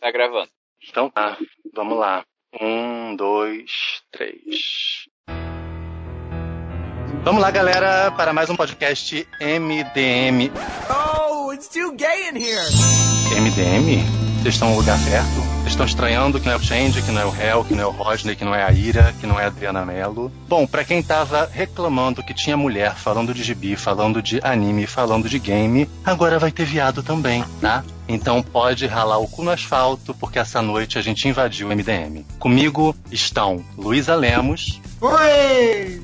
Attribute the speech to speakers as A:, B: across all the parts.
A: Tá gravando.
B: Então tá, vamos lá. Um, dois, três. Vamos lá, galera, para mais um podcast MDM.
C: Oh, it's too gay in here.
B: MDM? Vocês estão no lugar certo? Estão estranhando que não é o Change, que não é o Hell, que não é o Rodney, que não é a Ira, que não é a Adriana Mello. Bom, pra quem tava reclamando que tinha mulher falando de gibi, falando de anime, falando de game, agora vai ter viado também, tá? Então pode ralar o cu no asfalto, porque essa noite a gente invadiu o MDM. Comigo estão Luísa Lemos,
C: Oi!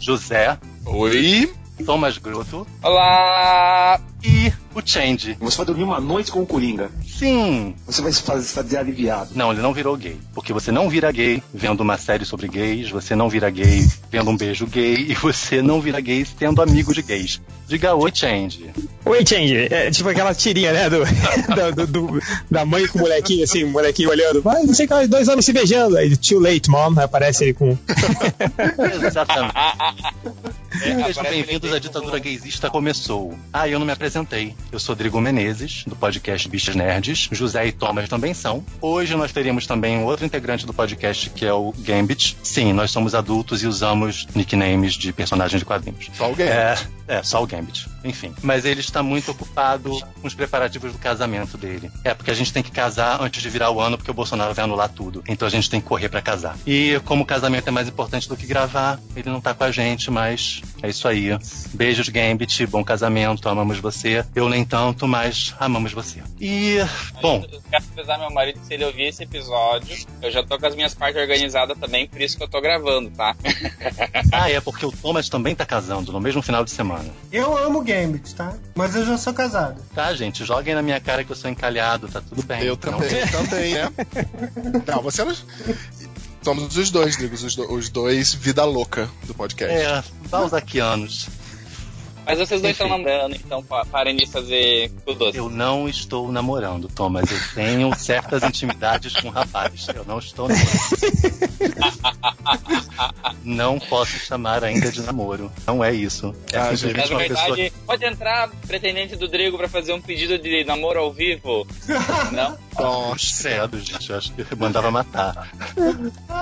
B: José,
D: Oi?
B: Thomas Gruto
A: Olá!
B: e o Change.
E: Você vai dormir uma noite com o Coringa.
B: Sim,
E: Você vai se fazer aliviado.
B: Não, ele não virou gay. Porque você não vira gay vendo uma série sobre gays, você não vira gay vendo um beijo gay, e você não vira gay tendo amigo de gays. Diga oi, Change.
F: Oi, Change. É tipo aquela tirinha, né? Do, da- do- do- da mãe com o molequinho, assim, o molequinho olhando. Vai, não sei que, dois anos se beijando. Aí, too late, mom. Aparece ele com.
B: Exatamente.
A: É,
B: Sejam bem-vindos à ditadura gaysista começou. Ah, eu não me apresentei. Eu sou Drigo Menezes, do podcast Bichos Nerds. José e Thomas também são. Hoje nós teríamos também um outro integrante do podcast, que é o Gambit. Sim, nós somos adultos e usamos nicknames de personagens de quadrinhos.
D: Só alguém.
B: É, é, só o Gambit. Enfim. Mas ele está muito ocupado com os preparativos do casamento dele. É, porque a gente tem que casar antes de virar o ano, porque o Bolsonaro vai anular tudo. Então a gente tem que correr pra casar. E como o casamento é mais importante do que gravar, ele não tá com a gente, mas é isso aí. Beijos, Gambit. Bom casamento. Amamos você. Eu nem tanto, mas amamos você. E, bom,
A: Eu quero avisar meu marido que se ele ouvir esse episódio, eu já tô com as minhas partes organizadas também, por isso que eu tô gravando, tá?
B: ah, é porque o Thomas também tá casando no mesmo final de semana.
C: Eu amo Gambit, tá? Mas eu já sou casado.
B: Tá, gente? Joguem na minha cara que eu sou encalhado, tá tudo bem.
D: Eu
B: Não-
D: também, também, né? Não, você não. Somos os dois, Drigos, os, do- os dois vida louca do podcast.
B: É, balzaquianos.
A: Mas vocês dois
B: Enfim.
A: estão namorando, então pa- parem de fazer tudo doce.
B: Eu não estou namorando, Thomas. Eu tenho certas intimidades com rapazes. Eu não estou namorando. não posso chamar ainda de namoro. Não é isso. É
D: Ah,
B: simplesmente
A: Na
B: uma pessoa.
A: verdade, pode entrar pretendente do Drigo pra fazer um pedido de namoro ao vivo? Não?
D: Nossa.
B: Credo, gente. Eu acho que mandava matar.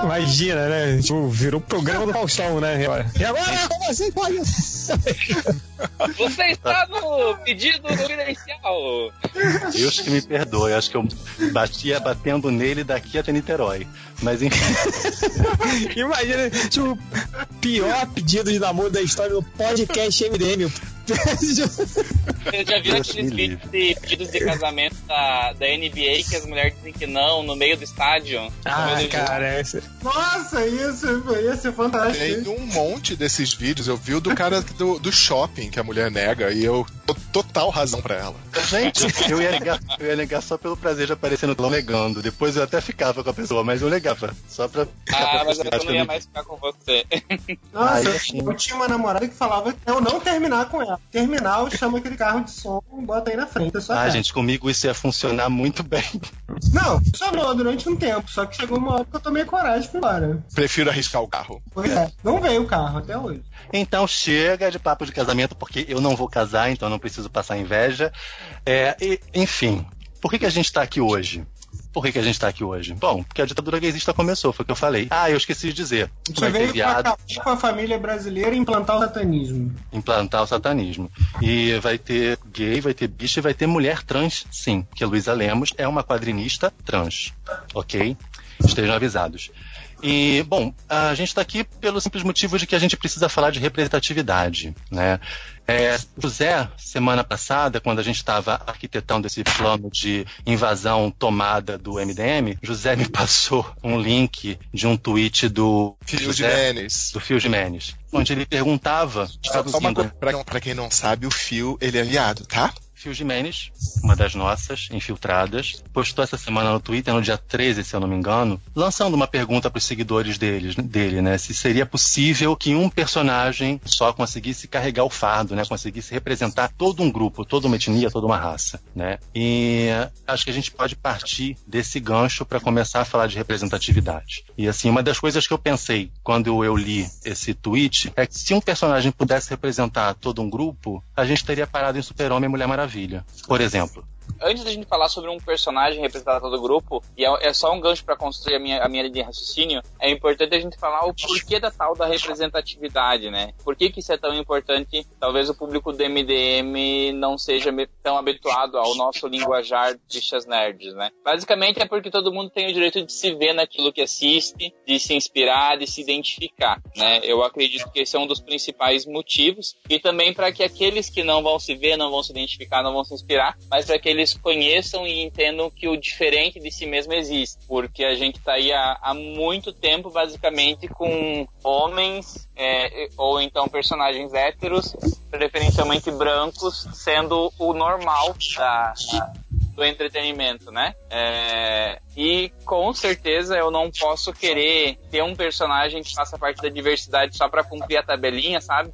F: Imagina, né? Tipo, virou programa do Faustão, né? E agora, como assim pode?
A: Você está no pedido confidencial.
B: Deus que me perdoe. Acho que eu batia batendo nele daqui até Niterói. Mas enfim.
F: Imagina, tipo, pior pedido de namoro da história do podcast MDM.
A: Vocês já viram
B: Deus
A: aqueles vídeos de pedidos de casamento da, da NBA que as mulheres dizem que não no meio do estádio?
F: Ah, cara, essa...
C: Nossa, isso ia ser fantástico.
D: Tem um monte desses vídeos. Eu vi o do cara do, do shopping que a mulher nega e eu dou total razão pra ela.
B: Gente, eu ia, negar, eu ia negar só pelo prazer de aparecer no negando. Depois eu até ficava com a pessoa, mas eu negava. Só pra.
A: Ah, mas eu não
B: que
A: ia mais ficar com você.
C: Nossa,
B: Aí,
C: eu- eu tinha uma namorada que falava que eu não terminar com ela. Terminar, eu chamo aquele carro de som e bota aí na frente.
B: Ah, gente, comigo isso ia funcionar muito bem.
C: Não, funcionou durante um tempo. Só que chegou uma hora que eu tomei coragem fui embora.
D: Prefiro arriscar o carro.
C: Pois é, não veio o carro até hoje.
B: Então chega de papo de casamento, porque eu não vou casar, então não preciso passar inveja. É, e, enfim, por que, que a gente tá aqui hoje? Por que, que a gente tá aqui hoje? Bom, porque a ditadura gaysista começou, foi o que eu falei. Ah, eu esqueci de dizer.
C: Você
B: ter
C: veio
B: viado.
C: acabar com a família brasileira e implantar o satanismo.
B: implantar o satanismo. E vai ter gay, vai ter bicha e vai ter mulher trans, sim. Porque Luísa Lemos é uma quadrinista trans. Ok? Estejam avisados. E, bom, a gente está aqui pelo simples motivo de que a gente precisa falar de representatividade, né? É, José, semana passada, quando a gente estava arquitetando esse plano de invasão tomada do MDM, José me passou um link de um tweet do
D: Fio de
B: José,
D: Menes.
B: do Fio Jimenez, onde ele perguntava,
D: pra quem não sabe, o Fio, ele é aliado, tá?
B: Fio Jimenez, uma das nossas infiltradas, postou essa semana no Twitter, no dia 13, se eu não me engano, lançando uma pergunta para os seguidores deles, dele, né? Se seria possível que um personagem só conseguisse carregar o fardo, né? Conseguisse representar todo um grupo, toda uma etnia, toda uma raça, né? E acho que a gente pode partir desse gancho para começar a falar de representatividade. E assim, uma das coisas que eu pensei quando eu li esse tweet é que se um personagem pudesse representar todo um grupo, a gente teria parado em Super-Homem e Mulher Maravilha. Por exemplo,
A: antes da gente falar sobre um personagem representado do grupo, e é, é só um gancho para construir a minha, a minha linha de raciocínio, é importante a gente falar o porquê da tal da representatividade, né? Por que, que isso é tão importante? Talvez o público do MDM não seja tão habituado ao nosso linguajar de nerds, né? Basicamente é porque todo mundo tem o direito de se ver naquilo que assiste, de se inspirar, de se identificar, né? Eu acredito que esse é um dos principais motivos e também para que aqueles que não vão se ver, não vão se identificar, não vão se inspirar, mas para que eles conheçam e entendam que o diferente de si mesmo existe, porque a gente tá aí há, há muito tempo basicamente com homens é, ou então personagens héteros, preferencialmente brancos, sendo o normal da, da do entretenimento, né? É, e com certeza eu não posso querer ter um personagem que faça parte da diversidade só para cumprir a tabelinha, sabe?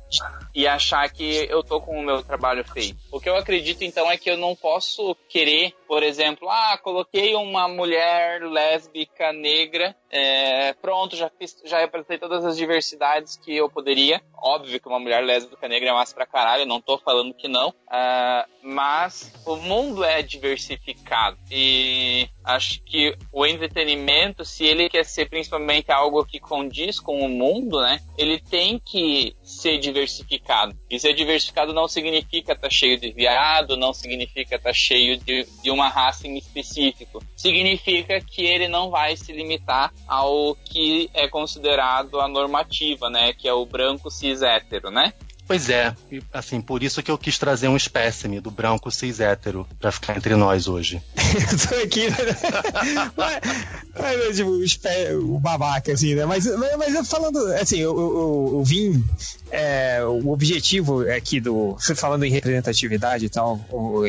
A: E achar que eu tô com o meu trabalho feito. O que eu acredito então é que eu não posso querer, por exemplo, ah, coloquei uma mulher lésbica negra, é, pronto, já fiz, já representei todas as diversidades que eu poderia. Óbvio que uma mulher lésbica negra é massa pra caralho, não tô falando que não. Uh, mas o mundo é diversificado e acho que o entretenimento, se ele quer ser principalmente algo que condiz com o mundo, né, ele tem que ser diversificado. E ser diversificado não significa estar tá cheio de viado, não significa estar tá cheio de, de uma raça em específico. Significa que ele não vai se limitar ao que é considerado a normativa, né, que é o branco cis hétero, né?
B: Pois é, assim, por isso que eu quis trazer um espécime do branco cis hétero pra ficar entre nós hoje.
F: eu tô aqui, né? mas, mas, tipo, o, babaca, assim, né? Mas, mas, mas falando, assim, eu, eu, eu vim é, o objetivo aqui do. Você falando em representatividade e tal,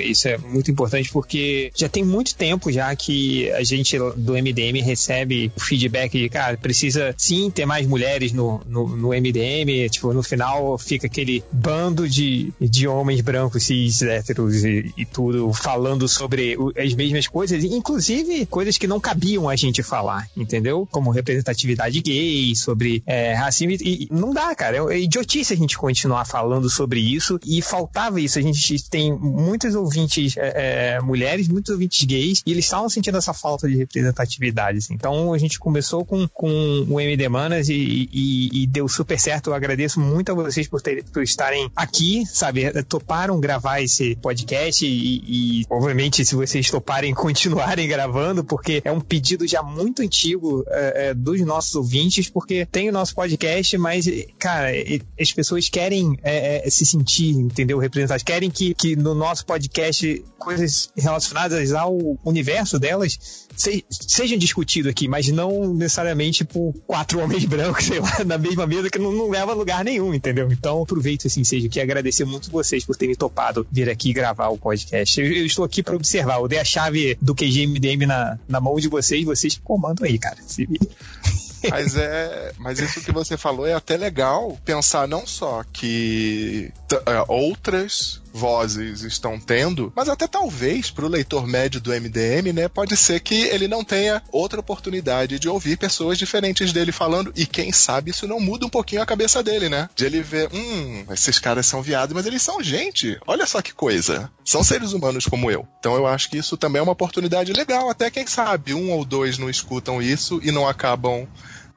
F: isso é muito importante porque já tem muito tempo já que a gente do MDM recebe feedback de, cara, precisa sim ter mais mulheres no, no, no MDM. Tipo, no final fica aquele bando de, de homens brancos, cis, héteros e, e tudo, falando sobre as mesmas coisas, inclusive coisas que não cabiam a gente falar, entendeu? Como representatividade gay, sobre é, racismo. E, e não dá, cara. É, é idiotice a gente continuar falando sobre isso e faltava isso. A gente tem muitos ouvintes é, é, mulheres, muitos ouvintes gays e eles estavam sentindo essa falta de representatividade. Assim. Então a gente começou com, com o MD Manas e, e, e, deu super certo. Eu agradeço muito a vocês por, ter, por estarem aqui, sabe? Toparam gravar esse podcast e, e, obviamente, se vocês toparem, continuarem gravando, porque é um pedido já muito antigo é, é dos nossos ouvintes, porque tem o nosso podcast, mas, cara, as pessoas querem é, é, se sentir, entendeu? Representadas, querem que, que no nosso podcast coisas relacionadas ao universo delas se, sejam discutidas aqui, mas não necessariamente por quatro homens brancos, sei lá, na mesma mesa que não, não leva a lugar nenhum, entendeu? Então aproveito assim, seja que agradecer muito vocês por terem topado vir aqui gravar o podcast. Eu, eu estou aqui para observar, eu dei a chave do QGMDM na, na mão de vocês, vocês comandam aí, cara. Se...
D: Mas é. Mas isso que você falou é até legal pensar não só que uh, outras vozes estão tendo, mas até talvez para o leitor médio do MDM, né, pode ser que ele não tenha outra oportunidade de ouvir pessoas diferentes dele falando e quem sabe isso não muda um pouquinho a cabeça dele, né? De ele ver, hum, esses caras são viados, mas eles são gente. Olha só que coisa. São seres humanos como eu. Então eu acho que isso também é uma oportunidade legal, até quem sabe um ou dois não escutam isso e não acabam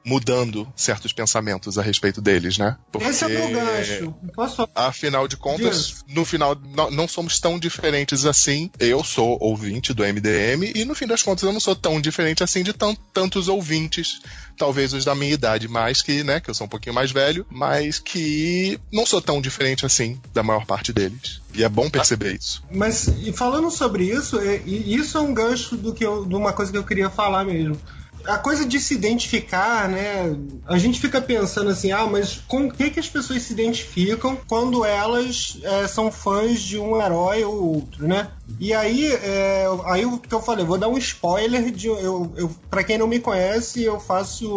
D: mudando certos pensamentos a respeito deles, né?
C: Porque, Esse é o meu gancho. Posso...
D: Afinal de contas, no final, não, não, somos tão diferentes assim. Eu sou ouvinte do MDM e no fim das contas eu não sou tão diferente assim de tantos ouvintes, talvez os da minha idade mais que, né, que eu sou um pouquinho mais velho, mas que não sou tão diferente assim da maior parte deles. E é bom perceber isso.
C: Mas e falando sobre isso, é, isso é um gancho do que eu, de uma coisa que eu queria falar mesmo a coisa de se identificar, né? A gente fica pensando assim, ah, mas com o que, que as pessoas se identificam quando elas é, são fãs de um herói ou outro, né? E aí, é, aí o que eu falei, vou dar um spoiler de. Eu, eu, quem não me conhece, eu faço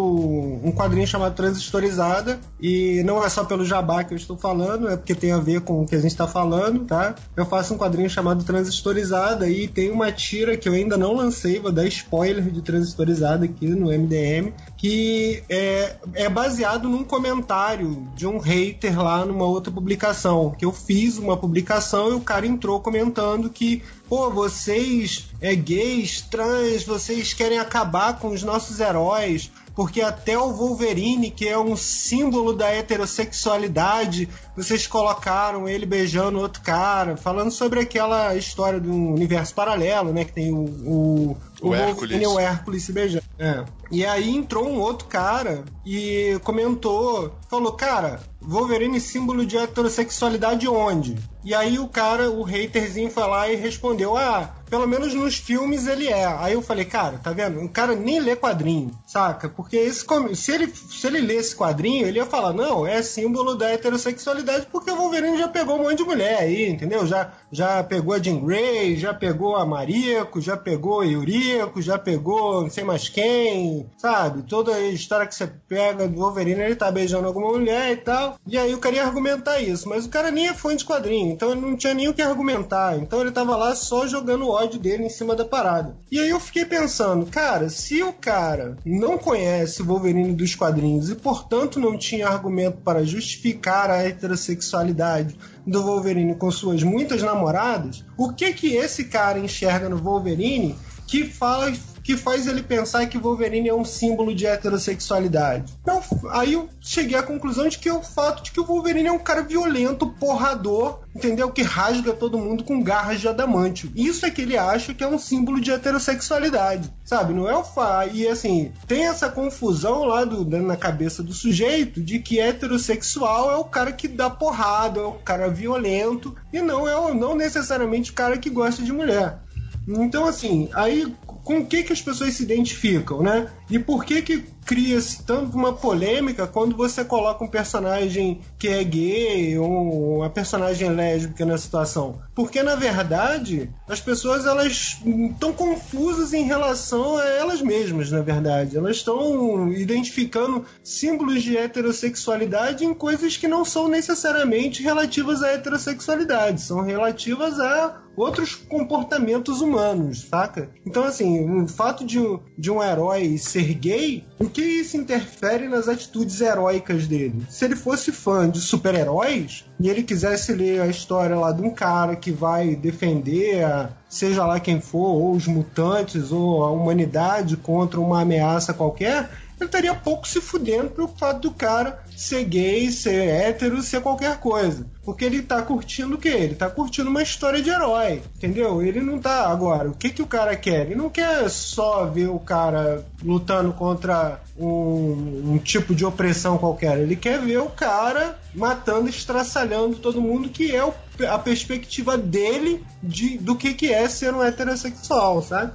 C: um quadrinho chamado Transistorizada. E não é só pelo jabá que eu estou falando, é porque tem a ver com o que a gente está falando, tá? Eu faço um quadrinho chamado Transistorizada e tem uma tira que eu ainda não lancei, vou dar spoiler de Transistorizada aqui no MDM, que é, é baseado num comentário de um hater lá numa outra publicação. Que eu fiz uma publicação e o cara entrou comentando que pô, vocês é gays, trans, vocês querem acabar com os nossos heróis porque até o Wolverine, que é um símbolo da heterossexualidade, vocês colocaram ele beijando outro cara, falando sobre aquela história do universo paralelo, né? Que tem o, o,
D: O
C: o
D: Hércules.
C: Wolverine e o Hércules se beijando. É. E aí entrou um outro cara e comentou, falou, cara, Wolverine símbolo de heterossexualidade onde? E aí o cara, o haterzinho foi lá e respondeu, ah, pelo menos nos filmes ele é. Aí eu falei, cara, tá vendo? O cara nem lê quadrinho, saca? Porque esse, se, ele, se ele lê esse quadrinho, ele ia falar, não, é símbolo da heterossexualidade porque o Wolverine já pegou um monte de mulher aí, entendeu? Já, já pegou a Jean Grey, já pegou a Mariko, já pegou a Eurico, já pegou não sei mais quem, sabe? Toda a história que você pega do Wolverine, ele tá beijando alguma mulher e tal. E aí o cara ia argumentar isso, mas o cara nem é fã de quadrinho, então ele não tinha nem o que argumentar. Então ele tava lá só jogando o ódio dele em cima da parada. E aí eu fiquei pensando, cara, se o cara não conhece o Wolverine dos quadrinhos e portanto não tinha argumento para justificar a heterossexualidade do Wolverine com suas muitas namoradas, o que que esse cara enxerga no Wolverine que fala que faz ele pensar que Wolverine é um símbolo de heterossexualidade. Então, aí eu cheguei à conclusão de que é o fato de que o Wolverine é um cara violento, porrador, entendeu? Que rasga todo mundo com garras de adamantio. Isso é que ele acha que é um símbolo de heterossexualidade, sabe? Não é o fa... E assim, tem essa confusão lá do, né, na cabeça do sujeito de que heterossexual é o cara que dá porrada, é o cara violento, e não é o- não necessariamente o cara que gosta de mulher. Então, assim, aí com o que, que as pessoas se identificam, né? E por que que cria-se tanto uma polêmica quando você coloca um personagem que é gay ou uma personagem lésbica na situação? Porque, na verdade, as pessoas elas estão confusas em relação a elas mesmas, na verdade. Elas estão identificando símbolos de heterossexualidade em coisas que não são necessariamente relativas à heterossexualidade, são relativas a outros comportamentos humanos, saca? Então, assim, o fato de, de um herói ser gay, o que isso interfere nas atitudes heróicas dele? Se ele fosse fã de super-heróis e ele quisesse ler a história lá de um cara que vai defender a, seja lá quem for, ou os mutantes, ou a humanidade contra uma ameaça qualquer, ele estaria pouco se fudendo fato do cara ser gay, ser hétero, ser qualquer coisa. Porque ele tá curtindo o quê? Ele tá curtindo uma história de herói, entendeu? Ele não tá. Agora, o que que o cara quer? Ele não quer só ver o cara lutando contra um, um tipo de opressão qualquer. Ele quer ver o cara matando, estraçalhando todo mundo, que é o- a perspectiva dele de, do que, que é ser um heterossexual, sabe?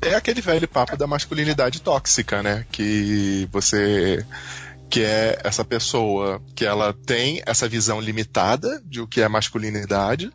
D: É aquele velho papo da masculinidade tóxica, né? Que você que é essa pessoa que ela tem essa visão limitada de o que é masculinidade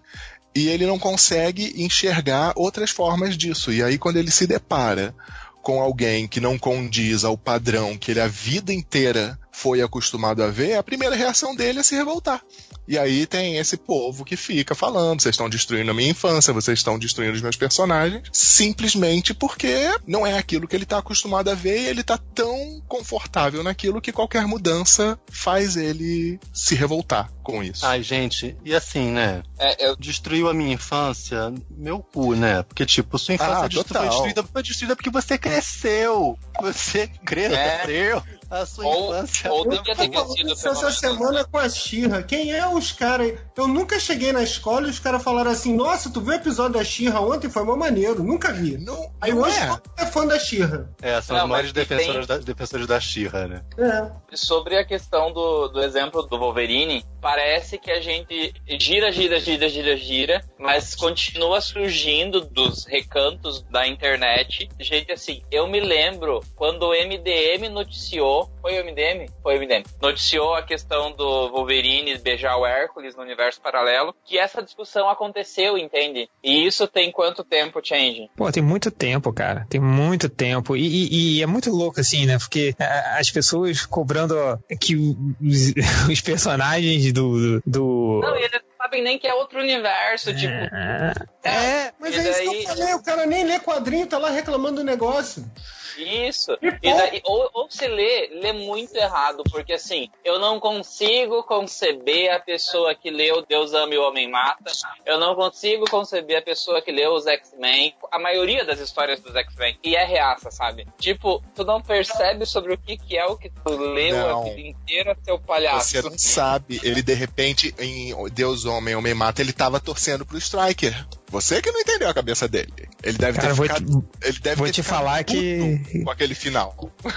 D: e ele não consegue enxergar outras formas disso. E aí quando ele se depara com alguém que não condiz ao padrão que ele a vida inteira foi acostumado a ver, a primeira reação dele é se revoltar. E aí tem esse povo que fica falando: vocês estão destruindo a minha infância, vocês estão destruindo os meus personagens, simplesmente porque não é aquilo que ele está acostumado a ver e ele está tão confortável naquilo que qualquer mudança faz ele se revoltar com isso.
B: Ai, gente, e assim, né?
A: É, eu,
B: Destruiu a minha infância, meu cu, né? Porque, tipo, sua infância
D: Ah,
B: foi, destruída, foi destruída porque você cresceu. Você cresceu. A sua
A: Ou-
B: infância.
A: ou devia ter crescido pelo
C: essa semana com a Xirra. Quem é os caras? Eu nunca cheguei na escola e os caras falaram assim: Nossa, tu viu o episódio da Xirra ontem? Foi mó maneiro. Nunca vi.
D: Não,
C: Aí
D: não
C: hoje
D: é.
C: é fã da Xirra.
B: É, são
A: Não,
B: os maiores defensores,
A: tem-
B: da, defensores da Xirra, né?
C: É.
A: sobre a questão do, do exemplo do Wolverine, parece que a gente gira, gira, gira, gira, gira, mas continua surgindo dos recantos da internet. Gente, assim, eu me lembro quando o MDM noticiou. Foi o MDM? Foi o MDM. Noticiou a questão do Wolverine beijar o Hércules no universo paralelo, que essa discussão aconteceu, entende? E isso tem quanto tempo, Change?
F: Pô, tem muito tempo, cara. Tem muito tempo. E, e- e é muito louco, assim, né? Porque a- as pessoas cobrando ó, que os, os personagens do. do
A: Não, e eles não sabem nem que é outro universo, tipo.
F: é,
C: Mas
A: E
C: é isso que
A: daí-
C: eu falei: o cara nem lê quadrinho, tá lá reclamando do negócio.
A: Isso. E daí, ou, ou se lê, lê muito errado, porque assim, eu não consigo conceber a pessoa que leu Deus ama e o Homem Mata. Eu não consigo conceber a pessoa que leu os X-Men. A maioria das histórias dos X-Men. E é reaça, sabe? Tipo, tu não percebe sobre o que, que é o que tu leu
D: Não.
A: a vida inteira, seu palhaço.
D: Você não sabe. Ele, de repente, em Deus Homem, Homem Mata, ele tava torcendo pro Striker. Você que não entendeu a cabeça dele. Ele deve
F: Cara,
D: ter
F: vou
D: ficado.
F: te-
D: ele deve
F: vou te falar que-
D: Com aquele final.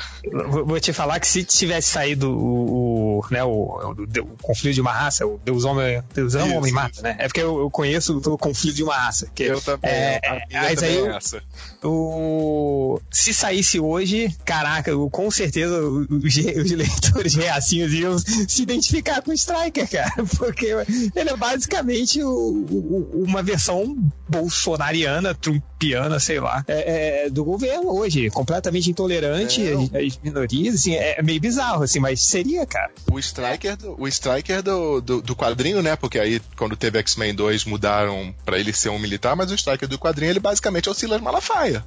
F: Vou vou te falar que se tivesse saído o, o, né, o, o, o conflito de uma raça, o Deus Homem, Deus ama, Homem mata, né? É porque eu, eu conheço o conflito de uma raça. Que
D: Eu também.
F: É,
D: a
F: mas
D: também
F: aí
D: é
F: eu-
D: essa.
F: o, se saísse hoje, caraca, eu- com certeza os, os leitores reacinhos iam se identificar com o Striker, cara. Porque ele é basicamente uma versão bolsonariana, trumpiana, sei lá, é, é, do governo hoje. Completamente intolerante
D: Não.
F: às, minorias, assim, é meio bizarro, assim, mas seria, cara.
D: O Striker, do, o Striker do, do, do quadrinho, né? Porque aí, quando teve X-Men 2, mudaram pra ele ser um militar, mas o Striker do quadrinho, ele basicamente é o Silas Malafaia.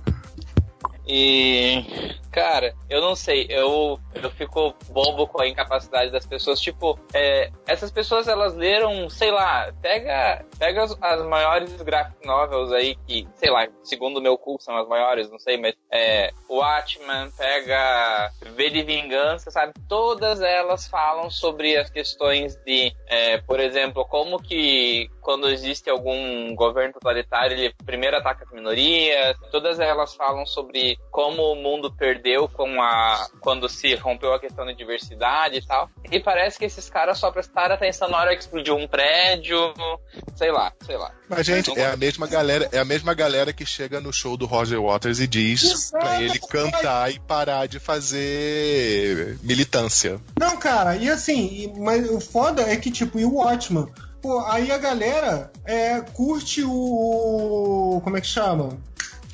A: E, cara, eu não sei, eu, eu fico bobo com a incapacidade das pessoas. Tipo, é, essas pessoas elas leram, sei lá, pega, pega as, as maiores graphic novels aí, que, sei lá, segundo o meu cu são as maiores, não sei, mas é, Watchmen, pega V de Vingança, sabe? Todas elas falam sobre as questões de, é, por exemplo, como que quando existe algum governo totalitário, ele primeiro ataca as minorias, todas elas falam sobre como o mundo perdeu com a quando se rompeu a questão da diversidade e tal. E parece que esses caras só prestaram atenção na hora que explodiu um prédio, sei lá, sei lá.
D: Mas, gente, é a mesma galera, é a mesma galera que chega no show do Roger Waters e diz pra ele cantar e parar de fazer militância.
C: Não, cara, e assim, mas o foda é que, tipo, e o Watchman? Pô, aí a galera é, curte o. Como é que chama?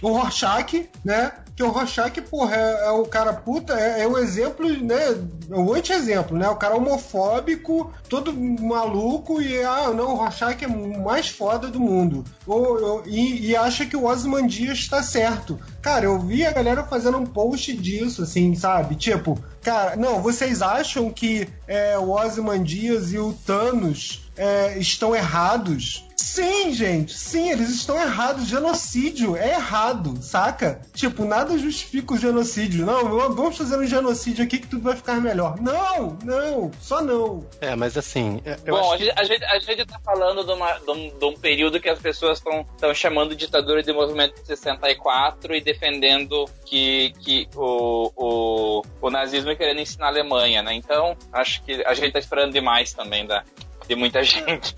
C: O Rorschach, né? Que o Rorschach, porra, é, é o cara puta, é, é o exemplo, né? É o anti-exemplo, né? O cara homofóbico, todo maluco e, ah, não, o Rorschach é o mais foda do mundo. Ou- ou- e, e acha que o Ozymandias está certo. Cara, eu vi a galera fazendo um post disso, assim, sabe? Tipo, cara, não, vocês acham que é, o Ozymandias e o Thanos é, estão errados? Sim, gente, sim, eles estão errados. Genocídio é errado, saca? Tipo, nada justifica o genocídio. Não, vamos fazer um genocídio aqui que tudo vai ficar melhor. Não, não, só não.
B: É, mas assim, é, eu
A: Bom,
B: acho
A: a, gente, a, gente, a gente tá falando de, uma- de um, de um período que as pessoas estão chamando de ditadura de movimento de 64 e defendendo que, que o, o, o nazismo é querendo ensinar a Alemanha, né? Então, acho que a gente tá esperando demais também da, de muita gente.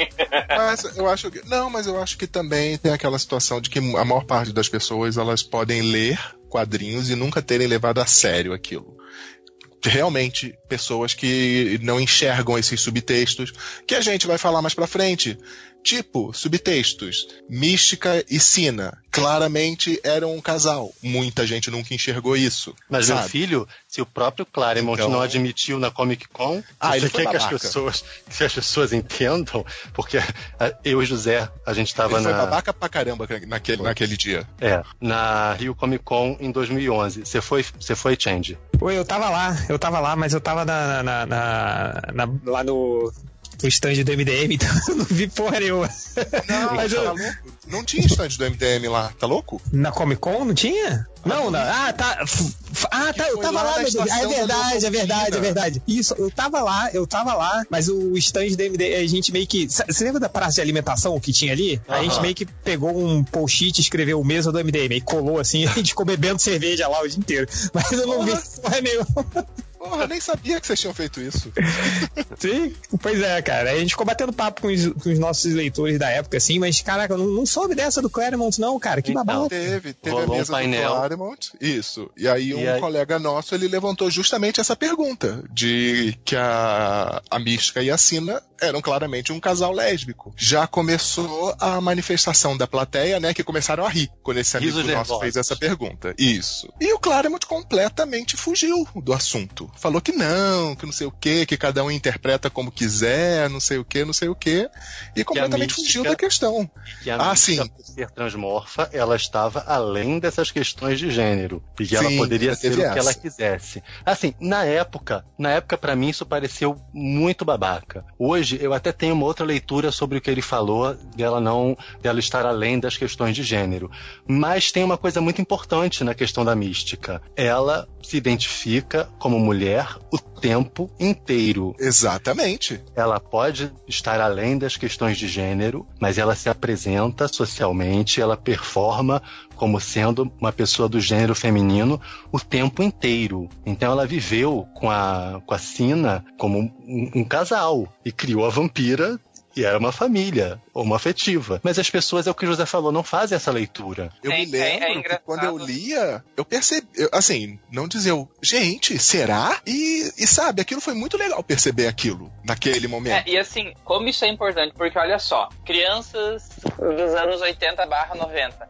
D: Mas eu acho que. Não, mas eu acho que também tem aquela situação de que a maior parte das pessoas elas podem ler quadrinhos e nunca terem levado a sério aquilo. Realmente, pessoas que não enxergam esses subtextos, que a gente vai falar mais pra frente. Tipo, subtextos. Mística e Sina. Claramente eram um casal. Muita gente nunca enxergou isso.
B: Mas meu
D: sabe?
B: filho, se o próprio Claremont
D: Então-
B: não admitiu na Comic Con,
D: Ah,
B: você
D: ele
B: quer que as pessoas que as pessoas entendam, porque eu e José, a gente estava
D: Ele foi
B: na
D: babaca pra caramba naquele, naquele dia.
B: é, na Rio Comic Con em 2011. Você foi, você foi Change?
F: Oi, eu tava lá, eu tava lá, mas eu tava na, na- na- na- lá no, no stand do MDM, então eu não vi porra nenhuma.
D: Não,
F: Mas
D: tá
F: eu-
D: louco? Não tinha stand do MDM lá, tá louco?
F: Na Comic Con não tinha? Não, não. Ah, tá. Ah, tá. Eu tava
D: lá
F: lá, meu Deus. É verdade, é verdade, é verdade. Isso, eu tava lá, eu tava lá, mas o stand do MD, a gente meio que. Você lembra da praça de alimentação que tinha ali? A gente meio que pegou um post-it e escreveu mesa do MDM, e colou assim, a gente ficou bebendo cerveja lá o dia inteiro. Mas eu não vi porra nenhuma.
D: Porra, eu nem sabia que vocês tinham feito isso.
F: Sim, pois é, cara. A gente ficou batendo papo com os, com os nossos leitores da época, assim, mas caraca, eu não, não soube dessa do Claremont, não, cara. Que
B: Então,
F: babado.
D: Teve, teve
B: Rolou
D: a
B: um
D: mesa
B: painel.
D: do Claremont. Isso. E aí
B: E
D: um
B: aí-
D: colega nosso, ele levantou justamente essa pergunta. De que a, a Mística e a Sina eram claramente um casal lésbico. Já começou a manifestação da plateia, né? Que começaram a rir quando esse amigo
B: Risos
D: nosso
B: nervosos.
D: fez essa pergunta. Isso. E o Claremont completamente fugiu do assunto. Falou que não, que não sei o que, que cada um interpreta como quiser, não sei o que, não sei o que, e completamente
B: mística-
D: fugiu da questão.
B: Que a
D: Ah, sim.
B: ser transmorfa, ela estava além dessas questões de gênero. E que ela
D: Sim,
B: poderia ser o
D: teve
B: que ela
D: essa.
B: quisesse. Assim, na época, na época para mim isso pareceu muito babaca. Hoje eu até tenho uma outra leitura sobre o que ele falou dela não, dela estar além das questões de gênero. Mas tem uma coisa muito importante na questão da mística. Ela se identifica como mulher o tempo inteiro.
D: Exatamente.
B: Ela pode estar além das questões de gênero, mas ela se apresenta socialmente, ela performa como sendo uma pessoa do gênero feminino o tempo inteiro. Então ela viveu com a, com a Sina como um, um casal e criou a vampira e era uma família, uma afetiva. Mas as pessoas, é o que o José falou, não fazem essa leitura.
D: Eu
A: É-
D: me lembro
A: é- é
D: quando eu lia, eu percebi, eu, assim, não dizer, eu, gente, será? E, e sabe, aquilo foi muito legal perceber aquilo naquele momento.
A: É, e assim, como isso é importante, porque olha só, crianças dos anos 80 barra 90.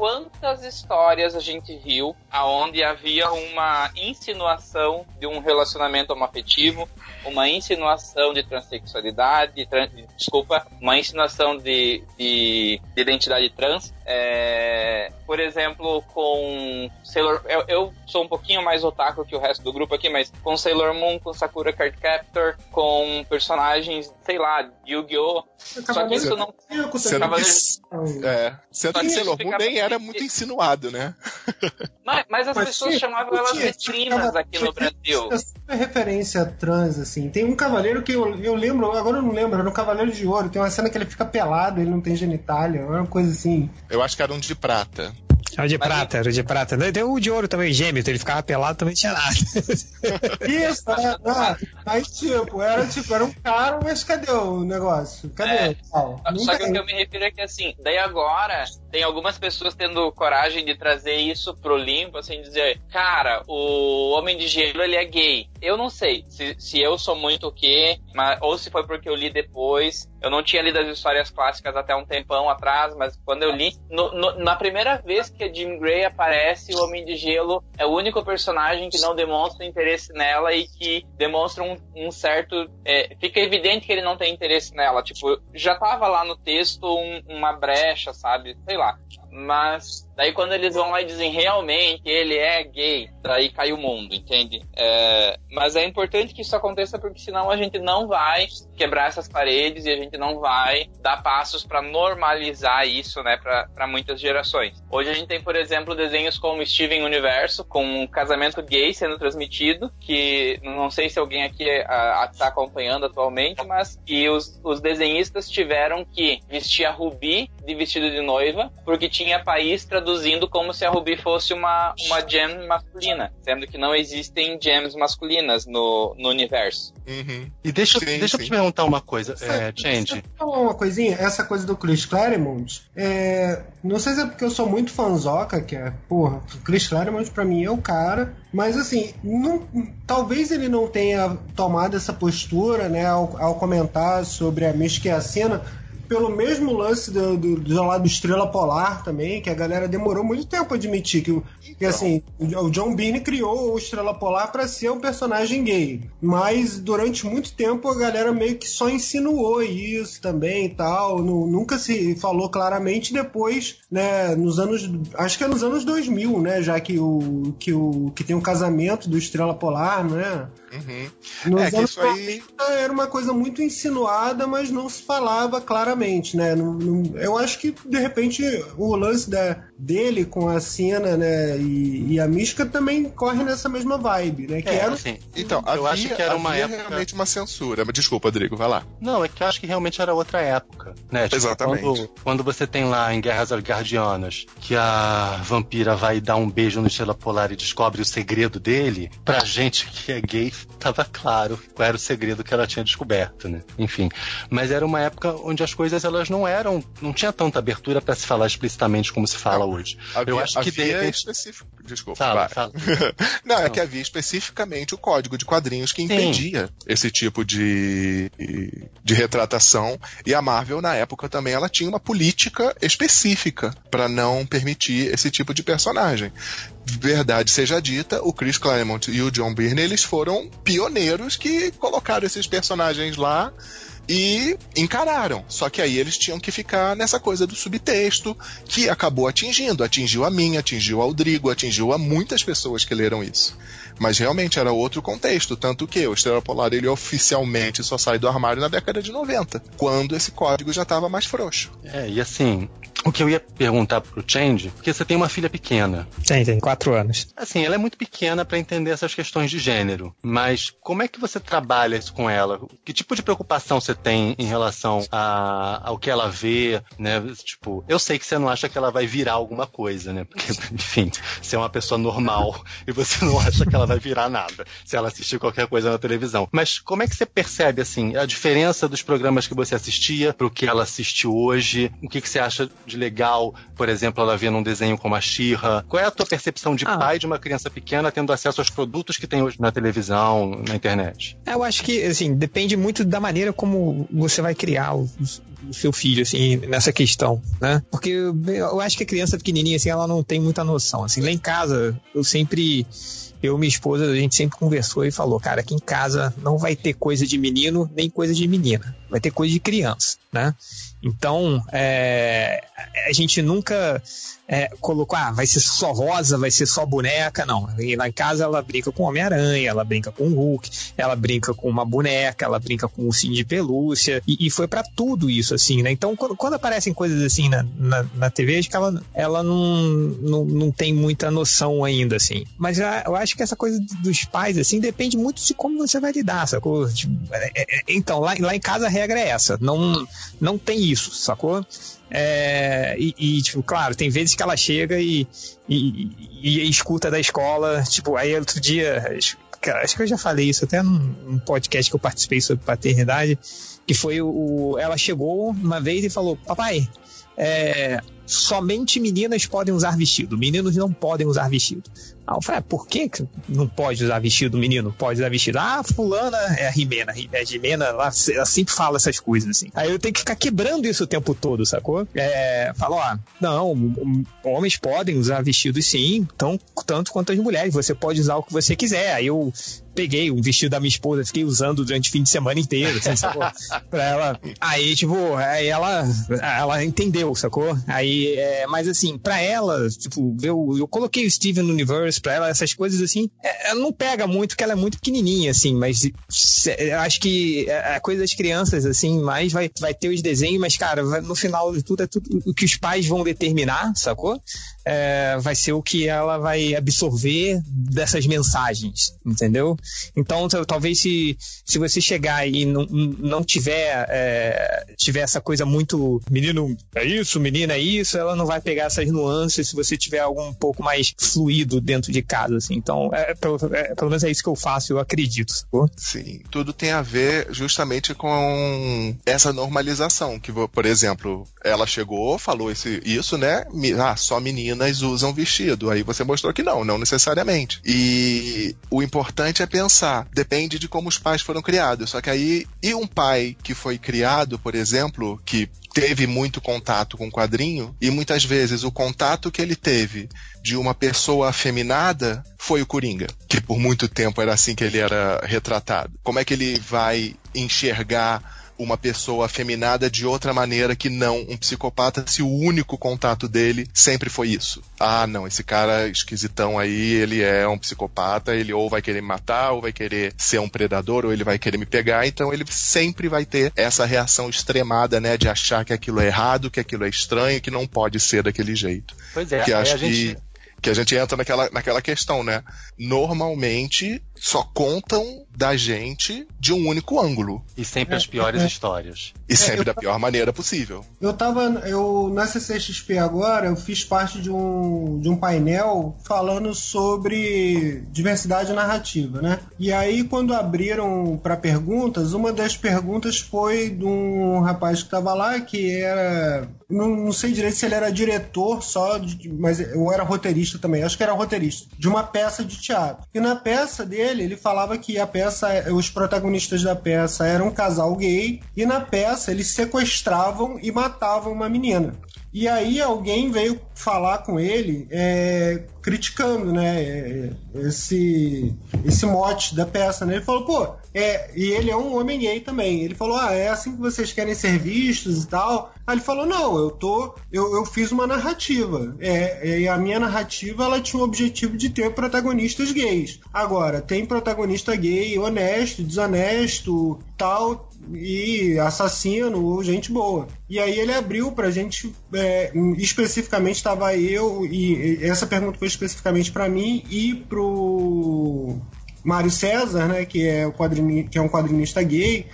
A: Quantas histórias a gente viu aonde havia uma insinuação de um relacionamento homoafetivo, uma insinuação de transexualidade, de tran- desculpa, uma insinuação de, de, de identidade trans. É, por exemplo, com Sailor. Eu, eu sou um pouquinho mais otaku que o resto do grupo aqui, mas com Sailor Moon, com Sakura Card Captor, com personagens, sei lá, Yu-Gi-Oh! Só que isso não.
D: Sendo que, é, sendo que
A: que
D: Sailor Moon nem era
A: muito-
D: insinuado, né?
A: Mas, mas as
C: Mas
A: pessoas
C: tinha-
A: chamavam elas
C: tinha-
A: de
C: cavaleiro-
A: aqui no Brasil.
C: É referência trans, assim. Tem um cavaleiro que eu, eu lembro, agora eu não lembro, era no Cavaleiro de Ouro. Tem uma cena que ele fica pelado, ele não tem genitália, é uma coisa assim.
D: Eu acho que era um de prata.
F: Era de
A: Mas
F: prata, era o de prata. Tem o de ouro também, gêmeo, então ele ficava pelado também não tinha nada.
C: Isso, é, ah, mas tipo, era tipo, era um cara, mas cadê o negócio? Cadê?
A: É.
C: Tal? Não
A: Só que o que eu me refiro é que assim, daí agora tem algumas pessoas tendo coragem de trazer isso pro limpo, assim, dizer, cara, o Homem de Gelo ele é gay. Eu não sei se, se eu sou muito o quê, mas, ou se foi porque eu li depois. Eu não tinha lido as histórias clássicas até um tempão atrás, mas quando eu li, no- no- na primeira vez que a Jean Grey aparece, o Homem de Gelo é o único personagem que não demonstra interesse nela e que demonstra um, um certo. é, fica evidente que ele não tem interesse nela. Tipo, já tava lá no texto um- uma brecha, sabe? Sei lá. Mas daí quando eles vão lá e dizem realmente ele é gay, daí cai o mundo, entende? É, mas é importante que isso aconteça porque senão a gente não vai quebrar essas paredes e a gente não vai dar passos para normalizar isso, né, para muitas gerações. Hoje a gente tem, por exemplo, desenhos como Steven Universo, com um casamento gay sendo transmitido, que não sei se alguém aqui está acompanhando atualmente, mas que os, os desenhistas tiveram que vestir a Ruby de vestido de noiva, porque tinha país traduzindo como se a Ruby fosse uma, uma gem masculina, sendo que não existem gems masculinas no, no universo.
D: Uhum.
B: E deixa,
D: Sim,
B: deixa eu
D: sim.
B: te perguntar uma coisa, é,
C: Sabe,
B: Change.
C: deixa eu falar uma coisinha, essa coisa do Chris Claremont, é, não sei se é porque eu sou muito fanzoca, que é, porra, o Chris Claremont pra mim é o cara, mas assim, não- talvez ele não tenha tomado essa postura, né, ao, ao comentar sobre a Mística e a Cena, pelo mesmo lance do, do, do lado do Estrela Polar também, que a galera demorou muito tempo a admitir que, que assim, o John Byrne criou o Estrela Polar para ser um personagem gay, mas durante muito tempo a galera meio que só insinuou isso também e tal, nu- nunca se falou claramente depois, né, nos anos, acho que é nos anos 2000, né, já que o que o que tem o casamento do Estrela Polar, né?
D: Uhum.
C: Nos
D: É, que
C: anos
D: isso aí-
C: 90 era uma coisa muito insinuada, mas não se falava claramente, né? Não- não- eu acho que, de repente, o lance da, dele com a cena, né, e, e a mística também corre nessa mesma vibe, né? Que
B: É,
C: era
B: assim,
D: Então,
B: eu
D: havia,
B: acho que era uma época.
D: realmente uma censura. Mas desculpa, Rodrigo, vai lá.
B: Não, é que eu acho que realmente era outra época, né? Tipo,
D: Exatamente.
B: Quando, quando você tem lá em Guerras Guardianas que a vampira vai dar um beijo no Estrela Polar e descobre o segredo dele, pra gente que é gay, tava claro qual era o segredo que ela tinha descoberto, né? Enfim. Mas era uma época onde as coisas elas não eram. não tinha tanta abertura pra se falar explicitamente como se fala hoje.
D: Havia,
B: eu acho que de
D: havia
B: repente.
D: Desculpa.
B: Fala, fala.
D: Não, é
B: Não.
D: que havia especificamente o código de quadrinhos que impedia esse tipo de, de retratação. E a Marvel, na época, também ela tinha uma política específica para não permitir esse tipo de personagem. Verdade seja dita, o Chris Claremont e o John Byrne, eles foram pioneiros que colocaram esses personagens lá e encararam. Só que aí eles tinham que ficar nessa coisa do subtexto, que acabou atingindo. Atingiu a mim, atingiu ao Drigo, atingiu a muitas pessoas que leram isso. Mas realmente era outro contexto, tanto que o Estrela Polar ele oficialmente só sai do armário na década de 90, quando esse código já estava mais frouxo.
B: É, e assim, o que eu ia perguntar pro Change, porque você tem uma filha pequena.
F: Tem, tem, quatro anos.
B: Assim, ela é muito pequena para entender essas questões de gênero, mas como é que você trabalha isso com ela? Que tipo de preocupação você tem em relação a, ao que ela vê, né? Tipo, eu sei que você não acha que ela vai virar alguma coisa, né? Porque, enfim, você é uma pessoa normal e você não acha que ela vai virar nada se ela assistir qualquer coisa na televisão. Mas como é que você percebe, assim, a diferença dos programas que você assistia pro que ela assiste hoje? O que, que você acha de legal, por exemplo, ela vendo um desenho como a Xirra? Qual é a tua percepção de
F: Ah.
B: pai de uma criança pequena tendo acesso aos produtos que tem hoje na televisão, na internet?
F: Eu acho que, assim, depende muito da maneira como você vai criar o, o seu filho, assim, nessa questão, né? Porque eu, eu acho que a criança pequenininha, assim, ela não tem muita noção. Assim, lá em casa, eu sempre... Eu e minha esposa, a gente sempre conversou e falou, cara, aqui em casa não vai ter coisa de menino nem coisa de menina. Vai ter coisa de criança, né? Então, é, a gente nunca é, colocou, ah, vai ser só rosa, vai ser só boneca, não. E lá em casa ela brinca com Homem-Aranha, ela brinca com Hulk, ela brinca com uma boneca, ela brinca com o ursinho de pelúcia, e, e foi pra tudo isso, assim, né? Então, quando, quando aparecem coisas assim na, na, na TV, acho que ela, ela não, não, não tem muita noção ainda, assim. Mas eu, acho que essa coisa dos pais, assim, depende muito de como você vai lidar, sacou? Tipo, é- é- então, lá, lá em casa regra é essa, não, não tem isso, sacou? É, e, e, tipo, claro, tem vezes que ela chega e, e, e- escuta da escola, tipo, aí outro dia, acho, que eu já falei isso até num, podcast que eu participei sobre paternidade, que foi o- ela chegou uma vez e falou, papai, é, somente meninas podem usar vestido, meninos não podem usar vestido. Aí eu falei, ah, por que não pode usar vestido, menino? Pode usar vestido. Ah, fulana é a Rimena. É a Rimena, ela, ela sempre fala essas coisas, assim. Aí eu tenho que ficar quebrando isso o tempo todo, sacou? É, fala, ó, não, homens podem usar vestidos sim, tão, tanto quanto as mulheres. Você pode usar o que você quiser. Aí eu peguei um vestido da minha esposa, fiquei usando durante o fim de semana inteiro, assim, sacou? pra ela. Aí, tipo, aí ela, ela entendeu, sacou? Aí, é, mas assim, pra ela, tipo, eu, eu coloquei o Steven no Universe, pra ela, essas coisas assim, é, ela não pega muito, porque ela é muito pequenininha, assim, mas se- eu acho que a a coisa das crianças, assim, mais vai, vai ter os desenhos, mas, cara, vai- no final de tudo é tudo o que os pais vão determinar, sacou? É, vai ser o que ela vai absorver dessas mensagens, entendeu? Então, tal- talvez se, se você chegar e não, não tiver, é, tiver essa coisa muito menino é isso, menina é isso, ela não vai pegar essas nuances se você tiver algo um pouco mais fluido dentro de casa, assim. Então, é, pelo, é, pelo menos é isso que eu faço, eu acredito, sacou?
D: Sim, tudo tem a ver justamente com essa normalização. Que, por exemplo, ela chegou, falou esse, isso, né? Ah, só meninas usam vestido. Aí você mostrou que não, não necessariamente. E o importante é pensar, depende de como os pais foram criados. Só que aí, e um pai que foi criado, por exemplo, que teve muito contato com o quadrinho, e muitas vezes o contato que ele teve de uma pessoa afeminada foi o Coringa, que por muito tempo era assim que ele era retratado. Como é que ele vai enxergar uma pessoa afeminada de outra maneira que não um psicopata se o único contato dele sempre foi isso? Ah, não, esse cara esquisitão aí, ele é um psicopata, ele ou vai querer me matar, ou vai querer ser um predador, ou ele vai querer me pegar, então ele sempre vai ter essa reação extremada, né, de achar que aquilo é errado, que aquilo é estranho, que não pode ser daquele jeito
B: Pois é,
D: que acho
B: a gente.
D: que, que a gente entra naquela, naquela questão, né? Normalmente, só contam da gente de um único ângulo.
B: E sempre as piores histórias.
D: E sempre
C: eu-
D: da pior maneira possível.
C: Eu tava. Eu, na CCXP agora, eu fiz parte de um, de um painel falando sobre diversidade narrativa, né? E aí, quando abriram para perguntas, uma das perguntas foi de um rapaz que tava lá, que era. Não, não sei direito se ele era diretor só, de- mas eu era roteirista também, acho que era roteirista, de uma peça de teatro. E na peça dele, ele falava que a peça, os protagonistas da peça eram um casal gay, e na peça eles sequestravam e matavam uma menina. E aí alguém veio falar com ele é, criticando, né, é, esse, esse mote da peça, né? Ele falou, pô, é, e ele é um homem gay também. Ele falou, ah, é assim que vocês querem ser vistos e tal. Aí ele falou, não, eu tô, eu, eu fiz uma narrativa. É, e a minha narrativa ela tinha o objetivo de ter protagonistas gays. Agora tem protagonista gay honesto, desonesto, tal e assassino ou gente boa. E aí ele abriu pra gente, é, especificamente estava eu, e essa pergunta foi especificamente pra mim e pro Mário César, né, que é, o que é um quadrinista gay,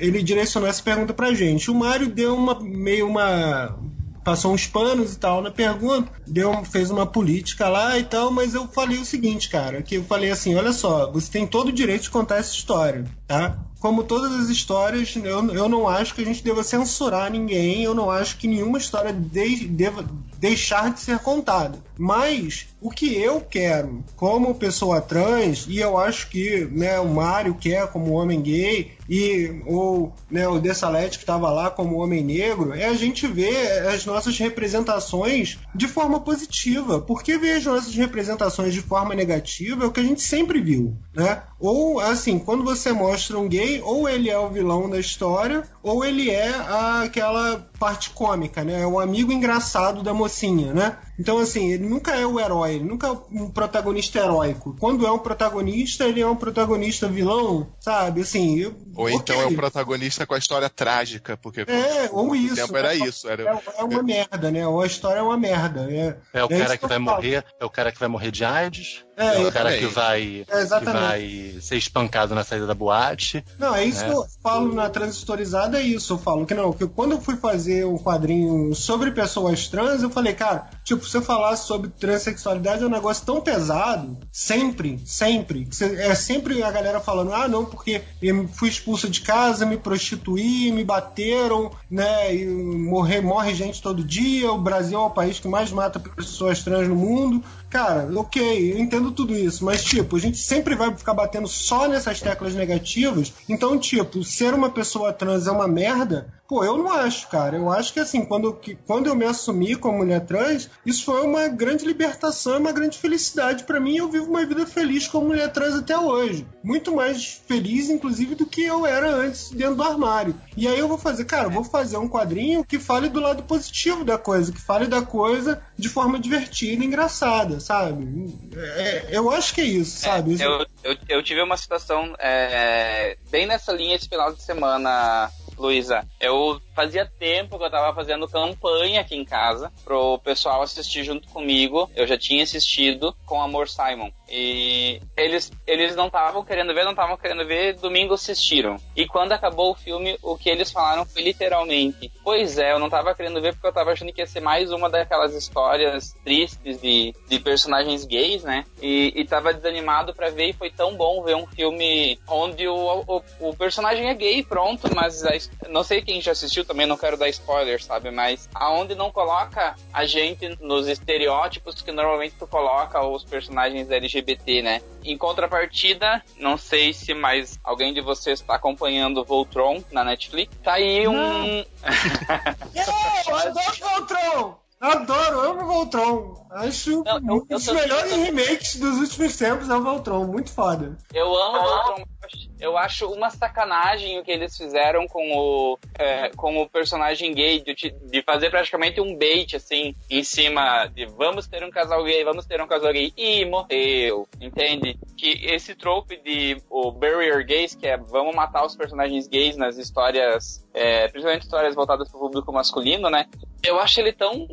C: ele direcionou essa pergunta pra gente. O Mário deu uma meio uma passou uns panos e tal na pergunta, deu, fez uma política lá e tal, mas eu falei o seguinte, cara, que eu falei assim, olha só, você tem todo o direito de contar essa história, tá? Como todas as histórias, eu, eu não acho que a gente deva censurar ninguém, eu não acho que nenhuma história de- deva deixar de ser contada. Mas o que eu quero como pessoa trans, e eu acho que né, o Mário quer como homem gay, e ou né, o Dessalete que estava lá como homem negro, é a gente ver as nossas representações de forma positiva. Porque ver as nossas representações de forma negativa é o que a gente sempre viu. Né? Ou assim, quando você mostra um gay, ou ele é o vilão da história, ou ele é aquela parte cômica, né? É o amigo engraçado da mocinha, né? Então, assim, ele nunca é o herói, ele nunca é um protagonista heróico. Quando é um protagonista, ele é um protagonista vilão, sabe? Assim, eu-
D: Ou
C: ok.
D: então é um protagonista com a história trágica, porque
C: É, ou isso.
D: tempo era
C: É-
D: isso. Era,
C: É, é uma merda, né? Ou a história é uma merda. É,
B: É o
C: É
B: cara que
C: que
B: vai morrer, é o cara que vai morrer de AIDS,
C: É,
B: é, o
C: eu
B: cara que vai,
C: É,
B: que vai ser espancado na saída da boate.
C: Não, é isso
B: É.
C: que eu falo na transistorizada, é isso. Eu falo que não, que quando eu fui fazer um quadrinho sobre pessoas trans, eu falei, cara, tipo, se eu falasse sobre transexualidade é um negócio tão pesado, sempre, sempre. É sempre a galera falando, ah, não, porque eu fui expulso de casa, me prostituí, me bateram, né, e morrer, morre gente todo dia, o Brasil é o país que mais mata pessoas trans no mundo. Cara, ok, eu entendo tudo isso, mas tipo, a gente sempre vai ficar batendo só nessas teclas negativas. Então, tipo, ser uma pessoa trans é uma merda. Pô, eu não acho, cara. Eu acho que assim, quando, que, quando eu me assumi como mulher trans, isso foi uma grande libertação, uma grande felicidade pra mim. Eu vivo uma vida feliz como mulher trans até hoje. Muito mais feliz, inclusive, do que eu era antes dentro do armário. E aí eu vou fazer, cara, eu vou fazer um quadrinho que fale do lado positivo da coisa, que fale da coisa de forma divertida e engraçada, sabe? É, eu acho que é isso, sabe? Isso-
A: Eu, eu, eu tive uma situação é, bem nessa linha esse final de semana, Luísa. Eu fazia tempo que eu tava fazendo campanha aqui em casa pro pessoal assistir junto comigo. Eu já tinha assistido com Amor Simon. E eles, eles não estavam querendo ver, não estavam querendo ver, domingo assistiram. E quando acabou o filme, o que eles falaram foi literalmente: Pois é, eu não tava querendo ver porque eu tava achando que ia ser mais uma daquelas histórias tristes de, de personagens gays, né? E, e tava desanimado pra ver e foi tão bom ver um filme onde o, o, o personagem é gay, pronto, mas a não sei quem já assistiu também, não quero dar spoiler, sabe? Mas aonde não coloca a gente nos estereótipos que normalmente tu coloca os personagens LGBT, né? Em contrapartida, não sei se mais alguém de vocês está acompanhando Voltron na Netflix. Tá aí um.
C: Yeah, eu adoro Voltron! Adoro, amo Voltron. Acho
A: Não, eu-
C: um
A: eu
C: dos
A: tô-
C: melhores remakes dos últimos tempos é o Voltron, muito foda.
A: Eu amo Voltron. Eu acho uma sacanagem o que eles fizeram com o, é, com o personagem gay, de, de fazer praticamente um bait, assim, em cima de vamos ter um casal gay, vamos ter um casal gay, e morreu, entende? que esse trope de o barrier gays, que é vamos matar os personagens gays nas histórias, é, principalmente histórias voltadas para o público masculino, né? Eu acho ele tão,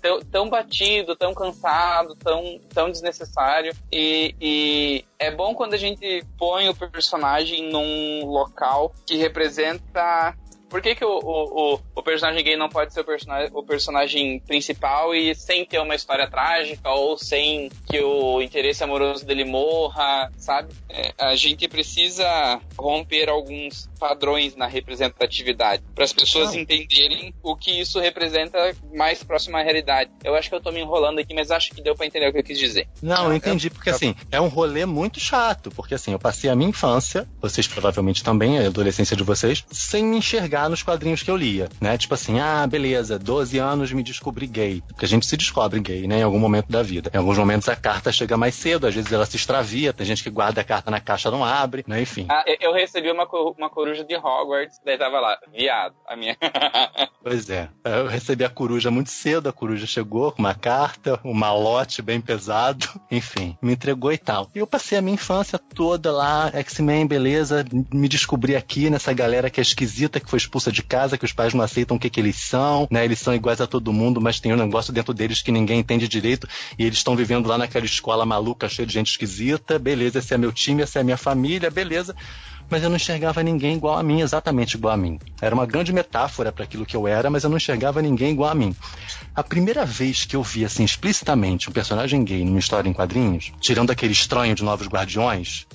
A: tão, tão batido, tão cansado, tão, tão desnecessário. E, e é bom quando a gente põe o personagem num local que representa por que, que o, o, o, personagem gay não pode ser o personagem, o personagem principal e sem ter uma história trágica ou sem que o interesse amoroso dele morra, sabe? É, a gente precisa romper alguns padrões na representatividade para as pessoas não. entenderem o que isso representa mais próximo à realidade. Eu acho que eu tô me enrolando aqui, mas acho que deu para entender o que eu quis dizer.
B: Não, eu entendi, porque assim, é um rolê muito chato, porque assim, eu passei a minha infância, vocês provavelmente também, a adolescência de vocês, sem me enxergar nos quadrinhos que eu lia, né? Tipo assim, ah, beleza, 12 anos me descobri gay. Porque a gente se descobre gay, né? Em algum momento da vida. Em alguns momentos a carta chega mais cedo, às vezes ela se extravia, tem gente que guarda a carta na caixa não abre, né? Enfim.
A: Ah, eu recebi uma, uma coruja de Hogwarts, daí tava lá, viado, a minha.
B: pois é. Eu recebi a coruja muito cedo, a coruja chegou com uma carta, um malote bem pesado, enfim, me entregou e tal. E eu passei a minha infância toda lá, X-Men, beleza, me descobri aqui nessa galera que é esquisita, que foi expulsa de casa, que os pais não aceitam o que, que eles são, né? Eles são iguais a todo mundo, mas tem um negócio dentro deles que ninguém entende direito e eles estão vivendo lá naquela escola maluca, cheia de gente esquisita. Beleza, esse é meu time, essa é minha família, beleza mas eu não enxergava ninguém igual a mim, exatamente igual a mim. Era uma grande metáfora para aquilo que eu era, mas eu não enxergava ninguém igual a mim. A primeira vez que eu vi assim explicitamente um personagem gay numa história em quadrinhos, tirando aquele estranho de Novos Guardiões,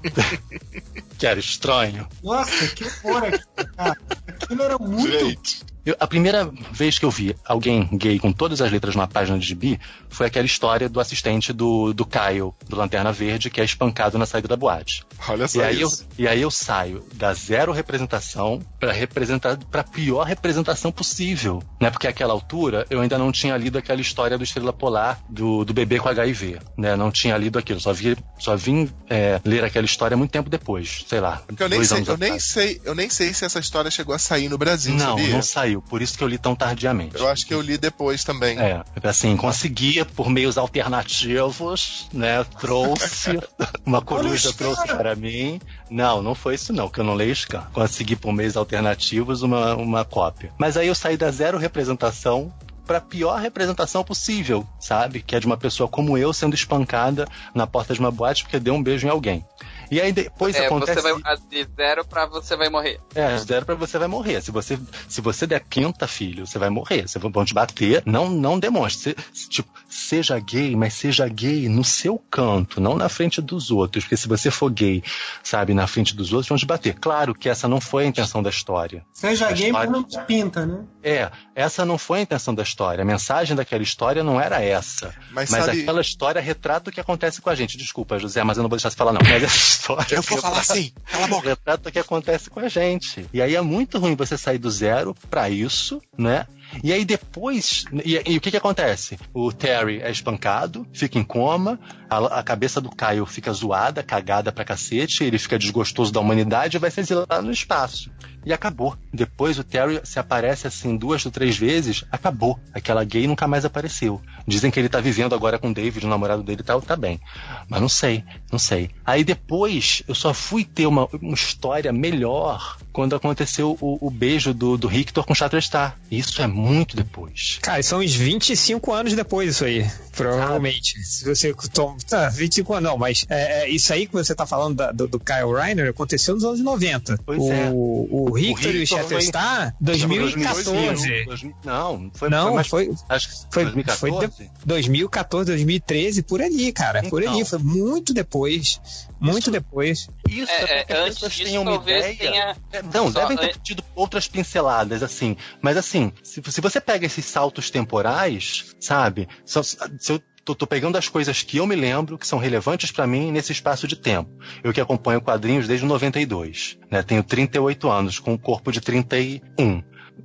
B: que era estranho.
C: Nossa, que horror cara. Aquilo era muito. Gente.
B: Eu, a primeira vez que eu vi alguém gay com todas as letras numa página de gibi foi aquela história do assistente do, do Kyle, do Lanterna Verde, que é espancado na saída da boate.
D: Olha só
B: e aí
D: isso.
B: Eu, e aí eu saio da zero representação para representar para pior representação possível, né? Porque naquela altura eu ainda não tinha lido aquela história do Estrela Polar do, do bebê com HIV, né? Não tinha lido aquilo, só vi só vim é, ler aquela história muito tempo depois, sei lá.
D: eu nem sei, eu nem sei, eu nem sei se essa história chegou a sair no Brasil,
B: Não,
D: sabia?
B: não saiu saiu, por isso que eu li tão tardiamente.
D: Eu acho que eu li depois também.
B: É, assim, conseguia por meios alternativos, né? Trouxe, uma coruja trouxe para mim. Não, não foi isso não, que eu não leio Scan. Consegui por meios alternativos uma, uma cópia. Mas aí eu saí da zero representação para a pior representação possível, sabe? Que é de uma pessoa como eu sendo espancada na porta de uma boate porque deu um beijo em alguém. E aí depois
A: é,
B: acontece.
A: Você vai, de zero pra você vai morrer.
B: É, de zero pra você vai morrer. Se você, se você der quinta, filho, você vai morrer. Você vão te bater. Não, não demonstre. Se, tipo, seja gay, mas seja gay no seu canto, não na frente dos outros. Porque se você for gay, sabe, na frente dos outros, vão te bater. Claro que essa não foi a intenção da história.
C: Seja a gay, história... mas não te pinta, né?
B: É, essa não foi a intenção da história. A mensagem daquela história não era essa. Mas, mas sabe... aquela história retrata o que acontece com a gente. Desculpa, José, mas eu não vou deixar você falar, não. Mas essa história.
D: Eu vou falar assim, cala a boca.
B: Retrata o que acontece com a gente. E aí é muito ruim você sair do zero para isso, né? E aí depois. E, e, o que que acontece? O Terry é espancado, fica em coma, a, a, cabeça do Kyle fica zoada, cagada pra cacete, ele fica desgostoso da humanidade e vai ser exilado no espaço. E acabou. Depois o Terry se aparece assim duas ou três vezes, acabou. Aquela gay nunca mais apareceu. Dizem que ele tá vivendo agora com o David, o namorado dele tá, tá bem. Mas não sei, não sei. Aí depois eu só fui ter uma, uma história melhor quando aconteceu o, o beijo do, do Rictor com Shatterstar. Isso é muito depois.
F: Cara, são uns 25 anos depois isso aí, provavelmente. Ah. Se você toma. Tá, 25 anos não, mas é, é, isso aí que você tá falando da, do, do, Kyle Reiner aconteceu nos anos 90.
B: Pois
F: o,
B: é.
F: O, o Rictor e o Shatterstar, 2014. 2000,
B: não, foi,
F: não,
B: foi, mais, acho que foi 2014. Foi
F: 2014, 2013, por ali, cara. Então. Por ali, foi muito depois. Muito isso, depois.
B: Isso, é, é, antes disso, tenham uma ideia. Tenha... É, não, Só, devem ter tido outras pinceladas, assim. Mas assim, se, se você pega esses saltos temporais, sabe? Se, se eu Tô, tô, pegando as coisas que eu me lembro, que são relevantes para mim nesse espaço de tempo. Eu que acompanho quadrinhos desde 92, né? Tenho 38 anos, com um corpo de 31.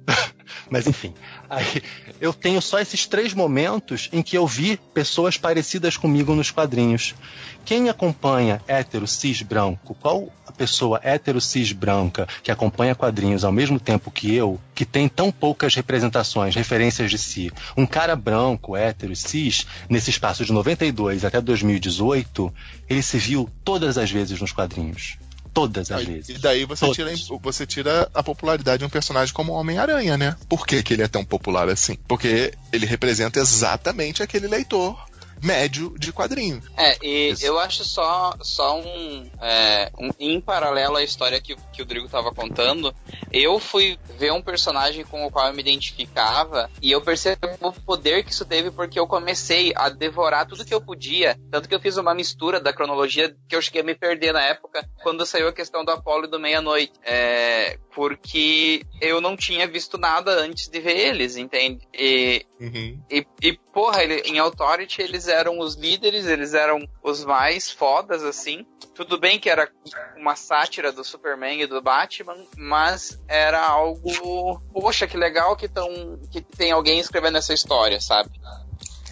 B: Mas enfim, aí, eu tenho só esses três momentos em que eu vi pessoas parecidas comigo nos quadrinhos. Quem acompanha hétero cis branco, qual a pessoa hétero cis branca que acompanha quadrinhos ao mesmo tempo que eu, que tem tão poucas representações, referências de si? Um cara branco, hétero cis, nesse espaço de 92 até 2018, ele se viu todas as vezes nos quadrinhos. Todas as
D: Aí-
B: vezes.
D: E daí você tira, você tira a popularidade de um personagem como o Homem-Aranha, né? Por que, que ele é tão popular assim? Porque ele representa exatamente aquele leitor médio de quadrinho.
A: É, e
D: Isso.
A: eu acho só, só um, é, um- Em paralelo à história que, que o Drigo tava contando, eu fui ver um personagem com o qual eu me identificava e eu percebo o poder que isso teve porque eu comecei a devorar tudo que eu podia. Tanto que eu fiz uma mistura da cronologia que eu cheguei a me perder na época quando saiu a questão do Apolo e do Meia-Noite. É, porque eu não tinha visto nada antes de ver eles, entende? E,
D: Uhum.
A: e, e, porra, ele, em Authority eles eram os líderes, eles eram os mais fodas, assim. Tudo bem que era uma sátira do Superman e do Batman, mas era algo. Poxa, que legal que, tão, que tem alguém escrevendo essa história, sabe?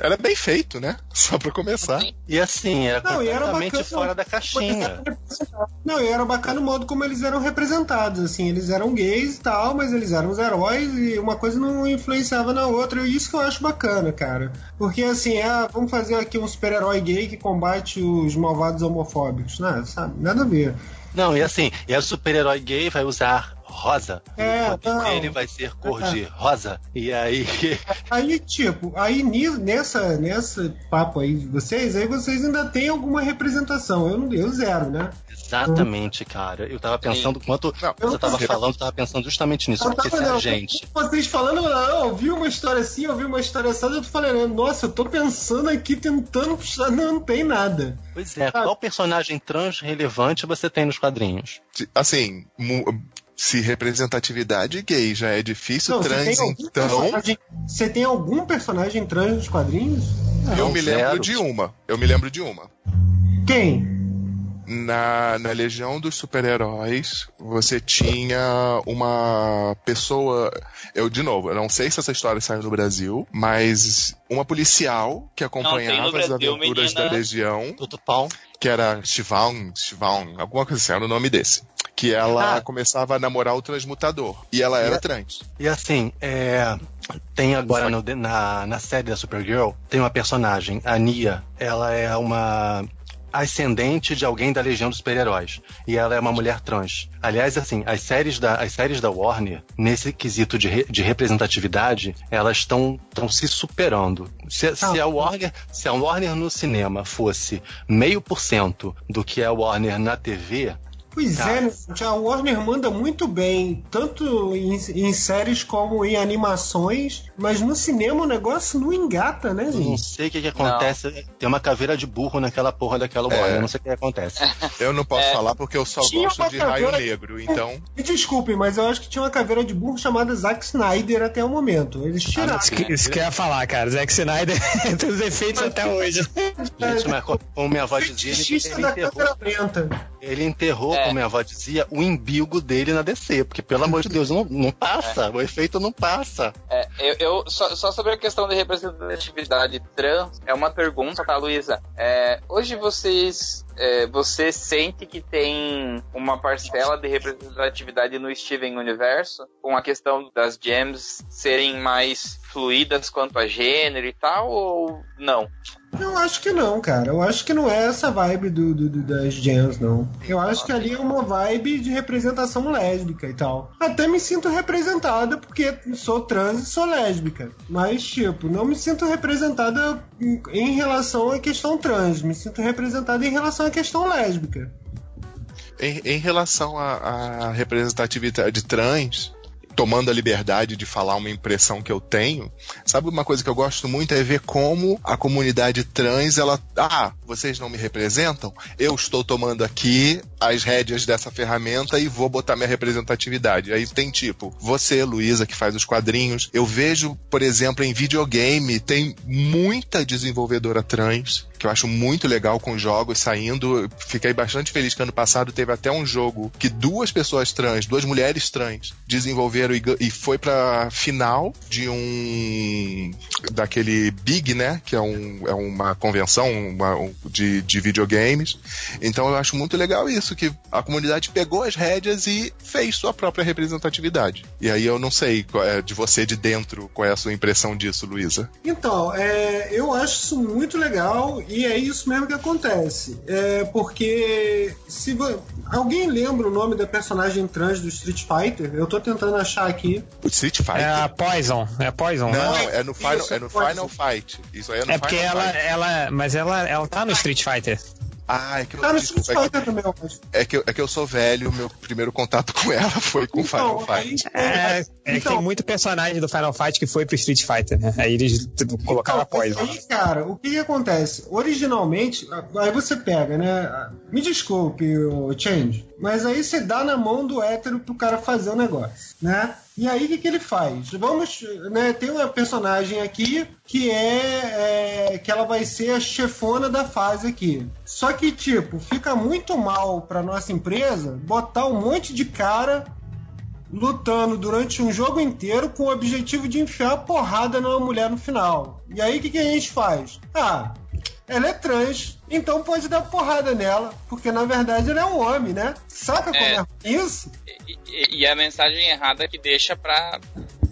D: Era bem feito, né? Só pra começar.
B: E assim, era
C: Não, e era
B: completamente
C: bacana,
B: fora da caixinha.
C: Não, e era bacana o modo como eles eram representados, assim, eles eram gays e tal, mas eles eram os heróis e uma coisa não influenciava na outra, e isso que eu acho bacana, cara. Porque assim, ah, vamos fazer aqui um super-herói gay que combate os malvados homofóbicos, né? Sabe? Nada a ver.
B: Não, e assim, e o super-herói gay vai usar rosa.
C: É,
B: o
C: não.
B: dele vai ser cor
C: É.
B: de rosa. E aí.
C: Aí, tipo, aí nessa, nessa papo aí de vocês, aí vocês ainda têm alguma representação. Eu, não- eu zero, né?
B: Exatamente, cara. Eu tava pensando, quanto
D: Não,
B: você tava falando, eu tava pensando justamente nisso.
C: Eu
B: Porque
C: tava,
B: se a
C: não,
B: gente.
C: Vocês falando, ah, eu ouvi uma história assim, eu ouvi uma história assim, eu tô falando, nossa, eu tô pensando aqui, tentando puxar, não, não tem nada.
B: Pois é, qual personagem trans relevante você tem nos quadrinhos?
D: Assim, se representatividade gay já é difícil,
C: Não,
D: trans, então.
C: Você tem algum personagem trans nos quadrinhos?
D: Eu
B: Não,
D: me lembro
B: zero.
D: de uma. Eu me lembro de uma.
C: Quem?
D: Na, na Legião dos Super-Heróis, você tinha uma pessoa. Eu, de novo, eu não sei se essa história saiu no Brasil, mas uma policial que acompanhava as
A: Brasil,
D: aventuras
A: menina.
D: da Legião,
B: Tudo pau.
D: que era Shivang, Shivang, alguma coisa assim, era o nome desse. Que ela
B: Ah.
D: começava a namorar o transmutador. E ela era
B: E
D: trans.
B: E assim, é, tem agora no- na, na série da Supergirl, tem uma personagem, a Nia. Ela é uma ascendente de alguém da Legião dos Super-Heróis. E ela é uma mulher trans. Aliás, assim, as séries da, as séries da Warner, nesse quesito de, re- de representatividade, elas estão se superando. Se, se a Warner, se a Warner no cinema fosse meio por cento do que é a Warner na TV,
C: Pois
B: Cara.
C: é, né, gente? a Warner manda muito bem, tanto em, em séries como em animações, mas no cinema o negócio não engata, né,
B: eu não
C: gente?
B: sei o que, que acontece. Tem uma caveira de burro naquela porra daquela
D: É.
B: Warner, eu não sei o que acontece.
D: Eu não posso
A: É.
D: falar porque eu só
C: Tinha
D: gosto de raio
C: caveira-
D: negro, então.
C: Me desculpem, mas eu acho que tinha uma caveira de burro chamada Zack Snyder até o momento. Eles tiraram.
F: Isso que, isso que eu ia falar, cara. Zack Snyder tem os efeitos até hoje.
B: Gente, mas co- como minha avó dizia, ele, ele enterrou, ele enterrou,
A: É.
B: como minha avó dizia, o imbigo dele na DC, porque pelo amor de Deus, não, não passa, o efeito não passa.
A: É, eu, eu- só, só sobre a questão de representatividade trans, é uma pergunta, tá, Luísa? É, hoje vocês. É, você sente que tem uma parcela de representatividade no Steven Universo, com a questão das gems serem mais fluídas quanto a gênero e tal, ou não?
C: Eu acho que não, cara. Eu acho que não é essa vibe do, do- do- das gems, não. Eu acho que ali é uma vibe de representação lésbica e tal. Até me sinto representada porque sou trans e sou lésbica. Mas, tipo, não me sinto representada em, relação à questão trans. Me sinto representada em relação à questão lésbica.
D: Em, em relação à representatividade trans, tomando a liberdade de falar uma impressão que eu tenho, sabe uma coisa que eu gosto muito é ver como a comunidade trans, ela. Ah, vocês não me representam? Eu estou tomando aqui as rédeas dessa ferramenta e vou botar minha representatividade. Aí tem tipo, você, Luísa, que faz os quadrinhos. Eu vejo, por exemplo, em videogame, tem muita desenvolvedora trans que eu acho muito legal com jogos saindo. Fiquei bastante feliz que ano passado teve até um jogo que duas pessoas trans, duas mulheres trans, desenvolveram e, e foi pra final de um. daquele Big, né? Que é, um, é uma convenção uma, um, de, de videogames. Então eu acho muito legal isso, que a comunidade pegou as rédeas e fez sua própria representatividade. E aí eu não sei é, de você de dentro qual é a sua impressão disso, Luísa.
C: Então, é, eu acho isso muito legal e é isso mesmo que acontece. É porque se alguém lembra o nome da personagem trans do Street Fighter, eu tô tentando achar aqui.
D: O Street Fighter?
F: É a Poison. É a Poison.
D: Não, né? é no Final, isso, é no Final Fight. Isso aí é no
F: É porque ela, ela, mas ela, ela tá no Street Fighter.
D: Ah, é que eu,
C: no
D: desculpa, é, que,
C: Fighter também, eu acho.
D: é, que, eu- é que eu sou velho, meu primeiro contato com ela foi com
C: Então,
D: Final Fight.
F: É, é que
C: Então-
F: tem muito personagem do Final Fight que foi pro Street Fighter, né? Aí eles tipo, colocaram a
C: Então,
F: Poison.
C: Aí, cara, o que, que acontece? Originalmente, aí você pega, né? Me desculpe, o Change, mas aí você dá na mão do hétero pro cara fazer o negócio, né? E aí o que, que ele faz? Vamos, né? Tem uma personagem aqui que é, é que ela vai ser a chefona da fase aqui. Só que tipo fica muito mal para nossa empresa botar um monte de cara lutando durante um jogo inteiro com o objetivo de enfiar a porrada numa mulher no final. E aí o que, que a gente faz? Ah, ela é trans, então pode dar porrada nela, porque na verdade ela é um homem, né? Saca como
A: É.
C: é isso?
A: E, e- e a mensagem errada que deixa pra,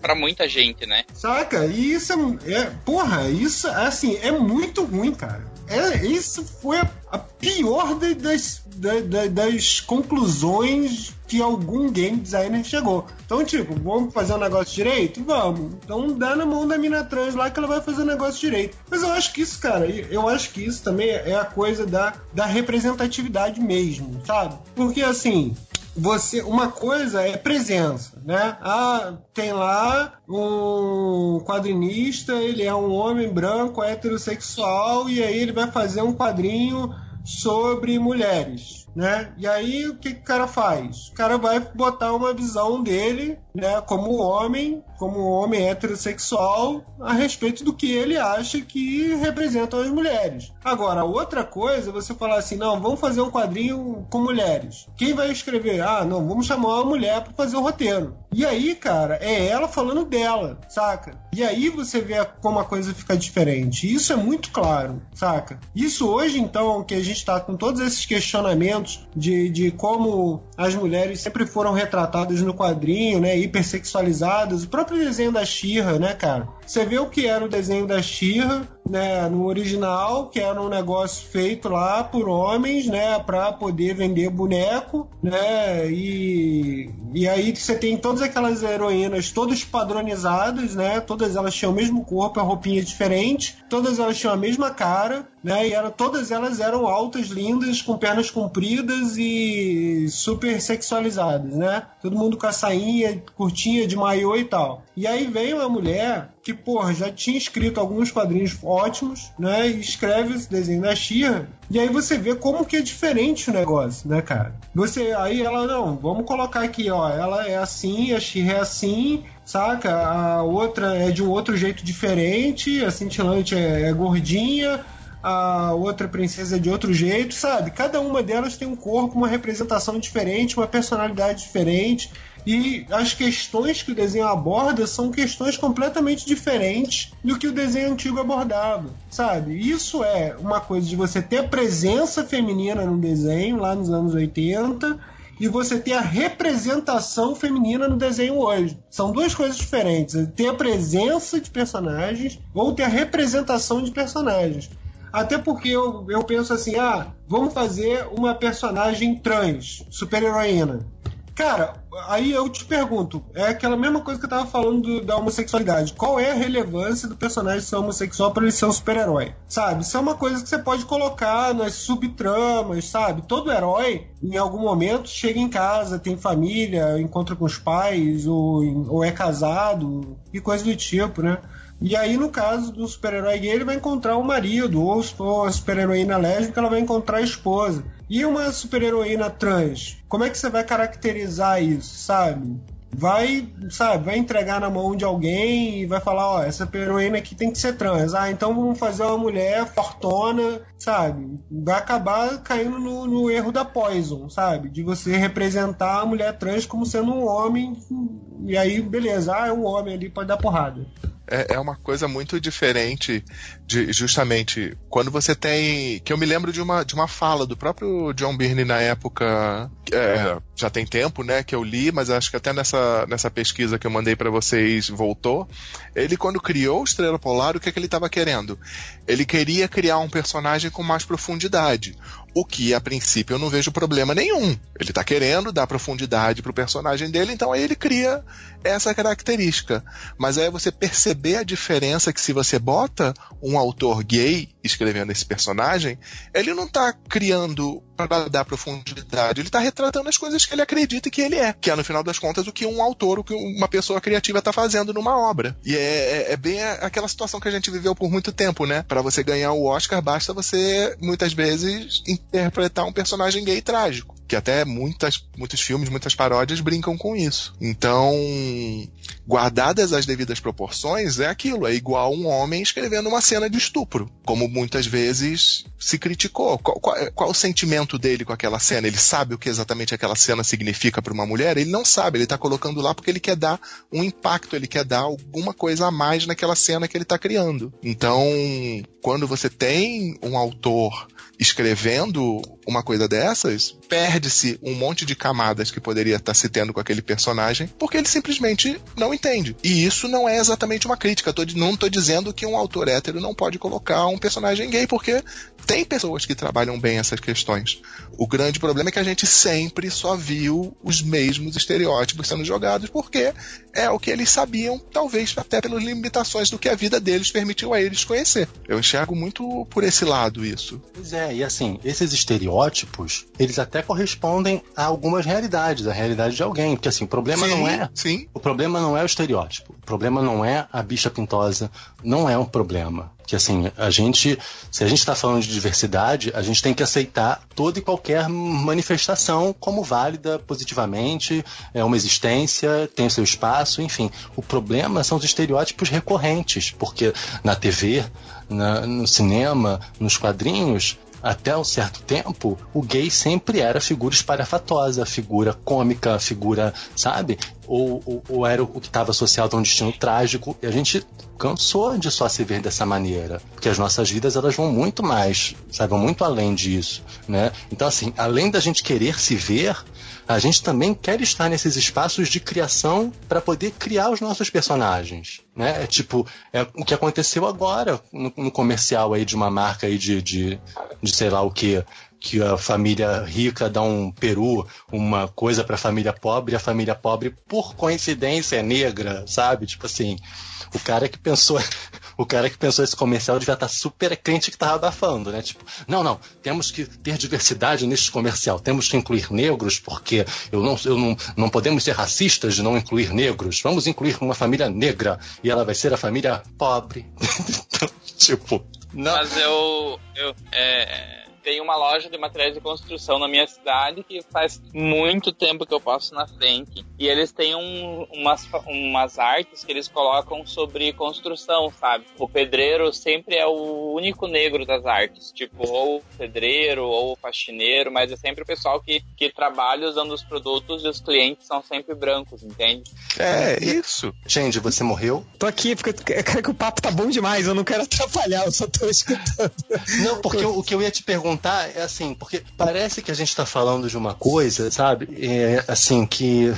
A: pra muita gente, né?
C: Saca? E isso é, é. Porra, isso, assim, é muito ruim, cara. É, isso foi a, pior da- das, da- da- das conclusões que algum game designer chegou. Então, tipo, vamos fazer o negócio direito? Vamos. Então dá na mão da mina trans lá que ela vai fazer o negócio direito. Mas eu acho que isso, cara, eu acho que isso também é a coisa da, da representatividade mesmo, sabe? Porque assim, você uma coisa é presença, né? Ah, tem lá um quadrinista, ele é um homem branco heterossexual e aí ele vai fazer um quadrinho sobre mulheres, né? E aí o que, que o cara faz? O cara vai botar uma visão dele, né, como homem, como homem heterossexual, a respeito do que ele acha que representam as mulheres. Agora, outra coisa é você falar assim, não, vamos fazer um quadrinho com mulheres. Quem vai escrever? Ah, não, vamos chamar uma mulher para fazer o roteiro. E aí, cara, é ela falando dela, saca? E aí você vê como a coisa fica diferente. Isso é muito claro, saca? Isso hoje, então, que a gente tá com todos esses questionamentos de, de como as mulheres sempre foram retratadas no quadrinho, né? Hipersexualizadas. O próprio desenho da Xirra, né, cara? Você vê o que era o desenho da Xirra, né, no original, que era um negócio feito lá por homens, né, para poder vender boneco, né, e, e aí você tem todas aquelas heroínas todas padronizadas, né, todas elas tinham o mesmo corpo, a roupinha diferente, todas elas tinham a mesma cara, né, e era, todas elas eram altas, lindas, com pernas compridas e super sexualizadas, né, todo mundo com a sainha curtinha de maiô e tal. E aí vem uma mulher que, porra, já tinha escrito alguns quadrinhos ótimos, né? E escreve esse desenho da Xirra. E aí você vê como que é diferente o negócio, né, cara? Você, aí ela, não, vamos colocar aqui, ó, ela é assim, a Xirra é assim, saca? A outra é de um outro jeito diferente, a cintilante é, é gordinha, a outra princesa é de outro jeito, sabe? Cada uma delas tem um corpo, uma representação diferente, uma personalidade diferente. E as questões que o desenho aborda são questões completamente diferentes do que o desenho antigo abordava, sabe? Isso é uma coisa de você ter a presença feminina no desenho lá nos anos 80 e você ter a representação feminina no desenho hoje. São duas coisas diferentes. Ter a presença de personagens ou ter a representação de personagens. Até porque eu, eu penso assim, ah, vamos fazer uma personagem trans, super-heroína. Cara, aí eu te pergunto, é aquela mesma coisa que eu tava falando do- da homossexualidade. Qual é a relevância do personagem ser homossexual para ele ser um super-herói? Sabe? Isso é uma coisa que você pode colocar nas subtramas, sabe? Todo herói, em algum momento, chega em casa, tem família, encontra com os pais, ou, ou é casado, e coisa do tipo, né? E aí, no caso do super-herói gay, ele vai encontrar o marido, ou a super-heroína lésbica, ela vai encontrar a esposa. E uma super-heroína trans? Como é que você vai caracterizar isso, sabe? vai, sabe, vai entregar na mão de alguém e vai falar, ó, essa heroína aqui tem que ser trans. Ah, então vamos fazer uma mulher fortona, sabe? Vai acabar caindo no, no erro da Poison, sabe? De você representar a mulher trans como sendo um homem e aí, beleza, ah, é um homem ali, pode dar porrada
D: é, é uma coisa muito diferente de justamente quando você tem. Que eu me lembro de uma, de uma fala do próprio John Byrne na época. É, já tem tempo, né, que eu li, mas acho que até nessa, nessa pesquisa que eu mandei para vocês voltou. Ele, quando criou Estrela Polar, o que, é que ele estava querendo? Ele queria criar um personagem com mais profundidade. O que, a princípio, eu não vejo problema nenhum. Ele está querendo dar profundidade pro personagem dele, então aí ele cria essa característica. Mas aí você perceber a diferença que se você bota um autor gay escrevendo esse personagem, ele não está criando para dar profundidade, ele está retratando as coisas que ele acredita que ele é, que é no final das contas o que um autor, o que uma pessoa criativa está fazendo numa obra. E é, é, é, bem aquela situação que a gente viveu por muito tempo, né? Para você ganhar o Oscar, basta você muitas vezes interpretar um personagem gay trágico que até muitas, muitos filmes, muitas paródias brincam com isso. Então, guardadas as devidas proporções, é aquilo, é igual um homem escrevendo uma cena de estupro, como muitas vezes se criticou. Qual, qual, qual o sentimento dele com aquela cena? Ele sabe o que exatamente aquela cena significa para uma mulher? Ele não sabe, ele está colocando lá porque ele quer dar um impacto, ele quer dar alguma coisa a mais naquela cena que ele está criando. Então, quando você tem um autor escrevendo uma coisa dessas, perde-se um monte de camadas que poderia estar se tendo com aquele personagem, porque ele simplesmente não entende. E isso não é exatamente uma crítica. Tô, não estou dizendo que um autor hétero não pode colocar um personagem gay, porque tem pessoas que trabalham bem essas questões. O grande problema é que a gente sempre só viu os mesmos estereótipos sendo jogados, porque é o que eles sabiam, talvez até pelas limitações do que a vida deles permitiu a eles conhecer. Eu enxergo muito por esse lado isso.
B: Pois é, e assim, esses estereótipos, eles até correspondem a algumas realidades, a realidade de alguém, porque assim, o problema
D: sim,
B: não é,
D: sim.
B: o problema não é o estereótipo, o problema não é a bicha pintosa, não é um problema que assim, a gente, se a gente está falando de diversidade, a gente tem que aceitar toda e qualquer manifestação como válida positivamente, é uma existência, tem o seu espaço, enfim. O problema são os estereótipos recorrentes, porque na TV, na, no cinema, nos quadrinhos, até um certo tempo, o gay sempre era figura espalhafatosa, figura cômica, figura, sabe? Ou, ou, ou era o que estava associado a um destino trágico. E a gente cansou de só se ver dessa maneira. Porque as nossas vidas, elas vão muito mais, sabe? Muito além disso, né? Então, assim, além da gente querer se ver, a gente também quer estar nesses espaços de criação para poder criar os nossos personagens, né? É tipo, é o que aconteceu agora no, no comercial aí de uma marca aí de, de, de sei lá o que, que a família rica dá um peru, uma coisa para a família pobre, e a família pobre, por coincidência, é negra, sabe? Tipo assim, o cara que pensou, o cara que pensou esse comercial devia estar super crente que estava abafando, né? Tipo, não, não, temos que ter diversidade neste comercial, temos que incluir negros, porque eu não, eu não, não podemos ser racistas de não incluir negros. Vamos incluir uma família negra e ela vai ser a família pobre. tipo, não.
A: Mas eu, eu é tem uma loja de materiais de construção na minha cidade que faz muito tempo que eu passo na frente. E eles têm um, umas, umas artes que eles colocam sobre construção, sabe? O pedreiro sempre é o único negro das artes. Tipo, ou o pedreiro, ou o faxineiro, mas é sempre o pessoal que, que trabalha usando os produtos e os clientes são sempre brancos, entende?
D: É, isso.
B: Gente, você morreu?
F: Tô aqui porque eu quero que o papo tá bom demais, eu não quero atrapalhar, eu só tô escutando.
B: Não, porque o que eu ia te perguntar perguntar é assim, porque parece que a gente está falando de uma coisa, sabe? É, assim, que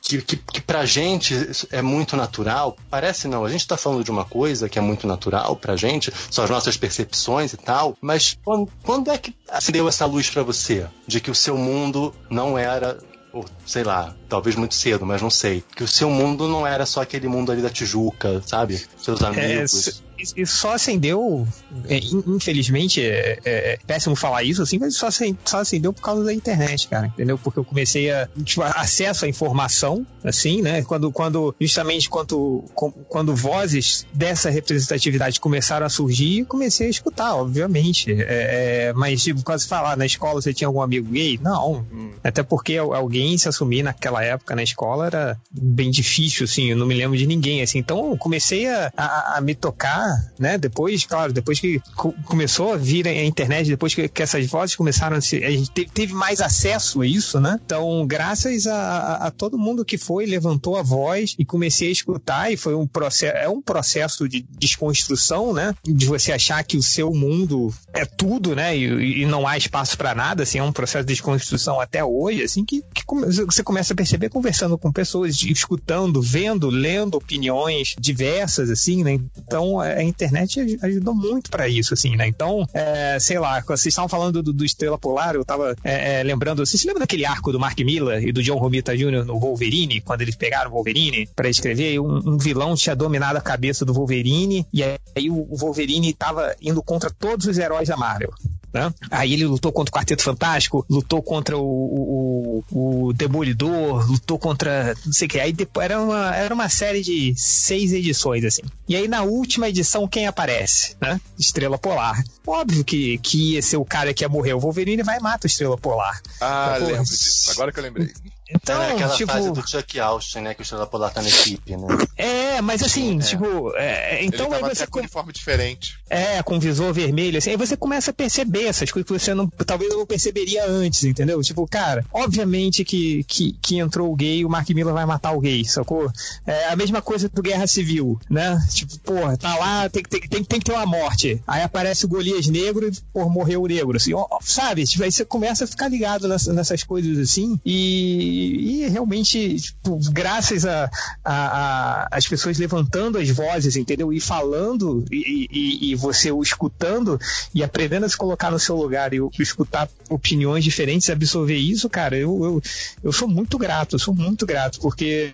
B: que, que, que pra gente é muito natural. Parece não, a gente tá falando de uma coisa que é muito natural pra gente, são as nossas percepções e tal, mas quando, quando é que acendeu essa luz para você? De que o seu mundo não era ou sei lá, talvez muito cedo, mas não sei. Que o seu mundo não era só aquele mundo ali da Tijuca, sabe? Seus é, amigos.
F: Isso só acendeu, é, infelizmente, é, é, é, péssimo falar isso assim, mas só, só acendeu por causa da internet, cara, entendeu? Porque eu comecei a tipo, acesso à informação, assim, né? Quando, quando justamente quando, quando vozes dessa representatividade começaram a surgir, comecei a escutar, obviamente. É, é, mas, tipo, quase falar, na escola você tinha algum amigo gay? Não. Até porque alguém se assumir naquela época na escola era bem difícil, assim, eu não me lembro de ninguém, assim. Então, comecei a, a, a me tocar, né? Depois, claro, depois que começou a vir a internet, depois que, que essas vozes começaram a se. A gente teve, mais acesso a isso, né? Então, graças a, a, a, todo mundo que foi, levantou a voz e comecei a escutar, e foi um processo, é um processo de desconstrução, né? De você achar que o seu mundo é tudo, né? E, e não há espaço para nada, assim, é um processo de desconstrução até hoje, assim, que, que você começa a perceber conversando com pessoas, escutando, vendo, lendo opiniões diversas, assim, né? Então, a internet ajudou muito para isso, assim, né? Então, é, sei lá, vocês estavam falando do, do Estrela Polar, eu tava é, é, lembrando, vocês se lembram daquele arco do Mark Miller e do John Romita Jr. no Wolverine, quando eles pegaram o Wolverine para escrever, um, um, vilão tinha dominado a cabeça do Wolverine, e aí o Wolverine tava indo contra todos os heróis da Marvel. Né? Aí ele lutou contra o Quarteto Fantástico, lutou contra o, o, o Demolidor, lutou contra não sei o que. Aí depois, era, uma, era uma série de seis edições, assim. E aí na última edição, quem aparece? Né? Estrela Polar. Óbvio que, que ia ser o cara que ia morrer. O Wolverine vai e mata o Estrela Polar.
D: Ah, então, lembro disso. Agora que eu lembrei.
B: Então, é aquela tipo... fase do Chuck Austin, né? Que o Estrela Polar tá na equipe, né?
F: É, mas assim, é. tipo. É, então
D: Ele
F: aí você.
D: Com uniforme diferente.
F: É, com visor vermelho, assim. Aí você começa a perceber essas coisas que você não, talvez não perceberia antes, entendeu? Tipo, cara, obviamente que, que, que entrou o gay, o Mark Miller vai matar o gay, sacou? É a mesma coisa do Guerra Civil, né? Tipo, porra, tá lá, tem, tem, tem, tem que ter uma morte. Aí aparece o Golias negro e, por morreu o negro, assim, ó, sabe? Tipo, aí você começa a ficar ligado nessas, nessas coisas assim e, e realmente, tipo, graças a, a, a, as pessoas levantando as vozes, entendeu? E falando e, e, e você o escutando e aprendendo a se colocar no seu lugar e escutar opiniões diferentes, absorver isso, cara, eu, eu, eu sou muito grato, eu sou muito grato, porque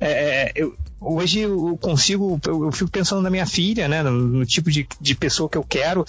F: é, é eu, hoje eu consigo, eu, fico pensando na minha filha, né, no, no tipo de, de pessoa que eu quero,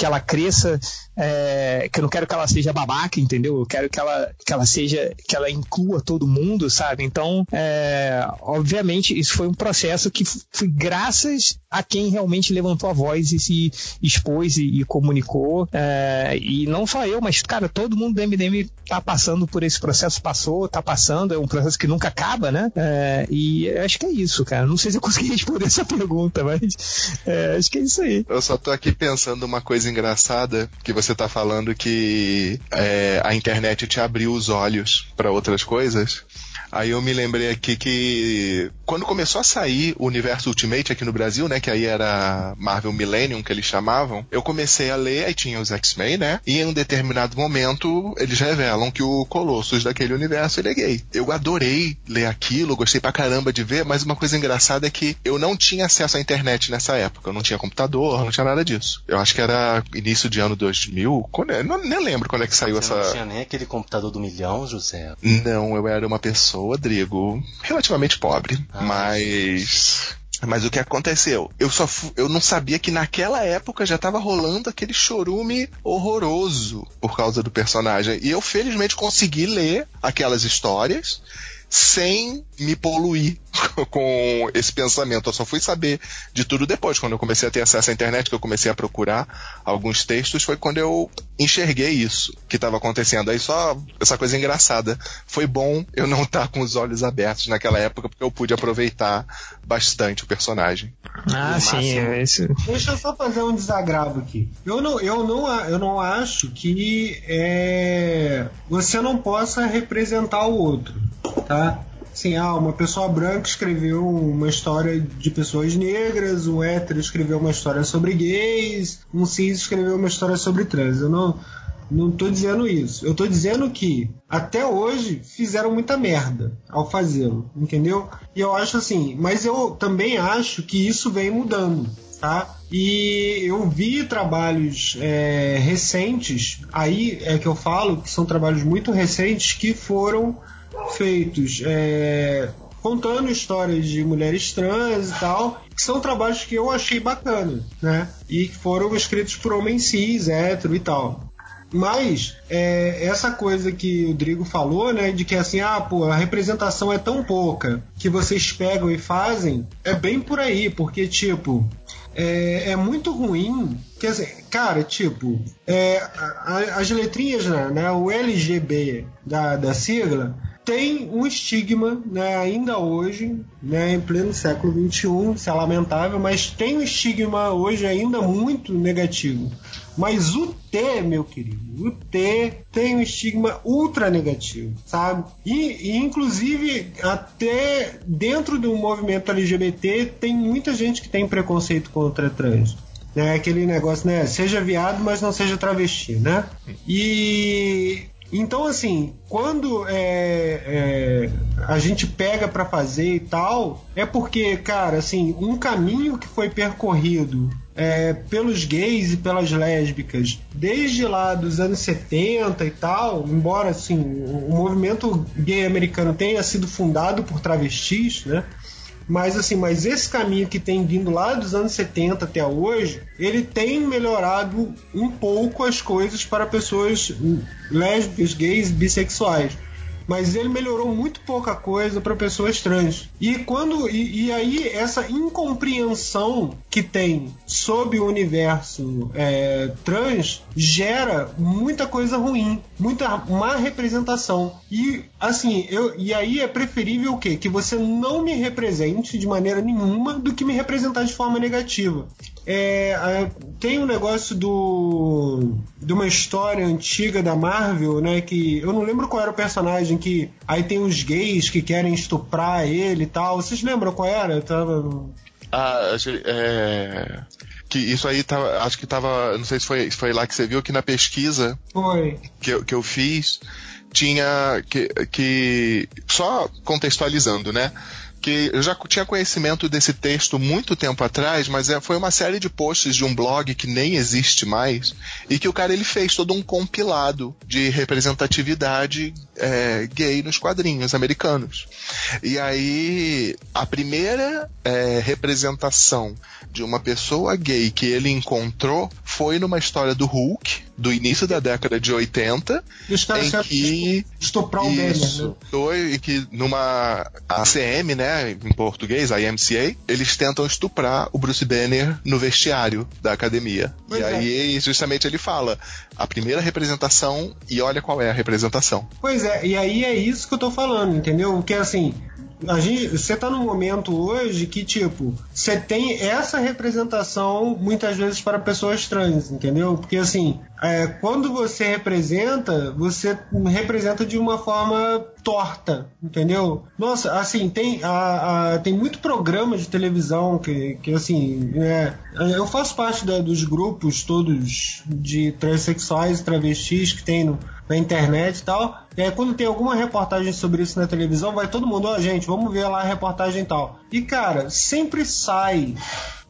F: que ela cresça, é, que eu não quero que ela seja babaca, entendeu? Eu quero que ela, que ela seja, que ela inclua todo mundo, sabe? Então, é, obviamente, isso foi um processo que foi graças a quem realmente levantou a voz e se expôs e, e comunicou. É, e não só eu, mas, cara, todo mundo do MDM tá passando por esse processo, passou, tá passando, é um processo que nunca acaba, né? É, e acho que é isso, cara. Não sei se eu consegui responder essa pergunta, mas é, acho que é isso aí.
D: Eu só tô aqui pensando uma coisa engraçada que você tá falando que é, a internet te abriu os olhos para outras coisas. Aí eu me lembrei aqui que quando começou a sair o universo Ultimate aqui no Brasil, né, que aí era Marvel Millennium que eles chamavam, eu comecei a ler, aí tinha os X-Men, né? E em um determinado momento eles revelam que o Colossus daquele universo ele é gay. Eu adorei ler aquilo, gostei pra caramba de ver, mas uma coisa engraçada é que eu não tinha acesso à internet nessa época, eu não tinha computador, não tinha nada disso. Eu acho que era início de ano 2000, quando, eu não, nem lembro quando é que saiu
B: Você
D: essa.
B: Não tinha nem aquele computador do milhão, José?
D: Não, eu era uma pessoa pessoa, Drigo, relativamente pobre, ah, mas mas o que aconteceu? Eu só eu não sabia que naquela época já estava rolando aquele chorume horroroso por causa do personagem. E eu felizmente consegui ler aquelas histórias sem me poluir com esse pensamento. Eu só fui saber de tudo depois, quando eu comecei a ter acesso à internet, que eu comecei a procurar alguns textos, foi quando eu enxerguei isso que estava acontecendo. Aí só essa coisa engraçada. Foi bom eu não estar tá com os olhos abertos naquela época, porque eu pude aproveitar bastante o personagem.
F: Ah, sim, é isso.
C: Deixa eu só fazer um desagravo aqui. Eu não, eu não, eu não acho que é, você não possa representar o outro tá? Assim, ah, uma pessoa branca escreveu uma história de pessoas negras, um hétero escreveu uma história sobre gays, um cis escreveu uma história sobre trans. Eu não, não tô dizendo isso. Eu tô dizendo que até hoje fizeram muita merda ao fazê-lo, entendeu? E eu acho assim, mas eu também acho que isso vem mudando. Tá? E eu vi trabalhos é, recentes, aí é que eu falo que são trabalhos muito recentes que foram feitos é, contando histórias de mulheres trans e tal, que são trabalhos que eu achei bacana, né? E que foram escritos por homens cis, hétero e tal. Mas é, essa coisa que o Drigo falou, né, de que assim, ah, pô, a representação é tão pouca que vocês pegam e fazem, é bem por aí, porque tipo, é, é muito ruim. Quer dizer, cara, tipo, é, a- as letrinhas, né, né, o LGB da, da sigla, tem um estigma, né, ainda hoje, né, em pleno século XXI, isso é lamentável, mas tem um estigma hoje ainda muito negativo. Mas o T, meu querido, o T tem um estigma ultra negativo, sabe? E, e, inclusive, até dentro do movimento LGBT, tem muita gente que tem preconceito contra trans. É aquele negócio, né? Seja viado, mas não seja travesti, né? E então, assim, quando é, é, a gente pega pra fazer e tal, é porque, cara, assim, um caminho que foi percorrido é, pelos gays e pelas lésbicas desde lá dos anos 70 e tal, embora assim o movimento gay americano tenha sido fundado por travestis, né? Mas assim, mas esse caminho que tem vindo lá dos anos 70 até hoje, ele tem melhorado um pouco as coisas para pessoas lésbicas, gays, bissexuais. Mas ele melhorou muito pouca coisa para pessoas trans. E quando e, e aí essa incompreensão que tem sobre o universo é, trans gera muita coisa ruim, muita má representação. E assim, eu e aí é preferível o quê? Que você não me represente de maneira nenhuma do que me representar de forma negativa. É, tem um negócio do de uma história antiga da Marvel, né? Que eu não lembro qual era o personagem que aí tem os gays que querem estuprar ele e tal. Vocês lembram qual era? Eu tava
D: Ah, é, que isso aí tava, acho que tava, não sei se foi, foi lá que você viu que na pesquisa
C: foi.
D: que eu, que eu fiz tinha que, que só contextualizando, né? Que eu já tinha conhecimento desse texto muito tempo atrás, mas é, foi uma série de posts de um blog que nem existe mais e que o cara ele fez todo um compilado de representatividade é, gay nos quadrinhos americanos. E aí a primeira é, representação de uma pessoa gay que ele encontrou foi numa história do Hulk do início da década de 80
C: E os caras
D: em que
C: estuprar o Banner, né?
D: isso, foi, e que numa ACM, né, em português, a IMCA, eles tentam estuprar o Bruce Banner no vestiário da academia.
C: Pois
D: e
C: é.
D: aí, justamente, ele fala a primeira representação e olha qual é a representação.
C: Pois é, e aí é isso que eu tô falando, entendeu? Porque assim, a gente, você tá num momento hoje que, tipo, você tem essa representação muitas vezes para pessoas trans, entendeu? Porque assim, é, quando você representa, você representa de uma forma torta, entendeu? Nossa, assim, tem, a, a- tem muito programa de televisão que, que assim, é, eu faço parte da- dos grupos todos de transexuais e travestis que tem no, na internet e tal. Aí, quando tem alguma reportagem sobre isso na televisão, vai todo mundo, ó, gente, vamos ver lá a reportagem e tal. E, cara, sempre sai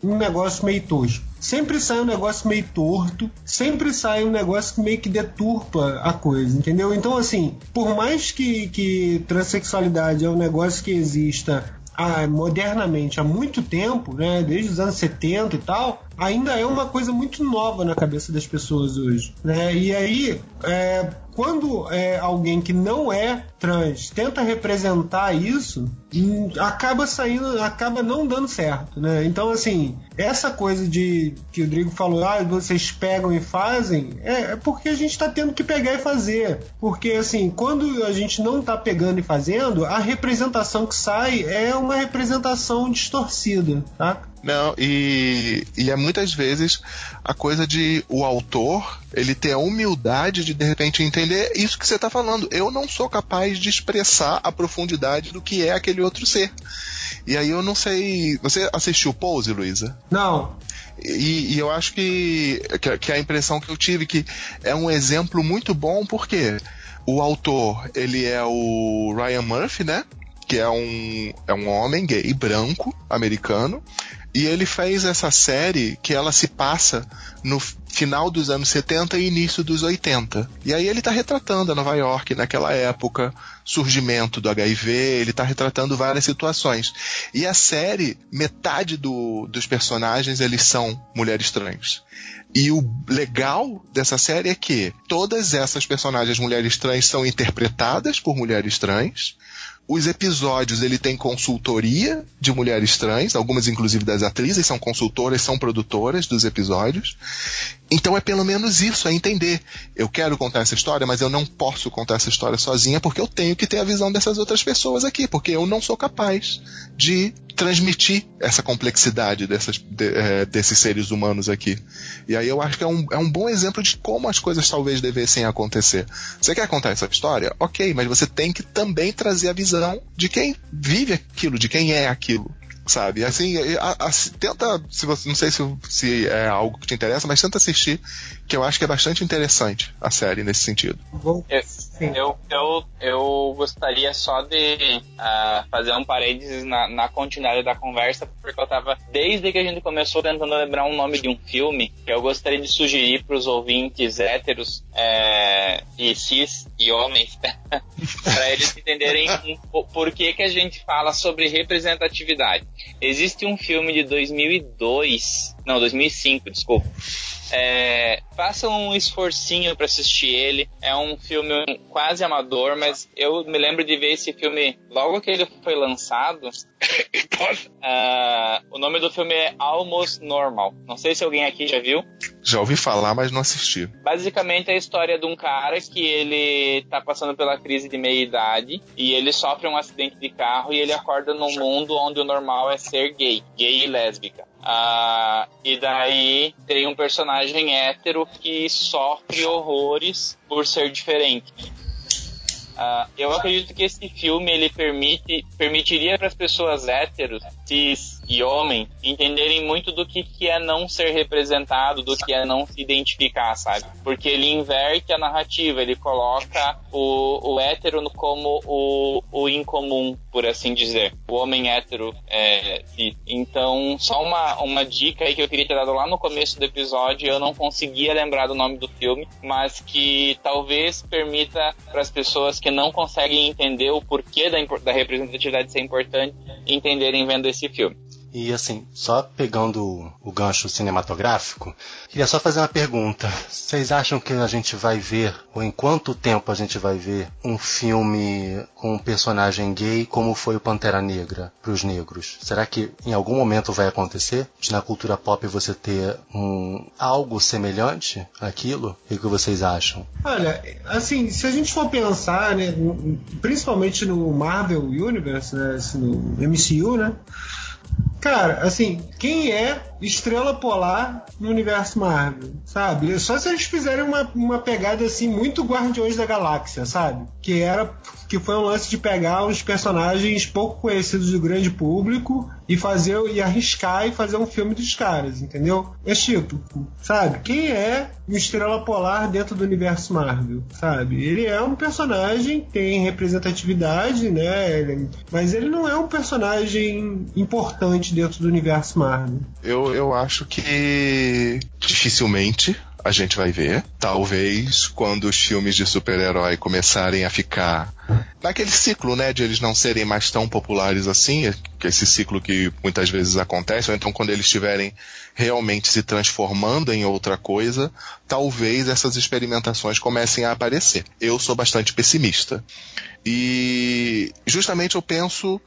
C: um negócio meio tosco. Sempre sai um negócio meio torto, sempre sai um negócio que meio que deturpa a coisa, entendeu? Então, assim, por mais que, que transexualidade é um negócio que exista ah, modernamente há muito tempo, né, desde os anos 70 e tal, ainda é uma coisa muito nova na cabeça das pessoas hoje. Né? E aí, é, quando é, alguém que não é trans tenta representar isso, acaba saindo, acaba não dando certo. Né? Então, assim, essa coisa de que o Drigo falou, ah, vocês pegam e fazem, é, é porque a gente está tendo que pegar e fazer. Porque, assim, quando a gente não está pegando e fazendo, a representação que sai é uma representação distorcida, tá?
D: Não, e, e é muitas vezes a coisa de o autor ele ter a humildade de de repente entender isso que você está falando. Eu não sou capaz de expressar a profundidade do que é aquele outro ser. E aí eu não sei. Você assistiu Pose, Luísa?
C: Não,
D: E, e eu acho que, que, que a impressão que eu tive que é um exemplo muito bom porque o autor ele é o Ryan Murphy, né? Que é um, é um homem gay branco americano. E ele fez essa série que ela se passa no final dos anos 70 e início dos 80. E aí ele está retratando a Nova York naquela época, surgimento do HIV, ele está retratando várias situações. E a série, metade do, dos personagens eles são mulheres trans. E o legal dessa série é que todas essas personagens mulheres trans são interpretadas por mulheres trans os episódios ele tem consultoria de mulheres trans, algumas inclusive das atrizes são consultoras, são produtoras dos episódios. Então é pelo menos isso, é entender. Eu quero contar essa história, mas eu não posso contar essa história sozinha porque eu tenho que ter a visão dessas outras pessoas aqui, porque eu não sou capaz de transmitir essa complexidade dessas, de, é, desses seres humanos aqui. E aí eu acho que é um, é um bom exemplo de como as coisas talvez devessem acontecer. Você quer contar essa história? Ok, mas você tem que também trazer a visão de quem vive aquilo, de quem é aquilo sabe? Assim, a, a, tenta, se você, não sei se, se é algo que te interessa, mas tenta assistir, que eu acho que é bastante interessante a série nesse sentido.
A: Eu, eu, eu, eu gostaria só de uh, fazer um parênteses na, na continuidade da conversa, porque eu tava, desde que a gente começou, tentando lembrar um nome de um filme, que eu gostaria de sugerir para os ouvintes héteros é, e cis e homens, para eles entenderem por que, que a gente fala sobre representatividade. Existe um filme de 2002, não, 2005, desculpa. É, faça um esforcinho para assistir ele. É um filme quase amador, mas eu me lembro de ver esse filme logo que ele foi lançado. uh, o nome do filme é Almost Normal. Não sei se alguém aqui já viu.
D: Já ouvi falar, mas não assisti.
A: Basicamente é a história de um cara que ele tá passando pela crise de meia idade e ele sofre um acidente de carro e ele acorda num mundo onde o normal é ser gay, gay e lésbica. Ah, e daí tem um personagem hétero que sofre horrores por ser diferente. Uh, eu acredito que esse filme ele permite permitiria para as pessoas héteros, cis e homem entenderem muito do que, que é não ser representado, do que é não se identificar, sabe? Porque ele inverte a narrativa, ele coloca o, o hétero como o, o incomum, por assim dizer. O homem hétero é, cis. Então, só uma, uma dica aí que eu queria ter dado lá no começo do episódio, eu não conseguia lembrar do nome do filme, mas que talvez permita para as pessoas que não conseguem entender o porquê da, da representatividade ser importante entenderem vendo esse filme.
B: E assim, só pegando o gancho cinematográfico, queria só fazer uma pergunta. Vocês acham que a gente vai ver, ou em quanto tempo a gente vai ver, um filme com um personagem gay como foi o Pantera Negra para os negros? Será que em algum momento vai acontecer de na cultura pop você ter um algo semelhante àquilo? O que vocês acham?
C: Olha, assim, se a gente for pensar, né, principalmente no Marvel Universe, né, assim, no MCU, né? Cara, assim, quem é estrela polar no universo Marvel, sabe? Só se eles fizerem uma, uma pegada assim muito Guardiões da Galáxia, sabe? Que era que foi um lance de pegar os personagens pouco conhecidos do grande público e fazer e arriscar e fazer um filme dos caras, entendeu? É tipo, sabe? Quem é o Estrela Polar dentro do universo Marvel, sabe? Ele é um personagem, tem representatividade, né? Mas ele não é um personagem importante dentro do universo Marvel.
D: Eu, eu acho que dificilmente a gente vai ver. Talvez quando os filmes de super-herói começarem a ficar naquele ciclo, né, de eles não serem mais tão populares assim, que esse ciclo que muitas vezes acontece, ou então quando eles estiverem realmente se transformando em outra coisa, talvez essas experimentações comecem a aparecer. Eu sou bastante pessimista. E justamente eu penso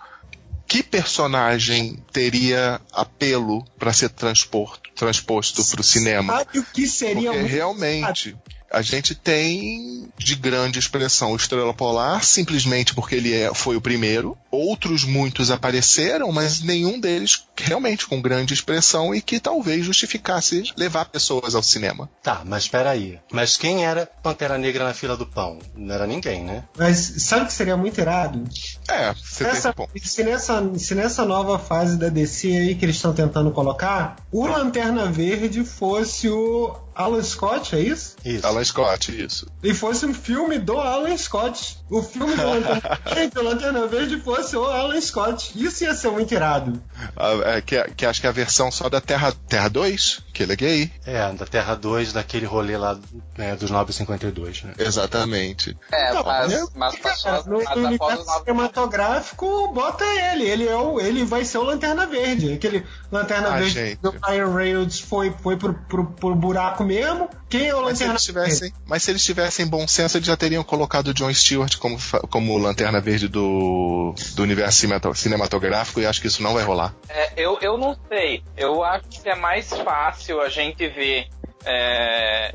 D: que personagem teria apelo para ser transporto, transposto para o cinema?
C: Sabe o que seria
D: Porque realmente a gente tem de grande expressão o Estrela Polar, simplesmente porque ele é, foi o primeiro. Outros muitos apareceram, mas nenhum deles realmente com grande expressão e que talvez justificasse levar pessoas ao cinema.
B: Tá, mas espera aí. Mas quem era Pantera Negra na fila do pão? Não era ninguém, né?
C: Mas sabe o que seria muito irado?
D: É, você
C: Essa,
D: tem ponto.
C: se, nessa, se nessa nova fase da DC aí que eles estão tentando colocar, o Lanterna Verde fosse o Alan Scott, é isso?
B: Isso.
D: Alan Scott, isso.
C: E fosse um filme do Alan Scott. O filme do Lanterna o Lanterna Verde fosse o Alan Scott. Isso ia ser muito irado.
D: Ah, é, que, que acho que é a versão só da Terra, Terra 2, que ele é gay.
B: É, da Terra 2, daquele rolê lá é, dos 952, né?
D: Exatamente.
A: É,
C: Não,
A: mas,
C: né?
A: mas passou
C: No,
A: mas
C: no
A: após os
C: universo cinematográfico, bota ele. Ele, é o, ele vai ser o Lanterna Verde. Aquele Lanterna
D: Ah,
C: Verde
D: gente.
C: do Ryan Reynolds foi, foi pro, pro, pro buraco mesmo. Quem é o
D: Mas se,
C: Lanterna
D: eles tivessem,
C: Verde?
D: mas se eles tivessem bom senso, eles já teriam colocado o John Stewart como, como lanterna verde do, do universo cinematográfico cinematográfico e acho que isso não vai rolar.
A: É, eu, eu não sei. Eu acho que é mais fácil a gente ver é,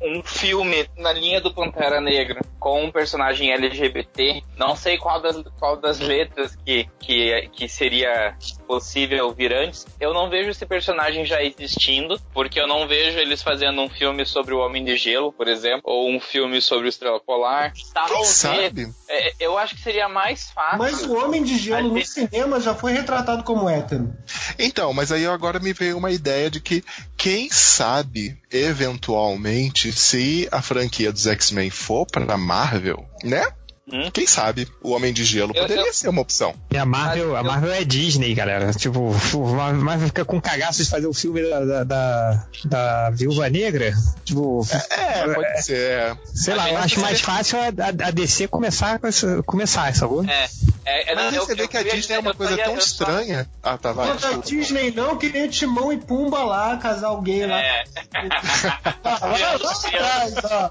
A: um filme na linha do Pantera Negra com um personagem LGBT. Não sei qual das, qual das letras que, que, que seria possível vir antes. Eu não vejo esse personagem já existindo, porque eu não vejo eles fazendo um filme sobre o Homem de Gelo, por exemplo, ou um filme sobre o Estrela Polar.
D: Quem
A: Talvez.
D: sabe?
A: é, eu acho que seria mais fácil.
C: Mas o Homem de Gelo no cinema já foi retratado como hétero.
D: Então, mas aí agora me veio uma ideia de que quem sabe, eventualmente, se a franquia dos X-Men for pra Marvel, né?
A: Hum?
D: Quem sabe o Homem de Gelo
A: Eu-
D: poderia
A: eu-
D: ser uma opção.
F: E a Marvel, a Marvel é Disney, galera. Tipo, a Marvel fica com cagaço de fazer o filme da, da, da, da Viúva Negra. Tipo,
D: É, pode ser. é.
F: sei
A: a
F: lá, eu acho mais fácil a, a- a DC começar começar, sacou?
A: É, é, é,
D: Mas
A: eu-
D: você vê
A: eu
D: que a Disney é uma coisa tão estranha. Ah, tá, vai.
C: Não
D: desculpa.
C: Disney não, que nem Timão e Pumba lá, casal gay lá.
A: É,
C: Ah, vai lá atrás, ó.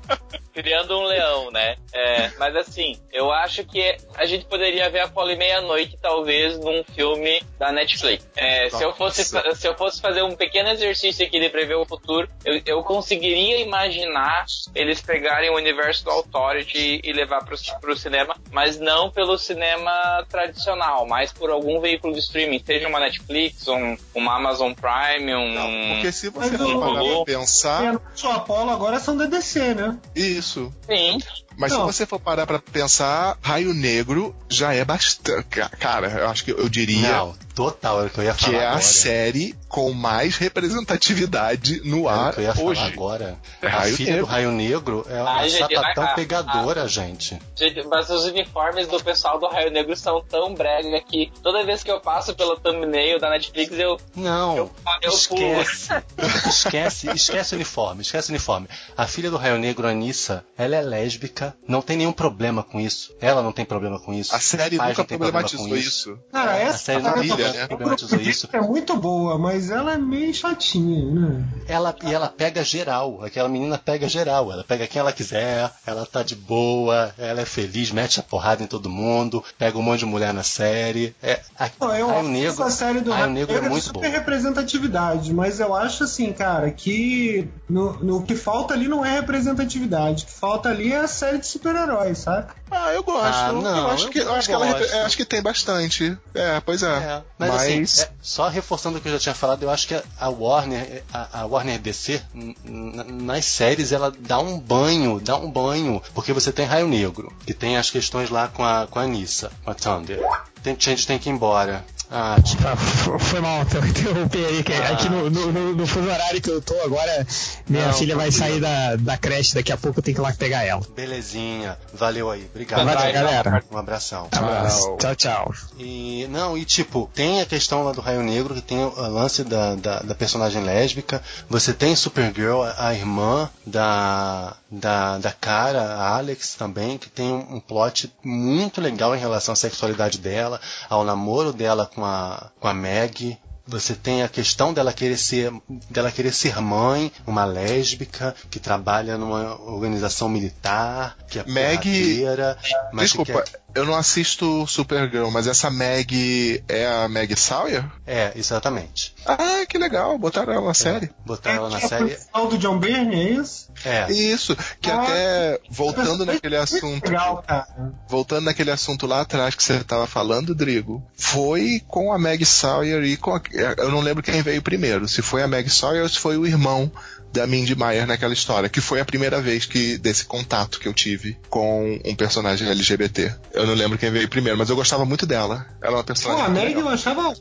A: criando um leão, né? É, mas assim, eu acho que a gente poderia ver a Poli meia-noite, talvez, num filme da Netflix. É, se, eu fosse, se eu fosse fazer um pequeno exercício aqui de prever o futuro, eu, eu conseguiria imaginar eles pegarem o universo do Authority e levar pro, pro cinema, mas não pelo cinema tradicional, mas por algum veículo de streaming, seja uma Netflix, um, uma Amazon Prime, um.
D: Não, porque se você
C: Mas
D: for
C: o-
D: parar pra pensar,
C: a Nosso Apolo agora são da DC, né?
D: isso.
A: Sim,
D: Mas
C: Não.
D: se você for parar pra pensar, Raio Negro já é bastante. ca- Cara, eu acho que eu diria
B: Não, total, era o que eu ia falar
D: que é
B: agora.
D: a série com mais representatividade no
B: Era
D: ar
B: que eu ia falar
D: hoje.
B: agora.
D: É
B: a
D: Raio
B: filha
D: Negro.
B: do Raio Negro é uma
A: Ai, gente,
B: sapatão
A: a- a-
B: pegadora, gente.
A: Gente, mas os uniformes do pessoal do Raio Negro são tão brega que toda vez que eu passo pelo thumbnail da Netflix, eu,
B: Não,
A: eu, eu
B: esquece. esquece, esquece o uniforme, esquece o uniforme. A filha do Raio Negro, Anissa, ela é lésbica, não tem nenhum problema com isso. Ela não tem problema com isso.
D: A série nunca
B: têm problema
D: problematizou
B: com
D: isso.
C: Cara,
B: a
C: essa
B: série
D: da
B: não
D: família,
B: tem
D: né?
B: problematizou isso.
C: é muito boa, mas ela é meio chatinha, né?
B: Ela, e ela pega geral, aquela menina pega geral, ela pega quem ela quiser, ela tá de boa, ela é feliz, mete a porrada em todo mundo, pega um monte de mulher na série. É, a,
C: Não, eu
B: Raio
C: acho
B: Negro,
C: essa série do
B: Raio
C: Raio
B: Negro é muito
C: super
B: boa.
C: representatividade, mas eu acho assim, cara, que no, no que falta ali não é representatividade, o que falta ali é a série de super-heróis, saca?
D: Ah, eu gosto.
B: Ah, não,
D: eu acho
B: eu
D: que, eu acho que ela acho que tem bastante. É, pois é.
B: É, mas, assim, é, só reforçando o que eu já tinha falado, eu acho que a Warner, a, a Warner DC, nas séries, ela dá um banho, dá um banho, porque você tem Raio Negro, que tem as questões lá com a, com a Nissa, com a Thunder. Tem, a gente tem que ir embora. Ah, tipo,
F: Ah, Foi mal, eu interrompi aí, que
B: Ah.
F: aqui no, no, no, no fuso horário que eu tô agora, minha
B: Não,
F: filha vai
B: tranquilo.
F: sair da, da creche, daqui a pouco eu tenho que ir lá pegar ela.
B: belezinha. Valeu aí. Obrigado.
F: Valeu, galera.
B: Um abração.
F: Abraço. Tchau, tchau.
B: E não, e tipo, tem a questão lá do Raio Negro, que tem o lance da, da, da personagem lésbica. Você tem Supergirl, a, a irmã da, da, da cara, a Alex também, que tem um, um plot muito legal em relação à sexualidade dela, ao namoro dela com a, com a Meg. Você tem a questão dela querer ser, dela querer ser mãe, uma lésbica que trabalha numa organização militar, que é
D: Meg-
B: porradeira, mas que
D: Desculpa,
B: quer-
D: eu não assisto Supergirl, mas essa Meg é a Meg Sawyer?
B: É, exatamente.
D: Ah, que legal, botaram ela na série.
B: Botaram ela na
C: É,
B: série.
C: profissional do John Byrne, é isso?
B: É.
D: Isso, que
C: Ah,
D: até voltando naquele assunto,
C: Legal, cara.
D: voltando naquele assunto lá atrás que você estava falando, Drigo, foi com a Meg Sawyer e com a, eu não lembro quem veio primeiro, se foi a Meg Sawyer ou se foi o irmão da Mindy Meyer naquela história, que foi a primeira vez que desse contato que eu tive com um personagem LGBT. Eu não lembro quem veio primeiro, mas eu gostava muito dela. Ela é uma
C: Pô,
D: personagem
C: a
D: muito
C: Meg eu achava.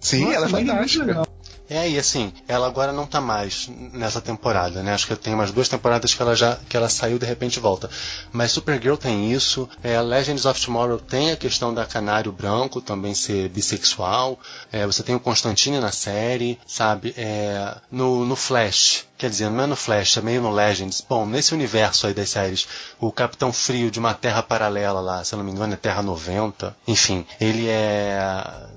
D: Sim,
C: Nossa,
D: ela é
C: a muito
D: fantástica.
B: É, e assim, ela agora não tá mais nessa temporada, né? Acho que tem umas duas temporadas que ela já que ela saiu de repente volta. Mas Supergirl tem isso, é, Legends of Tomorrow tem a questão da Canário Branco também ser bissexual. É, você tem o Constantine na série, sabe? É, no, no Flash, Quer dizer, não é no Flash, é meio no Legends. Bom, nesse universo aí das séries, o Capitão Frio de uma Terra paralela lá, se eu não me engano é Terra 90. Enfim, ele é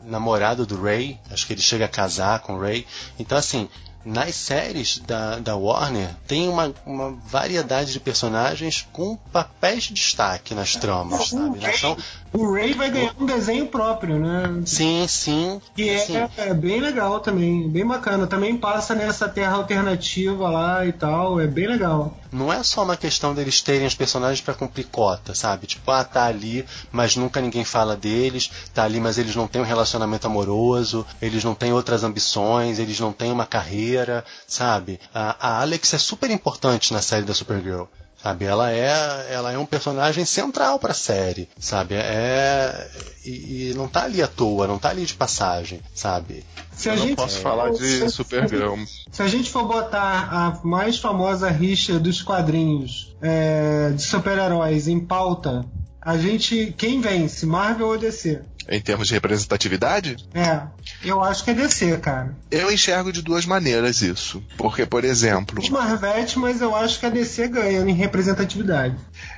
B: namorado do Ray, acho que ele chega a casar com o Ray. Então, assim, nas séries da, da Warner tem uma, uma variedade de personagens com papéis de destaque nas tramas, sabe? Ray,
C: são... O Ray vai ganhar um desenho próprio, né?
B: Sim, sim.
C: Que é,
B: sim.
C: é, bem legal também, bem bacana. Também passa nessa terra alternativa lá e tal, é bem legal.
B: Não é só uma questão deles terem os personagens para cumprir cota, sabe? Tipo, ah, tá ali, mas nunca ninguém fala deles, tá ali, mas eles não têm um relacionamento amoroso, eles não têm outras ambições, eles não têm uma carreira, sabe? A, a Alex é super importante na série da Supergirl sabe? Ela é, ela é um personagem central para a série, sabe? É e, e, não tá ali à toa, não tá ali de passagem, sabe?
D: Se a Eu gente, não posso falar de Supergirl.
C: Se a gente for botar a mais famosa rixa dos quadrinhos é, de super-heróis em pauta, a gente quem vence, Marvel ou DC?
D: Em termos de representatividade?
C: É, eu acho que é DC, cara.
D: Eu enxergo de duas maneiras isso. Porque, por exemplo.
C: Marvete, mas eu acho que a DC ganha em representatividade.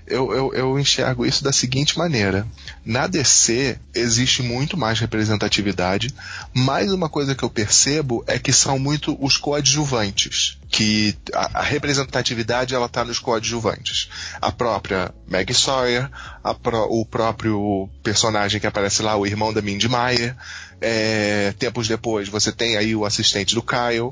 D: Eu, eu, eu enxergo isso da seguinte maneira. Na DC existe muito mais representatividade, mas uma coisa que eu percebo é que são muito os coadjuvantes que a, a representatividade ela está nos coadjuvantes. A própria Maggie Sawyer, pro, o próprio personagem que aparece lá, o irmão da Mindy Meyer. É, tempos depois, você tem aí o assistente do Kyle.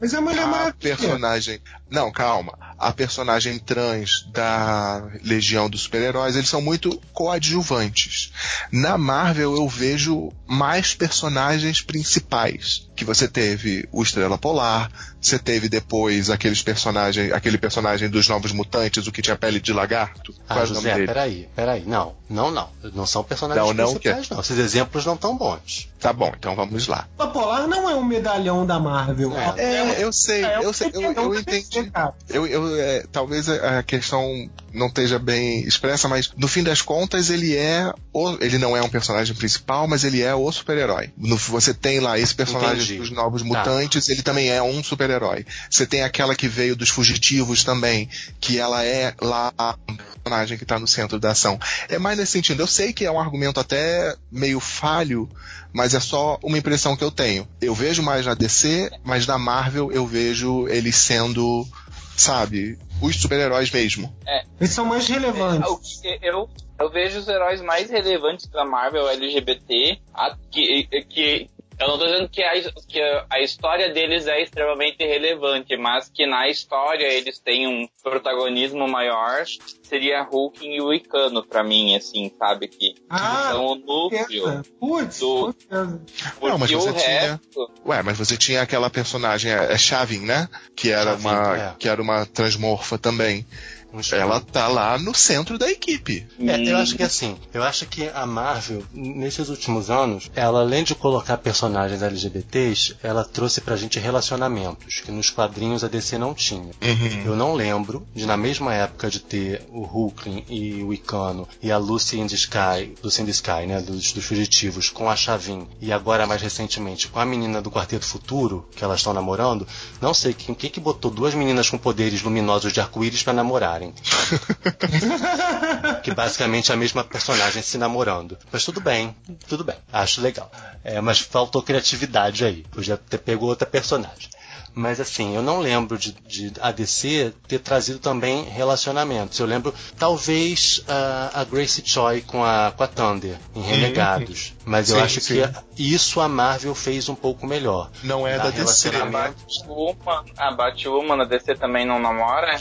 C: Mas é uma
D: a personagem. Não, calma. A personagem trans da Legião dos Super-Heróis, eles são muito coadjuvantes. Na Marvel eu vejo mais personagens principais. Que você teve o Estrela Polar, você teve depois aqueles personagens, aquele personagem dos Novos Mutantes, o que tinha pele de lagarto.
B: Ah, Qual é José, peraí, peraí. Não, não, não. Não são personagens não, não, principais, que... não. Esses exemplos não estão bons.
D: Tá bom, então vamos lá.
C: O Polar não é um medalhão da Marvel.
D: É, é eu sei, é, eu, sei eu, eu, eu entendi. Eu, eu, é, talvez a questão não esteja bem expressa, mas no fim das contas ele é o, ele não é um personagem principal, mas ele é o super-herói. Você tem lá esse personagem entendi. Dos Novos tá. Mutantes, tá. ele também é um super super-herói. Você tem aquela que veio dos fugitivos também, que ela é lá a personagem que está no centro da ação. É mais nesse sentido. Eu sei que é um argumento até meio falho, mas é só uma impressão que eu tenho. Eu vejo mais na DC, mas na Marvel eu vejo eles sendo, sabe, os super-heróis mesmo.
C: É. Eles são mais relevantes.
A: É, eu, eu vejo os heróis mais relevantes da Marvel LGBT, que, que eu não tô dizendo que a, que a história deles é extremamente relevante, mas que na história eles têm um protagonismo maior, seria Hulk e o Icano pra mim, assim, sabe? Que
C: ah,
A: são o núcleo.
C: Putz, do,
D: não, mas você tinha... Ué, mas você tinha aquela personagem, é, é Chavin, né? Que era, Chavin, uma, é. que era uma transmorfa também. Ela tá lá no centro da equipe.
B: É, eu acho que assim, eu acho que a Marvel, nesses últimos anos, ela além de colocar personagens LGBTs, ela trouxe pra gente relacionamentos, que nos quadrinhos a DC não tinha. Uhum. Eu não lembro de, na mesma época, de ter o Hulkling e o Icano e a Lucy in the Sky, Lucy in the Sky, né, dos, dos fugitivos, com a Chavin e agora mais recentemente com a menina do Quarteto Futuro, que elas estão namorando, não sei quem, quem que botou duas meninas com poderes luminosos de arco-íris para namorar que basicamente é a mesma personagem se namorando. Mas tudo bem, tudo bem, acho legal. É, mas faltou criatividade aí. Podia ter pego outra personagem. Mas assim, eu não lembro de, de ADC ter trazido também relacionamentos. Eu lembro, talvez, uh, a Grace Choi com a, com a Thunder, em Renegados. Mas eu sim, acho sim. que isso a Marvel fez um pouco melhor.
D: Não é da DC.
A: A Batwoman, a Batwoman, a DC também não namora?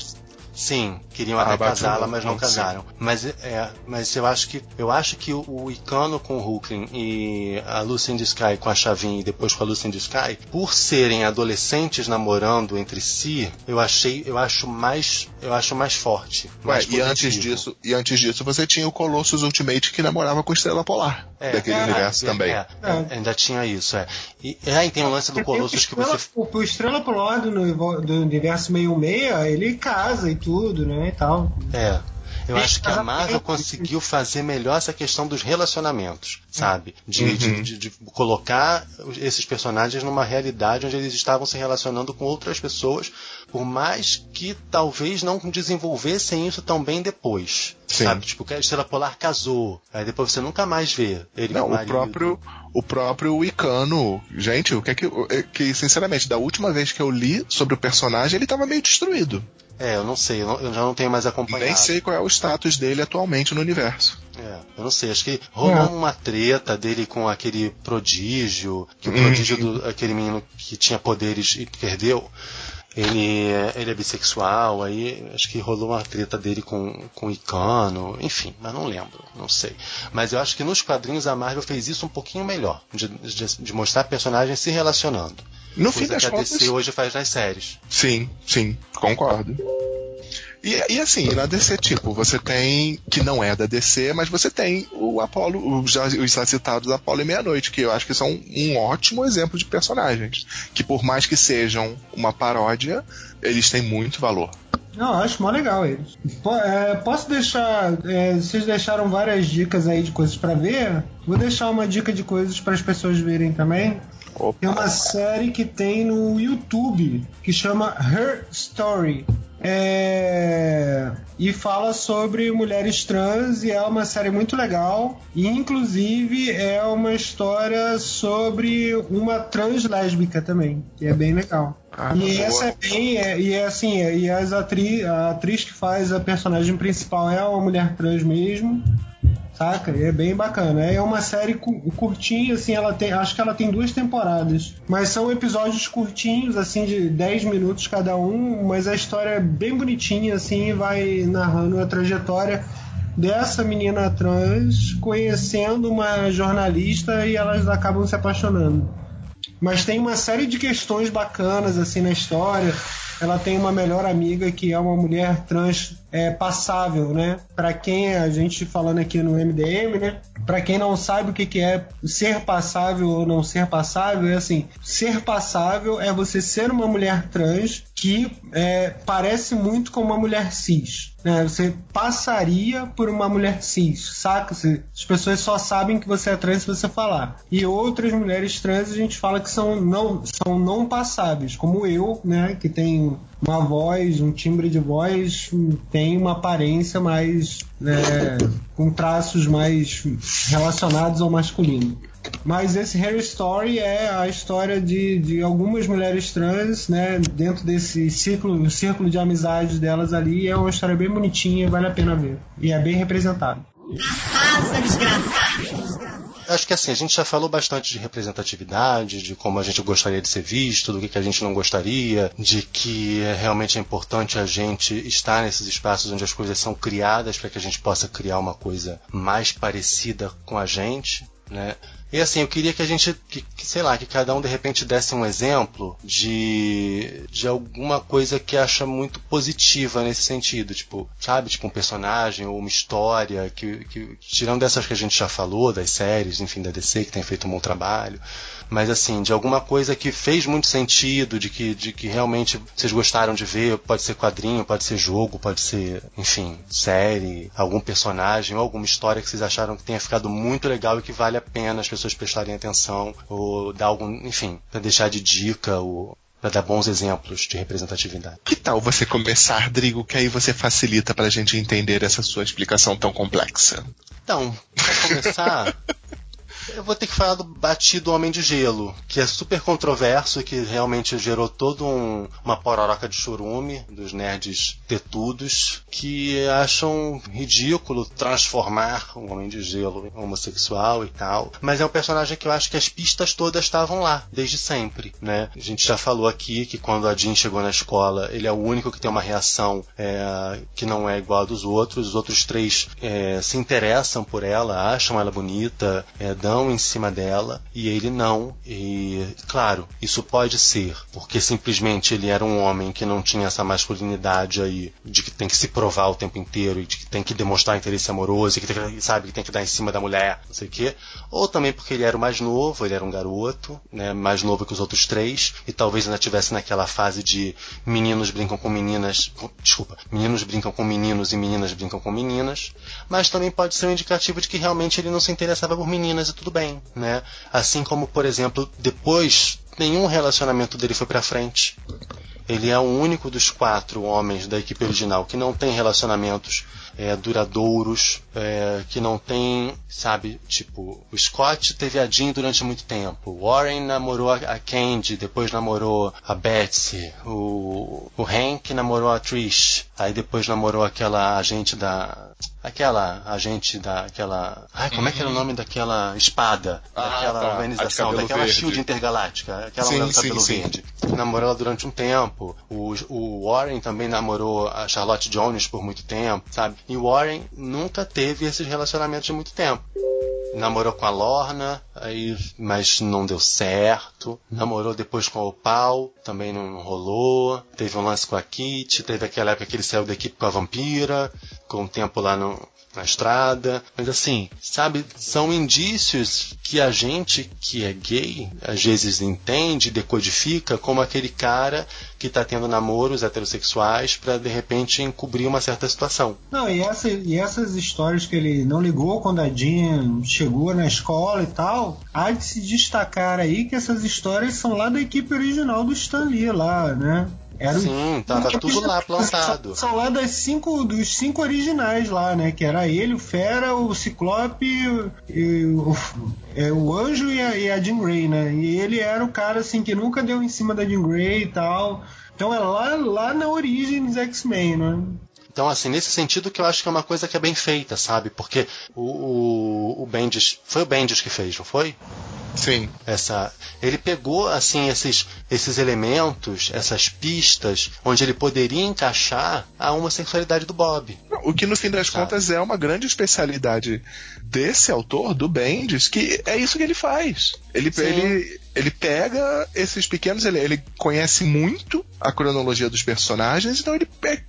B: Sim, queriam
D: Ah,
B: até casá-la, mas não casaram. Mas é, mas eu acho que eu acho que o, o Icano com o Hulkling e a Lucy in the Sky com a Chavin e depois com a Lucy in the Sky, por serem adolescentes namorando entre si, eu achei, eu acho mais, eu acho mais forte.
D: Ué,
B: mais
D: e antes disso, e antes disso você tinha o Colossus Ultimate que namorava com Estrela Polar.
B: É,
D: daquele
B: é,
D: universo
B: é,
D: também.
B: é,
C: É.
B: ainda tinha isso, é. E aí tem o lance do Colossus que você
C: o, o Estrela Polar do, do universo meio meia, ele casa e tudo, né? E tal.
B: É. Eu acho que a. Marvel conseguiu fazer melhor essa questão dos relacionamentos, sabe? De,
D: Uhum.
B: de, de- de colocar esses personagens numa realidade onde eles estavam se relacionando com outras pessoas, por mais que talvez não desenvolvessem isso tão bem depois.
D: Sim.
B: Sabe? Tipo, que a Estrela Polar casou, aí depois você nunca mais vê ele com
D: Não, o
B: marido.
D: próprio, o próprio Icano. Gente, o que é que, é que, sinceramente, da última vez que eu li sobre o personagem, ele tava meio destruído.
B: É, eu não sei, eu, não- eu já não tenho mais acompanhado.
D: Nem sei qual é o status dele atualmente no universo.
B: É, eu não sei, acho que rolou
C: É.
B: uma treta dele com aquele prodígio, que o
D: Uhum.
B: prodígio do aquele menino que tinha poderes e perdeu. Ele, é- ele é bissexual, aí acho que rolou uma treta dele com, com o Icano, enfim, mas não lembro, não sei. Mas eu acho que nos quadrinhos a Marvel fez isso um pouquinho melhor, de, de, de mostrar personagens se relacionando.
D: No fim das
B: que a
D: contas.
B: DC hoje faz nas séries.
D: Sim, sim, concordo. E, e assim, na DC, tipo, você tem, que não é da DC, mas você tem o Apollo, os já, os já citados Apollo e Meia-Noite, que eu acho que são um ótimo exemplo de personagens. Que por mais que sejam uma paródia, eles têm muito valor.
C: Não, eu acho mó legal eles. Po- é, posso deixar. é, vocês deixaram várias dicas aí de coisas pra ver. Vou deixar uma dica de coisas para as pessoas verem também. Tem uma série que tem no YouTube que chama Her Story. É, E fala sobre mulheres trans e é uma série muito legal. E inclusive é uma história sobre uma trans lésbica também, que é bem legal.
D: Ah,
C: e
D: boa.
C: essa é bem. É, e é assim, é, e as atri, a atriz que faz a personagem principal é uma mulher trans mesmo. Saca? E é bem bacana. É uma série cu- curtinha, assim, ela tem. Acho que ela tem duas temporadas. Mas são episódios curtinhos, assim, de 10 minutos cada um, mas a história é bem bonitinha, assim, vai narrando a trajetória dessa menina trans conhecendo uma jornalista e elas acabam se apaixonando. Mas tem uma série de questões bacanas assim na história. Ela tem uma melhor amiga que é uma mulher trans é, passável, né? Para quem a gente falando aqui no MDM, né? Para quem não sabe o que, que é ser passável ou não ser passável, é assim: ser passável é você ser uma mulher trans que é, parece muito com uma mulher cis. Né? Você passaria por uma mulher cis, saca? Você- As pessoas só sabem que você é trans se você falar. E outras mulheres trans a gente fala que são não, são não passáveis, como eu, né? Que tem uma voz, um timbre de voz, tem uma aparência mais. né, com traços mais relacionados ao masculino. Mas esse Harry Story é a história de, de algumas mulheres trans, né? Dentro desse ciclo, círculo de amizades delas ali. É uma história bem bonitinha, vale a pena ver. E é bem representado.
B: Acho que assim, a gente já falou bastante de representatividade, de como a gente gostaria de ser visto, do que, que a gente não gostaria, de que é, realmente é importante a gente estar nesses espaços onde as coisas são criadas para que a gente possa criar uma coisa mais parecida com a gente, né? E assim, eu queria que a gente, que, que, sei lá, que cada um de repente desse um exemplo de, de alguma coisa que acha muito positiva nesse sentido, tipo, sabe, tipo um personagem ou uma história que, que tirando dessas que a gente já falou, das séries, enfim, da DC que tem feito um bom trabalho, mas assim, de alguma coisa que fez muito sentido, de que, de que realmente vocês gostaram de ver, pode ser quadrinho, pode ser jogo, pode ser, enfim, série, algum personagem ou alguma história que vocês acharam que tenha ficado muito legal e que vale a pena as pessoas prestarem atenção ou dar algum, enfim, para deixar de dica ou para dar bons exemplos de representatividade.
D: Que tal você começar, Rodrigo, que aí você facilita pra gente entender essa sua explicação tão complexa?
B: Então, para começar, Eu vou ter que falar do Batido Homem de Gelo, que é super controverso, que realmente gerou todo um, uma pororoca de churume dos nerds tetudos, que acham ridículo transformar um Homem de Gelo em homossexual e tal. Mas é um personagem que eu acho que as pistas todas estavam lá, desde sempre, né? A gente já falou aqui que quando a Jean chegou na escola, ele é o único que tem uma reação é, que não é igual a dos outros. Os outros três é, se interessam por ela, acham ela bonita, é, dão em cima dela, e ele não. E, claro, isso pode ser porque simplesmente ele era um homem que não tinha essa masculinidade aí, de que tem que se provar o tempo inteiro, e de que tem que demonstrar interesse amoroso, e que tem que, sabe, que tem que dar em cima da mulher, não sei o quê. Ou também porque ele era o mais novo, ele era um garoto, né, mais novo que os outros três, e talvez ainda tivesse naquela fase de meninos brincam com meninas, desculpa, meninos brincam com meninos e meninas brincam com meninas, mas também pode ser um indicativo de que realmente ele não se interessava por meninas e tudo bem, né? Assim como, por exemplo, depois nenhum relacionamento dele foi para frente. Ele é o único dos quatro homens da equipe original que não tem relacionamentos é, duradouros, é, que não tem, sabe, tipo, o Scott teve a Jean durante muito tempo, Warren namorou a Candy, depois namorou a Betsy, o, o Hank namorou a Trish, aí depois namorou aquela agente da, aquela agente da, aquela, ai, como é que era o nome daquela espada,
D: Ah,
B: daquela
D: tá.
B: organização, daquela
D: verde.
B: Shield intergaláctica, aquela
D: Sim,
B: mulher do
D: sim,
B: cabelo
D: sim.
B: verde. Namorou ela durante um tempo. O, o Warren também namorou a Charlotte Jones por muito tempo, sabe? E o Warren nunca teve esses relacionamentos de muito tempo. Namorou com a Lorna, aí, mas não deu certo. Namorou depois com o Opal, também não rolou. Teve um lance com a Kit, teve aquela época que ele saiu da equipe com a Vampira, com um tempo lá no, na estrada. Mas assim, sabe, são indícios que a gente que é gay às vezes entende, decodifica como aquele cara que está tendo namoros heterossexuais para de repente encobrir uma certa situação.
C: Não, e, essa, e essas histórias que ele não ligou quando a Jean chegou na escola e tal, há de se destacar aí que essas histórias são lá da equipe original do Stan Lee lá, né? Era
B: Sim, tava tudo lá plantado.
C: São, lá das cinco, dos cinco originais lá, né? Que era ele, o Fera, o Ciclope, e o, é, o Anjo e a, e a Jean Grey, né? E ele era o cara assim que nunca deu em cima da Jean Grey e tal. Então é lá, lá na origem dos X-Men, né?
B: Então, assim, nesse sentido que eu acho que é uma coisa que é bem feita, sabe? Porque o, o, o Bendis. Foi o Bendis que fez, não foi?
D: Sim.
B: essa ele pegou assim esses esses elementos essas pistas onde ele poderia encaixar a homossexualidade do Bob
D: O que no fim das
B: Sabe.
D: contas é uma grande especialidade desse autor, do Bendis, que é isso que ele faz. Ele,
B: Sim.
D: ele, ele pega esses pequenos. Ele, ele conhece muito a cronologia dos personagens, então ele,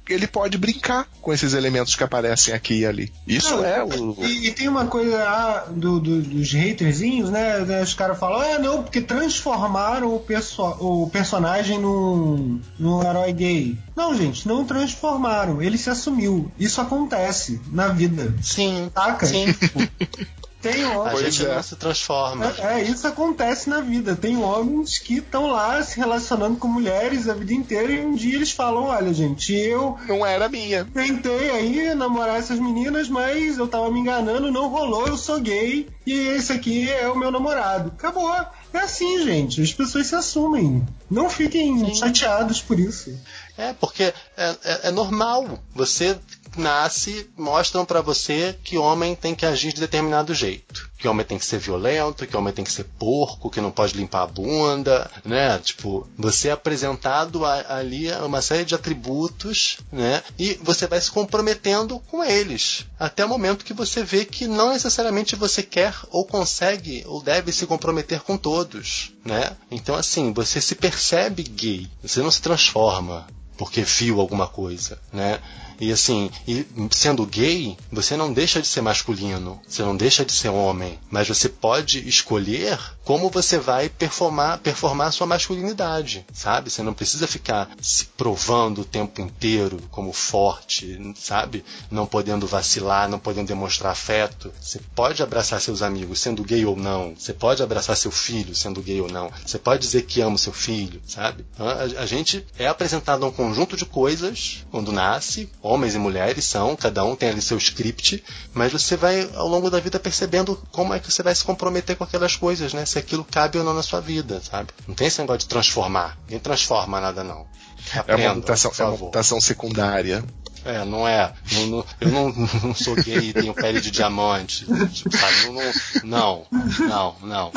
D: ele pode brincar com esses elementos que aparecem aqui e ali. Isso
C: Não,
D: é o.
C: E, e tem uma coisa ah, do- do- dos haterzinhos, né? né, Os caras falam, ah, não, porque transformaram o, perso o personagem num, num herói gay. Não, gente, não transformaram. Ele se assumiu. Isso acontece na vida.
B: sim
C: Saca?
B: sim
C: Tem
B: a
C: homens.
D: Pois
B: gente
D: é.
B: não se transforma
C: É, é, isso acontece na vida. Tem homens que estão lá se relacionando com mulheres a vida inteira e um dia eles falam: olha, gente, eu
D: Não era minha.
C: tentei aí namorar essas meninas, mas eu tava me enganando, não rolou, eu sou gay e esse aqui é o meu namorado. Acabou. É assim, gente. As pessoas se assumem. Não fiquem chateados por isso.
B: é porque é, é- é normal você nasce mostram pra você que homem tem que agir de determinado jeito que homem tem que ser violento, que homem tem que ser porco, que não pode limpar a bunda, né? Tipo, você é apresentado a- ali a uma série de atributos, né? E você vai se comprometendo com eles. Até o momento que você vê que não necessariamente você quer ou consegue ou deve se comprometer com todos, né? Então, assim, você se percebe gay, você não se transforma porque viu alguma coisa, né? E assim, e sendo gay, você não deixa de ser masculino, você não deixa de ser homem, mas você pode escolher como você vai performar, performar a sua masculinidade, sabe? Você não precisa ficar se provando o tempo inteiro como forte, sabe? Não podendo vacilar, não podendo demonstrar afeto. Você pode abraçar seus amigos, sendo gay ou não. Você pode abraçar seu filho, sendo gay ou não. Você pode dizer que ama seu filho, sabe? A, a gente é apresentado a um conjunto de coisas quando nasce, homens e mulheres são, cada um tem ali seu script, mas você vai ao longo da vida percebendo como é que você vai se comprometer com aquelas coisas, né? Se aquilo cabe ou não na sua vida, sabe? Não tem esse negócio de transformar. Ninguém transforma nada, não.
D: Aprenda, é uma mutação, é uma mutação secundária.
B: É, não é. Não, não, eu não, não, sou gay e tenho pele de diamante. Tipo, sabe? Não, não, não, não,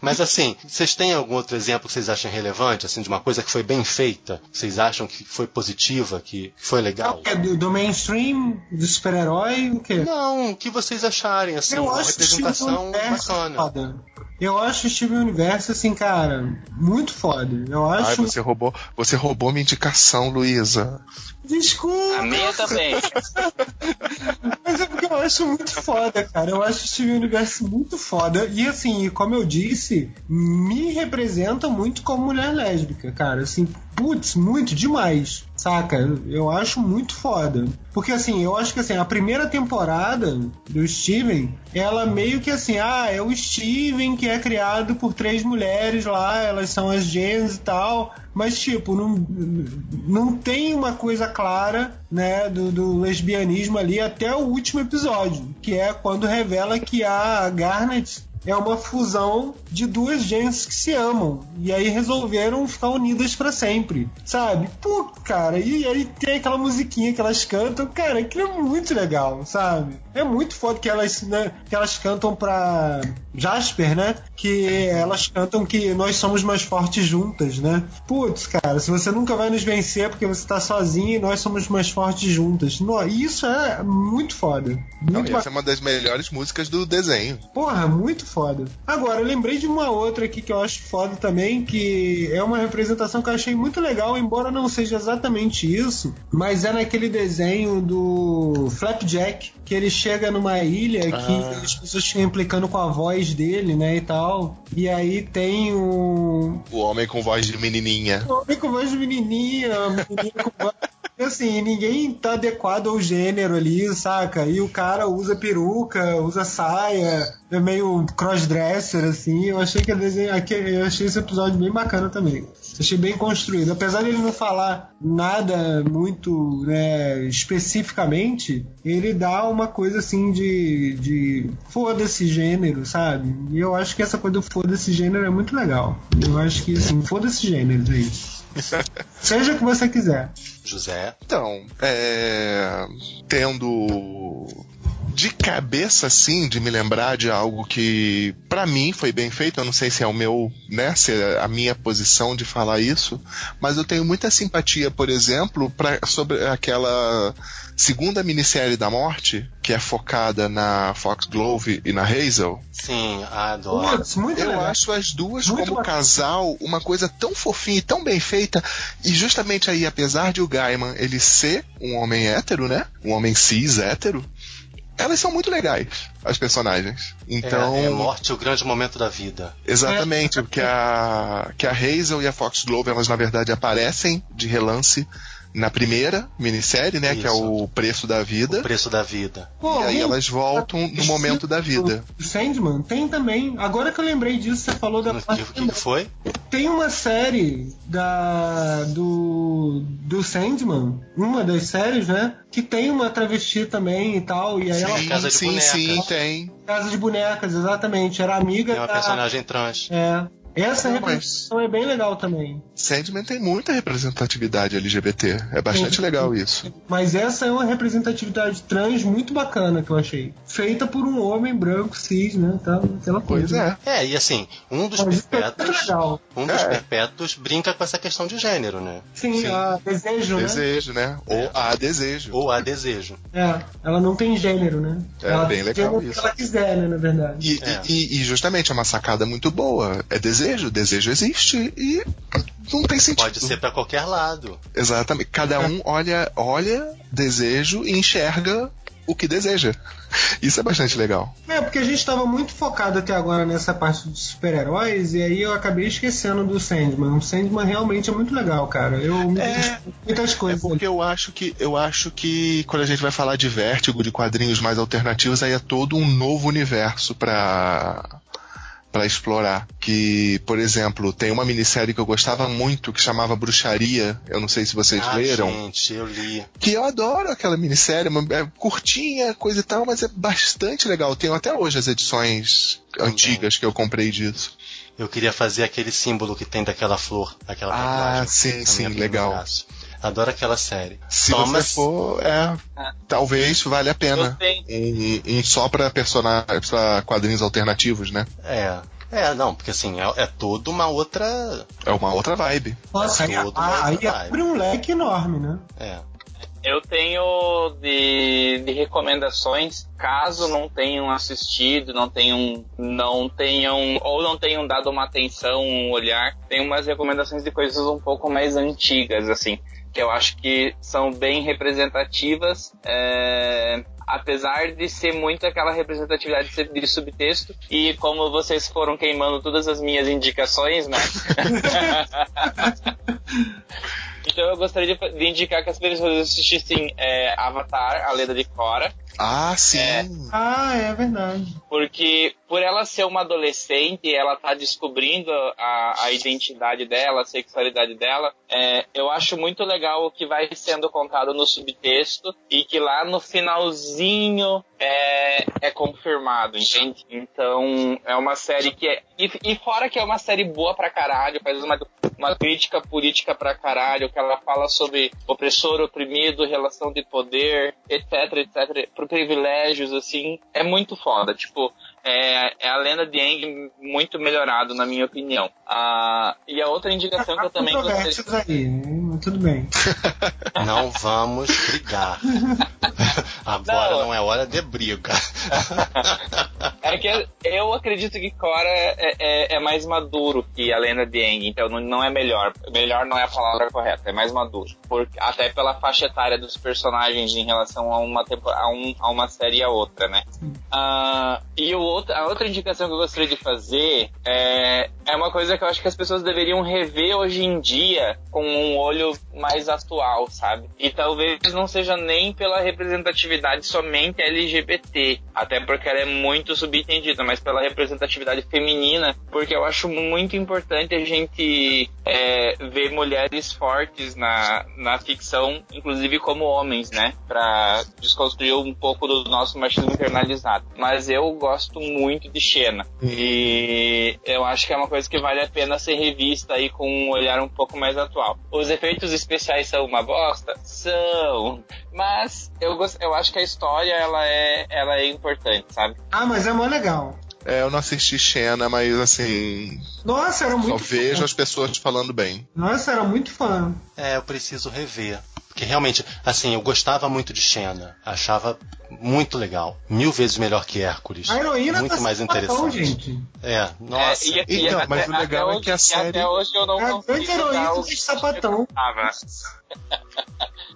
B: Mas assim, vocês têm algum outro exemplo que vocês acham relevante, assim, de uma coisa que foi bem feita? Que vocês acham que foi positiva, que foi legal?
C: É do, do mainstream, do super-herói, o quê?
B: Não, o que vocês acharem, assim,
C: eu
B: uma representação bacana.
C: Foda. Eu acho o Steven Universo, assim, cara, muito foda. Eu acho.
D: Ai, você roubou, você roubou minha indicação, Luísa.
C: Desculpa.
A: A minha também.
C: Mas é porque eu acho muito foda, cara. Eu acho o Steven Universo muito foda. E assim, como eu disse, me representa muito como mulher lésbica, cara. Assim, putz, muito demais. Saca? Eu acho muito foda. Porque assim, eu acho que assim, a primeira temporada do Steven, ela meio que assim, ah, é o Steven que é criado por três mulheres lá, elas são as Jens e tal. Mas, tipo, não, não tem uma coisa clara, né, do, do lesbianismo ali até o último episódio, que é quando revela que a Garnet é uma fusão de duas gentes que se amam. E aí resolveram ficar unidas para sempre. Sabe? Pô, cara, e aí tem aquela musiquinha que elas cantam. Cara, aquilo é muito legal, sabe? É muito foda que elas, né, que elas cantam pra Jasper, né? Que elas cantam que nós somos mais fortes juntas, né? Putz, cara, se você nunca vai nos vencer porque você tá sozinho e nós somos mais fortes juntas. No, isso é muito foda. Muito
D: Não, essa é uma das melhores músicas do desenho.
C: Porra, muito foda. Agora, eu lembrei de uma outra aqui que eu acho foda também, que é uma representação que eu achei muito legal, embora não seja exatamente isso, mas é naquele desenho do Flapjack, que ele chega numa ilha que ah. as pessoas ficam implicando com a voz dele, né, e tal. E aí tem o...
D: O homem com voz de menininha.
C: O homem com voz de menininha, a menina com voz assim, ninguém tá adequado ao gênero ali, saca? E o cara usa peruca, usa saia, é meio crossdresser, assim. Eu achei que desenho, eu achei esse episódio bem bacana também. Achei bem construído. Apesar de ele não falar nada muito né, especificamente, ele dá uma coisa assim de, de foda-se gênero, sabe? E eu acho que essa coisa do foda-se gênero é muito legal. Eu acho que, assim, foda-se gênero aí. Seja o que você quiser.
B: José.
D: Então, é, tendo de cabeça assim de me lembrar de algo que para mim foi bem feito, eu não sei se é o meu, né, se é a minha posição de falar isso, mas eu tenho muita simpatia, por exemplo, pra, sobre aquela segunda minissérie da morte, que é focada na Foxglove e na Hazel.
B: Sim, adoro.
C: Putz, muito
D: eu
C: legal.
D: acho as duas
C: Muito
D: como
C: bacana.
D: casal uma coisa tão fofinha e tão bem feita. E justamente aí, apesar de o Gaiman ele ser um homem hétero, né? Um homem cis hétero, elas são muito legais, as personagens. Então.
B: É, é morte o grande momento da vida.
D: Exatamente, porque a, que a Hazel e a Foxglove, elas na verdade aparecem de relance na primeira minissérie, né? Que é
B: Isso.
D: o preço da vida.
B: O preço da vida.
C: Pô,
D: E aí elas voltam no momento da vida.
C: O Sandman tem também. Agora que eu lembrei disso, você falou da
B: O que, que foi?
C: Tem uma série da do do Sandman, uma das séries, né? Que tem uma travesti também e tal. E aí ela
B: Sim. Casa de
D: sim,
B: Bonecas.
D: sim, tem.
C: casa de bonecas, exatamente. Era amiga
B: Tem uma
C: da.
B: personagem trans.
C: É. Essa representação é bem legal também.
D: Sandman tem muita representatividade LGBT. É bastante
C: Sim.
D: legal isso.
C: Mas essa é uma representatividade trans muito bacana que eu achei. Feita por um homem branco, cis, né? Tá, aquela
D: Pois
C: coisa.
D: é.
B: É, e assim, um dos
C: Mas é
B: perpétuos.
C: legal.
B: Um dos
D: É.
B: perpétuos brinca com essa questão de gênero, né?
C: Sim,
D: Sim.
C: a desejo, né?
D: Desejo, né? Ou há desejo.
B: Ou há desejo.
C: É, ela não tem gênero, né?
D: É,
C: ela
D: bem legal isso.
C: que ela quiser, né, na verdade.
D: E,
B: É.
D: e- e justamente é uma sacada muito boa. É desejo, desejo existe e não tem sentido.
B: Pode ser pra qualquer lado.
D: Exatamente. Cada um olha, olha desejo e enxerga o que deseja. Isso é bastante legal.
C: É, porque a gente estava muito focado até agora nessa parte dos super-heróis, e aí eu acabei esquecendo do Sandman. O Sandman realmente é muito legal, cara. Eu me
D: É,
C: muitas
D: É
C: coisas.
D: porque eu acho que eu acho que quando a gente vai falar de vértigo, de quadrinhos mais alternativos, aí é todo um novo universo pra para explorar. Que, por exemplo, tem uma minissérie que eu gostava muito que chamava Bruxaria. Eu não sei se vocês
B: Ah,
D: leram.
B: gente, eu li.
D: Que eu adoro aquela minissérie, é curtinha, coisa e tal, mas é bastante legal. Tenho até hoje as edições
B: Também.
D: antigas que eu comprei disso.
B: Eu queria fazer aquele símbolo que tem daquela flor, aquela
D: Ah,
B: tatuagem
D: sim, sim, legal.
B: braço. Adoro aquela série.
D: Se
B: Thomas-
D: você for, é, talvez valha a pena. Um, um só pra personagens, pra quadrinhos alternativos, né?
B: É. É, não, porque assim, é, é toda uma outra.
D: É uma outra vibe.
C: Nossa, aí, ah, aí
B: mundo vai.
C: abre um leque enorme, né?
B: É.
A: eu tenho de, de recomendações, caso não tenham assistido, não tenham, não tenham, ou não tenham dado uma atenção, um olhar, tem umas recomendações de coisas um pouco mais antigas, assim, que eu acho que são bem representativas, é, apesar de ser muito aquela representatividade de subtexto, e como vocês foram queimando todas as minhas indicações, né? Então eu gostaria de, de indicar que as pessoas assistissem é, Avatar, a Lenda de Korra,
D: Ah, sim.
A: É.
C: Ah, é verdade.
A: porque por ela ser uma adolescente, ela tá descobrindo a, a identidade dela, a sexualidade dela, é, eu acho muito legal o que vai sendo contado no subtexto e que lá no finalzinho é, é confirmado, entende? Então é uma série que é. E, e fora que é uma série boa pra caralho, faz uma, uma crítica política pra caralho, que ela fala sobre opressor, oprimido, relação de poder, etc, etc, por privilégios, assim, é muito foda. Tipo, é, é a lenda de Aang muito melhorado, na minha opinião. Ah, e a outra indicação que eu também gostaria.
C: aí, tudo bem.
B: Não vamos brigar. Agora
A: Não.
B: não é hora de briga.
A: É que eu acredito que Korra é, é- é mais maduro que a lenda de Aang, então não, é melhor. Melhor não é a palavra correta, é mais maduro. Por, até pela faixa etária dos personagens em relação a uma, a, um- a uma série e a outra, né? Ah, e o outro, a outra indicação que eu gostaria de fazer é, é uma coisa que eu acho que as pessoas deveriam rever hoje em dia com um olho mais atual, sabe? E talvez não seja nem pela representatividade somente LGBT, até porque ela é muito subentendida, mas pela representatividade feminina, porque eu acho muito importante a gente é, ver mulheres fortes na, na ficção, inclusive como homens, né? Pra desconstruir um pouco do nosso machismo internalizado. Mas eu gosto muito de Xena. E eu acho que é uma coisa que vale a pena ser revista aí com um olhar um pouco mais atual. Os efeitos especiais são uma bosta? São. Mas eu, gost... eu acho que a história ela é, ela é importante, sabe?
C: Ah, mas é mó legal.
D: É, eu não assisti Xena, mas assim,
C: Nossa, era
D: só
C: muito
D: vejo
C: fã.
D: as pessoas falando bem.
C: Nossa, era muito fã.
B: É, eu preciso rever. Porque realmente, assim, eu gostava muito de Xena. Achava muito legal. Mil vezes melhor que Hércules.
C: A heroína
B: muito
C: tá
B: mais interessante.
C: gente.
B: É, nossa.
A: É, e- e
D: Então,
A: até-
D: mas o legal é que a
A: hoje-
D: série-
A: Até hoje eu não
C: É a
A: consigo
C: grande
A: dar
C: heroína
A: o-
C: de sapatão.
A: Ah.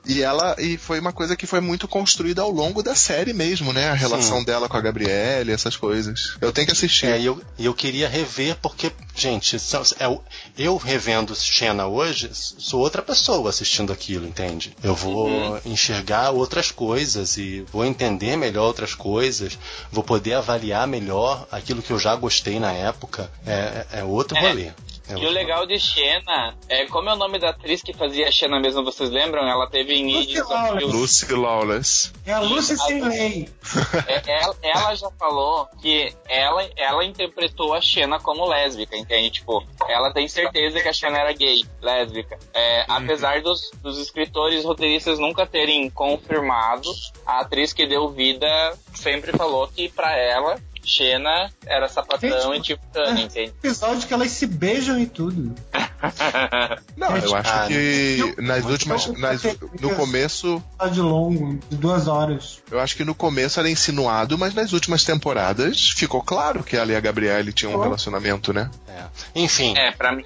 D: E ela e foi uma coisa que foi muito construída ao longo da série mesmo, né? A relação
B: Sim.
D: dela com a Gabriele, essas coisas. Eu tenho que assistir.
B: É, e eu, eu queria rever porque, gente, são- é eu revendo Xena hoje, sou outra pessoa assistindo aquilo, entende? Eu vou
A: Uhum.
B: enxergar outras coisas e vou entender melhor outras coisas, vou poder avaliar melhor aquilo que eu já gostei na época. É, é- é outro
A: É.
B: rolê. É
A: E o legal de Xena, é, como é o nome da atriz que fazia a Xena mesmo, vocês lembram? Ela teve em
C: Lucy Lawless.
D: Lucy Lawless.
C: É a Lucy sem lei.
A: É, ela, ela já falou que ela, ela interpretou a Xena como lésbica, entende? Tipo, ela tem certeza que a Xena era gay, lésbica. É, Apesar dos, dos escritores roteiristas nunca terem confirmado, a atriz que deu vida sempre falou que pra ela, Xena era sapatão
C: Gente,
A: e tipo Tânia,
C: é.
A: entende?
C: Episódio que elas se beijam e tudo.
D: Não, eu acho
B: Ah,
D: que nas últimas. nas- no começo.
C: Episódio longo, de duas horas.
D: Eu acho que no começo era insinuado, mas nas últimas temporadas ficou claro que ela e a Gabriele tinham um
C: Oh.
D: relacionamento, né?
B: É. Enfim,
A: É, pra mim.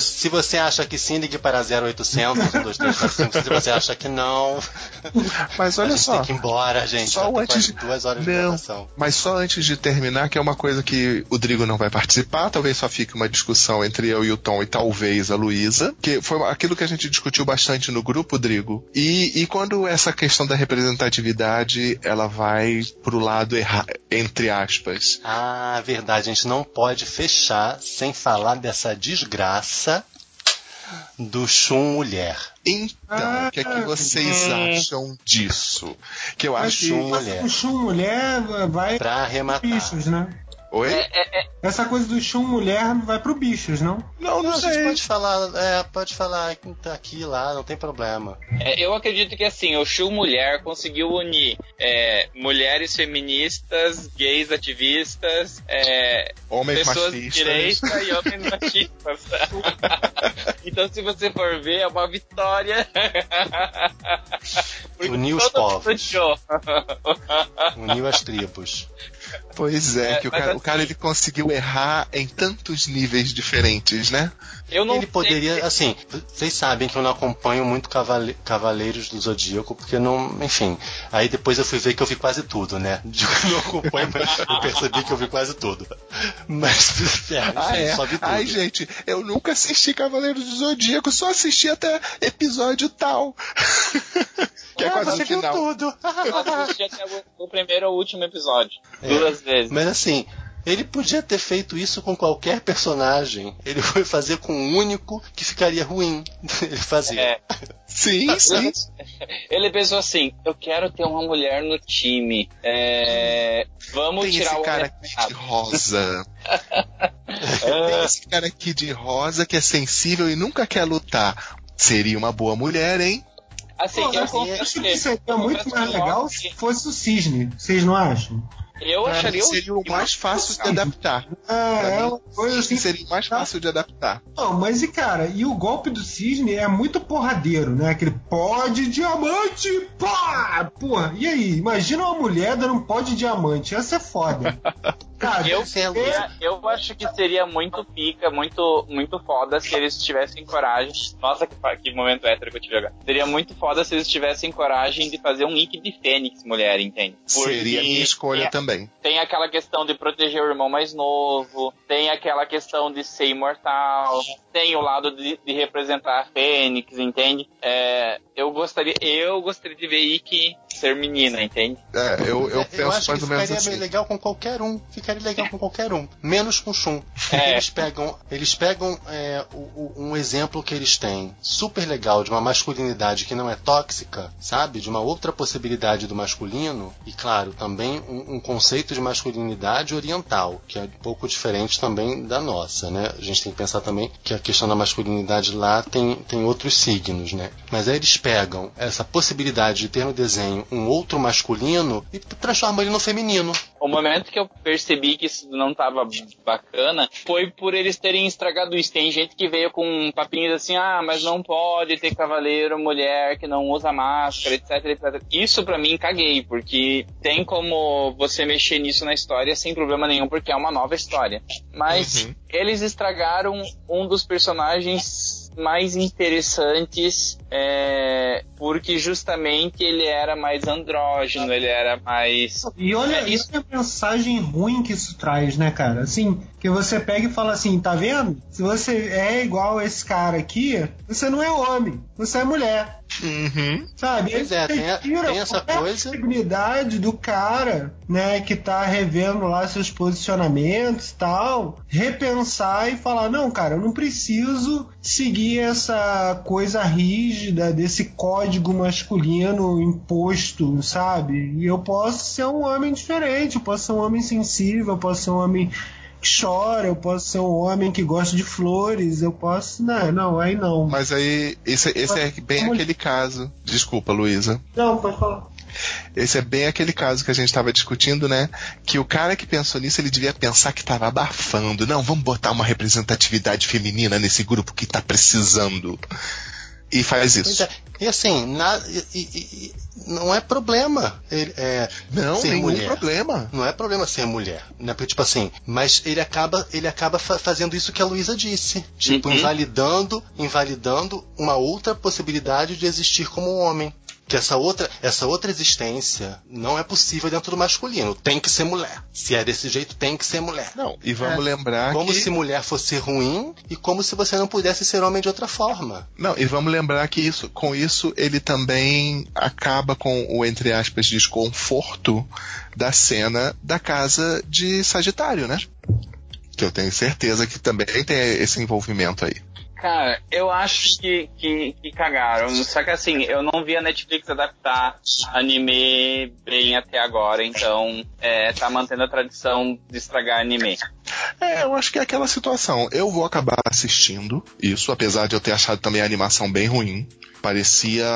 B: Se você acha que sim, ligue para 0800 12345. Se você acha que não.
D: Mas olha
B: a gente
D: só.
B: Tem que ir embora, gente.
D: Só
B: tem
D: antes
B: quase duas horas de
D: Não,
B: gravação.
D: mas só antes de terminar, que é uma coisa que o Drigo não vai participar, talvez só fique uma discussão entre eu e o Tom e talvez a Luísa, que foi aquilo que a gente discutiu bastante no grupo, Drigo. E, e quando essa questão da representatividade, ela vai pro lado errado, entre aspas.
B: Ah, verdade. A gente não pode fechar sem falar dessa desgraça do chum mulher.
D: Então, o que é que vocês acham disso? Que eu acho.
B: Chum mulher.
C: O chum mulher vai
B: Pra arrematar.
C: bichos, né?
D: Oi?
C: Essa coisa do chum mulher vai pro bichos, não?
D: Não,
B: Não,
D: não
B: a gente
D: sei.
B: pode falar, é, pode falar aqui lá, não tem problema.
A: É, eu acredito que assim, o Chu Mulher conseguiu unir é, mulheres feministas, gays ativistas, é,
D: Homens
A: pessoas de
D: machistas.
A: direita e homens machistas. então, se você for ver, é uma vitória.
B: Uniu os povos. Uniu as tribos.
D: Pois é,
A: É,
D: que o cara,
A: assim-
D: o cara ele conseguiu errar em tantos níveis diferentes, né?
A: Eu não
B: Ele
A: sei-
B: poderia, assim, vocês sabem que eu não acompanho muito Cavale- Cavaleiros do Zodíaco, porque não, enfim. Aí depois eu fui ver que eu vi quase tudo, né? Digo que eu não acompanho, mas eu percebi que eu vi quase tudo. Mas, é,
D: Ah, é?
B: só vi tudo.
D: Ai, gente, eu nunca assisti Cavaleiros do Zodíaco, só assisti até episódio tal. que é
B: Ah,
D: quase
B: você
D: o
B: viu
D: final.
B: tudo.
A: Eu assisti até o, o primeiro ou último episódio.
B: É.
A: Duas vezes.
B: Mas assim, ele podia ter feito isso com qualquer personagem. Ele foi fazer com um único que ficaria ruim. Ele fazia.
A: É.
D: Sim, sim.
A: Ele pensou assim: eu quero ter uma mulher no time. É, vamos
D: Tem
A: tirar
D: esse
A: o
D: cara aqui de rosa. Tem esse cara aqui de rosa que é sensível e nunca quer lutar. Seria uma boa mulher, hein?
A: Assim,
C: Pô,
A: eu
C: eu acho
A: que-
C: seria
A: eu
C: muito mais legal se fosse o cisne. Vocês não acham?
A: Eu acharia o
D: Seria o mais fácil de adaptar.
C: É, é uma coisa assim.
D: Seria o mais fácil de adaptar.
C: Não, mas e cara, e o golpe do cisne é muito porradeiro, né? Aquele pó de diamante, pá! Porra, e aí? Imagina uma mulher dando um pó de diamante, essa é foda. Cara,
A: Eu,
C: é,
A: seria- eu acho que seria muito pica, muito, muito foda se eles tivessem coragem. Nossa, que, que momento hétero que eu tive agora. Seria muito foda se eles tivessem coragem de fazer um Ike de Fênix, mulher, entende?
D: Seria a minha escolha
A: tem,
D: também.
A: tem aquela questão de proteger o irmão mais novo, tem aquela questão de ser imortal, tem o lado de, de representar a Fênix, entende? É, eu gostaria, eu gostaria de ver Ike ser menina, entende?
D: É, eu, eu
B: É,
D: penso
B: acho
D: mais
B: que
D: ou menos
B: ficaria
D: assim.
B: bem legal com qualquer um. Ficaria legal com qualquer um. Menos com Shun.
A: É.
B: Eles pegam, eles pegam é, o- o- um exemplo que eles têm super legal de uma masculinidade que não é tóxica, sabe? De uma outra possibilidade do masculino. E claro, também um, um conceito de masculinidade oriental, que é um pouco diferente também da nossa, né? A gente tem que pensar também que a questão da masculinidade lá tem, tem outros signos, né? Mas aí eles pegam essa possibilidade de ter no desenho um outro masculino e transformam ele no feminino.
A: O momento que eu percebi que isso não tava bacana foi por eles terem estragado isso. Tem gente que veio com papinhos assim, ah, mas não pode ter cavaleiro, mulher que não usa máscara, etc, etc. Isso pra mim caguei, porque tem como você mexer nisso na história sem problema nenhum, porque é uma nova história. Mas
D: Uhum.
A: eles estragaram um dos personagens mais interessantes é, porque justamente ele era mais andrógeno, ele era mais
C: E olha,
A: É,
C: isso é a mensagem ruim que isso traz, né, cara? Assim, que você pega e fala assim, tá vendo? Se você é igual esse cara aqui, você não é homem, você é mulher.
D: Uhum.
C: Sabe?
B: Pois é, tem a-
C: tira
B: tem essa coisa.
C: dignidade do cara, né, que tá revendo lá seus posicionamentos e tal, repensar e falar, não, cara, eu não preciso seguir essa coisa rígida desse código masculino imposto, sabe? E eu posso ser um homem diferente, eu posso ser um homem sensível, eu posso ser um homem que chora, eu posso ser um homem que gosta de flores, eu posso. Não, não, aí não.
D: Mas aí, esse, esse é bem
C: Mulher.
D: aquele caso. Desculpa, Luísa.
C: Não, pode falar.
D: Esse é bem aquele caso que a gente estava discutindo, né? Que o cara que pensou nisso, ele devia pensar que estava abafando. Não, vamos botar uma representatividade feminina nesse grupo que tá precisando. E faz isso.
B: é. E assim, na- e- e- e- não é problema. Ele, é,
D: Não,
B: ser
D: nenhum
B: mulher.
D: problema.
B: Não é problema ser mulher, né? Porque, tipo assim, mas ele acaba, ele acaba fa- fazendo isso que a Luísa disse. Tipo,
A: Uhum.
B: invalidando, invalidando uma outra possibilidade de existir como homem. Que essa outra, essa outra existência não é possível dentro do masculino. Tem que ser mulher. Se é desse jeito, tem que ser mulher.
D: Não, e vamos lembrar
B: Como
D: que...
B: se mulher fosse ruim e como se você não pudesse ser homem de outra forma.
D: Não, e vamos lembrar que isso, com isso ele também acaba com o, entre aspas, desconforto da cena da casa de Sagitário, né? Que eu tenho certeza que também tem esse envolvimento aí.
A: Cara, eu acho que, que, que cagaram. Só que assim, eu não vi a Netflix adaptar anime bem até agora, então é, tá mantendo a tradição de estragar anime.
D: É, eu acho que é aquela situação. Eu vou acabar assistindo isso, apesar de eu ter achado também a animação bem ruim. Parecia.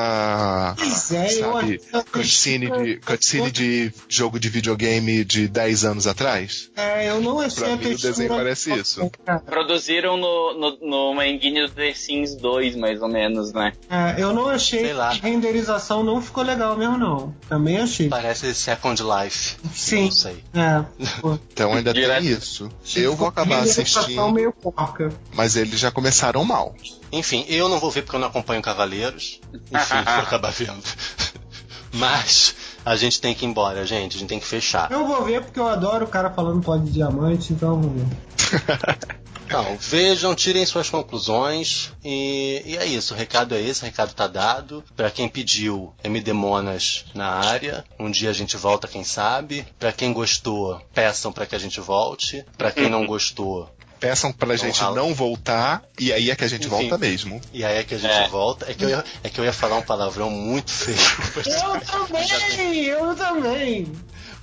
C: Pois é, eu
D: sabe,
C: acho que-
D: cutscene de, cutscene de jogo de videogame de 10 anos atrás.
C: É, eu não achei
D: Pra
C: a
D: mim, o desenho parece isso.
A: Produziram no, no, no engine do The Sims 2, mais ou menos, né?
C: É, eu não achei
B: Sei lá.
C: que a renderização não ficou legal mesmo, não. Também achei.
B: Parece Second Life.
C: Sim.
B: Não sei.
C: É.
D: Então ainda
A: Direto.
D: tem isso. Eu vou acabar assistindo,
C: meio porca.
D: mas eles já começaram mal.
B: Enfim, eu não vou ver porque eu não acompanho Cavaleiros. Enfim, vou acabar vendo. Mas a gente tem que ir embora, gente. A gente tem que fechar.
C: Eu vou ver porque eu adoro o cara falando pó de diamante, então eu vou ver.
B: Então, vejam, tirem suas conclusões. E, e é isso. O recado é esse. O recado tá dado. Pra quem pediu MD Monas na área, um dia a gente volta, quem sabe. Pra quem gostou, peçam pra que a gente volte. Pra quem não gostou,
D: Peçam pra gente
B: rala.
D: não voltar, e aí é que a gente
B: Enfim.
D: volta mesmo.
B: e aí é que a gente
A: É.
B: volta. É que, eu ia, é que eu ia falar um palavrão muito feio.
C: Eu também! Eu também!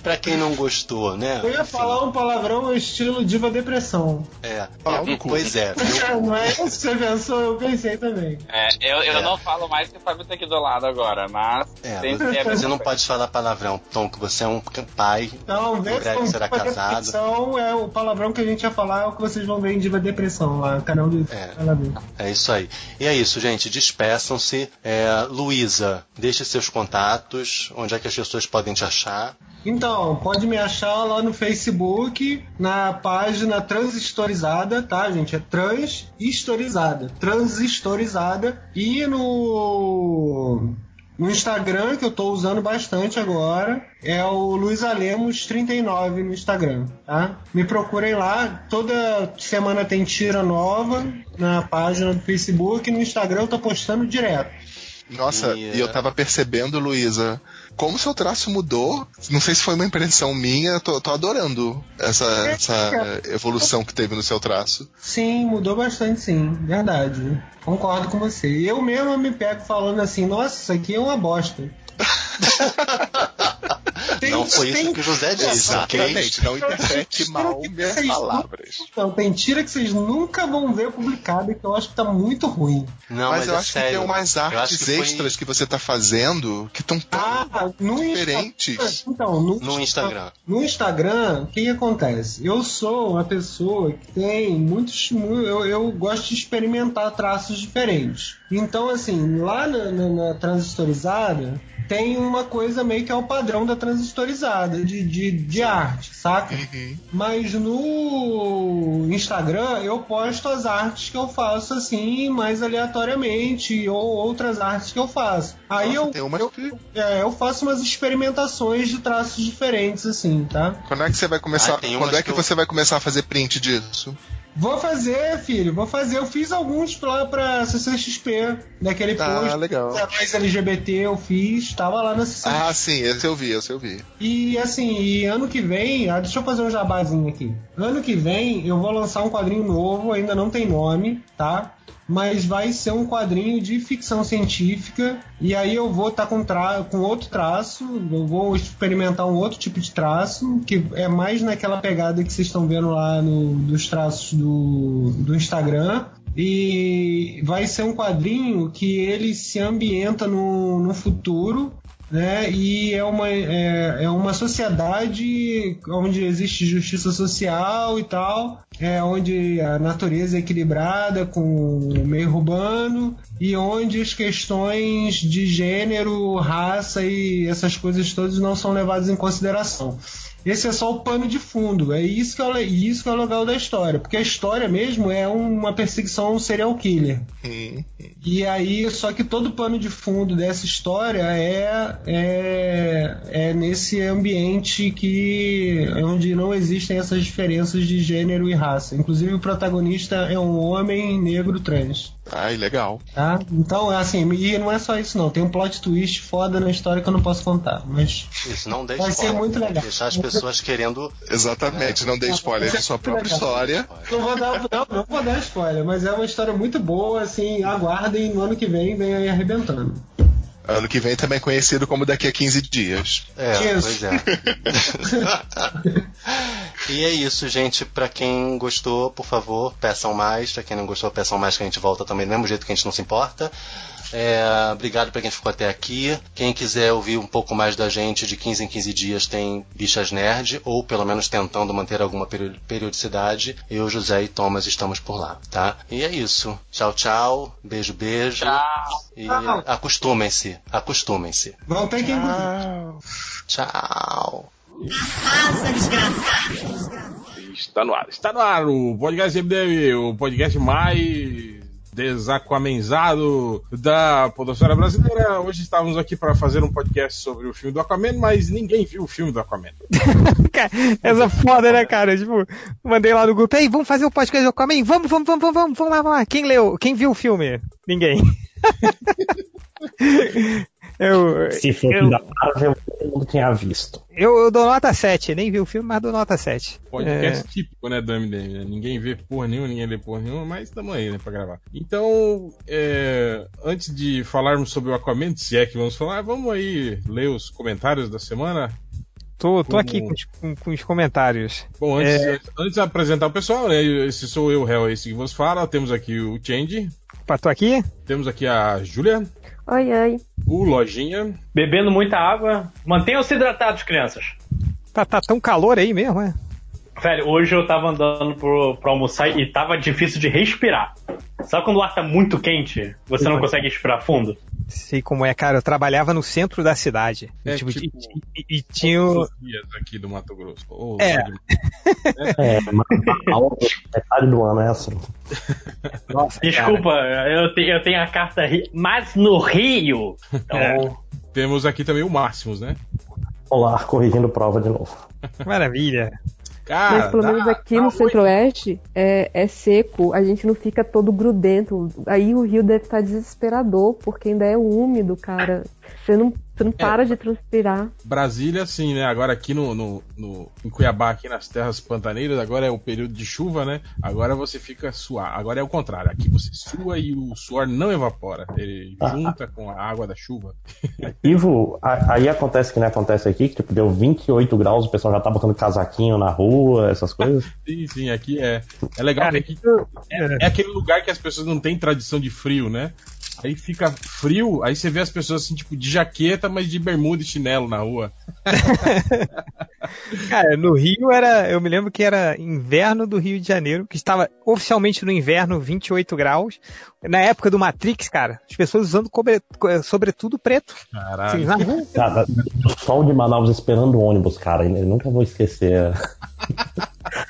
B: Pra quem não gostou, né?
C: Eu ia
B: Enfim,
C: falar um palavrão estilo diva depressão.
B: É.
D: Pau no cu.
B: Pois é.
C: é isso que você pensou, eu pensei também.
A: É, eu, eu
B: É.
A: não falo mais que o Fábio tá aqui do lado agora, mas
B: É,
A: tem
B: você, você não pode falar palavrão, Tom, que você é um pai.
C: Então, vê como
B: será
C: Diva
B: casado.
C: Depressão é o palavrão que a gente ia falar, é o que vocês vão ver em Diva Depressão, lá canal do
B: É. É isso aí. E é isso, gente. Despeçam-se. É, Luísa, deixe seus contatos. Onde é que as pessoas podem te achar?
C: Então, pode me achar lá no Facebook, na página Transistorizada, tá, gente? É Transhistorizada. Transistorizada. E no, no Instagram, que eu tô usando bastante agora, é o Luiz Alemos39 no Instagram, tá? Me procurem lá. Toda semana tem tira nova na página do Facebook e no Instagram eu tô postando direto.
D: Nossa,
B: E,
D: e eu tava percebendo, Luísa, como seu traço mudou. Não sei se foi uma impressão minha, tô, tô adorando essa, essa evolução que teve no seu traço.
C: Sim, mudou bastante, sim. Verdade. Concordo com você. Eu mesmo me pego falando assim, nossa, isso aqui é uma bosta. Tem-
B: não foi isso
C: tem-
B: que o José disse, ok?
D: Exatamente, não interprete mal minhas palavras.
C: Então, tem tira que vocês nunca vão ver publicada que eu acho que tá muito ruim.
B: Não,
D: mas,
B: mas,
D: eu
B: é
D: acho
B: sério.
D: que tem umas artes
B: que foi
D: extras que você tá fazendo que estão tão
C: Ah, no
D: diferentes.
C: Insta- Então, no,
B: No Instagram.
C: No Instagram, o que, que acontece? Eu sou uma pessoa que tem muitos. mu- Eu, eu gosto de experimentar traços diferentes. Então, assim, lá na, na- na transistorizada, tem uma coisa meio que é o padrão da transistorizada, de, de, de arte, saca?
D: Uhum.
C: Mas no Instagram eu posto as artes que eu faço assim, mais aleatoriamente, ou outras artes que eu faço. Aí
D: Nossa,
C: eu,
D: tem uma
C: eu,
D: que-
C: é, eu faço umas experimentações de traços diferentes, assim, tá?
D: Quando é que você vai começar?
B: Ah,
D: quando é que,
B: que eu-
D: você vai começar a fazer print disso?
C: Vou fazer, filho, vou fazer. Eu fiz alguns lá pra CCXP, daquele
D: Ah,
C: post.
D: legal.
C: Mais LGBT eu fiz, tava lá na CCXP.
D: Ah, sim, esse eu vi, esse eu vi.
C: E assim, e ano que vem, ah, deixa eu fazer um jabazinho aqui. Ano que vem eu vou lançar um quadrinho novo, ainda não tem nome, tá? Mas vai ser um quadrinho de ficção científica. E aí eu vou estar com, tra com outro traço. Eu vou experimentar um outro tipo de traço, que é mais naquela pegada que vocês estão vendo lá no, dos traços do, do Instagram. E vai ser um quadrinho que ele se ambienta no, no futuro né? E é uma, é, é uma sociedade onde existe justiça social e tal, é onde a natureza é equilibrada com o meio urbano e onde as questões de gênero, raça e essas coisas todas não são levadas em consideração. Esse é só o pano de fundo. É isso que é, o, isso que é o legal da história. Porque a história mesmo é uma perseguição a um serial killer. E aí, só que todo o pano de fundo dessa história é, é, é nesse ambiente que onde não existem essas diferenças de gênero e raça. Inclusive, o protagonista é um homem negro trans.
D: Ai, legal.
C: Tá? Então, assim, e não é só isso não. Tem um plot twist foda na história que eu não posso contar. Mas
B: Isso, não dê
C: vai ser muito legal.
B: Deixar as pessoas querendo.
D: Exatamente, não dê spoiler de sua própria história.
C: Não vou, dar, não, não vou dar spoiler, mas é uma história muito boa, assim, aguardem no ano que vem, vem aí arrebentando.
D: Ano que vem também conhecido como daqui a 15 dias.
B: É, pois é. e é isso, gente. Pra quem gostou, por favor, peçam mais. Pra quem não gostou, peçam mais que a gente volta também do mesmo jeito que a gente não se importa. É, obrigado pra quem ficou até aqui. Quem quiser ouvir um pouco mais da gente, de 15 em 15 dias tem Bichas Nerd, ou pelo menos tentando manter alguma peri- periodicidade. Eu, José e Thomas estamos por lá, tá? E é isso. Tchau, tchau. Beijo, beijo.
A: Tchau.
B: E
C: Tchau.
B: acostumem-se. Acostumem-se.
C: Vão ter que engolir.
B: Tchau.
G: Está no ar, está no ar o podcast MDM, o podcast mais desaquamenzado da podosfera brasileira. Hoje estávamos aqui para fazer um podcast sobre o filme do Aquaman, mas ninguém viu o filme do Aquaman.
F: Essa foda, né, cara? Tipo, mandei lá no grupo, ei, vamos fazer o podcast do Aquaman? Vamos, vamos, vamos, vamos, vamos lá, vamos lá. Quem leu? Quem viu o filme? Ninguém. eu,
H: Se fosse
F: eu,
H: da Marvel, todo mundo tinha visto.
F: eu, eu dou nota 7, nem vi o filme, mas dou nota 7.
G: Podcast típico, né, do MDM. né? Ninguém vê porra nenhuma, ninguém lê porra nenhuma, mas estamos aí, né, pra gravar. Então, é, antes de falarmos sobre o Aquaman, se é que vamos falar, vamos aí ler os comentários da semana.
F: Tô, tô
G: Como-
F: aqui com os, com- com os comentários.
G: Bom, antes,
F: É.
G: antes de apresentar o pessoal, né, esse sou eu, Hell, esse que vos fala. Temos aqui o Change,
F: Tô aqui?
G: temos aqui a Júlia,
I: Oi, oi.
G: o Lojinha,
J: Bebendo muita água. Mantenham-se hidratados, crianças.
F: Tá, tá tão calor aí mesmo, é?
J: Velho, hoje eu tava andando pro, pro almoçar e tava difícil de respirar. Sabe quando o ar tá muito quente? Você não consegue respirar fundo?
F: Sei como é, cara. Eu trabalhava no centro da cidade.
G: É,
F: Tipo,
G: tipo,
F: e, e- e tinha.
G: os dias aqui do Mato Grosso. Ô,
F: É.
H: É, outra metade do ano é essa.
F: Nossa,
J: Desculpa, eu, te- eu tenho a carta mas no Rio. Então,
G: Temos aqui também o Máximos, né?
H: Olá, corrigindo prova de novo.
F: Maravilha.
G: Cara,
I: Mas pelo
G: dá-
I: menos aqui no centro-oeste é, é seco, a gente não fica todo grudento. Aí o rio deve estar desesperador, porque ainda é úmido, cara. Você não, você não para de transpirar.
G: Brasília, sim, né? Agora aqui no, no, no- em Cuiabá, aqui nas terras pantaneiras, agora é o período de chuva, né? Agora você fica suar. Agora é o contrário. Aqui você sua e o suor não evapora. Ele
H: Ah.
G: junta com a água da chuva.
H: Ivo, a- aí acontece que não acontece aqui, que tipo, deu 28 graus, o pessoal já tá botando casaquinho na rua, essas coisas.
G: Sim, sim, aqui é. É legal
F: Cara,
G: que aqui é, é aquele lugar que as pessoas não têm tradição de frio, né? Aí fica frio, aí você vê as pessoas assim, tipo, de jaqueta, mas de bermuda e chinelo na rua.
F: Cara, no Rio era. Eu me lembro que era inverno do Rio de Janeiro, que estava oficialmente no inverno 28 graus. Na época do Matrix, cara, as pessoas usando cobre, co- sobretudo preto. Assim,
G: Caralho.
F: na rua.
H: Cara, o sol de Manaus esperando o ônibus, cara, eu nunca vou esquecer.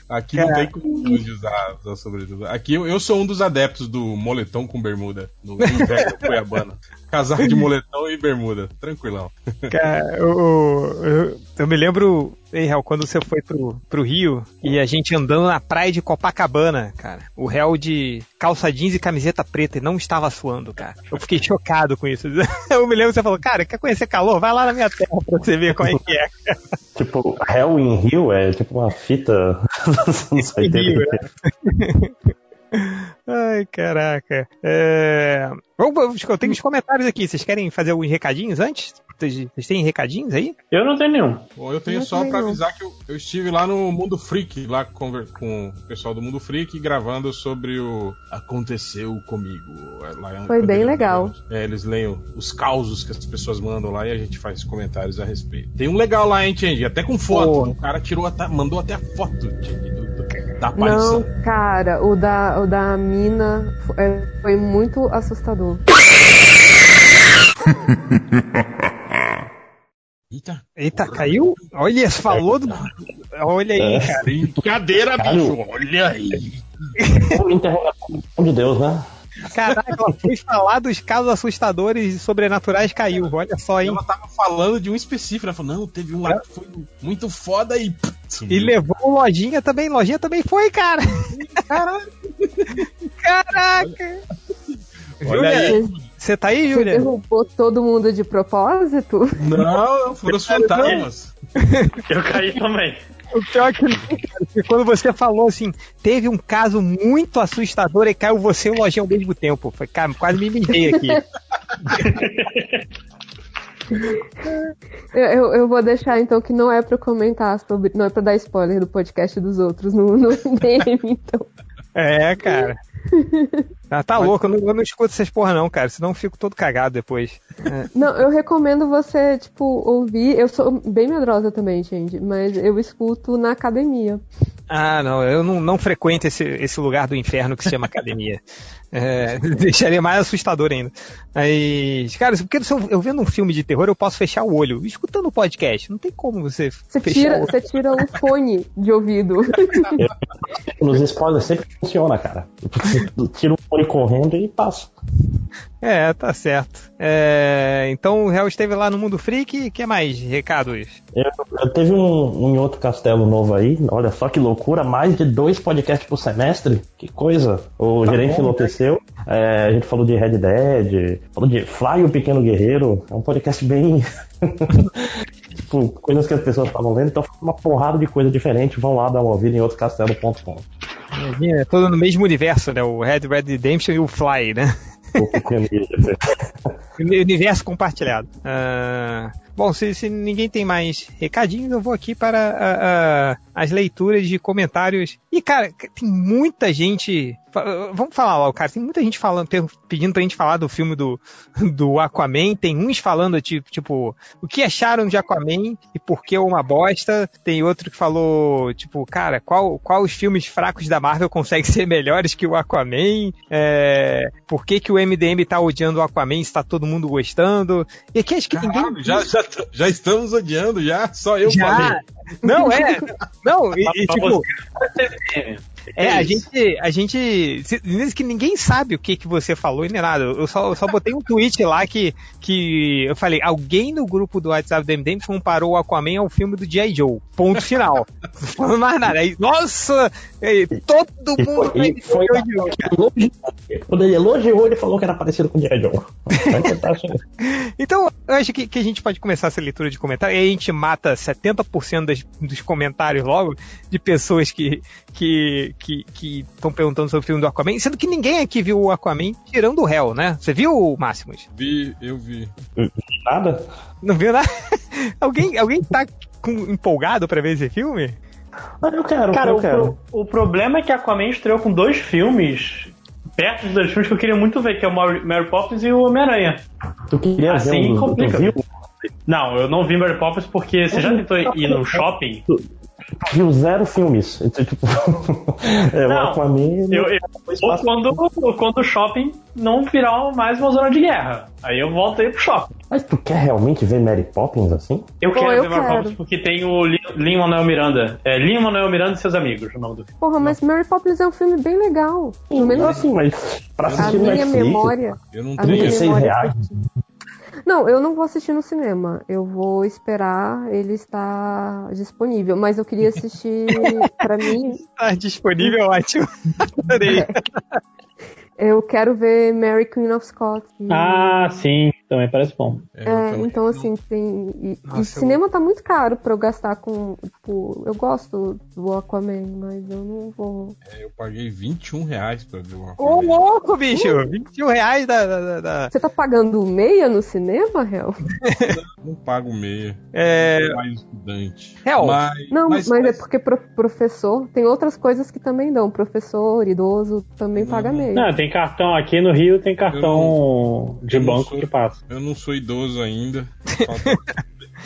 G: Aqui não tem costume de usar, usar sobretudo. Aqui eu, eu sou um dos adeptos do moletom com bermuda, no inverno cuiabano. Casaco de moletom e bermuda, tranquilão.
F: Cara, eu, eu, eu me lembro, ei, Hel, quando você foi pro, pro Rio e a gente andando na praia de Copacabana, cara. O réu de calça jeans e camiseta preta e não estava suando, cara. Eu fiquei chocado com isso. Eu me lembro que você falou, cara, quer conhecer calor? Vai lá na minha terra pra você ver como é que é.
H: Tipo, Hell in Rio é tipo uma fita dos anos 80.
F: Ai, caraca. É... Vamos- Eu tenho os comentários aqui. Vocês querem fazer alguns recadinhos antes? Vocês têm recadinhos aí?
J: eu não tenho nenhum.
G: Bom, eu tenho
I: Não
G: só
I: não.
G: avisar que eu, eu estive lá no Mundo Freak, lá conver- com o pessoal do Mundo Freak, gravando sobre o Aconteceu Comigo. É, lá é
I: Foi bem legal.
G: É, eles leem os causos que as pessoas mandam lá e a gente faz comentários a respeito. Tem um legal lá, hein, Change? Até com foto.
F: Pô.
G: O cara tirou até- mandou até a foto Change, do, do- Da aparição.
I: Não, cara, o da, o da mina é, foi muito assustador.
G: Eita.
F: Eita, caiu? Olha, você falou do. Olha aí, cara.
G: Brincadeira, bicho. Olha aí.
H: Interrogação de Deus, né?
F: Caraca, ela foi falar dos casos assustadores e sobrenaturais caiu. Olha só, hein?
G: Ela tava falando de um específico. Ela falou, não, teve um lá que foi muito foda e.
F: E levou o Lojinha também. Lojinha também foi, cara. Caraca.
G: Olha aí.
F: Júlia, você tá aí,
I: Você
F: Júlia?
I: derrubou todo mundo de propósito?
G: Não, foram os fantasmas.
J: Eu caí também.
F: O pior é que, que quando você falou assim, teve um caso muito assustador e caiu você e o Lojinha ao mesmo tempo. Foi, cara, quase me mijei aqui.
I: Eu, eu, eu vou deixar então que não é pra comentar sobre. Não é pra dar spoiler do podcast dos outros no, no MDM, então.
F: É, cara. Ah, tá louco, eu não, eu não escuto essas porra não, cara, senão eu fico todo cagado depois. É.
I: Não, eu recomendo você, tipo, ouvir. Eu sou bem medrosa também, gente, mas eu escuto na academia.
F: Ah, não, eu não, não frequento esse, esse lugar do inferno que se chama academia. É, deixaria mais assustador ainda. Mas, cara, porque se eu, eu vendo um filme de terror, eu posso fechar o olho. Escutando o podcast, não tem como você,
I: Você
F: fechar
I: tira,
F: o olho.
I: você tira um fone de ouvido.
H: Nos spoilers sempre funciona, cara. Tira o fone correndo e passa.
F: É, tá certo. É, então o réu esteve lá no Mundo Freak, que mais recados?
H: Eu, eu teve um, um outro castelo novo aí, olha só que loucura, mais de dois podcasts por semestre, que coisa. O
F: Tá
H: gerente
F: bom,
H: enlouqueceu, é, a gente falou de Red Dead, falou de Fly o Pequeno Guerreiro, é um podcast bem. tipo, coisas que as pessoas estavam lendo, então uma porrada de coisa diferente, vão lá dar uma ouvida em outrocastelo.com.
F: É todo no mesmo universo, né? O Red Red Redemption e o Fly, né?
H: Guerreiro.
F: Universo compartilhado. Ah, bom, se, se ninguém tem mais recadinhos, eu vou aqui para as leituras de comentários. E, cara, tem muita gente. Vamos falar logo, cara. Tem muita gente falando, pedindo pra gente falar do filme do, do Aquaman. Tem uns falando, tipo, tipo, o que acharam de Aquaman e por que é uma bosta. Tem outro que falou, tipo, cara, qual, qual os filmes fracos da Marvel conseguem ser melhores que o Aquaman? É, por que, que o MDM tá odiando o Aquaman se tá todo mundo gostando? E aqui acho que
G: Caralho,
F: ninguém.
G: já, já, já estamos odiando, já. Só eu
F: Já.
G: falei.
F: Não, é. Não, e, e, tipo,
J: você,
F: é, a
J: isso.
F: gente, a gente, que ninguém sabe o que que você falou e nem nada. Eu só, eu só botei um tweet lá que, que eu falei, alguém no grupo do WhatsApp do MDM comparou o Aquaman ao filme do G.I. Joe. Ponto final. Não falando mais nada. Aí, nossa, aí, todo mundo
H: foi, e foi
F: elogiou.
H: elogiou. Quando ele elogiou, ele falou que era parecido com o G.I. Joe. Tentar achar.
F: Então, eu acho que, que a gente pode começar essa leitura de comentários e aí a gente mata 70% das, dos comentários logo de pessoas que que que estão perguntando sobre o filme do Aquaman, sendo que ninguém aqui viu o Aquaman tirando o réu, né? Você viu, Máximos?
G: Vi, eu vi.
H: Nada?
F: Não viu nada? alguém, alguém tá com- empolgado pra ver esse filme?
H: Eu quero,
J: Cara,
H: eu
J: o,
H: quero.
J: pro- o problema é que Aquaman estreou com dois filmes perto dos dois filmes que eu queria muito ver, que é o Mary, Mary Poppins e o Homem-Aranha.
H: Tu queria
J: Assim
H: ver dos-
J: complica. Não, eu não vi Mary Poppins porque você já tentou ir no shopping?
H: tu viu zero filmes. Então, tipo, é, o
J: Não,
H: Aquaman...
J: Eu, eu, ou quando, ou quando o shopping não virar mais uma zona de guerra. Aí eu volto aí pro shopping.
H: Mas tu quer realmente ver Mary Poppins assim?
J: Eu
I: Pô,
J: quero
I: eu
J: ver Mary. Poppins porque tem o Lin-Manuel Miranda. É Lin-Manuel Miranda e seus amigos, o nome do filme.
I: Porra, mas Mary Poppins é um filme bem legal.
H: Não,
I: menos
H: assim, mas pra
I: a
H: assistir no
I: minha
H: Netflix...
I: memória.
G: Eu não
I: A
G: tenho.
I: minha
H: 36
I: memória
H: reais.
I: Não, eu não vou assistir no cinema. Eu vou esperar ele estar disponível. Mas eu queria assistir, pra mim,
F: Tá disponível, ótimo. Adorei.
I: eu quero ver Mary Queen of Scots. E-
J: Ah, sim, também parece bom.
G: É,
I: É,
G: também
I: então assim, tem. E, e
F: Nossa, eu-
I: cinema tá muito caro pra eu gastar com. Tipo, eu gosto do Aquaman, mas eu não vou.
G: é, eu paguei 21 reais pra ver uma
F: Ô, louco, bicho! 21 reais da. da, da-
I: Você tá pagando meia no cinema, Réu?
G: Não pago meia.
F: É.
G: Mais estudante.
F: Real.
G: Mas,
I: Não, mas, é porque pro- professor. Tem outras coisas que também dão. Professor, idoso, também
G: Não,
I: paga
G: não.
I: meia.
J: Não, tem cartão aqui no Rio, tem cartão de
G: eu não
J: banco
G: sou-
J: que passa.
G: Eu não sou idoso ainda. Falta,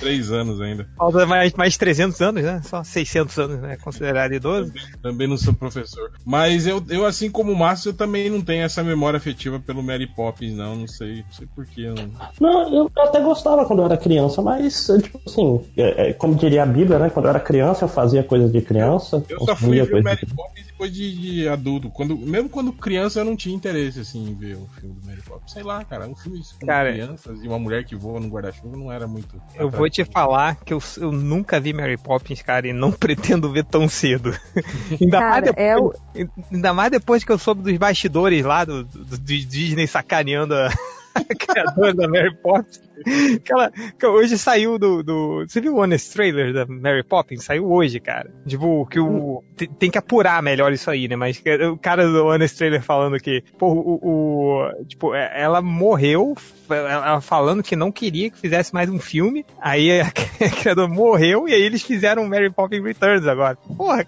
G: três anos ainda.
F: Falta mais, mais 300 anos, né? Só 600 anos, né? Considerado idoso.
G: Também não sou professor. Mas eu, eu assim como o Márcio, eu também não tenho essa memória afetiva pelo Mary Poppins, não. Não sei, não sei porquê. Não...
H: Não, eu até gostava quando eu era criança, mas, tipo assim, é, é, como diria a Bíblia, né? Quando eu era criança, eu fazia coisas de criança.
G: Eu só fui ver o Mary
H: de-
G: Poppins depois de, de adulto. Quando, mesmo quando criança, eu não tinha interesse assim, em ver o filme do Mary Poppins. Sei lá, cara, um filme com
F: Cara,
G: crianças e uma mulher que voa no guarda-chuva não era muito.
F: Eu vou te falar que eu, eu nunca vi Mary Poppins, cara, e não pretendo ver tão cedo. ainda, mais
I: Cara,
F: depois,
I: é o-
F: ainda mais depois que eu soube dos bastidores lá do, do- do Disney sacaneando a criadora da Mary Poppins. Aquela, que hoje saiu do, do. Você viu o Honest Trailer da Mary Poppins? Saiu hoje, cara. Tipo, que o. Tem, tem que apurar melhor isso aí, né? Mas que o cara do Honest Trailer falando que, pô, o. o- tipo, é- ela morreu, ela falando que não queria que fizesse mais um filme. Aí a, criadora morreu e aí eles fizeram Mary Poppins Returns agora. Porra,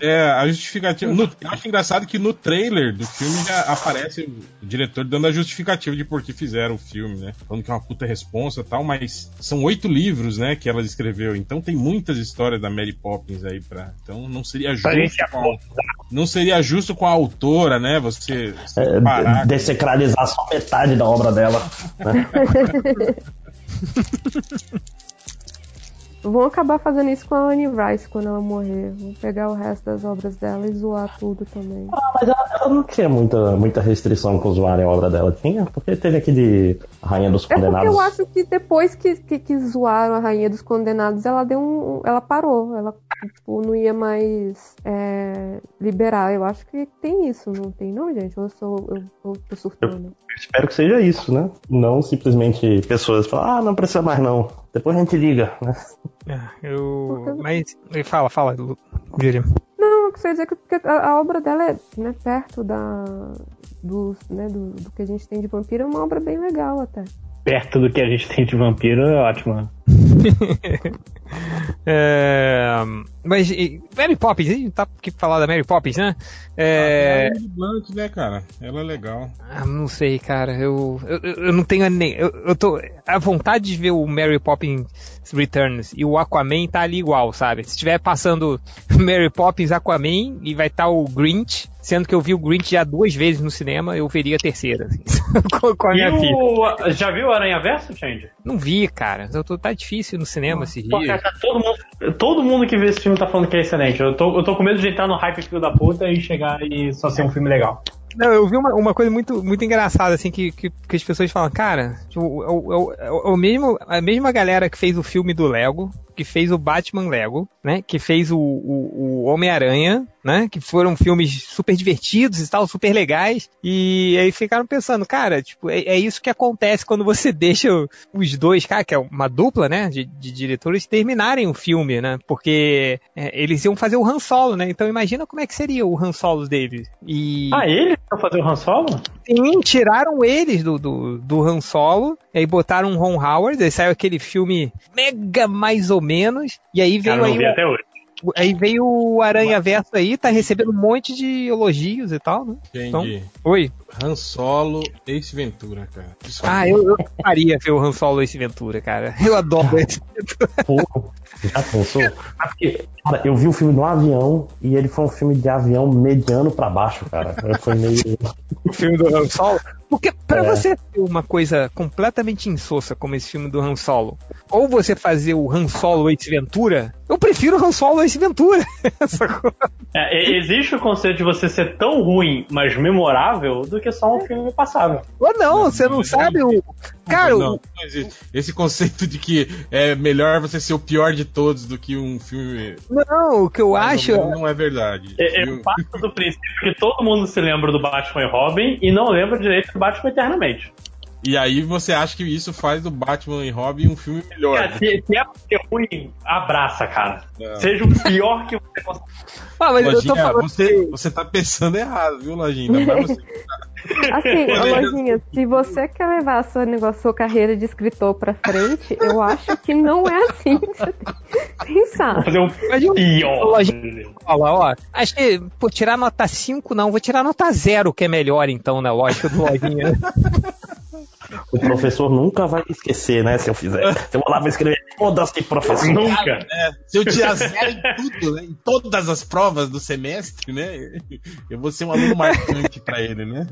G: É, a justificativa. no- eu acho engraçado que no trailer do filme já aparece o diretor dando a justificativa de por que fizeram o filme, né? Falando que é uma puta responsa e tal, mas são oito livros, né, que ela escreveu. Então tem muitas histórias da Mary Poppins aí pra. Então não seria
J: Pra gente
G: justo. Com não seria justo com a autora, né? Você, você
H: É,
G: parar.
H: desacralizar só metade da obra dela. né?
I: Vão acabar fazendo isso com a Anne Rice quando ela morrer. Vão pegar o resto das obras dela e zoar tudo também.
H: Ah, mas ela, ela não tinha muita, muita restrição com zoarem a obra dela, tinha? Porque teve aqui de Rainha dos
I: É
H: Condenados.
I: eu acho que depois que, que, que zoaram a Rainha dos Condenados, ela deu um. Ela parou. Ela tipo, não ia mais é, liberar. Eu acho que tem isso, não tem, não, gente? Eu sou. Eu, eu tô surtando.
H: Espero que seja isso, né? Não simplesmente pessoas falam, ah, não precisa mais não. Depois a gente liga, né?
F: É, eu. Mas. Fala, fala, William.
I: Não, eu queria dizer que porque a, a obra dela é né, perto da. Do, né, do, do que a gente tem de vampiro, é uma obra bem legal até.
J: Perto do que a gente tem de vampiro é ótimo. né?
F: É, mas e, Mary Poppins, a gente tá pra falar da Mary Poppins, né? É,
G: É... Blunt, né, cara? Ela é legal.
F: ah, não sei, cara. Eu, eu, eu não tenho nem. Eu, eu tô. A vontade de ver o Mary Poppins Returns e o Aquaman tá ali igual, sabe? Se estiver passando Mary Poppins, Aquaman e vai estar o Grinch, sendo que eu vi o Grinch já duas vezes no cinema, eu veria a terceira, assim, com, a
J: E
F: minha filha.
J: o... Já viu o Aranha Verso, Change?
F: Não vi, cara. Eu tô, tá difícil no cinema esses
J: Pô,
F: dias.
J: cara, todo, mundo, todo mundo que vê esse filme tá falando que é excelente. Eu tô, eu tô com medo de entrar no hype filho da puta e chegar e só ser um filme legal.
F: Não, eu vi uma, uma coisa muito, muito engraçada, assim, que, que, que as pessoas falam, cara, tipo, é o- é o mesmo, a mesma galera que fez o filme do Lego, que fez o Batman Lego, né? Que fez o, o, o Homem-Aranha, né? Que foram filmes super divertidos e tal, super legais. E aí ficaram pensando, cara, tipo, é, é isso que acontece quando você deixa os dois, cara, que é uma dupla, né? De, de diretores, terminarem o filme, né? Porque é, eles iam fazer o Han Solo, né? Então imagina como é que seria o Han Solo deles. E...
J: Ah, ele vai fazer o Han Solo?
F: Sim, tiraram eles do, do, do Han Solo, e aí botaram o Ron Howard, aí saiu aquele filme mega mais ou menos, e aí veio
J: Cara,
F: aí,
J: vi
F: o-
J: até hoje.
F: aí veio o Aranha Verso aí, tá recebendo um monte de elogios e tal, né? Então,
G: Entendi.
F: oi.
G: Han Solo, Ace Ventura, cara.
F: Ah, eu, eu faria ver o Han Solo esse Ventura, cara. Eu adoro esse
H: Pô, já pensou? Ah, porque, cara, eu vi o filme no avião e ele foi um filme de avião mediano pra baixo, cara. Foi meio.
F: filme do Han Solo. Porque pra
H: É.
F: você ter uma coisa completamente insossa como esse filme do Han Solo, ou você fazer o Han Solo Ace Ventura, eu prefiro o Han Solo Ace Ventura.
J: É, existe o conceito de você ser tão ruim, mas memorável, do que só um filme passável.
F: Ou não, você não sabe o. Cara,
G: não, não esse conceito de que é melhor você ser o pior de todos do que um filme.
F: não, o que eu acho.
G: menos, Não é verdade.
J: É,
G: Eu-
J: Eu parto do princípio que todo mundo se lembra do Batman e Robin e não lembra direito do Batman eternamente.
G: E aí você acha que isso faz do Batman e Robin um filme melhor.
J: Cara, se, se é ruim, abraça, cara.
G: Não.
J: Seja o pior que você consegue.
F: Ah, mas eu tô
G: Lojinha,
F: falando.
G: você, você tá pensando errado, viu, Lojinha? Você.
I: Assim, ô, Lojinha, se você quer levar a sua, negócio, sua carreira de escritor pra frente, eu acho que não é assim que você tem que pensar.
J: Fazer um pior.
F: Lojinha, Fala, ó. Acho que, pô, tirar nota 5 não, vou tirar nota 0, que é melhor então, na lógica do Lojinha.
H: O professor nunca vai esquecer, né? Se eu fizer. Se eu vou lá vou escrever, foda-se, professor.
J: Nunca.
G: É, se eu tirar zero em tudo, né, em todas as provas do semestre, né? Eu vou ser um aluno marcante pra ele, né?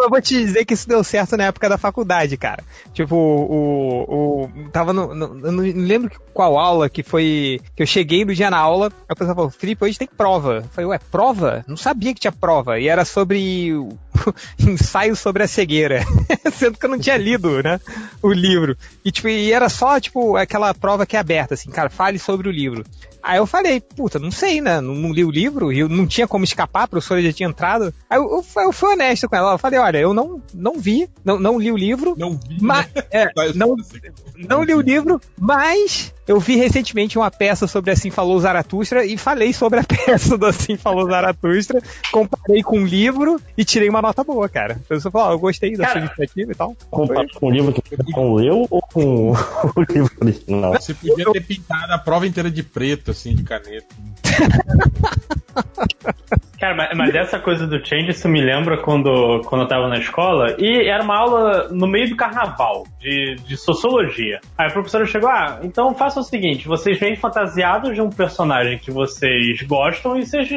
F: Eu vou te dizer que isso deu certo na época da faculdade, cara. Tipo, o. o tava no, no- Eu não lembro qual aula que foi. Que eu cheguei no dia na aula, a pessoa falou, Felipe, hoje tem prova. Eu falei, ué, prova? Não sabia que tinha prova. E era sobre. o- ensaio sobre a cegueira. Sendo que eu não tinha lido, né? O livro. E, tipo, e era só, tipo, aquela prova que é aberta, assim, cara, fale sobre o livro. Aí eu falei, puta, não sei, né? Não, não li o livro, e eu não tinha como escapar, a professora já tinha entrado. Aí eu, eu, fui- eu fui honesto com ela. Eu falei, olha, eu não, não vi, não, não li o livro.
G: Não vi.
F: Mas, é, não, não li o livro, mas eu vi recentemente uma peça sobre Assim Falou Zaratustra e falei sobre a peça do Assim Falou Zaratustra, comparei com o livro e tirei uma nota boa, cara. A pessoa falou, ó, eu gostei da sua iniciativa e tal.
H: Comparado com o livro que você não leu ou com o livro original?
G: Você podia ter pintado a prova inteira de preto, assim, de caneta.
J: Cara, mas, mas dessa coisa do change, isso me lembra quando, quando eu tava na escola e era uma aula no meio do carnaval, de, de sociologia. Aí a professora chegou, ah, então faça o seguinte, vocês vêm fantasiados de um personagem que vocês gostam e vocês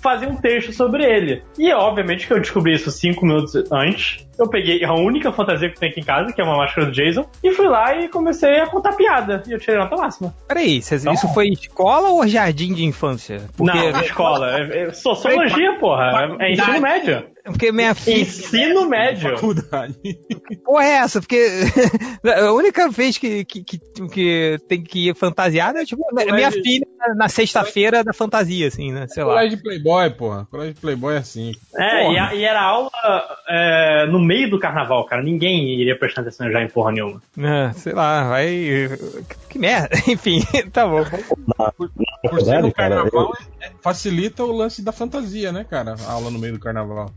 J: fazem um texto sobre ele. E obviamente que eu descobri isso cinco minutos antes. Eu peguei a única fantasia que tem aqui em casa, que é uma máscara do Jason, e fui lá e comecei a contar piada. E eu tirei nota máxima.
F: Peraí, cês- isso foi escola ou jardim de infância?
J: Não, escola. É, é sociologia, porra. É, é ensino médio.
F: Porque minha filha.
J: Ensino médio.
F: Porra, é essa? Porque a única vez que, que, que, que tem que ir fantasiada é tipo minha filha na sexta-feira da fantasia, assim, né? Sei lá.
G: Colégio de Playboy, porra. Colégio de Playboy é assim.
J: É, e, a- e era aula é, no meio do carnaval, cara. Ninguém iria prestar atenção já em porra nenhuma.
F: É, sei lá, vai. Que merda. Enfim, tá bom.
G: Por ser no carnaval, é- facilita o lance da fantasia, né, cara? A aula no meio do carnaval.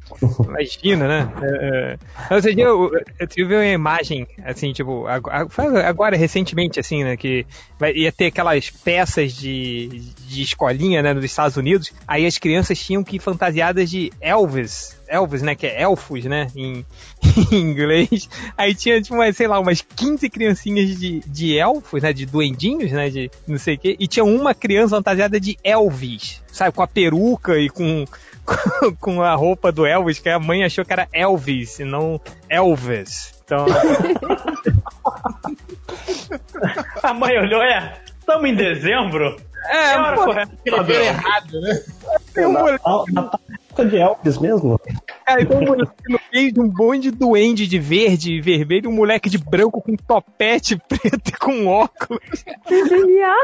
F: Imagina, né? É, é. Outro dia eu, eu tive uma imagem, assim, tipo, agora recentemente, assim, né? Que vai- ia ter aquelas peças de, de escolinha, né, nos Estados Unidos. Aí as crianças tinham que ir fantasiadas de Elvis. Elvis, né? Que é elfos, né? Em, em inglês. Aí tinha, tipo, umas, sei lá, umas 15 criancinhas de, de elfos, né? De duendinhos, né? De não sei o quê. E tinha uma criança fantasiada de Elvis, sabe? Com a peruca e com, com a roupa do Elvis, que a mãe achou que era Elvis e não Elvis. Então.
J: A mãe olhou, é, estamos em dezembro?
F: É,
J: hora
F: pô,
J: escrever.
G: errado, né?
F: Tem um moleque,
H: Na de Elvis mesmo?
F: cara, tem um moleque no meio de um bonde de duende de verde e vermelho, um moleque de branco com topete preto e com óculos.
I: Que genial!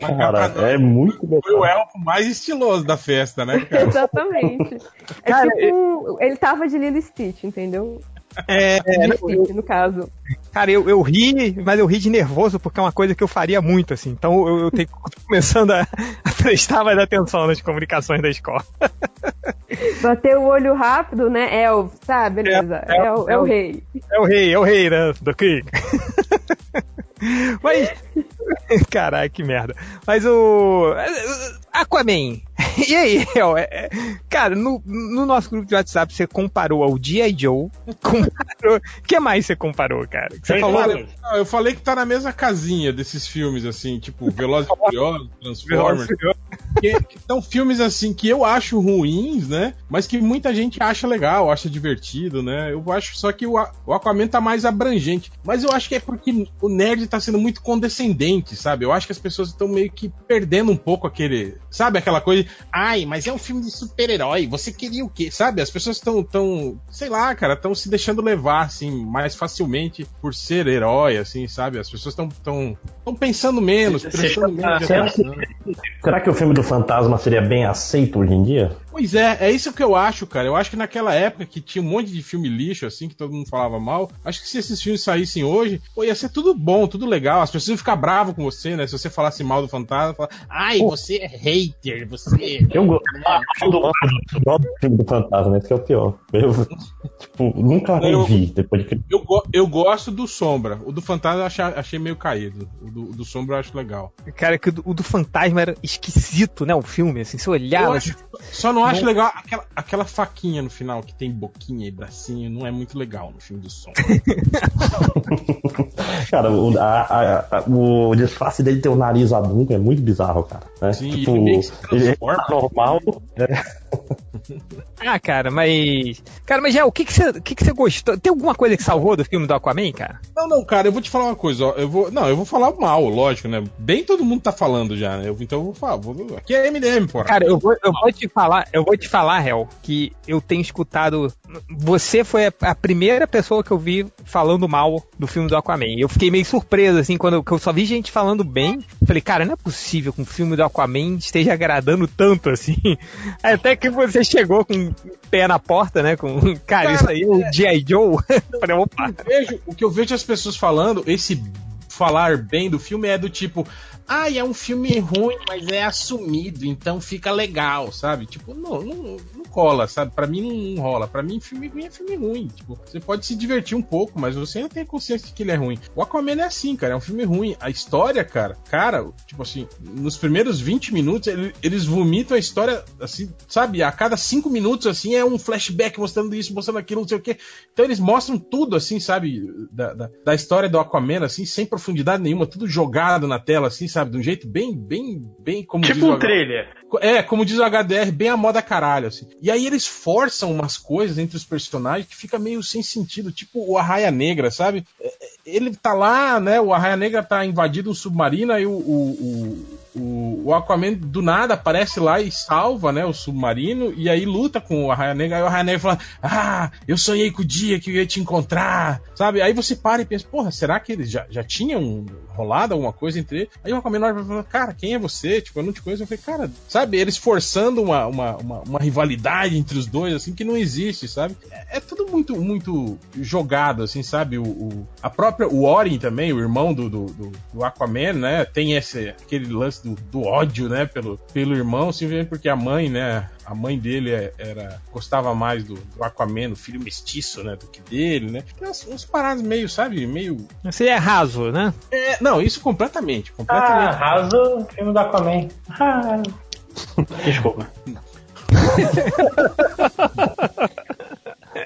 H: Cara, é muito
G: Foi o elfo mais estiloso da festa, né, cara?
I: Exatamente. É
F: Cara,
I: tipo, ele tava de Lilo Stitch, entendeu?
F: É,
I: Lilo e Stitch, no caso.
F: Cara, eu, eu ri, mas eu ri de nervoso porque é uma coisa que eu faria muito, assim. Então eu, eu tenho, tô começando a, a prestar mais atenção nas comunicações da escola.
I: Bater o olho rápido, né? Elf, sabe? Beleza.
F: É,
I: É, o, é o rei.
F: É o rei, é o rei, né? Do Krieg. Mas. Caraca, que merda. Mas o. Aquaman. E aí, El? É- é- Cara, no, no nosso grupo de WhatsApp você comparou ao G.I. Joe. Comparou. O que mais você comparou, cara? Que você falou.
G: Não, eu falei que tá na mesma casinha desses filmes, assim, tipo Velozes e Furiosos, Transformers. que, que são filmes assim que eu acho ruins, né? Mas que muita gente acha legal, acha divertido, né? Eu acho só que o, o Aquaman tá mais abrangente. Mas eu acho que é porque o nerd tá sendo muito condescendente, sabe? Eu acho que as pessoas estão meio que perdendo um pouco aquele. Sabe aquela coisa? Ai, mas é um filme de super-herói. Você queria o quê? Sabe? As pessoas estão tão, sei lá, cara, estão se deixando levar assim mais facilmente por ser herói, assim, sabe? As pessoas estão tão, tão pensando menos, prestando menos
H: Será que,
G: atenção.
H: será que o filme do fantasma seria bem aceito hoje em dia?
G: Pois é, é isso que eu acho, cara. Eu acho que naquela época que tinha um monte de filme lixo, assim, que todo mundo falava mal, acho que se esses filmes saíssem hoje, pô, ia ser tudo bom, tudo legal. As pessoas iam ficar bravas com você, né? Se você falasse mal do fantasma, falar, ai, você é hater, você.
H: Eu gosto eu gosto do filme do fantasma, esse que é o pior. Eu, tipo, nunca revi depois de
G: Eu, go- eu gosto do Sombra. O do Fantasma eu achei, achei meio caído. O do, do Sombra eu acho legal.
F: Cara, que o do, o do fantasma era esquisito, né? O filme, assim, você
G: Eu
F: olhava.
G: acho- só não não acho legal aquela, aquela faquinha no final que tem boquinha e bracinho, não é muito legal no filme do som.
H: Cara, o, a- a- o disfarce dele ter o nariz adulto é muito bizarro, cara. né?
G: Sim,
H: tipo,
G: ele meio que se
H: ele tá normal. né?
F: Ah, cara, mas. Cara, mas já, o que que você, que que gostou? Tem alguma coisa que salvou do filme do Aquaman, cara?
G: Não, não, cara, eu vou te falar uma coisa, ó. Eu vou, não, eu vou falar mal, lógico, né? Bem todo mundo tá falando já, né? Eu- então eu vou falar. Vou, aqui é MDM, porra.
F: Cara, eu vou, eu vou te falar, eu vou te falar, Hel, que eu tenho escutado. Você foi a, primeira pessoa que eu vi falando mal do filme do Aquaman. Eu fiquei meio surpreso, assim, quando eu, só vi gente falando bem. Falei, cara, não é possível que um filme do Aquaman esteja agradando tanto assim. Até que você chegou com o pé na porta, né? Com, cara, isso aí é o G.I. Joe. Falei, opa.
G: vejo, o que eu vejo as pessoas falando, esse falar bem do filme é do tipo, ah, é um filme ruim, mas é assumido, então fica legal, sabe? Tipo, não, não, não cola, sabe? Pra mim não rola. Pra mim, filme ruim é filme ruim. Tipo, você pode se divertir um pouco, mas você ainda tem consciência de que ele é ruim. O Aquaman é assim, cara, é um filme ruim. A história, cara, cara, tipo assim, nos primeiros 20 minutos, ele- eles vomitam a história, assim, sabe? A cada 5 minutos, assim, é um flashback mostrando isso, mostrando aquilo, não sei o quê. Então eles mostram tudo, assim, sabe? Da, da, da história do Aquaman, assim, sem profundidade nenhuma, tudo jogado na tela, assim, sabe? De um jeito bem, bem, bem como diz
J: Tipo
G: o
J: um trailer.
G: é, como diz o HDR, bem a moda caralho, assim. E aí eles forçam umas coisas entre os personagens que fica meio sem sentido, tipo o Arraia Negra, sabe? É, é, Ele tá lá, né? O Arraia Negra tá invadido um submarino, aí o, o, o, o Aquaman do nada aparece lá e salva, né, o submarino, e aí luta com o Arraia Negra, aí o Arraia Negra fala, ah, eu sonhei com o dia que eu ia te encontrar, sabe? Aí você para e pensa, porra, será que eles já, já tinham rolado alguma coisa entre eles? Aí o Aquaman olha fala, cara, quem é você? Tipo, eu não te conheço. Eu falei, cara, sabe? Eles forçando uma, uma, uma, uma rivalidade entre os dois, assim, que não existe, sabe? É, é tudo muito, muito jogado, assim, sabe? O, o- a própria, o Orin também, o irmão do, do, do- do Aquaman, né? Tem esse, aquele lance do, do ódio, né? Pelo, pelo irmão, simplesmente porque a mãe, né? A mãe dele é- era gostava mais do, do Aquaman, o filho mestiço, né? Do que dele, né? Tem umas, umas paradas meio, sabe? Meio.
F: Você é raso, né?
G: É, não, isso completamente.
J: Ah,
G: Completamente.
J: arrasa filme do Aquaman. Ah. Desculpa.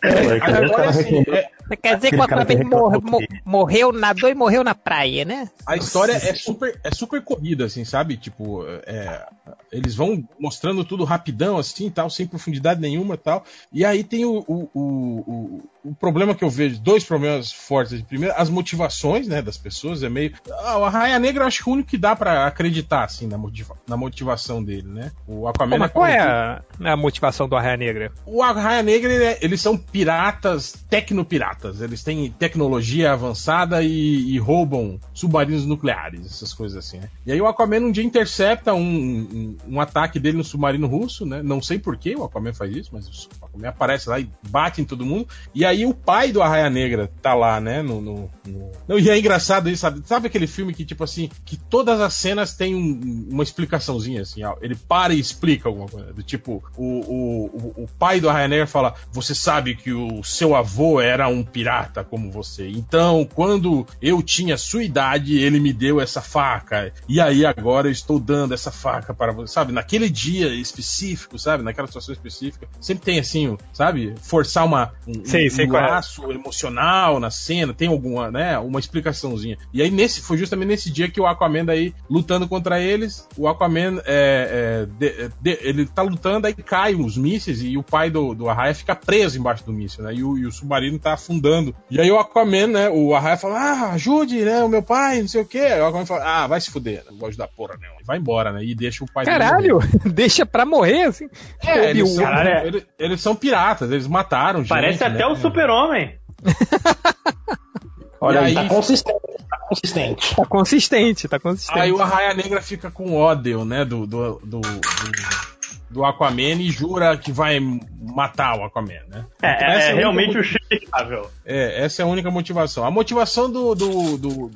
H: É, cara
G: assim, é,
F: Quer dizer que o Aquaman mor-
H: reclama
F: mo-
H: que-
F: morreu, nadou e morreu na praia, né?
G: A história é super, é super corrida, assim, sabe? Tipo, é, eles vão mostrando tudo rapidão, assim, tal, sem profundidade nenhuma tal. E aí tem o, o, o, o, problema que eu vejo, dois problemas fortes. Primeiro, as motivações, né, das pessoas, é meio... Ah, o Arraia Negra eu acho que o único que dá pra acreditar, assim, na, motiva, na motivação dele, né? O Aquaman...
F: Pô, mas qual é a, a motivação do Arraia Negra?
G: O Arraia Negra, ele é- eles são piratas, tecnopiratas. Eles têm tecnologia avançada e, e roubam submarinos nucleares, essas coisas assim, né? E aí o Aquaman um dia intercepta um, um, um ataque dele no submarino russo, né? Não sei por que o Aquaman faz isso, mas o Aquaman aparece lá e bate em todo mundo. E aí o pai do Arraia Negra tá lá, né? No, no- no- e é engraçado isso, sabe? Sabe aquele filme que, tipo assim, que todas as cenas têm um- uma explicaçãozinha, assim, ó, ele para e explica alguma coisa. Do tipo, o, o, o, pai do Arraia Negra fala: Você sabe que o seu avô era um pirata como você. Então, quando eu tinha sua idade, ele me deu essa faca. E aí agora eu estou dando essa faca para você, sabe? Naquele dia específico, sabe? Naquela situação específica. Sempre tem assim, sabe? Forçar uma, um,
F: sei
G: um
F: é.
G: laço emocional na cena, tem alguma, né? Uma explicaçãozinha. E aí nesse, foi justamente nesse dia que o Aquaman daí lutando contra eles, o Aquaman é, é, de- de- ele tá lutando, aí caem os mísseis e o pai do, do Arraia fica preso embaixo do míssil, né? E o, e o submarino tá afundando. E aí o Aquaman, né? O Arraia fala, ah, ajude, né? O meu pai, não sei o quê. Aí o Aquaman fala, ah, vai se fuder, não gosto da porra, não. E vai embora, né? E deixa o pai.
F: Caralho, deixa pra morrer, assim.
G: É, eles, são,
J: Caralho, é.
G: eles, eles são piratas, eles mataram
J: Parece
G: gente,
J: até
G: né?
J: o super-homem.
H: Olha, aí, tá
G: aí-
H: consistente, tá consistente.
F: Tá consistente, tá consistente.
G: Aí o Arraia Negra fica com ódio, né, do, do, do, do, do Aquaman e jura que vai matar o Aquaman, né?
J: É,
G: Essa
J: é,
G: a
J: é
G: única
J: realmente
G: mo-
J: o justificável.
G: É, essa é a única motivação. A motivação do, do, do,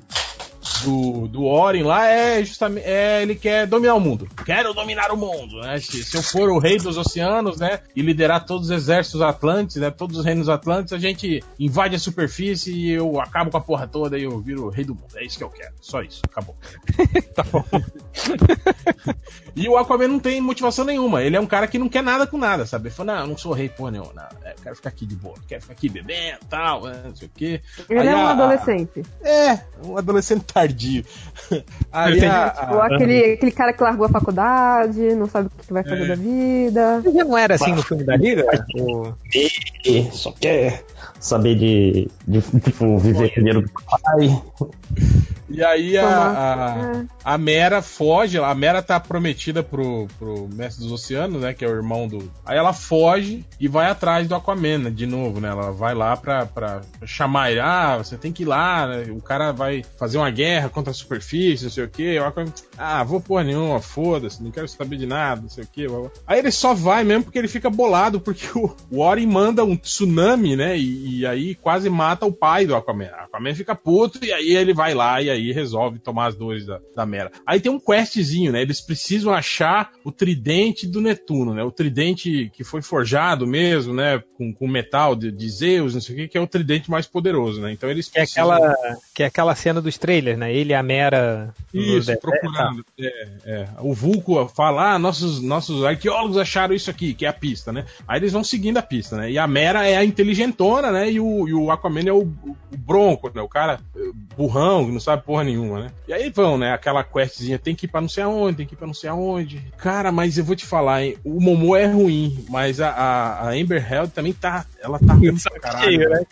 G: do, do Oren lá é justamente. É, ele quer dominar o mundo. Quero dominar o mundo, né? Se, se eu for o rei dos oceanos, né? E liderar todos os exércitos atlantes, né? Todos os reinos atlantes, a gente invade a superfície e eu acabo com a porra toda e eu viro o rei do mundo. É isso que eu quero. Só isso. Acabou.
F: tá bom.
G: E o Aquaman não tem motivação nenhuma. Ele é um cara que não quer nada com nada, sabe? Ele fala, não, eu não sou rei porra nenhuma. Não, quero ficar aqui de boa. Quero ficar aqui bebendo e tal, né, não sei o quê.
I: Ele
G: Aí
I: é um
G: a-
I: adolescente.
G: É, um adolescente tardio. Aí a-
I: Tipo,
G: a-
I: aquele, aquele cara que largou a faculdade, não sabe o que vai fazer
G: É.
I: da vida.
F: Já não era assim no filme da Liga? O-
H: E só quer saber de, de tipo, viver com o dinheiro do pai.
G: E aí a, a, a Mera foge, a Mera tá prometida pro, pro Mestre dos Oceanos, né? Que é o irmão do. Aí ela foge e vai atrás do Aquaman, né, de novo, né? Ela vai lá pra, pra chamar ele. Ah, você tem que ir lá, né? O cara vai fazer uma guerra contra a superfície, não sei o quê. O Aquaman, ah, vou porra nenhuma, foda-se, não quero saber de nada, não sei o quê. blá, blá. Aí ele só vai mesmo porque ele fica bolado, porque o, o Ori manda um tsunami, né? E, e aí quase mata o pai do Aquaman. O Aquaman fica puto e aí ele vai lá e aí resolve tomar as dores da, da Mera. Aí tem um questzinho, né? Eles precisam achar o tridente do Netuno, né? O tridente que foi forjado mesmo, né? Com, com metal de, de Zeus, não sei o que, que é o tridente mais poderoso, né? Então eles
F: Que é,
G: precisam-
F: aquela, que é aquela cena dos trailers, né? Ele e a Mera.
G: Isso, procurando. É, é. O Vulco fala, ah, nossos, nossos arqueólogos acharam isso aqui, que é a pista, né? Aí eles vão seguindo a pista, né? E a Mera é a inteligentona, né? E o, e o Aquaman é o, o bronco, né? O cara eh, burrão, que não sabe porra nenhuma, né? E aí vão, né? Aquela questzinha, tem que ir pra não sei aonde, tem que ir pra não sei aonde. Cara, mas eu vou te falar, hein? O Momo é ruim, mas a, a, a Amber Heard também tá... Ela tá ruim pra caralho.
F: cheio, né?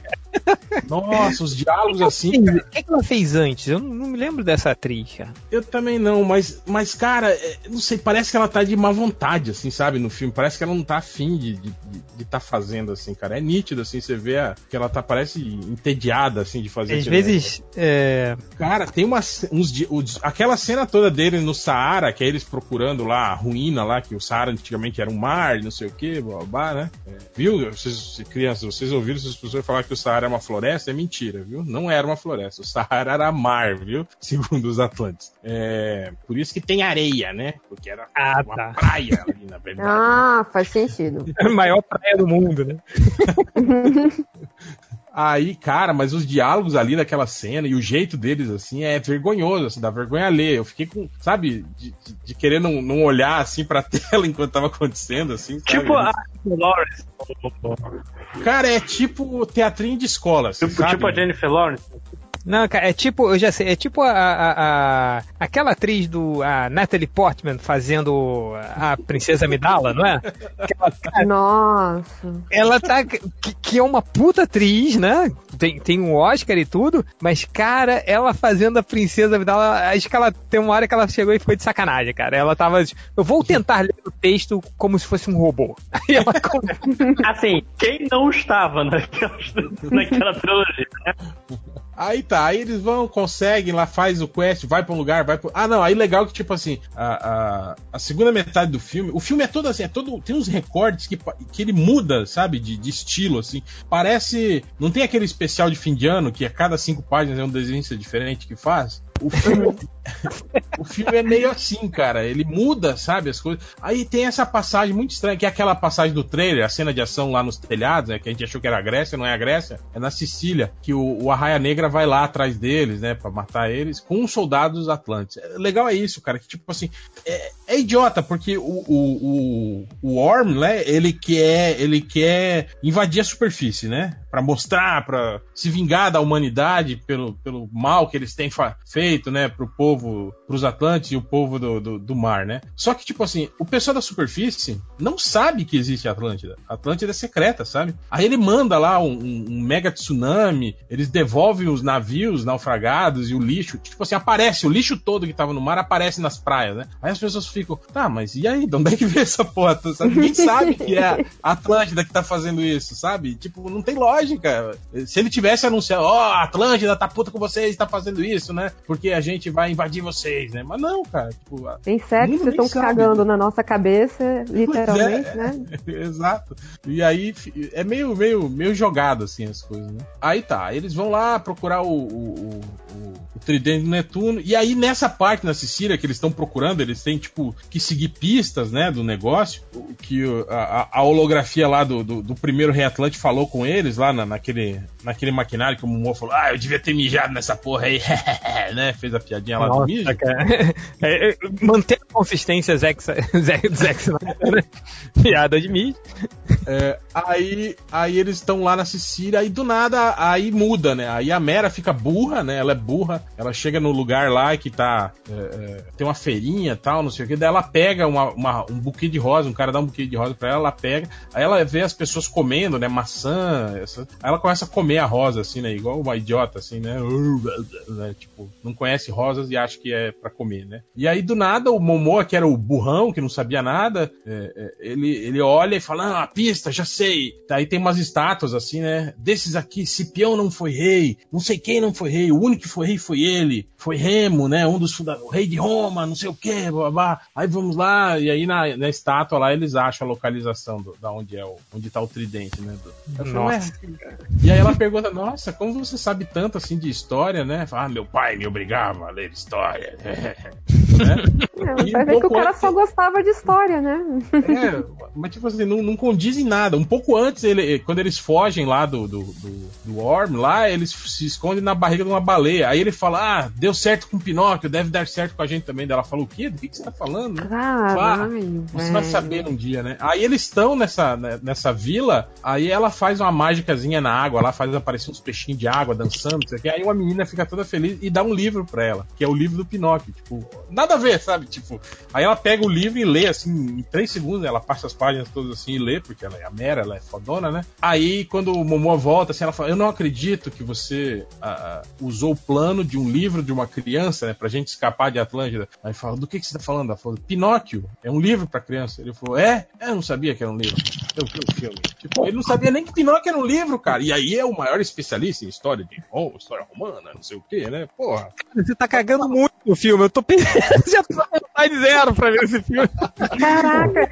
G: Nossa, os diálogos assim...
F: O que, que ela fez antes? Eu não, não me lembro dessa atriz, cara.
G: Eu também não, mas, mas cara, é, não sei, parece que ela tá de má vontade, assim, sabe, no filme. Parece que ela não tá afim de estar de, de tá fazendo, assim, cara. É nítido, assim, você vê a- que ela tá, parece entediada, assim, de fazer
F: Às vezes. é,
G: Cara, tem uma, uns, aquela cena toda dele no Saara, que é eles procurando lá a ruína lá, que o Saara antigamente era um mar, não sei o que, blá, blá, blá, né? É, viu, vocês, crianças, vocês ouviram essas pessoas falar que o Saara é uma floresta? É mentira, viu? Não era uma floresta, o Saara era mar, viu? Segundo os Atlantes. É, por isso que tem areia, né? Porque era
F: Ah,
G: uma
F: tá.
G: praia ali, na verdade.
I: Ah, faz sentido.
F: a maior praia do mundo, né?
G: Aí, cara, mas os diálogos ali daquela cena e o jeito deles, assim, é vergonhoso, assim, dá vergonha ler. Eu fiquei com, sabe, de, de- de querer não, não olhar, assim, pra tela enquanto tava acontecendo, assim, sabe?
J: Tipo a Lawrence.
G: Cara, é tipo teatrinho de escola, assim,
J: Tipo, tipo a Jennifer Lawrence.
F: Não, cara, é tipo, eu já sei, é tipo a, a- a- aquela atriz do a Natalie Portman fazendo a Princesa Amidala, não é? Aquela, cara,
I: Nossa.
F: ela tá. Que, que é uma puta atriz, né? Tem, tem um Oscar e tudo, mas, cara, ela fazendo a Princesa Amidala, acho que ela tem uma hora que ela chegou e foi de sacanagem, cara. Ela tava. Eu vou tentar ler o texto como se fosse um robô. Aí ela
J: Assim, quem não estava naquela, naquela trilogia? né?
G: Aí tá, aí eles vão, conseguem lá, faz o quest, vai pra um lugar, vai pro... Ah, não, aí legal que, tipo assim, a, a, a segunda metade do filme, o filme é todo assim, é todo, tem uns recortes que, que ele muda, sabe, de, de estilo, assim, parece, não tem aquele especial de fim de ano, que a cada cinco páginas é um desenho diferente que faz? O filme, o filme é meio assim, cara. Ele muda, sabe, as coisas. Aí tem essa passagem muito estranha, que é aquela passagem do trailer, a cena de ação lá nos telhados, né? Que a gente achou que era a Grécia, não é a Grécia, é na Sicília, que o, o Arraia Negra vai lá atrás deles, né? Pra matar eles, com os soldados atlantes. É, legal é isso, cara, que tipo assim, é, é idiota, porque o, o, o, o Orm, né? Ele quer, ele quer invadir a superfície, né? Pra mostrar, pra se vingar da humanidade pelo, pelo mal que eles têm feito, né? Pro povo, pros Atlantes e o povo do, do, do mar, né? Só que, tipo assim, o pessoal da superfície não sabe que existe a Atlântida. Atlântida é secreta, sabe? Aí ele manda lá um, um- mega tsunami, eles devolvem os navios naufragados e o lixo. Tipo assim, aparece, o lixo todo que tava no mar aparece nas praias, né? Aí as pessoas ficam, tá, mas e aí? De onde é que veio essa porra? Sabe? Ninguém sabe que é a Atlântida que tá fazendo isso, sabe? Tipo, não tem lógica. Se ele tivesse anunciado, ó, a Atlântida tá puta com vocês, tá fazendo isso, né? Porque a gente vai invadir vocês, né? Mas não, cara. Tipo,
I: sexo,
G: Ninguém
I: estão cagando na nossa cabeça, literalmente,
G: é.
I: né?
G: Exato. E aí é meio, meio, meio jogado assim as coisas, né? Aí tá, eles vão lá procurar o, o, o- o- o tridente do Netuno. E aí, nessa parte na Sicília que eles estão procurando, eles têm, tipo, que seguir pistas, né, do negócio. o- Que o- a, a holografia lá do, do, do primeiro Rei Atlante falou com eles lá na- naquele, naquele maquinário que o Momoa falou: Ah, eu devia ter mijado nessa porra aí, né? Fez a piadinha lá do
F: Nossa,
G: mijo.
F: cara. É, é, manter a consistência Zack, Snyder, né? Piada de mim.
G: É, aí, aí eles estão lá na Sicília, aí do nada, aí muda, né? Aí a Mera fica burra, né? Ela é burra, ela chega no lugar lá que tá. é, é, tem uma feirinha e tal, não sei o que. Daí ela pega uma, uma- um buquê de rosa, um cara dá um buquê de rosa pra ela, ela pega. Aí ela vê as pessoas comendo, né? Maçã. essa- aí ela começa a comer a rosa, assim, né? Igual uma idiota, assim, né? Tipo, não conhece rosas e acha que é pra comer, né? E aí do nada o Momoa, que era o burrão, que não sabia nada, é, é, ele, ele olha e fala: Ah, a pista, já sei. Aí tem umas estátuas assim, né? Desses aqui, Cipião não foi rei, não sei quem não foi rei, o único que foi rei foi ele, foi Remo, né? Um dos fundadores, rei de Roma, não sei o que, babá. Aí vamos lá, e aí na, na estátua lá eles acham a localização do, da onde é o, onde tá o tridente, né? Do,
F: Nossa.
G: "Ué, e aí ela pergunta, nossa, como você sabe tanto assim de história, né? Fala, ah, meu pai me obrigava a ler história. né?
I: É,
G: E
I: vai ver que o cara
G: antes-
I: só gostava de história, né?
G: É, mas tipo assim, não, não condiz em nada. Um pouco antes, ele, quando eles fogem lá do, do, do, do Worm, lá, eles se escondem na barriga de uma baleia. Aí ele fala, ah, deu certo com o Pinóquio, deve dar certo com a gente também. Daí ela fala, o quê? Do que, que você tá falando?
I: Caralho,
G: Você vai
I: velho.
G: saber um dia, né? Aí eles estão nessa, né, nessa vila, aí ela faz uma mágicazinha na água, lá faz aparecer uns peixinhos de água dançando, não sei o aí uma menina fica toda feliz e dá um livro pra ela, que é o livro do Pinóquio, tipo, nada a ver, sabe? Tipo, aí ela pega o livro e lê, assim, em três segundos, ela passa as páginas todas assim e lê, porque ela é a Mera, ela é fodona, né? Aí quando o Momoa volta, assim, ela fala, eu não acredito que você ah, ah, usou o plano de um livro de uma criança, né, pra gente escapar de Atlântida. Aí fala, do que, que você tá falando? Ela falou, Pinóquio, é um livro pra criança. Ele falou, é? Eu não sabia que era um livro. Eu vi. Tipo, ele não sabia nem que Pinóquio era um livro, cara. E aí é o maior especialista em história de oh, história romana, não sei o quê, né? Porra.
F: Você tá cagando muito filme. Eu tô pensando, já tô tá de zero pra ver esse filme.
I: Caraca,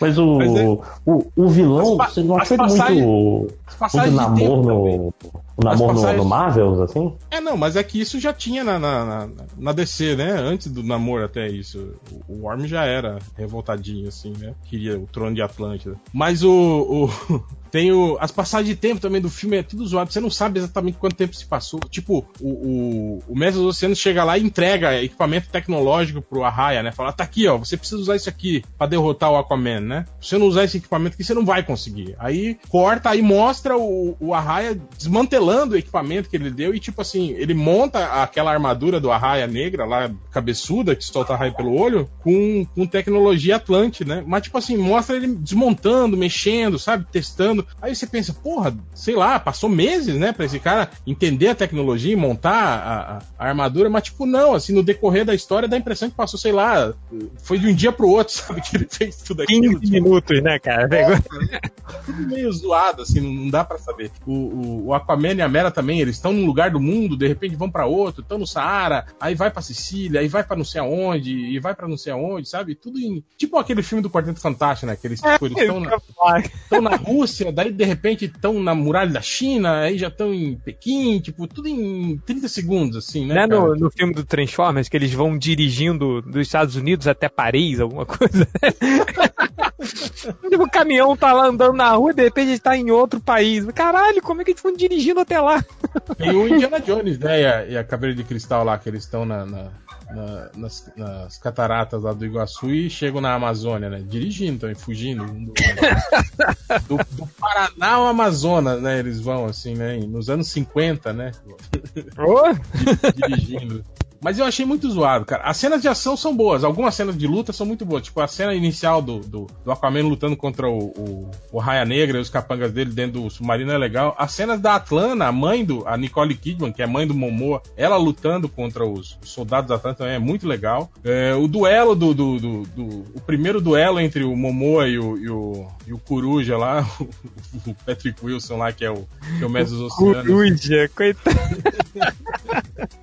H: Mas o,
G: Mas é-
H: o, o vilão,
G: As
H: você não
G: passagens-
H: muito. Muito namoro no. O namoro no,
G: passagens-
H: no Marvels, assim?
G: É, não, mas é que isso já tinha na, na, na, na DC, né? Antes do namoro até isso. O, o Worm já era revoltadinho, assim, né? Queria o trono de Atlântida. Mas o. o- tem o, as passagens de tempo também do filme é tudo zoado. Você não sabe exatamente quanto tempo se passou. Tipo, o, o, o Mestre dos Oceanos chega lá e entrega equipamento tecnológico pro Arraia, né? Fala, tá aqui, ó, você precisa usar isso aqui pra derrotar o Aquaman, né? Se você não usar esse equipamento aqui, você não vai conseguir. Aí corta, aí mostra o, o Arraia desmantelando o equipamento que ele deu e, tipo assim, ele monta aquela armadura do Arraia negra lá, cabeçuda, que solta raio pelo olho, com, com tecnologia Atlante, né? Mas, tipo assim, mostra ele desmontando, mexendo, sabe? Testando. Aí você pensa, porra, sei lá, passou meses, né, pra esse cara entender a tecnologia e montar a, a- a armadura, mas, tipo, não, assim, no decorrer da história dá a impressão que passou, sei lá, foi de um dia pro outro, sabe? Que ele fez tudo aquilo.
F: 15
G: tipo,
F: minutos, né, cara? Pegou-
G: tudo meio zoado, assim, não, dá pra saber. O, o, o Aquaman e a Mera também, eles estão num lugar do mundo, de repente vão pra outro, estão no Saara, aí vai pra Sicília, aí vai pra não sei aonde, e vai pra não sei aonde, sabe? Tudo em. Tipo aquele filme do Quarteto Fantástico, né? Que eles tipo, eles estão na, na Rússia, daí de repente estão na muralha da China, aí já estão em Pequim, tipo, tudo em 30 segundos, assim, né?
F: Não é no, no filme do Transformers que eles vão dirigindo dos Estados Unidos até Paris, alguma coisa? tipo, o caminhão tá lá andando na rua e de repente ele tá em outro país. Caralho, como é que eles estão dirigindo até lá?
G: E o Indiana Jones, né? E a, e a Caveira de Cristal lá, que eles estão na, na- na- nas, nas cataratas lá do Iguaçu e chegam na Amazônia, né? Dirigindo também, fugindo. do, do, do Paraná ao Amazonas, né? Eles vão, assim, né? Nos anos 50, né? Dirigindo. Mas eu achei muito zoado, cara. As cenas de ação são boas, algumas cenas de luta são muito boas. Tipo, a cena inicial do, do, do Aquaman lutando contra o, o, o Raia Negra e os capangas dele dentro do submarino é legal. As cenas da Atlana, a mãe do. A Nicole Kidman, que é mãe do Momoa, ela lutando contra os, os soldados da Atlanta também é muito legal. É, o duelo do, do, do, do- O primeiro duelo entre o Momoa e o, e o, e o Coruja lá, o, o Patrick Wilson lá, que é o, que é o Mestre dos Oceanos.
F: Coruja, coitado.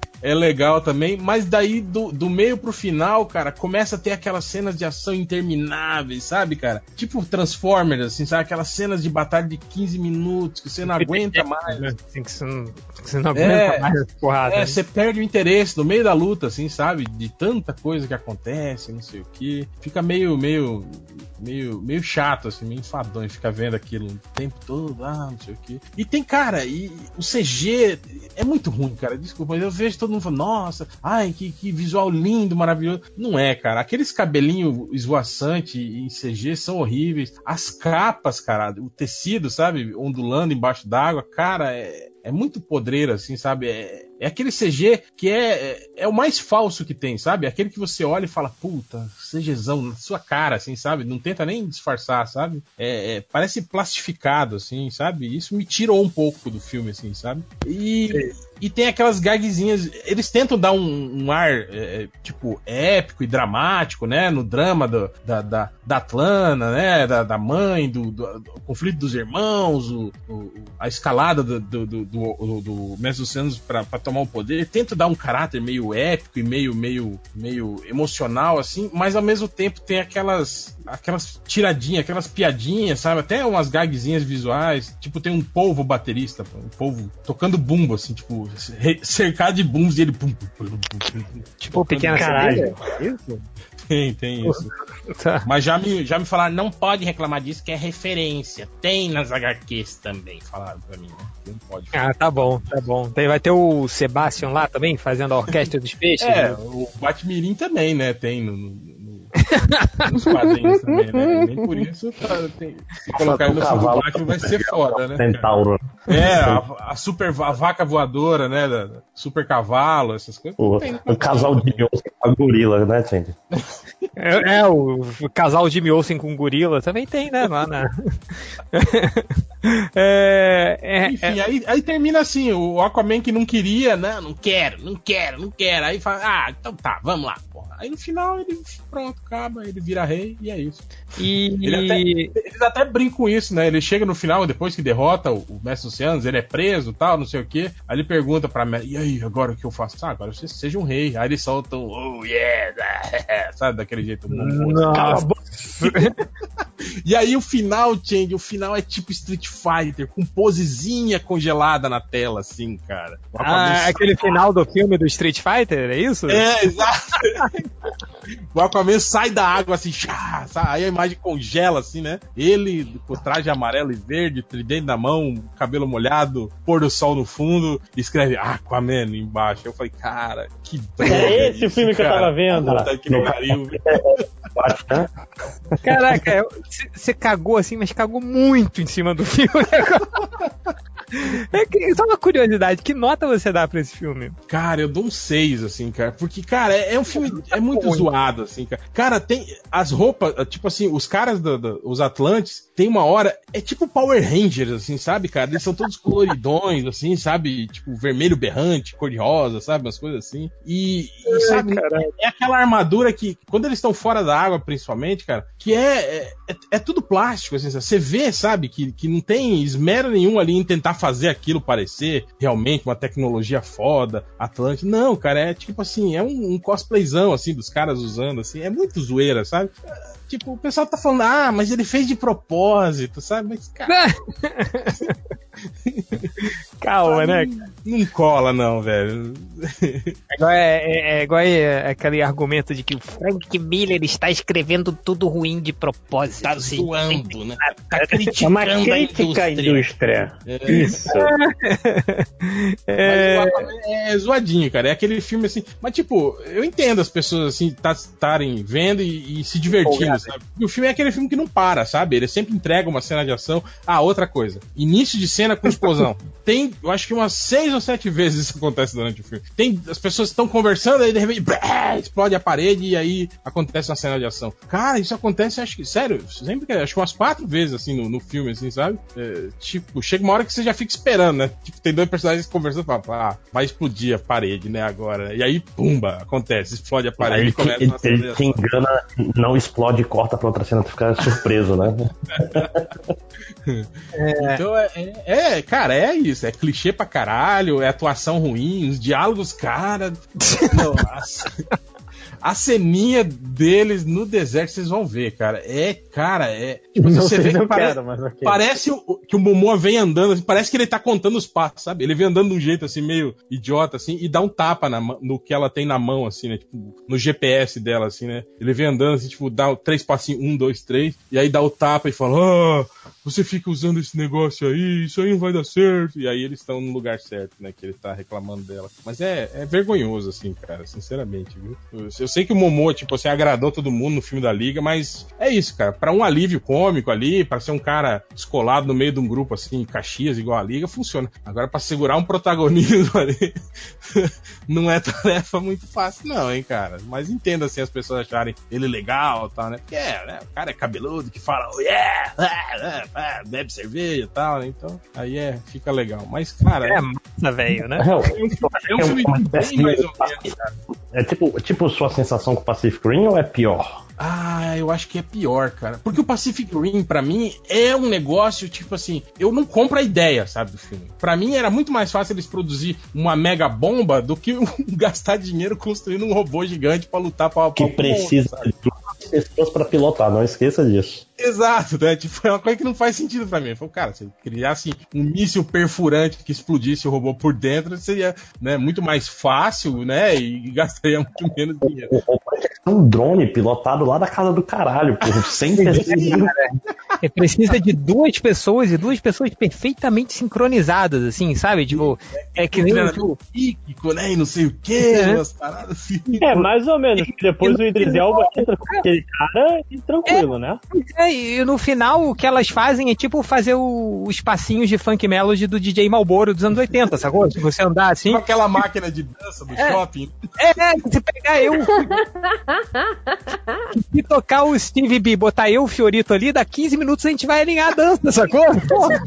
G: é legal também, mas daí do, do meio pro final, cara, começa a ter aquelas cenas de ação intermináveis, sabe, cara? Tipo Transformers, assim, sabe? Aquelas cenas de batalha de 15 minutos que você não aguenta mais.
F: Assim, que você não, que você não aguenta
G: É,
F: mais.
G: É,
F: né?
G: você perde o interesse no meio da luta, assim, sabe? De tanta coisa que acontece, não sei o que. Fica meio, meio, meio, meio chato, assim, meio enfadonho ficar vendo aquilo o tempo todo, ah, não sei o que. E tem, cara, e o CG é muito ruim, cara. Desculpa, mas eu vejo todo mundo falando, nossa, ai, que, que visual lindo, maravilhoso. Não é, cara. Aqueles cabelinhos esvoaçantes em CG são horríveis. As capas, cara, o tecido, sabe, ondulando embaixo d'água, cara, é, é muito podreiro, assim, sabe? É, é aquele CG que é, é, é o mais falso que tem, sabe? Aquele que você olha e fala, puta, CGzão na sua cara, assim, sabe? Não tenta nem disfarçar, sabe? É, é, parece plastificado, assim, sabe? Isso me tirou um pouco do filme, assim, sabe? E, e tem aquelas gagzinhas. Eles tentam dar um, um ar, é, tipo, épico e dramático, né? No drama do- da, da, da Atlana, né? Da, da mãe, do, do- do conflito dos irmãos, o, o- a escalada do, do, do, do, do Mestre dos Anos pra, pra tomar o poder. Tenta dar um caráter meio épico e meio, meio, meio emocional, assim, mas ao mesmo tempo tem aquelas, aquelas tiradinhas, aquelas piadinhas, sabe? Até umas gagzinhas visuais. Tipo, tem um polvo baterista, um polvo tocando bumbo, assim, tipo, cercado de bumbos e ele. Pum, pum, pum,
F: Tipo, pequena
J: Caralho.
F: Isso?
G: Tem, tem isso.
F: Tá.
G: Mas já me, já me falaram, não pode reclamar disso, que é referência. Tem nas HQs também, falaram pra mim, né? Não pode falar.
F: Ah, tá bom, tá bom. Tem, vai ter o Sebastian lá também, fazendo a orquestra dos peixes.
G: É,
F: né?
G: o Batmirim também, né? Tem no, no- no- nos quadrinhos também, né? Nem por isso tá, tem- se colocar ele no filme do Batman vai ser foda, né?
H: Centauro.
G: É, a, a super a vaca voadora, né? da- super cavalo, essas coisas.
H: O,
G: Tem,
H: o casal de Beyoncé com a gorila, né, gente?
F: É, é, o, o casal Jimmy Olsen com gorila também tem, né? Lá na... é, é,
G: Enfim, aí, aí termina assim, o Aquaman que não queria, não, não quero, não quero, não quero. Aí fala, ah, então tá, vamos lá, porra. Aí no final ele, pronto, acaba, ele vira rei e é isso.
F: e,
G: Ele até- Eles até brincam com isso, né? Ele chega no final, depois que derrota o, o Mestre Oceanos, ele é preso tal, não sei o quê. Aí ele pergunta pra Mary, e aí, agora o que eu faço? Ah, agora você seja um rei. Aí eles soltam, oh yeah, sabe, daquele jeito.
F: Nossa.
G: E aí o final, Change, o final é tipo Street Fighter, com posezinha congelada na tela, assim, cara.
F: Ah, aquele final do filme do Street Fighter, é isso?
G: É, exato. o Aquaman sai da água assim, chá, sai, aí a imagem congela assim, né? Ele com traje amarelo e verde, tridente na mão, cabelo molhado, pôr do sol no fundo, escreve Aquaman embaixo. Eu falei, cara, que brega
J: É esse o filme que eu
G: cara.
J: tava vendo.
G: Puta que pariu.
H: Né?
F: Caraca, você cagou assim, mas cagou muito em cima do filme. É que- só uma curiosidade, que nota você dá pra esse filme?
G: Cara, eu dou um 6, assim, cara. Porque, cara, é, é um filme. É muito zoado, assim, cara. Cara, tem. As roupas, tipo assim, os caras, do, do- os Atlantes, tem uma hora. É tipo Power Rangers, assim, sabe, cara? Eles são todos coloridões, assim, sabe? Tipo, vermelho berrante, cor de rosa, sabe? Umas coisas assim. E, e, sabe, é aquela armadura que, quando eles estão fora da água, principalmente, cara, que é, é, é- é tudo plástico, assim, sabe? você vê, sabe, que, que não tem esmero nenhum ali em tentar fazer aquilo parecer realmente uma tecnologia foda, Atlântico. Não, cara, é tipo assim, é um, um cosplayzão, assim, dos caras usando, assim, é muito zoeira, sabe? Tipo, o pessoal tá falando, ah, mas ele fez de propósito, sabe? Mas, cara,
F: Calma, né?
G: não cola, não, velho.
F: É igual, é, é- é igual é aquele argumento de que o Frank Miller está escrevendo tudo ruim de propósito.
G: Tá
F: assim.
G: zoando, né? Tá
J: É
G: criticando
J: uma
G: a
J: crítica à indústria.
G: É.
J: Isso.
F: É,
G: é zoadinho, cara. É aquele filme assim. Mas, tipo, eu entendo as pessoas assim estarem vendo e, e se divertindo, sabe? O filme é aquele filme que não para, sabe? Ele sempre entrega uma cena de ação. Ah, outra coisa. Início de cena com explosão. Tem, eu acho que umas seis ou sete vezes isso acontece durante o filme. Tem, as pessoas estão conversando, aí de repente brá, explode a parede e aí acontece uma cena de ação. Cara, isso acontece, acho que, sério, sempre que, acho que umas quatro vezes assim no, no filme, assim, sabe? É, tipo, chega uma hora que você já fica esperando, né? Tipo, tem dois personagens conversando e fala, ah, vai explodir a parede, né, agora. E aí, pumba, acontece, explode a parede e
H: ele,
G: começa
H: ele,
G: uma cena de
H: ele te engana, não explode corta pra outra cena, tu fica surpreso, né?
G: Então, é, é, é, cara, cara, é isso. É clichê pra caralho, é atuação ruim, os diálogos, cara. Nossa. A ceninha deles no deserto, vocês vão ver, cara. É, cara, é. Tipo,
F: Não
G: você vê que parece,
F: quero, mas ok.
G: parece que o Momoa vem andando, assim, parece que ele tá contando os passos, sabe? Ele vem andando de um jeito assim, meio idiota, assim, e dá um tapa na no que ela tem na mão, assim, né? Tipo, no GPS dela, assim, né? Ele vem andando, assim, tipo, dá três passinhos, um, dois, três, e aí dá o tapa e fala, ah, você fica usando esse negócio aí, isso aí não vai dar certo. E aí eles estão no lugar certo, né? Que ele tá reclamando dela. Mas é, é vergonhoso, assim, cara, sinceramente, viu? Eu, eu sei que o Momoa, tipo assim, agradou todo mundo no filme da Liga, mas é isso, cara. Pra um alívio cômico ali, pra ser um cara descolado no meio de um grupo, assim, Caxias, igual a Liga, funciona. Agora, pra segurar um protagonismo ali, não é tarefa muito fácil, não, hein, cara. Mas entenda, assim, as pessoas acharem ele legal e tal, né? Porque é, né? O cara é cabeludo que fala, oh, yeah, ah, ah, ah, bebe cerveja e tal, né? Então, aí é, fica legal. Mas, cara.
F: É massa, velho, né?
H: É,
G: um filme, é filme bem mais ou menos, cara.
H: É tipo, tipo sua sensação com Pacific Rim ou é pior?
G: Ah, eu acho que é pior, cara. Porque o Pacific Rim, pra mim, é um negócio, tipo assim, eu não compro a ideia, sabe, do filme. Pra mim, era muito mais fácil eles produzir uma mega bomba do que gastar dinheiro construindo um robô gigante pra lutar pra...
H: Que
G: pra-
H: precisa de duas pessoas pra pilotar, não esqueça disso.
G: Exato, né? Tipo, é uma coisa que não faz sentido pra mim. Falo, cara, se criasse um míssil perfurante que explodisse o robô por dentro, seria né, muito mais fácil, né? E gastaria muito menos dinheiro.
H: Ser um drone pilotado lá da casa do caralho, por 100 pessoas.
F: É, precisa de duas pessoas e duas pessoas perfeitamente sincronizadas, assim, sabe? Tipo, é que nem.
G: Psíquico, né? E não sei o que,
F: É.
G: umas paradas assim.
K: É, mais ou menos. Depois o Idris Elba entra com aquele cara e tranquilo, né?
F: É, e no final o que elas fazem é tipo fazer o- os passinhos de funk melody do DJ Malboro dos anos 80, sacou? Se você andar assim.
G: Com aquela máquina de dança do
F: É.
G: shopping.
F: É, se pegar eu. Se tocar o Steve B, botar eu, o Fiorito ali, dá 15 minutos a gente vai alinhar a dança, sacou? Porra,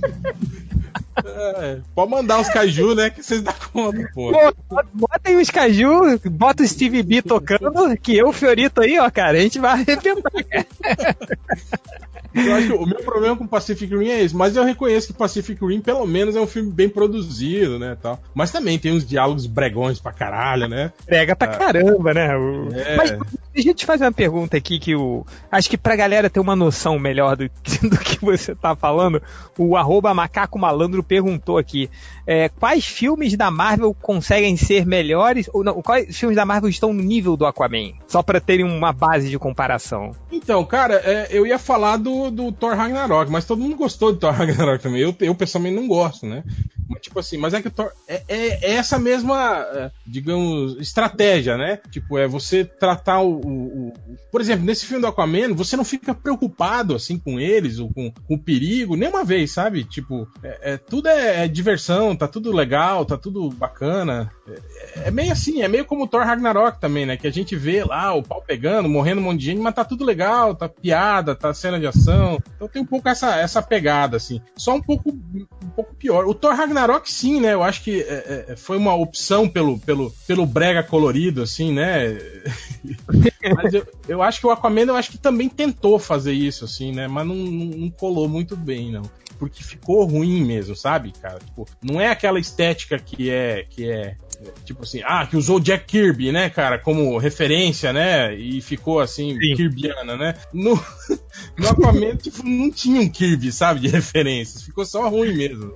G: É, pode mandar os caju, né? Que vocês dão conta, pô.
F: pô, bota aí os caju, bota o Steve B tocando, que eu, o Fiorito aí, ó, cara, a gente vai arrebentar, cara.
G: Eu acho que o meu problema com Pacific Rim é esse, mas eu reconheço que Pacific Rim, pelo menos, é um filme bem produzido, né, tal. Mas também tem uns diálogos bregões pra caralho, né?
F: Pega pra
G: Ah.
F: caramba, né? O-
G: É.
F: Mas deixa eu te fazer uma pergunta aqui que o. Acho que pra galera ter uma noção melhor do, do que você tá falando, o arroba macaco malandro perguntou aqui. é, quais filmes da Marvel conseguem ser melhores? Ou não, quais filmes da Marvel estão no nível do Aquaman? Só pra terem uma base de comparação.
G: Então, cara, é, eu ia falar do, do Thor Ragnarok, mas todo mundo gostou do Thor Ragnarok também. Eu, eu pessoalmente não gosto, né? Mas, tipo assim, mas é que o Thor. É, é- é essa mesma, é, digamos, estratégia, né? Tipo, é você tratar o, o- o- Por exemplo, nesse filme do Aquaman, você não fica preocupado, assim, com eles, ou com, com o perigo, nenhuma vez, sabe? Tipo, é, é- tudo é, é diversão, tá tudo legal, tá tudo bacana. É, meio assim, é meio como o Thor Ragnarok também, né? Que a gente vê lá o pau pegando, morrendo um monte de gente, mas tá tudo legal, tá piada, tá cena de ação. Então tem um pouco essa, essa pegada, assim. Só um pouco, um pouco pior. O Thor Ragnarok, sim, né? Eu acho que é, é, foi uma opção pelo, pelo, pelo brega colorido, assim, né? mas eu, eu acho que o Aquaman, eu acho que também tentou fazer isso, assim, né? Mas não, não, não colou muito bem, não porque ficou ruim mesmo, sabe, cara? Tipo, não é aquela estética que é que é é, tipo assim, ah, que usou Jack Kirby, né, cara, como referência, né? E ficou assim, Kirbyana, né? No, no Aquaman, tipo, não tinha um Kirby, sabe, de referências. Ficou só ruim mesmo.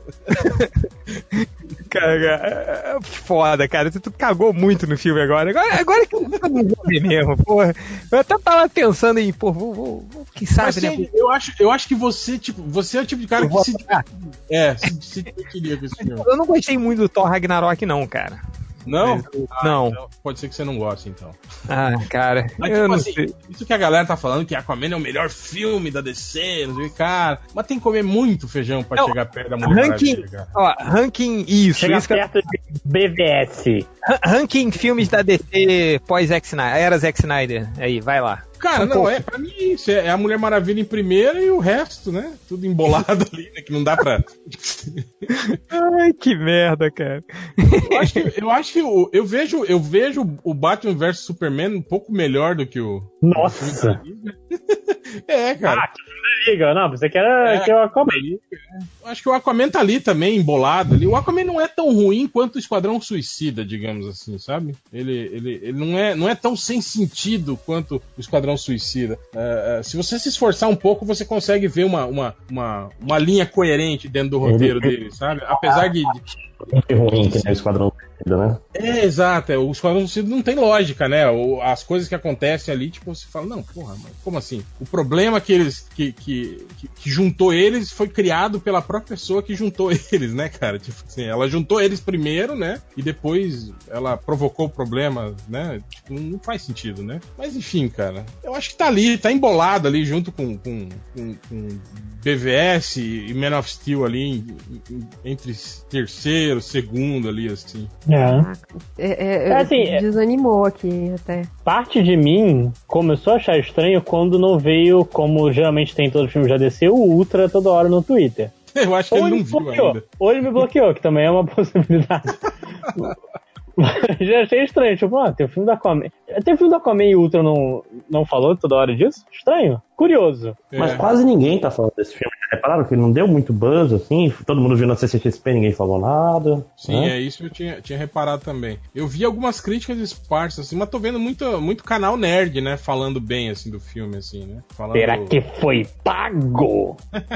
F: Cara, é foda, cara. Tu, tu cagou muito no filme agora. Agora, agora que eu não vou ver mesmo, porra. Eu até tava pensando em, pô, vou, vou, vou que sabe,
G: Mas,
F: né?
G: eu, acho, eu acho que você, tipo, você é o tipo de cara
F: Eu
G: que se, é, se, se com esse filme.
F: Eu não gostei muito do Thor Ragnarok, não, cara.
G: Não? Ah,
F: não.
G: então pode ser que você não goste, então.
F: Ah, cara.
G: Mas,
F: eu
G: tipo
F: não
G: assim,
F: sei.
G: isso que a galera tá falando que Aquaman é o melhor filme da DC, não sei que, cara. Mas tem que comer muito feijão pra
F: Não,
G: chegar perto da Mulher
F: Ranking, ó, ranking, isso.
K: Chega
F: isso que
K: perto de BVS.
F: Ra- ranking filmes da DC pós Zack Snyder. Era Zack Snyder. Aí, vai lá.
G: Cara,
F: São
G: não, é pra mim isso. É a Mulher Maravilha em primeiro e o resto, né? Tudo embolado ali, né? Que não dá pra.
F: Ai, que merda, cara.
G: Eu acho que, eu, acho que o- eu vejo, eu vejo o Batman vs Superman um pouco melhor do que o.
K: Nossa!
G: É, cara.
K: Ah, Liga. Não, você quer
G: É.
K: que eu Aquaman.
G: Acho que o Aquaman tá ali também, embolado ali. O Aquaman não é tão ruim quanto o Esquadrão Suicida, digamos assim, sabe? Ele, ele, ele não, é, não é tão sem sentido quanto o Esquadrão Suicida. É, é, se você se esforçar um pouco, você consegue ver uma, uma, uma, uma linha coerente dentro do roteiro
H: Ele-
G: dele, sabe? Apesar de, de-
H: Muito ruim que nem o Esquadrão Suicida, né?
G: É, exato. é, O Esquadrão Suicida não tem lógica, né? O- as coisas que acontecem ali, tipo, você fala, não, porra, mas como assim? O problema que eles. Que, que, que, que juntou eles foi criado pela própria pessoa que juntou eles, né, cara? Tipo assim, ela juntou eles primeiro, né? E depois ela provocou o problema, né? Tipo, não, faz sentido, né? Mas enfim, cara. Eu acho que tá ali, tá embolado ali junto com, com, com, com BVS e Man of Steel ali entre terceiro, segundo ali, assim.
K: É.
I: É, é,
K: É assim, é-
I: desanimou aqui até.
K: Parte de mim começou a achar estranho quando não veio, como geralmente tem em todo filme já desceu, o Ultra toda hora no Twitter.
G: Eu acho que
K: Ou
G: ele
K: ele
G: não viu
K: bloqueou,
G: ainda.
K: ou ele me bloqueou, que também é uma possibilidade. Mas já achei estranho, tipo, ah, tem o filme da Aquaman. Tem o filme da Aquaman e o Ultra não, não falou toda hora disso? Estranho. Curioso.
H: Mas
G: É.
H: quase ninguém tá falando desse filme. Repararam que não deu muito buzz, assim? Todo mundo viu na CCXP, ninguém falou nada.
G: Sim,
H: né?
G: é isso que eu tinha, tinha reparado também. Eu vi algumas críticas esparsas, assim, mas tô vendo muito, muito canal nerd, né? Falando bem, assim, do filme, assim, né? Falando...
K: Será que foi pago?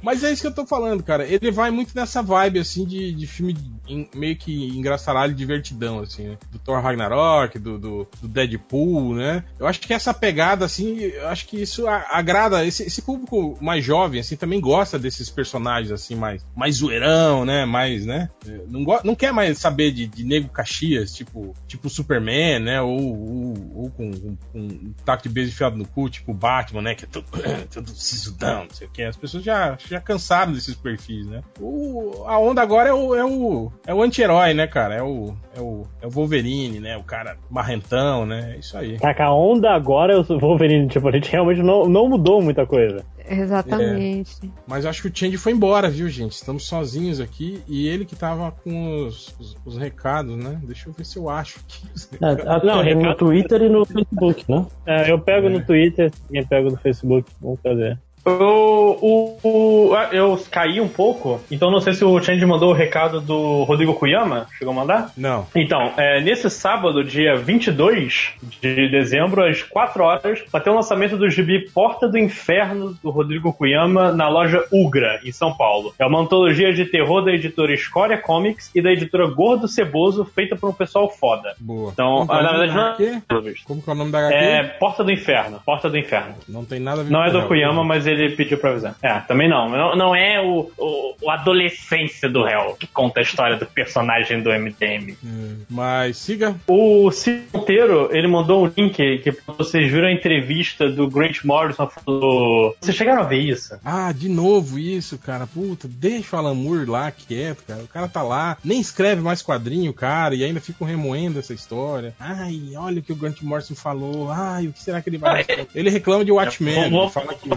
G: Mas é isso que eu tô falando, cara. Ele vai muito nessa vibe, assim, de, de filme em- meio que engraçaralho e divertidão, assim, né? Do Thor Ragnarok, do, do, do Deadpool, né? Eu acho que essa pegada, assim, eu acho que isso agrada. Esse, esse público mais jovem, assim, também gosta desses personagens, assim, mais, mais zoeirão, né? Mais, né? É, Não, go- não quer mais saber de, de Nego Caxias, tipo, tipo Superman, né? Ou, ou, ou com, com, com um taco de beijo enfiado no cu, tipo Batman, né? Que é todo, todo sisudão, não sei o que. As pessoas já, já cansaram desses perfis, né? O, a onda agora é o, é o, é o anti-herói, né, cara? É o, é, o, é o Wolverine, né? O cara marrentão, né? É isso aí.
K: Caraca, a onda agora é o Wolverine, tipo, a gente realmente não, não mudou muita coisa.
I: Exatamente.
G: Mas eu acho que o Change foi embora, viu, gente? Estamos sozinhos aqui e ele que tava com os, os, os recados, né? Deixa eu ver se eu acho aqui. os
H: É,
G: recados.
H: até
K: Não,
H: no
K: recado-
H: Twitter e no Facebook, né?
K: É, eu pego
G: É.
K: no Twitter, quem pega no Facebook, vamos fazer.
J: Eu, o, o- ah, eu caí um pouco, então não sei se o Change mandou o recado do Rodrigo Kuyama. Chegou a mandar?
G: Não.
J: Então, é, nesse sábado, dia 22 de dezembro, às 4 horas, vai ter o lançamento do gibi Porta do Inferno do Rodrigo Kuyama na loja Ugra, em São Paulo. É uma antologia de terror da editora Escória Comics e da editora Gordo Ceboso, feita por um pessoal foda.
G: Boa.
J: Então,
G: Como é
J: na verdade,
G: da
J: não visto.
G: Como que é o nome da HQ?
J: É Porta do Inferno. Porta do Inferno.
G: Não tem nada a ver
J: Não é do
G: o
J: Kuyama, mas ele pediu pra avisar. É, também não. Não, não é o, o, adolescência do réu que conta a história do personagem do MDM.
G: Hum, Mas siga.
J: O Monteiro, ele mandou um link que vocês viram a entrevista do Grant Morrison falando. Vocês chegaram a ver isso?
G: Ah, de novo isso, cara. Puta, deixa o Alan Moore lá quieto, cara. O cara tá lá, nem escreve mais quadrinho, cara, e ainda ficam remoendo essa história. Ai, olha o que o Grant Morrison falou. Ai, o que será que ele vai. Ele reclama de Watchmen.
J: Vou- vou-
G: fala que...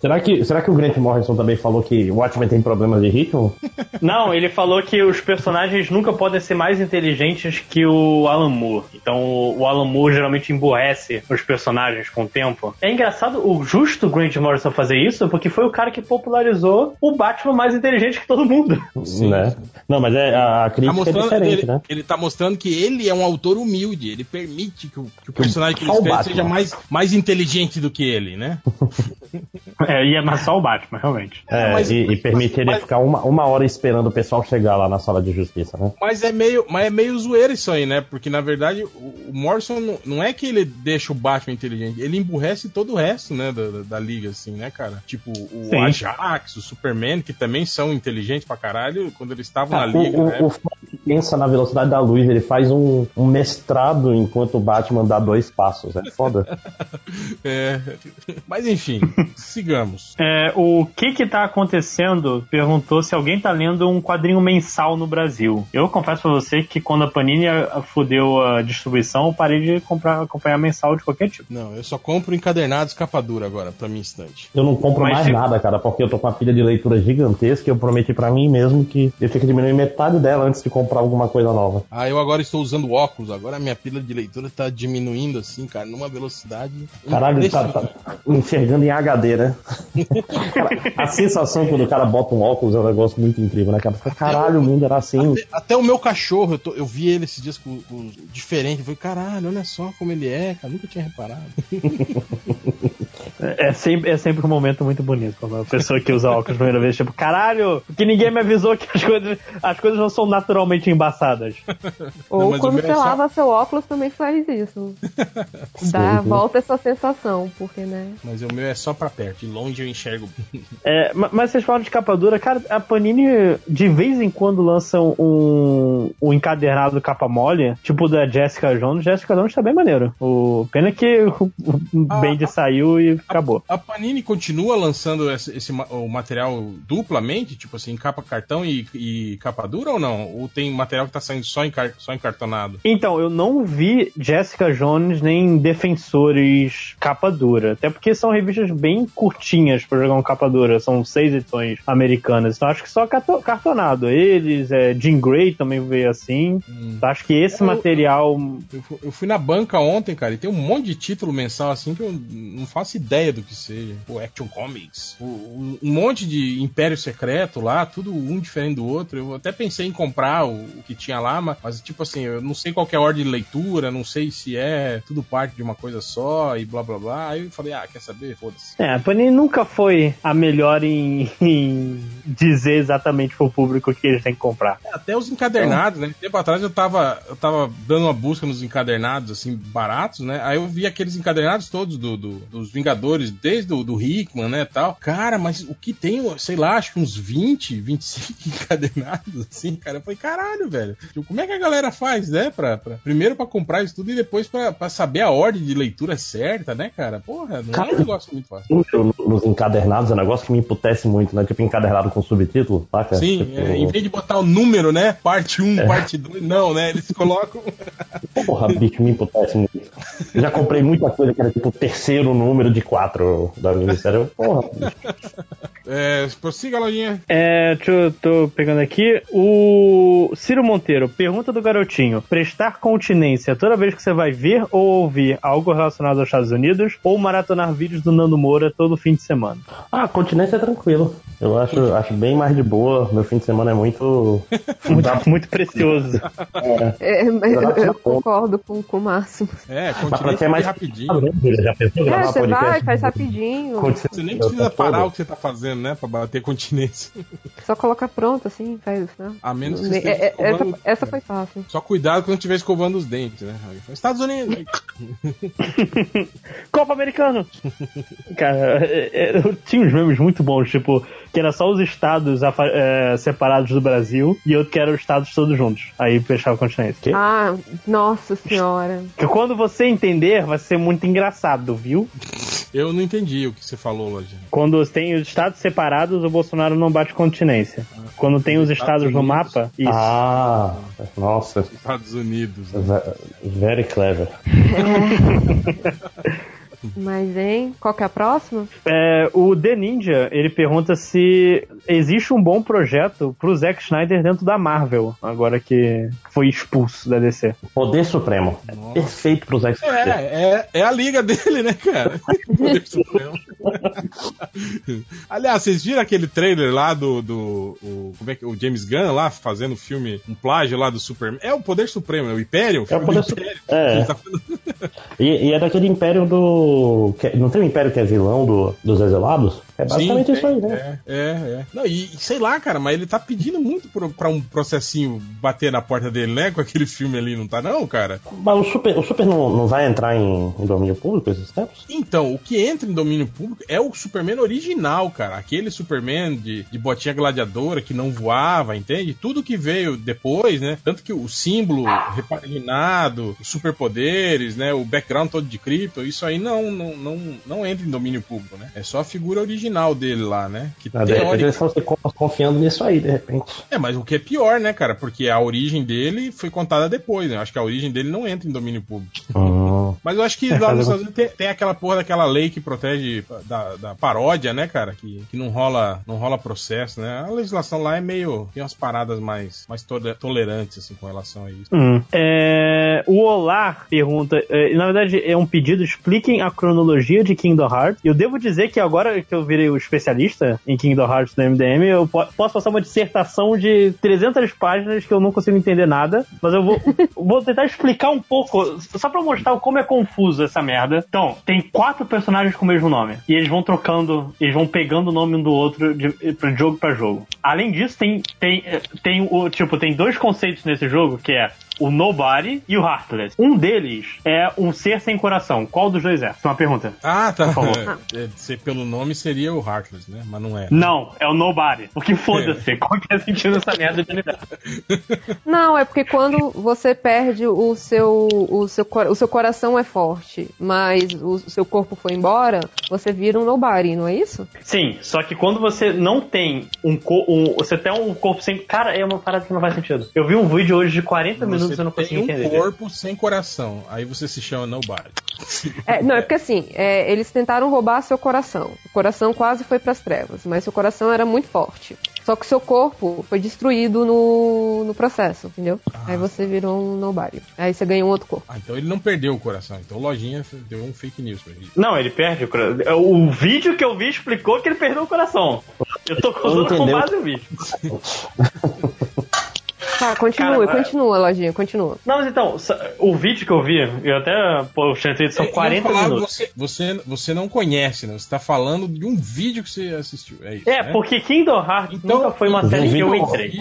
H: Será que, será que o Grant Morrison também falou que o Watchmen tem problemas de ritmo?
J: Não, ele falou que os personagens nunca podem ser mais inteligentes que o Alan Moore. Então o Alan Moore geralmente emburrece os personagens com o tempo. É engraçado o justo Grant Morrison fazer isso, porque foi o cara que popularizou o Batman mais inteligente que todo mundo.
H: Né? Não, mas é, a, a
G: Tá
H: crítica é
G: mostrando,
H: diferente,
G: ele,
H: né?
G: ele tá mostrando que ele é um autor humilde, ele permite que o, que o personagem que ele escreve
H: Batman.
G: seja mais, mais inteligente do que ele, né?
J: É, e é mais só o Batman, realmente.
H: É,
G: mas-
H: e, e permite ele
G: mas-
H: ficar uma, uma hora esperando o pessoal chegar lá na sala de justiça, né?
G: Mas é meio, mas é meio zoeira isso aí, né? Porque na verdade o, o Morrison não, não é que ele deixa o Batman inteligente, ele emburrece todo o resto, né, da, da, da liga, assim, né, cara? Tipo o
J: Sim.
G: Ajax, o Superman, que também são inteligentes pra caralho quando eles estavam
H: Ah,
G: na liga,
H: o,
G: né?
H: o, pensa na velocidade da luz, ele faz um, um mestrado enquanto o Batman dá dois passos. É foda.
G: É. Mas enfim, sigamos.
J: É, o que que tá acontecendo? Perguntou se alguém tá lendo um quadrinho mensal no Brasil. Eu confesso pra você que quando a Panini fudeu a distribuição, eu parei de comprar, acompanhar mensal de qualquer tipo.
G: Não, eu só compro encadernado capa dura agora, pra minha estante.
H: Eu não compro
J: Mas
H: mais
J: se-
H: nada, cara, porque eu tô com uma pilha de leitura gigantesca e eu prometi pra mim mesmo que eu tinha que diminuir metade dela antes de comprar alguma coisa nova.
G: Ah, eu agora estou usando óculos, agora a minha pilha de leitura tá diminuindo assim, cara, numa velocidade.
H: Caralho, tá, tá enxergando em HD, né? A sensação quando o cara bota um óculos é um negócio muito incrível, né, cara? Caralho, o mundo era assim.
G: Até, até o meu cachorro, eu, tô- eu vi ele esses dias com, com diferente. Eu falei, caralho, olha só como ele é, cara. Nunca tinha reparado.
K: É, é sempre, é sempre um momento muito bonito quando a pessoa que usa óculos pela primeira vez, tipo, caralho, porque ninguém me avisou que as coisas, as coisas não são naturalmente embaçadas.
I: Ou
G: mas o
I: quando
G: meu
I: você
G: é só-
I: lava seu óculos também faz isso. Dá,
H: Sim.
I: volta essa sensação, porque, né?
G: Mas o meu é só pra perto. De longe eu enxergo.
K: É, ma- mas vocês falam de capa dura, cara, a Panini de vez em quando lançam um, um encadernado capa mole, tipo da Jessica Jones. Jessica Jones tá bem maneiro. O, pena que o, o
G: Ah,
K: Bend saiu e acabou.
G: A Panini continua lançando esse, esse o material duplamente, tipo assim, capa cartão e, e capa dura ou não? Ou tem material que tá saindo só, em car- só encartonado?
K: Então, eu não vi Jessica Jones nem Defensores capa dura. Até porque são revistas bem curtinhas pra jogar um capa dura. São seis edições americanas. Então acho que só carto- cartonado. Eles, é, Jean Grey também veio assim. Então, acho que esse
G: Eu-
K: material.
G: Eu, eu fui na banca ontem, cara, e tem um monte de título mensal assim que eu não faço ideia do que seja. O Action Comics, um monte de Império Secreto lá, tudo um diferente do outro. Eu até pensei em comprar o, o que tinha lá, mas, tipo assim, eu não sei qual é a ordem de leitura, não sei se é tudo parte de uma coisa só e blá blá blá. Aí eu falei, ah, quer saber? Foda-se.
K: É, a Panini nunca foi a melhor em, em dizer exatamente pro público o que eles têm que comprar.
G: Até os encadernados, né? Tempo atrás eu tava, eu tava dando uma busca nos encadernados, assim, baratos, né? Aí eu vi aqueles encadernados todos do, do- dos Vingadores, desde o do Hickman, né, tal. Cara, mas o que tem, sei lá, acho que uns 20, 25 encadernados, assim, cara. Eu falei, caralho, velho. Tipo, como é que a galera faz, né? Pra, pra- primeiro pra comprar isso tudo e depois pra, pra saber a ordem de leitura certa, né, cara? Porra, não é
H: Cara,
G: um negócio muito fácil.
H: No- Nos encadernados é um negócio que me emputece muito, né? Tipo, encadernado com subtítulo, saca?
G: Sim,
H: Tipo,
G: é, em vez de botar o número, né? Parte 1, parte 2, não, né? Eles colocam.
H: Porra, bicho, me emputece muito. Eu já comprei muita coisa que era tipo o terceiro número de quatro da minissérie. Porra, bicho.
G: É, prossiga, Lojinha.
K: É, deixa eu tô pegando aqui. O Ciro Monteiro, pergunta do garotinho: prestar continência toda vez que você vai ver ou ouvir algo relacionado aos Estados Unidos ou maratonar vídeos do Nando Moura todo fim de semana?
H: Ah, continência é tranquilo. Eu acho, acho bem mais de boa. Meu fim de semana é muito.
K: Muito, muito precioso.
I: É, mas
H: Eu
I: eu,
H: é
I: concordo com, com o Máximo.
G: É, continua
H: ser mais
G: rapidinho.
H: né? Já pensou
I: É, você
H: podcast?
I: vai, faz rapidinho.
G: Você nem precisa parar o que você tá fazendo, né? Pra bater continência.
I: Só coloca pronto, assim, faz, né?
G: A menos que você
I: É, é, essa, essa foi fácil.
G: Só cuidado quando estiver escovando os dentes, né? Estados Unidos.
K: Copa Americano! Cara, é, é, eu tinha uns memes muito bons, tipo, que era só os estados afa- é, separados do Brasil e outro que era os estados todos juntos. Aí fechava a continência.
I: Ah, nossa senhora.
K: Que quando você entender, vai ser muito engraçado, viu?
G: Eu não entendi o que você falou, Lojinha.
K: Quando tem os estados separados, o Bolsonaro não bate continência. Quando tem os estados no
G: Unidos.
K: mapa, isso.
H: Ah, nossa.
G: Estados Unidos. né?
H: Ve- Very clever.
I: Mas, hein? Qual que é a próxima?
K: É, o The Ninja, ele pergunta se existe um bom projeto pro Zack Snyder dentro da Marvel, agora que foi expulso da DC.
H: Poder Supremo. É perfeito pro Zack Snyder.
G: É, é, é a liga dele, né, cara? Poder Supremo. Aliás, vocês viram aquele trailer lá do. do o, como é que, o James Gunn lá fazendo filme, um plágio lá do Superman? É o Poder Supremo, é o Império?
H: É o Poder
G: do
H: Supremo.
G: Império.
H: É.
G: Tá
H: E, e é daquele império do. Que- não tem um império que é vilão do, dos exilados? É basicamente
G: Sim,
H: isso aí, né?
G: É, é, é. Não, e, sei lá, cara, mas ele tá pedindo muito pro, pra um processinho bater na porta dele, né? Com aquele filme ali, não tá, não, cara?
H: Mas o Super, o Super não, não vai entrar em, em domínio público esses tempos?
G: Então, o que entra em domínio público é o Superman original, cara. Aquele Superman de, de botinha gladiadora que não voava, entende? Tudo que veio depois, né? Tanto que o símbolo repaginado, os superpoderes, né? O background todo de cripto, isso aí não, não, não, não entra em domínio público, né? É só a figura original dele lá, né? Que
H: Ah, de repente eles você confiando nisso aí, de repente.
G: É, mas o que é pior, né, cara? Porque a origem dele foi contada depois, né? Eu acho que a origem dele não entra em domínio público.
H: Hum.
G: Mas eu acho que
H: É,
G: lá nos Estados Unidos tem, tem aquela porra daquela lei que protege da, da paródia, né, cara? Que, que não rola não rola processo, né? A legislação lá é meio. tem umas paradas mais, mais tole- tolerantes, assim, com relação a isso.
K: Hum. É, o Olar pergunta, é, na verdade é um pedido, expliquem a cronologia de Kingdom Hearts. Eu devo dizer que agora que eu virei o especialista em Kingdom Hearts do MDM, eu po- posso passar uma dissertação de 300 páginas que eu não consigo entender nada, mas eu vou, vou tentar explicar um pouco, só pra mostrar como é confuso essa merda. Então, tem quatro personagens com o mesmo nome, e eles vão trocando, eles vão pegando o nome um do outro de, de jogo pra jogo. Além disso, tem, tem, tem o, tipo, tem dois conceitos nesse jogo, que é o Nobody e o Heartless. Um deles é um ser sem coração. Qual dos dois é? Uma pergunta.
G: Ah, tá.
K: Por favor.
G: É, ser pelo nome seria o Heartless, né? Mas não é.
K: Não, é o Nobody. Porque foda-se, qual que é sentido essa merda de unidade?
I: Não, é porque quando você perde o seu, o seu, cor- o seu coração é forte, mas o seu corpo foi embora, você vira um nobody, não é isso?
K: Sim, só que quando você não tem um. Um, você tem um corpo sem. Cara, é uma parada que não faz sentido. Eu vi um vídeo hoje de 40 minutos e eu não
G: tem
K: consegui
G: um
K: entender.
G: corpo sem coração. Aí você se chama Nobody.
I: É, não, é porque assim, é, eles tentaram roubar seu coração. O coração quase foi pras trevas, mas seu coração era muito forte. Só que seu corpo foi destruído no, no processo, entendeu? Aí você virou um nobody. Aí você ganhou um outro corpo.
G: Ah, então ele não perdeu o coração. Então o Lojinha deu um fake news pra gente.
K: Não, ele perde o coração. O vídeo que eu vi explicou que ele perdeu o coração. Eu tô com base no vídeo.
I: Tá, continua,
K: Cara,
I: continua, lojinha, continua.
K: Não, mas então, o vídeo que eu vi, eu até são
G: Eu ia
K: 40
G: falar,
K: minutos.
G: Você, você, você não conhece, né? Você tá falando de um vídeo que você assistiu. É isso.
K: É,
G: né?
K: porque Kingdom Hearts
G: Então,
K: nunca foi uma série que eu entrei.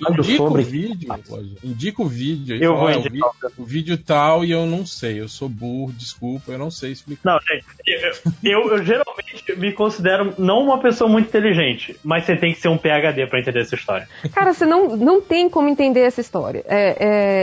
G: Indica
H: sobre-
G: o vídeo, Lojinha. indica o vídeo. aí
K: Eu
G: fala,
K: vou
G: "Ah, o,
K: indicar.
G: vídeo, o vídeo tal e eu não sei. Eu sou burro, desculpa, eu não sei explicar.
K: Não, gente, eu, eu- eu geralmente me considero não uma pessoa muito inteligente, mas você tem que ser um PHD pra entender essa história.
I: Cara, você não, não tem como entender essa história. É,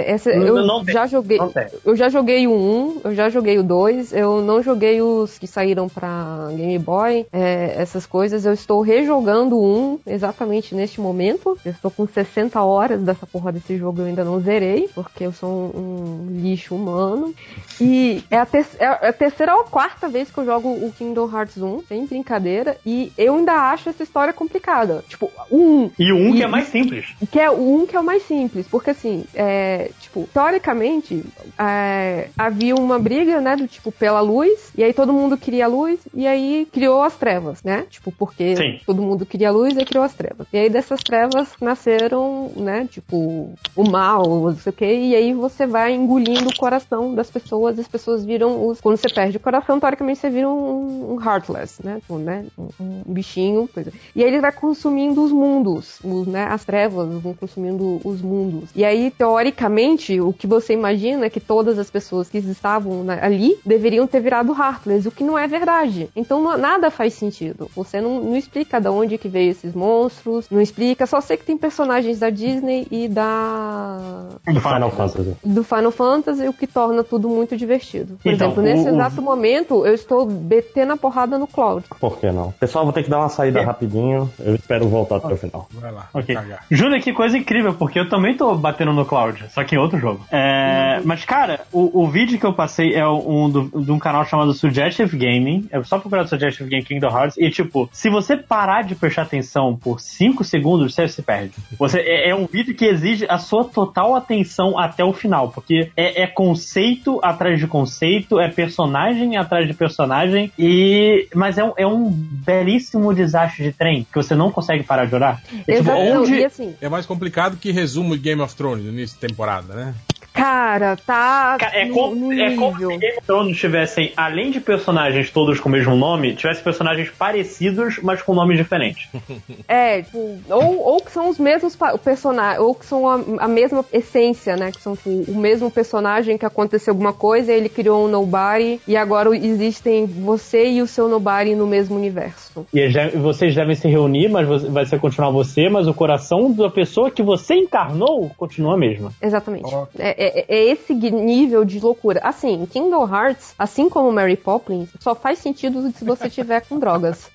I: é, essa, eu
K: não
I: já joguei. Eu já joguei o 1, eu já joguei o 2, eu não joguei os que saíram pra Game Boy, é, essas coisas. Eu estou rejogando o 1 exatamente neste momento. Eu estou com 60 horas dessa porra desse jogo, eu ainda não zerei, porque eu sou um, um lixo humano. E é a, ter- é a terceira ou quarta vez que eu jogo o Kingdom Hearts 1, sem brincadeira, e eu ainda acho essa história complicada. Tipo, o 1
K: E o 1 que
I: E-
K: é mais simples.
I: que é o um que é o mais simples, porque assim, é, tipo, teoricamente, é, havia uma briga, né, do tipo, pela luz, e aí todo mundo queria a luz, e aí criou as trevas, né? Tipo, porque
K: Sim.
I: todo mundo queria a luz e criou as trevas. E aí dessas trevas nasceram, né, tipo, o mal, não sei o que, e aí você vai engolindo o coração das pessoas, as pessoas viram os. Quando você perde o coração, teoricamente você vira um, um heartless, né? Um, né? um, um bichinho, coisa. E aí ele vai consumindo os mundos, os, né? As trevas vão consumindo os mundos. E aí, teoricamente, o que você imagina é que todas as pessoas que estavam né, ali deveriam ter virado Heartless, o que não é verdade. Então não- nada faz sentido. Você não, não explica de onde que veio esses monstros, não explica, só sei que tem personagens da Disney e da
H: Do Final Fantasy.
I: do Final Fantasy, o que torna tudo muito divertido. Por
K: Então,
I: exemplo, nesse
K: o-
I: exato momento, eu estou betendo a porrada no Cloud.
H: Por que não? Pessoal, vou ter que dar uma saída rapidinho. Eu espero voltar até o final.
G: Vai lá,
K: Ok. Júlia, que coisa incrível, porque eu também tô batendo no Cloud, só que em outro jogo. É, Mas, cara, o, o vídeo que eu passei é um do- de um canal chamado Suggestive Gaming. É só procurar Suggestive Game Kingdom Hearts. E, tipo, se você parar de prestar atenção por 5 segundos, você se perde. Você, é, é um vídeo que exige a sua total atenção até o final, porque é, é conceito atrás de conceito, é personagem atrás de personagem, e mas é um, é um belíssimo desastre de trem que você não consegue parar de orar. É, tipo, onde-
I: E assim,
G: É mais complicado que resumo de Game of Thrones no início da temporada, né?
I: Cara, tá
K: Cara, é,
I: no,
K: como,
I: no
K: é como
I: nível.
K: se Game of Thrones tivessem, além de personagens todos com o mesmo nome, tivesse personagens parecidos, mas com nomes diferentes.
I: É, tipo, ou, ou que são os mesmos personagens, ou que são a, a mesma essência, né? Que são tipo, o mesmo personagem que aconteceu alguma coisa, ele criou um Nobody, e agora existem você e o seu Nobody no mesmo universo.
K: E vocês devem se reunir, mas vai ser continuar você, mas o coração da pessoa que você encarnou continua a mesma.
I: Exatamente.
G: Ó.
I: É, é- é, é esse nível de loucura. Assim, Kingdom Hearts, assim como Mary Poppins, só faz sentido se você tiver com drogas.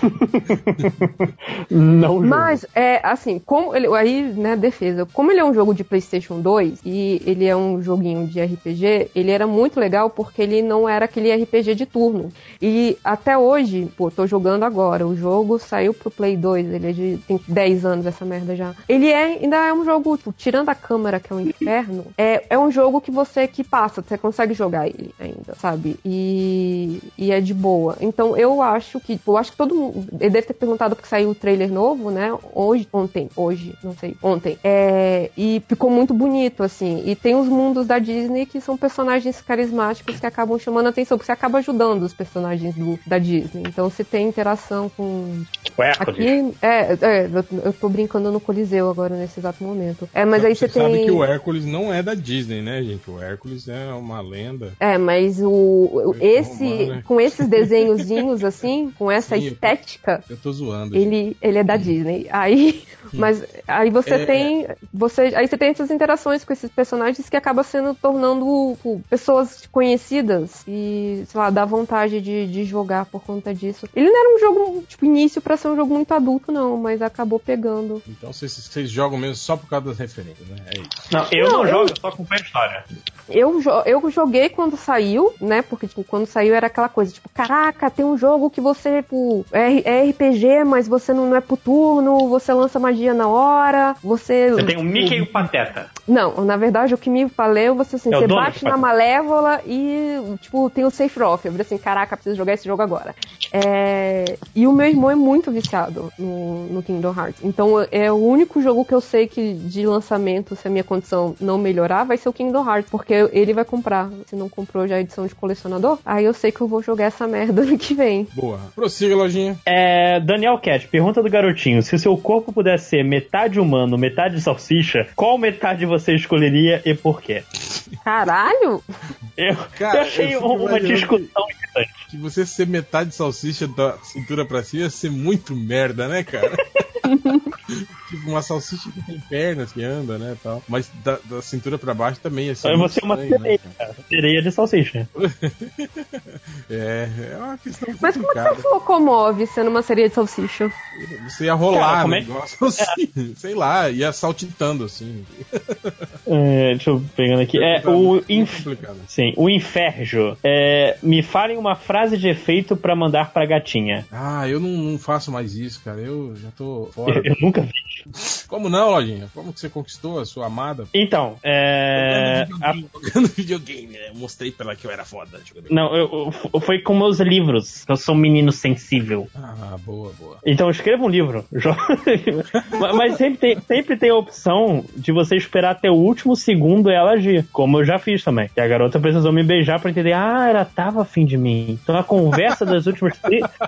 K: Não jogo.
I: Mas, é, assim, como ele. Aí, né, defesa. Como ele é um jogo de PlayStation 2 e ele é um joguinho de RPG, ele era muito legal porque ele não era aquele RPG de turno. E até hoje, pô, tô jogando agora. O jogo saiu pro Play 2, ele é de. tem 10 anos essa merda já. Ele é, ainda é um jogo, tipo, tirando a câmera, que é um inferno, é, é um jogo que você que passa, você consegue jogar ele ainda, sabe? E, e é de boa. Então eu acho que. Eu acho que todo mundo. Ele deve ter perguntado porque saiu o trailer novo, né? Hoje, ontem, hoje, não sei, ontem. É, e ficou muito bonito, assim. E tem os mundos da Disney que são personagens carismáticos que acabam chamando a atenção, porque você acaba ajudando os personagens do, da Disney. Então você tem interação com.
J: O Hércules.
I: Aqui, é, é, eu, eu tô brincando no Coliseu agora nesse exato momento. É, mas aí você,
G: Você sabe
I: tem.
G: que o Hércules não é da Disney, né, gente? O Hércules é uma lenda.
I: É, mas o, o- esse
G: romano, né?
I: com esses desenhozinhos assim, com essa
G: Sim,
I: estética,
G: Eu tô zoando.
I: ele, ele é da Disney. Aí, mas aí você
G: É,
I: tem, você, aí você tem essas interações com esses personagens que acaba sendo tornando tipo, pessoas conhecidas e, sei lá, dá vontade de, de jogar por conta disso. Ele não era um jogo tipo início pra ser um jogo muito adulto não, mas acabou pegando.
G: Então vocês, vocês jogam mesmo só por causa das referências, né? É isso.
J: Não, eu
I: Não,
J: não,
I: eu-
J: jogo, eu só acompanho a história.
I: Eu, eu joguei quando saiu, né? Porque, tipo, quando saiu era aquela coisa, tipo, caraca, tem um jogo que você, tipo, é, é RPG, mas você não, não é pro turno, você lança magia na hora, você.
J: Você tem o
I: tipo,
J: Mickey e o Pateta.
I: Não, na verdade o que me valeu, você assim,
J: É
I: você bate na malévola e, tipo, tem o safe off. Eu falei assim, caraca, preciso jogar esse jogo agora. É, E o meu irmão é muito viciado no, no Kingdom Hearts. Então é o único jogo que eu sei que de lançamento, se a minha condição não melhorar, vai ser o Kingdom Hearts. Porque ele vai comprar. Se não comprou já a edição de colecionador, aí eu sei que eu vou jogar essa merda ano que vem.
G: Boa. Prossiga, lojinha.
K: É, Daniel Cat, pergunta do garotinho: se o seu corpo pudesse ser metade humano, metade salsicha, qual metade você escolheria e por quê?
I: Caralho!
K: Eu,
G: Cara,
K: eu achei
G: eu
K: uma discussão interessante.
G: Que você ser metade salsicha da cintura pra cima ia ser muito merda, né, cara? tipo, uma salsicha que tem pernas, que anda, né, tal. Mas da, da cintura pra baixo também
K: Aí
G: muito
K: você é uma
G: estranho, né,
K: sereia,
G: cara.
K: Sereia de salsicha.
G: É, é uma questão
I: Mas como é que você se locomove sendo uma sereia de salsicha?
G: Você ia rolar
K: Cara,
G: no
K: é-
G: negócio assim, sei lá, ia saltitando assim.
K: É, deixa eu pegando aqui. É, o inf... Sim, o Inferjo. É, me falem uma frase de efeito pra mandar pra gatinha.
G: Ah, eu não, não faço mais isso, cara. Eu já tô fora.
K: Eu, eu nunca vi.
G: Como não, Lojinha? Como que você conquistou a sua amada?
K: Então, é. a-
G: Jogando videogame, né? Eu mostrei pra ela que eu era foda. jogando
K: Não, eu, eu- foi com meus livros. Eu sou um menino sensível.
G: Ah, boa, boa.
K: Então escreva um livro. Mas- Mas sempre tem, sempre tem a opção de você esperar até o último segundo ela agir. Como eu já fiz também. Que a garota precisou me beijar pra entender. Ah, ela tava afim de mim. Então a conversa das últimas.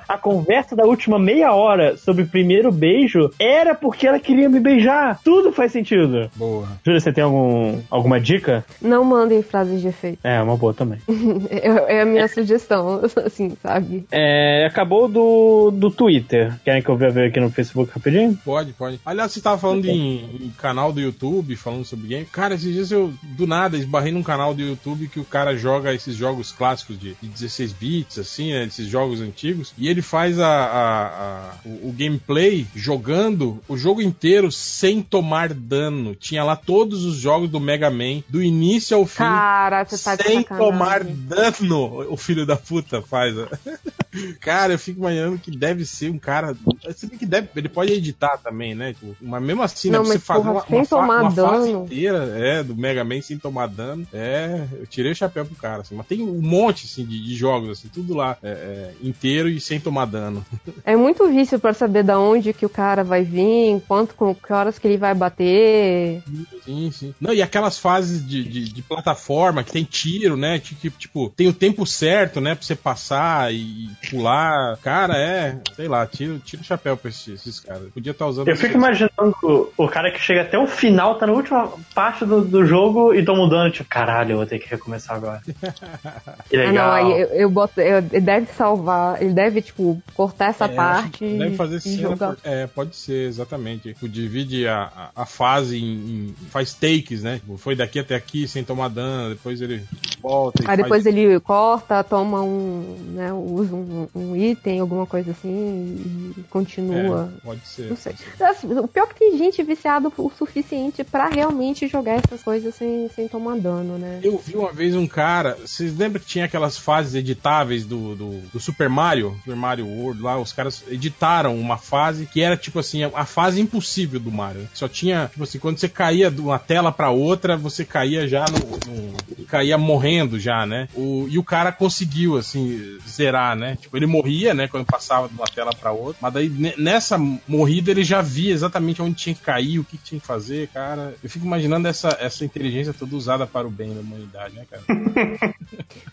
K: A conversa da última meia hora sobre o primeiro beijo era porque ela queria me beijar. Tudo faz sentido.
G: Boa.
K: Júlia, você tem algum, alguma dica?
I: Não mandem frases de efeito.
K: É, uma boa também.
I: É, é a minha sugestão, assim, sabe?
K: É, acabou do, do Twitter. Querem que eu ver aqui no Facebook rapidinho?
G: Pode, pode. Aliás, você tava falando em, em canal do YouTube, falando sobre game. Cara, esses dias eu, do nada, esbarrei num canal do YouTube que o cara joga esses jogos clássicos de, de 16 bits, assim, né? Esses jogos antigos. E ele faz a, a- a- o, o gameplay jogando o jogo inteiro sem tomar dano. Tinha lá todos os jogos do Mega Man, do início ao fim.
I: Cara, você tá
G: sem tomar dano, o filho da puta faz. cara, eu fico imaginando que deve ser um cara. Se bem que deve, ele pode editar também, né? Tipo, mas mesmo assim,
I: Não,
G: né, você fazer uma,
I: sem
G: uma,
I: tomar
G: uma fase
I: dano.
G: inteira é, do Mega Man sem tomar dano. É, eu tirei o chapéu pro cara, assim. Mas tem um monte assim, de, de jogos, assim, tudo lá é, é, inteiro e sem tomar dano.
I: É muito vício pra saber da onde que o cara vai vir, quanto, com que horas que ele vai bater.
G: Sim, sim. Não, e aquelas fases de, de, de plataforma que tem tiro, né? Que, que, tipo, tem o tempo certo, né? Pra você passar e pular. Cara, é. Sei lá, tira, tira o chapéu pra esses, esses caras. Podia estar usando.
J: Eu fico imaginando o- o cara que chega até o final, tá na última parte do, do jogo e toma um dano, tipo, caralho, eu vou ter que recomeçar agora. Que
I: Ah,
J: legal.
I: não, aí eu, eu boto. eu- ele deve salvar, ele deve, tipo, cortar essa
G: É,
I: parte
G: Deve fazer
I: e
G: cena
I: jogar.
G: por- É, pode ser, exatamente. Tipo, divide a, a, a fase em, em faz takes, né? Tipo, foi daqui até aqui sem tomar dano, depois ele volta
I: Aí depois
G: faz...
I: ele corta, toma um, né, usa um, um item, alguma coisa assim e continua.
G: É, pode ser.
I: Não sei. Assim, O pior é que tem gente viciada o suficiente pra realmente jogar essas coisas sem, sem tomar dano, né?
G: Eu vi uma vez um cara. Vocês lembram que tinha aquelas fases editáveis do, do, do Super Mario? Super Mario World lá, os caras editaram uma fase que era tipo assim, a fase impossível do Mario. Só tinha, tipo assim, quando você caía de uma tela pra outra, você caía já no. no- caía morrendo já, né? O, e o cara conseguiu, assim, zerar, né? Tipo, ele morria, né? Quando passava de uma tela pra outra. Mas daí, ne- nessa morrida, ele já via exatamente onde tinha que cair, o que tinha que fazer, cara. Eu fico imaginando essa, essa inteligência toda usada para o bem da humanidade, né, cara?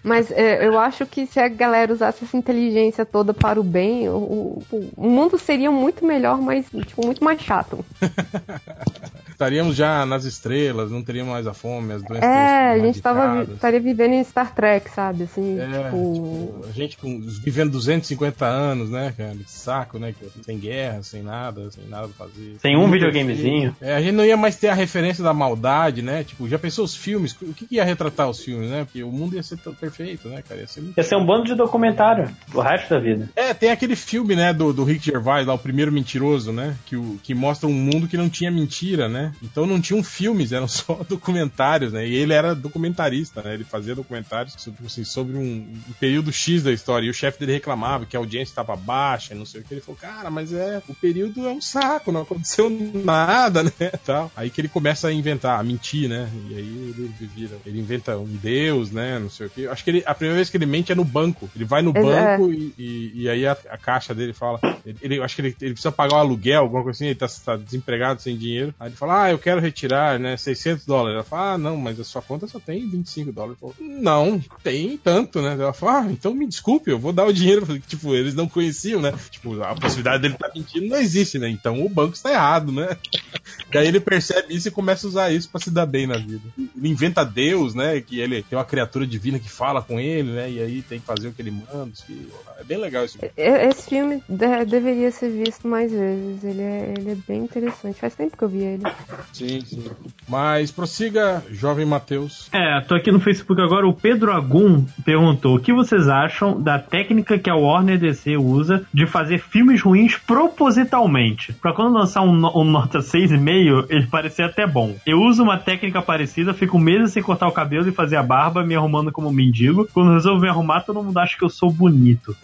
I: Mas é, eu acho que se a galera usasse essa inteligência toda para o bem, o, o- o mundo seria muito melhor, mas tipo, muito mais chato chato.
G: Estaríamos já nas estrelas, não teríamos mais a fome, as doenças.
I: É, a gente tava, estaria vivendo em Star Trek, sabe? Assim,
G: É,
I: tipo.
G: A gente com, vivendo 250 anos, né, cara? Que saco, né? Sem guerra, sem nada, sem nada pra fazer.
K: Sem um videogamezinho.
G: É, a gente não ia mais ter a referência da maldade, né? Tipo, já pensou os filmes? O que, que ia retratar os filmes, né? Porque o mundo ia ser tão perfeito, né, cara? Ia ser muito
K: Ia ser um bando de documentário o resto da vida.
G: É, tem aquele filme, né, do, do Rick Gervais, lá, o primeiro mentiroso, né? Que, o, que mostra um mundo que não tinha mentira, né? Então não tinham filmes, eram só documentários, né? E ele era documentarista, né? Ele fazia documentários sobre, assim, sobre um, um período X da história. E o chefe dele reclamava que a audiência estava baixa, e não sei o que. Ele falou, cara, mas é, o período é um saco, não aconteceu nada, né? Tal. Aí que ele começa a inventar, a mentir, né? E aí ele vira, ele inventa um deus, né? Não sei o que. Acho que ele, a primeira vez que ele mente é no banco. Ele vai no
I: É.
G: banco e, e, e aí a, a caixa dele fala. Ele, ele- acho que ele, ele precisa pagar o aluguel, alguma coisa assim, ele tá, tá desempregado, sem dinheiro. Aí ele fala, ah, eu quero retirar, né, 600 dólares. Ela fala, ah, não, mas a sua conta só tem 25 dólares. Ele falou, não, tem tanto, né? Ela fala, ah, então me desculpe, eu vou dar o dinheiro. Tipo, eles não conheciam, né? Tipo, a possibilidade dele estar mentindo não existe, né? Então o banco está errado, né? Daí ele percebe isso e começa a usar isso pra se dar bem na vida. Ele inventa Deus, né? Que ele tem uma criatura divina que fala com ele, né? E aí tem que fazer o que ele manda. que- É bem legal isso.
I: E- Esse filme de- deveria ser visto mais vezes. Ele é, ele é bem interessante. Faz tempo que eu vi ele.
G: Sim, sim. Mas prossiga, jovem Matheus.
J: É, tô aqui no Facebook agora. O Pedro Agum perguntou: o que vocês acham da técnica que a Warner DC usa de fazer filmes ruins propositalmente? Pra quando lançar um, um nota 6,5, ele parecer até bom. Eu uso uma técnica parecida, fico meses sem cortar o cabelo e fazer a barba, me arrumando como mendigo. Quando resolvo me arrumar, todo mundo acha que eu sou bonito.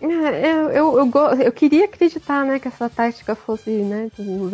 I: É, Eu, eu, eu, eu queria acreditar, né, que essa tática fosse, né, o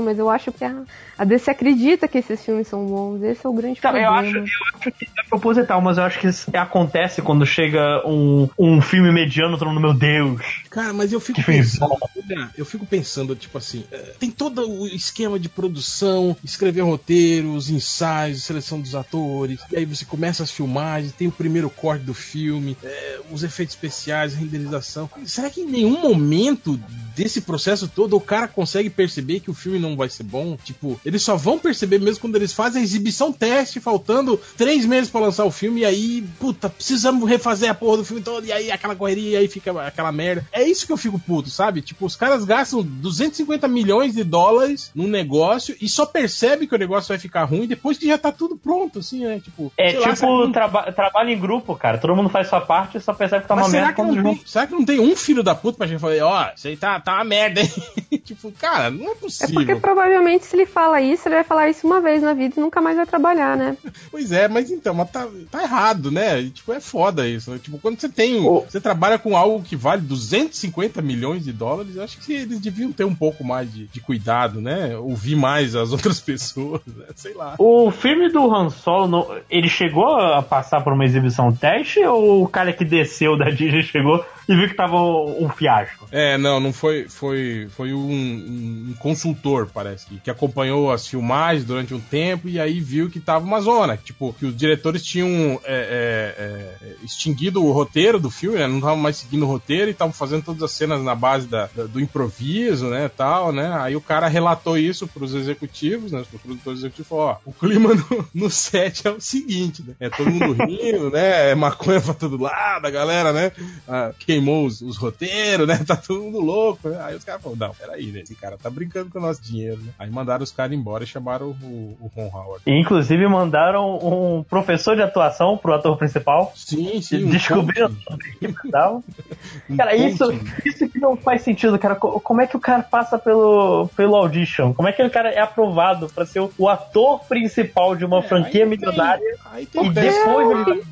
I: mas eu acho que a, a DC acredita que esses filmes são bons. Esse é o grande
J: Então, eu,
I: problema.
J: acho, eu acho que é proposital, mas eu acho que isso acontece quando chega um, um filme mediano, todo mundo, meu Deus.
G: Cara, mas eu fico pensando, olha, eu fico pensando, tipo assim, é, tem todo o esquema de produção, escrever roteiros, ensaios, seleção dos atores, e aí você começa as filmagens, tem o primeiro corte do filme, é, os efeitos especiais, a renderização. Será que em nenhum momento desse processo todo o cara consegue perceber que o filme não vai ser bom? Tipo, eles só vão perceber mesmo quando eles fazem a exibição teste, faltando três meses pra lançar o filme, e aí, puta, precisamos refazer a porra do filme todo, e aí aquela correria, e aí fica aquela merda. É isso que eu fico puto, sabe? Tipo, os caras gastam 250 milhões de dólares num negócio e só percebe que o negócio vai ficar ruim depois que já tá tudo pronto, assim, né? Tipo,
J: É
G: lá, será que
J: tipo
G: não-
J: traba trabalho em grupo, cara. Todo mundo faz sua parte e só percebe que tá
G: mas
J: uma
G: será
J: merda
G: que, não
J: junto.
G: tem, será que não tem um filho da puta pra gente falar, ó, isso aí tá, tá uma merda, hein? tipo, cara, não é
I: É
G: possível.
I: porque provavelmente se ele fala isso, ele vai falar isso uma vez na vida e nunca mais vai trabalhar, né?
G: Pois é, mas então, mas tá, tá errado, né? E, Tipo, é foda isso. né? Tipo, quando você tem. Você trabalha com algo que vale 250 milhões de dólares, eu acho que eles deviam ter um pouco mais de, de cuidado, né? Ouvir mais as outras pessoas, né? Sei lá.
J: O filme do Han Solo, ele chegou a passar por uma exibição teste ou o cara que desceu da Disney chegou e viu que tava um fiasco?
G: É, não, não foi. Foi, foi um, um- consultor, parece, que, que acompanhou as filmagens durante um tempo e aí viu que tava uma zona. Tipo, que os diretores tinham é, é, é, extinguido o roteiro do filme, né? Não estavam mais seguindo o roteiro e estavam fazendo todas as cenas na base da- da- do improviso, né? Tal, né? Aí o cara relatou isso pros executivos, né? Os produtores executivos falou, ó, o clima no, no set é o seguinte, né? É todo mundo rindo, né? É maconha pra todo lado, a galera, né? Ah, queimou os, os roteiros, né? Tá todo mundo louco, né? Aí os caras falaram, não, peraí, aí, né? Esse cara tá brincando com o nosso dinheiro, né? Aí mandaram os caras embora e chamaram o, o Ron Howard.
K: E, inclusive mandaram um professor de atuação pro ator principal.
G: Sim, sim. Um
K: Descobriram que mandavam. Cara, isso, isso que não faz sentido, cara. Co- Como é que o cara passa pelo, pelo audition? Como é que o cara é aprovado pra ser o, o ator principal de uma franquia milionária
G: Aí
K: e
G: tem teste.
K: depois ele...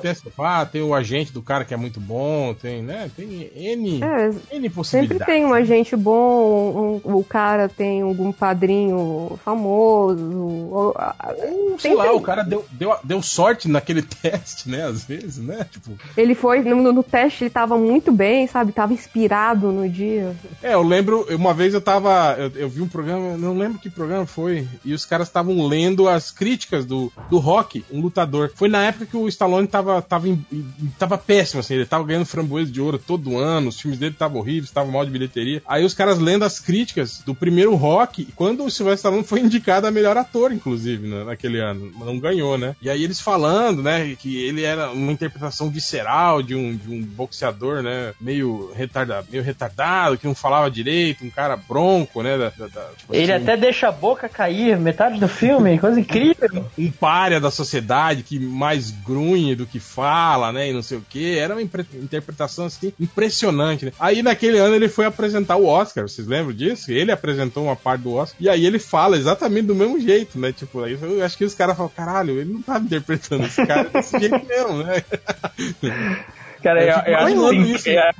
G: Tem. Ah, tem o agente do cara que é muito bom, tem, né? Tem N,
I: É,
G: N
I: sempre
G: possibilidades.
I: tem um agente bom, um- o cara tem algum padrinho famoso. ou-
G: Ou, sei
I: sempre-
G: lá, o cara deu, deu, deu sorte naquele teste, né? Às vezes, né? Tipo,
I: Ele foi, no, no teste ele tava muito bem, sabe? Tava inspirado no dia.
G: É, eu lembro, uma vez eu tava. Eu, eu vi um programa, não lembro que programa foi, e os caras estavam lendo as críticas do, do Rock, um lutador. Foi na época que o Stallone tava, tava, em- tava péssimo, assim, ele tava ganhando framboesa de ouro todo ano, os filmes dele estavam horríveis, estavam mal de bilheteria. Aí os caras lendo as críticas do primeiro Rock, quando o Sylvester Stallone foi indicado a melhor ator, inclusive, né, naquele ano. Não ganhou, né? E aí eles falando, né, que ele era uma interpretação visceral de um, de um boxeador, né, meio retardado, meio retardado, que não falava direito, um cara bronco, né, da- da- da- tipo
K: Ele
G: assim,
K: até deixa a boca cair, metade do filme, coisa incrível.
G: um párea da sociedade que mais grunhe do que fala, né? E não sei o que. Era uma impre- interpretação assim impressionante, né? Aí naquele ano ele foi apresentar o Oscar, vocês lembram disso? Ele apresentou uma parte do Oscar. E aí ele fala exatamente do mesmo jeito, né? Tipo, aí eu acho que os caras falam, caralho, ele não tá interpretando esse cara desse jeito mesmo, né?
K: Cara,
G: Eu
K: eu,
G: fico
K: eu acho
G: imaginando
K: assim,
G: isso,
K: é-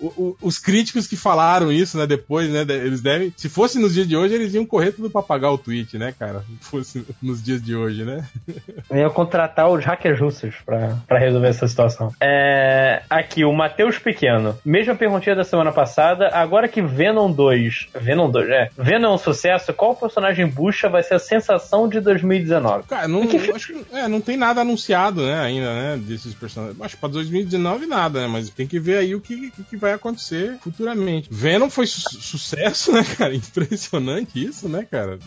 G: O- o- os críticos que falaram isso, né, depois, né, eles devem. Se fosse nos dias de hoje, eles iam correr tudo pra pagar o tweet, né, cara? Se fosse nos dias de hoje, né?
K: Eu ia contratar os hackers russos pra, pra resolver essa situação. É, aqui, o Matheus Pequeno. Mesma perguntinha da semana passada. Agora que Venom 2. Venom 2, é. Venom é um sucesso, qual personagem bucha vai ser a sensação de 2019?
G: Cara, não, acho que, é, não tem nada anunciado, né, ainda, né, desses personagens. Acho que pra 2019 nada, né, mas tem que ver aí o que, que vai acontecer futuramente. Venom foi su- sucesso, né, cara? Impressionante isso, né, cara?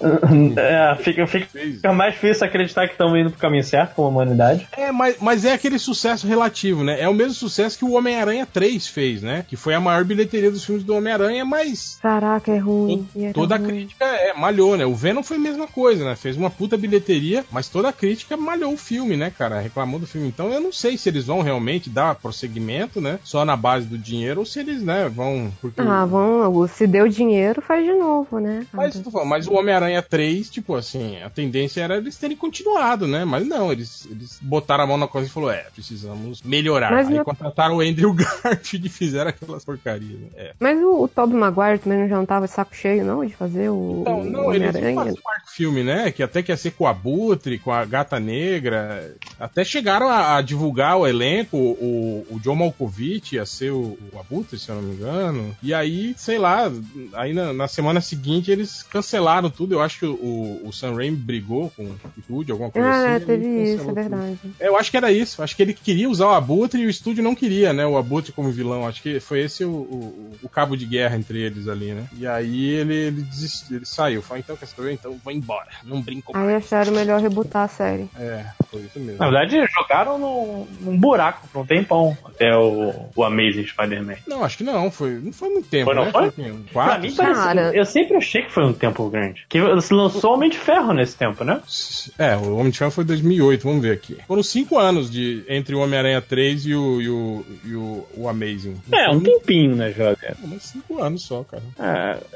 K: É, fica, fica, fica mais difícil acreditar que estamos indo pro caminho certo como humanidade.
G: É, mas, mas é aquele sucesso relativo, né? É o mesmo sucesso que o Homem-Aranha 3 fez, né? Que foi a maior bilheteria dos filmes do Homem-Aranha, mas
I: Caraca, é ruim. era
G: toda a crítica é, malhou, né? O Venom foi a mesma coisa, né? Fez uma puta bilheteria, mas toda a crítica malhou o filme, né, cara? Reclamou do filme. Então eu não sei se eles vão realmente dar prosseguimento, né? Só na base do dinheiro ou se eles, né, vão. Porque
I: Ah, vão, se deu dinheiro, faz de novo, né?
G: Mas, falando, mas o Homem-Aranha 3, tipo assim, a tendência era eles terem continuado, né? Mas não, eles, eles botaram a mão na coisa e falaram, é, precisamos melhorar.
I: Mas
G: Aí
I: não-
G: contrataram o Andrew Garfield e fizeram aquelas porcarias. Né? É.
I: Mas o, o Tobey Maguire também já não tava de saco cheio, não, de fazer o,
G: Então,
I: o
G: não, eles iam
I: Homem-Aranha.
G: fazer um arco filme, né? Que até que ia ser com o Abutre, com a Gata Negra. Até chegaram a, a divulgar o elenco, o, o John Malkovich ia ser o, o Abutre, se eu não me engano. E aí, sei lá, aí na, na semana seguinte eles cancelaram tudo. Eu acho que o, o Sam Raimi brigou com o estúdio, alguma coisa assim.
I: Ah,
G: ele
I: teve isso, é
G: tudo.
I: verdade.
G: É, Eu acho que era isso. Acho que ele queria usar o Abutre e o estúdio não queria, né? O Abutre como vilão. Acho que foi esse o, o, o cabo de guerra entre eles ali, né? E aí ele, ele desistiu, ele saiu. Falou, então quer saber? Então vou embora. Não brinco mais.
I: Aí acharam melhor rebutar a série.
G: É, foi isso mesmo.
K: Na verdade, jogaram num, num buraco um tempão até o, o Amazing Spider-Man.
G: Não, acho que não. Foi, não foi muito tempo,
K: Foi, não
G: né?
K: foi?
G: o quê? Um
K: Pra
G: quatro,
K: mim, parece,
I: Cara.
K: eu sempre achei que foi um tempo grande. Que se lançou Homem de Ferro nesse tempo, né?
G: É, o Homem de Ferro foi 2008, vamos ver aqui. Foram cinco anos de, entre o Homem-Aranha 3 e o, e o, e o, o Amazing.
K: É, um tempinho, né, Jovem?
G: Mas cinco anos só, cara.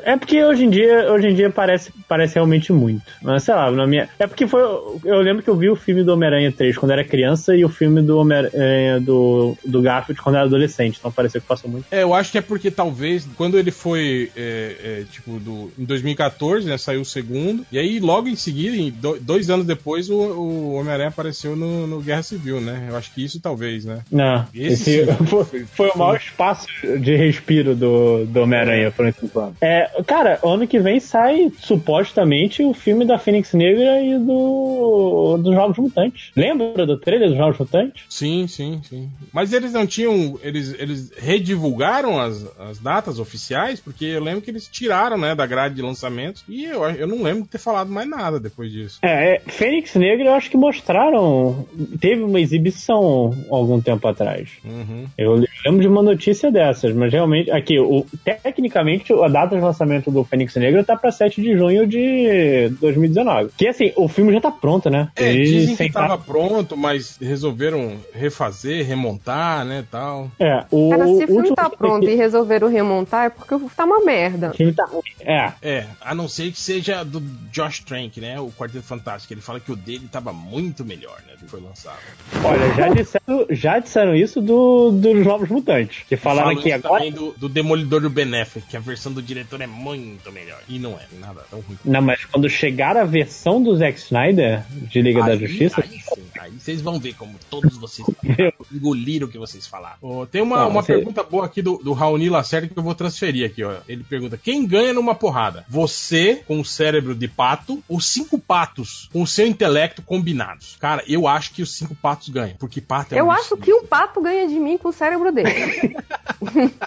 K: É, é porque hoje em dia, hoje em dia parece, parece realmente muito. Mas sei lá, na minha. É porque foi. Eu lembro que eu vi o filme do Homem-Aranha 3 quando era criança e o filme do Homem-Aranha do, do Garfield quando era adolescente. Então pareceu que passou muito.
G: É, eu acho que é porque talvez quando ele foi, é, é, tipo, do, em 2014, né, saiu o segundo, e aí logo em seguida, em do- dois anos depois, o, o Homem-Aranha apareceu no, no Guerra Civil, né? Eu acho que isso talvez, né?
K: Não,
G: Esse
K: esse
G: sim.
K: foi, foi o maior espaço de respiro do, do Homem-Aranha por esses anos. É, cara, ano que vem sai supostamente o filme da Fênix Negra e do dos Jogos Mutantes. Lembra do trailer dos Jogos Mutantes?
G: Sim, sim, sim. Mas eles não tinham. Eles, eles redivulgaram as, as datas oficiais, porque eu lembro que eles tiraram, né, da grade de lançamentos, e eu, eu não lembro de ter falado mais nada depois disso.
K: É, é, Fênix Negra eu acho que mostraram. Teve uma exibição algum tempo atrás.
G: Uhum.
K: Eu lembro de uma notícia dessas, mas realmente, aqui, o, tecnicamente, a data de lançamento do Fênix Negra tá pra 7 de junho de 2019. Que assim, o filme já tá pronto, né?
G: É,
K: Eles
G: dizem que tava pronto, mas resolveram refazer, remontar, né, tal.
K: É, o,
I: Cara, se o filme tá pronto e resolveram remontar, é porque tá uma merda.
K: O filme tá ruim. É.
G: É, a não ser que seja do Josh Trank, né, o Quarteto Fantástico. Ele fala que o dele tava muito melhor, né, do que foi lançado.
K: Olha, já disseram, já disseram isso do, dos Novos Mutantes. Que falaram
G: Falam
K: que agora.
G: também do, do Demolidor do Benéfico, que a versão do diretor é muito melhor. E não é, nada tão ruim.
K: Não, mas quando chegar a versão do Zack Snyder de Liga da
G: Aí-
K: Justiça.
G: Aí, sim, aí vocês vão ver como todos vocês engoliram o que vocês falaram. Ó, tem uma,
K: Não,
G: uma
K: você-
G: pergunta boa aqui do, do Raoni Lacerda que eu vou transferir aqui, ó. Ele pergunta: quem ganha numa porrada? Você com o cérebro de pato ou cinco patos com o seu intelecto combinados? Cara, eu acho que os cinco patos ganham, porque pato é
I: Eu
G: um
I: acho que um pato ganha de mim com o cérebro dele.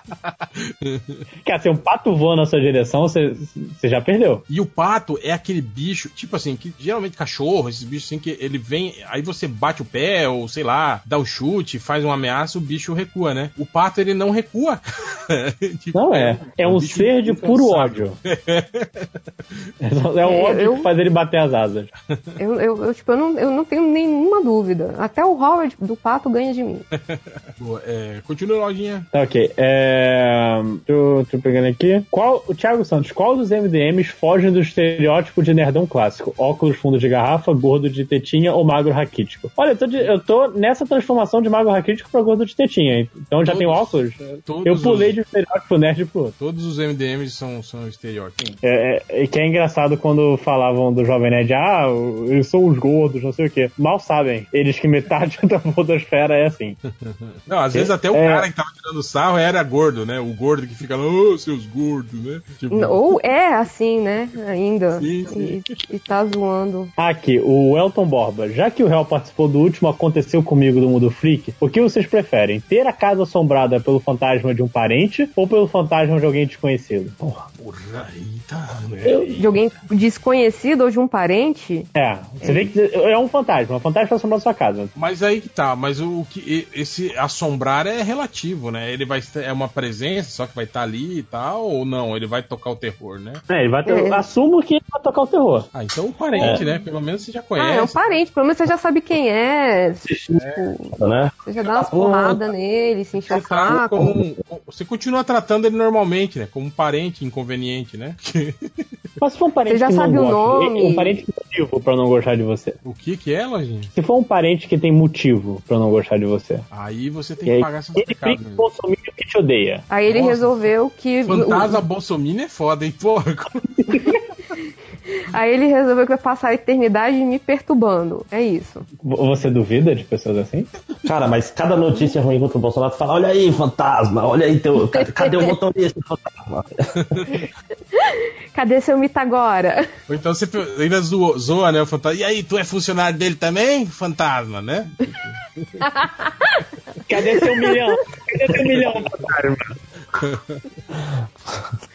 K: Cara, se um pato voa na sua direção, você você já perdeu.
G: E o pato é aquele bicho, tipo assim, que geralmente cachorro, esses bichos assim, que ele vem, aí você bate o pé, ou sei lá, dá um chute, faz uma ameaça, o bicho recua, né? O pato, ele não recua. Tipo,
K: Não é. É um
G: bicho
K: ser de puro ódio. É o ódio
I: eu-
K: que faz ele bater as asas.
I: Eu, eu, eu, tipo, eu, não, eu não tenho nenhuma dúvida. Até o Howard do pato ganha de mim.
G: Boa, é, continua, lojinha.
K: Tá, ok. É... Tô, tô pegando aqui. Qual, o Thiago Santos, qual dos MDMs foge do estereótipo de nerdão clássico? Óculos fundo de garrafa, gordo de tetinha ou magro raquítico? Olha, eu tô, de- eu tô nessa transformação de magro raquítico pra gordo de tetinha. hein? Então já
G: Todos-
K: tem óculos? eu pulei
G: os-
K: de um estereótipo nerd pro outro.
G: Todos os MDMs são, são estereótipos.
K: É, é, que é engraçado quando falavam do Jovem Nerd, ah, eles são os gordos, não sei o quê. Mal sabem, eles que metade da podosfera é assim.
G: Não, às vezes até o
K: É.
G: cara que tava tirando sarro era gordo, né? O gordo que fica lá, ô, seus gordos, né? Tipo,
I: Ou é assim, né? Ainda.
G: Sim, sim.
I: E, e tá zoando.
K: Aqui, o Elton Borba. Já que o réu participou do último Aconteceu Comigo do Mundo Freak, o que vocês preferem? Ter a casa assombrada pelo fantasma de um parente ou pelo fantasma de alguém desconhecido? Porra.
G: porra, eita,
I: De alguém desconhecido ou de um parente?
K: É, você vê que é um fantasma, um fantasma tá assombrando sua casa.
G: Mas aí que tá, mas o que esse assombrar é relativo, né? Ele vai ter é uma presença, só que vai estar ali e tal, ou não? Ele vai tocar o terror, né?
K: É, ele vai ter,
I: É.
K: assumo que ele vai tocar o terror.
G: Ah, então o parente, né? Pelo menos você já
I: Ah,
G: conhece.
I: é um parente. Pelo menos você já sabe quem é. Tipo,
H: né?
I: você já dá umas porradas nele, se enche o
G: Você, trata
I: saco.
G: como um- você continua tratando ele normalmente, né? Como um parente inconveniente, né?
K: Mas se for um parente
I: Você já
K: que
I: sabe
K: não
I: o
K: gosta,
I: nome.
K: um parente que tem motivo pra não gostar de você.
G: o que que é, Lojinha?
K: Se for um parente que tem motivo pra não gostar de você.
G: Aí você tem
K: E
G: que
K: aí,
G: pagar seus
K: ele
G: pecados.
K: fica
G: né?
K: consumindo que te odeia.
I: Aí ele
G: Nossa.
I: resolveu que.
G: Fantasma Bolsominion é foda, hein? Porra,
I: Aí ele resolveu que vai passar a eternidade me perturbando. É isso.
K: Você duvida de pessoas assim?
H: Cara, mas cada notícia ruim contra o Bolsonaro, fala, olha aí, fantasma, olha aí, teu, cadê, cadê o motorista, fantasma?
I: Cadê seu mito agora?
G: Ou então você ainda zoa, zoa, né? O fantasma. E aí, tu é funcionário dele também? Fantasma, né?
K: Cadê seu milhão? Cadê seu milhão, fantasma?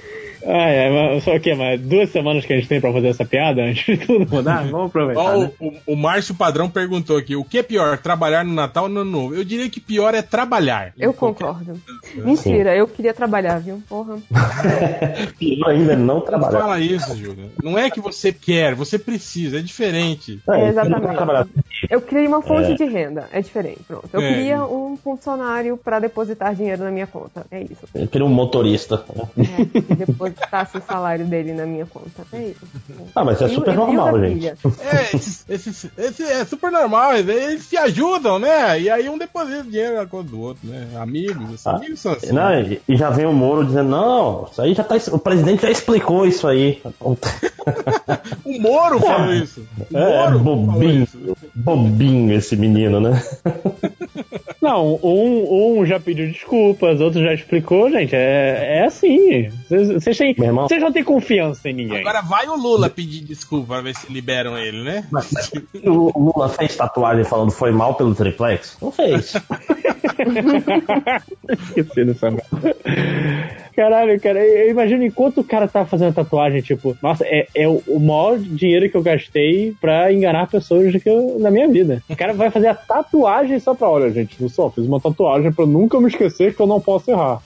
K: Ai, ai, mas só o quê? Mas duas semanas que a gente tem pra fazer essa piada antes de tudo mudar? Vamos aproveitar.
G: Ó,
K: né?
G: o, o, Márcio Padrão perguntou aqui: o que é pior, trabalhar no Natal ou no Ano Novo? Eu diria que pior é trabalhar.
I: Eu concordo. Mentira, eu queria trabalhar, viu? Porra.
H: Pior ainda é não
G: Não
H: trabalhar.
G: fala isso, Júlia. Não é que você quer, você precisa, é diferente.
H: É,
I: É, exatamente. Eu queria uma fonte
H: É.
I: de renda. É diferente, pronto. Eu
G: É.
I: queria um funcionário pra depositar dinheiro na minha conta. É isso.
H: Eu queria um motorista.
I: É, que depositasse o salário dele na minha conta. É isso.
H: Ah, mas isso é super
I: e
H: normal, gente.
G: É, esse, esse- esse é super normal, eles- se ajudam, né? E aí um deposita dinheiro na conta do outro, né? Amigos, assim,
H: Ah,
G: amigos são assim.
H: Não, e- e já vem o Moro dizendo, não, isso aí já tá. O presidente já explicou isso aí.
G: O Moro falou isso. O
H: É,
G: Moro
H: bobinho.
G: isso.
H: Bobinho esse menino, né?
K: Não, um, um já pediu desculpas, outro já explicou, gente. É, é assim. Vocês- Vocês têm-
H: Meu irmão.
K: vocês não têm confiança em ninguém.
G: Agora vai o Lula pedir desculpa pra ver se liberam ele, né?
H: O Lula fez tatuagem falando foi mal pelo triplex? Não fez.
K: Esqueci dessa merda. Caralho, cara, eu imagino enquanto o cara tá fazendo tatuagem, tipo, nossa, é, é o, maior dinheiro que eu gastei pra enganar pessoas que eu, na minha vida. O cara vai fazer a tatuagem só pra, olha, gente, eu só fiz uma tatuagem pra nunca me esquecer que eu não posso errar.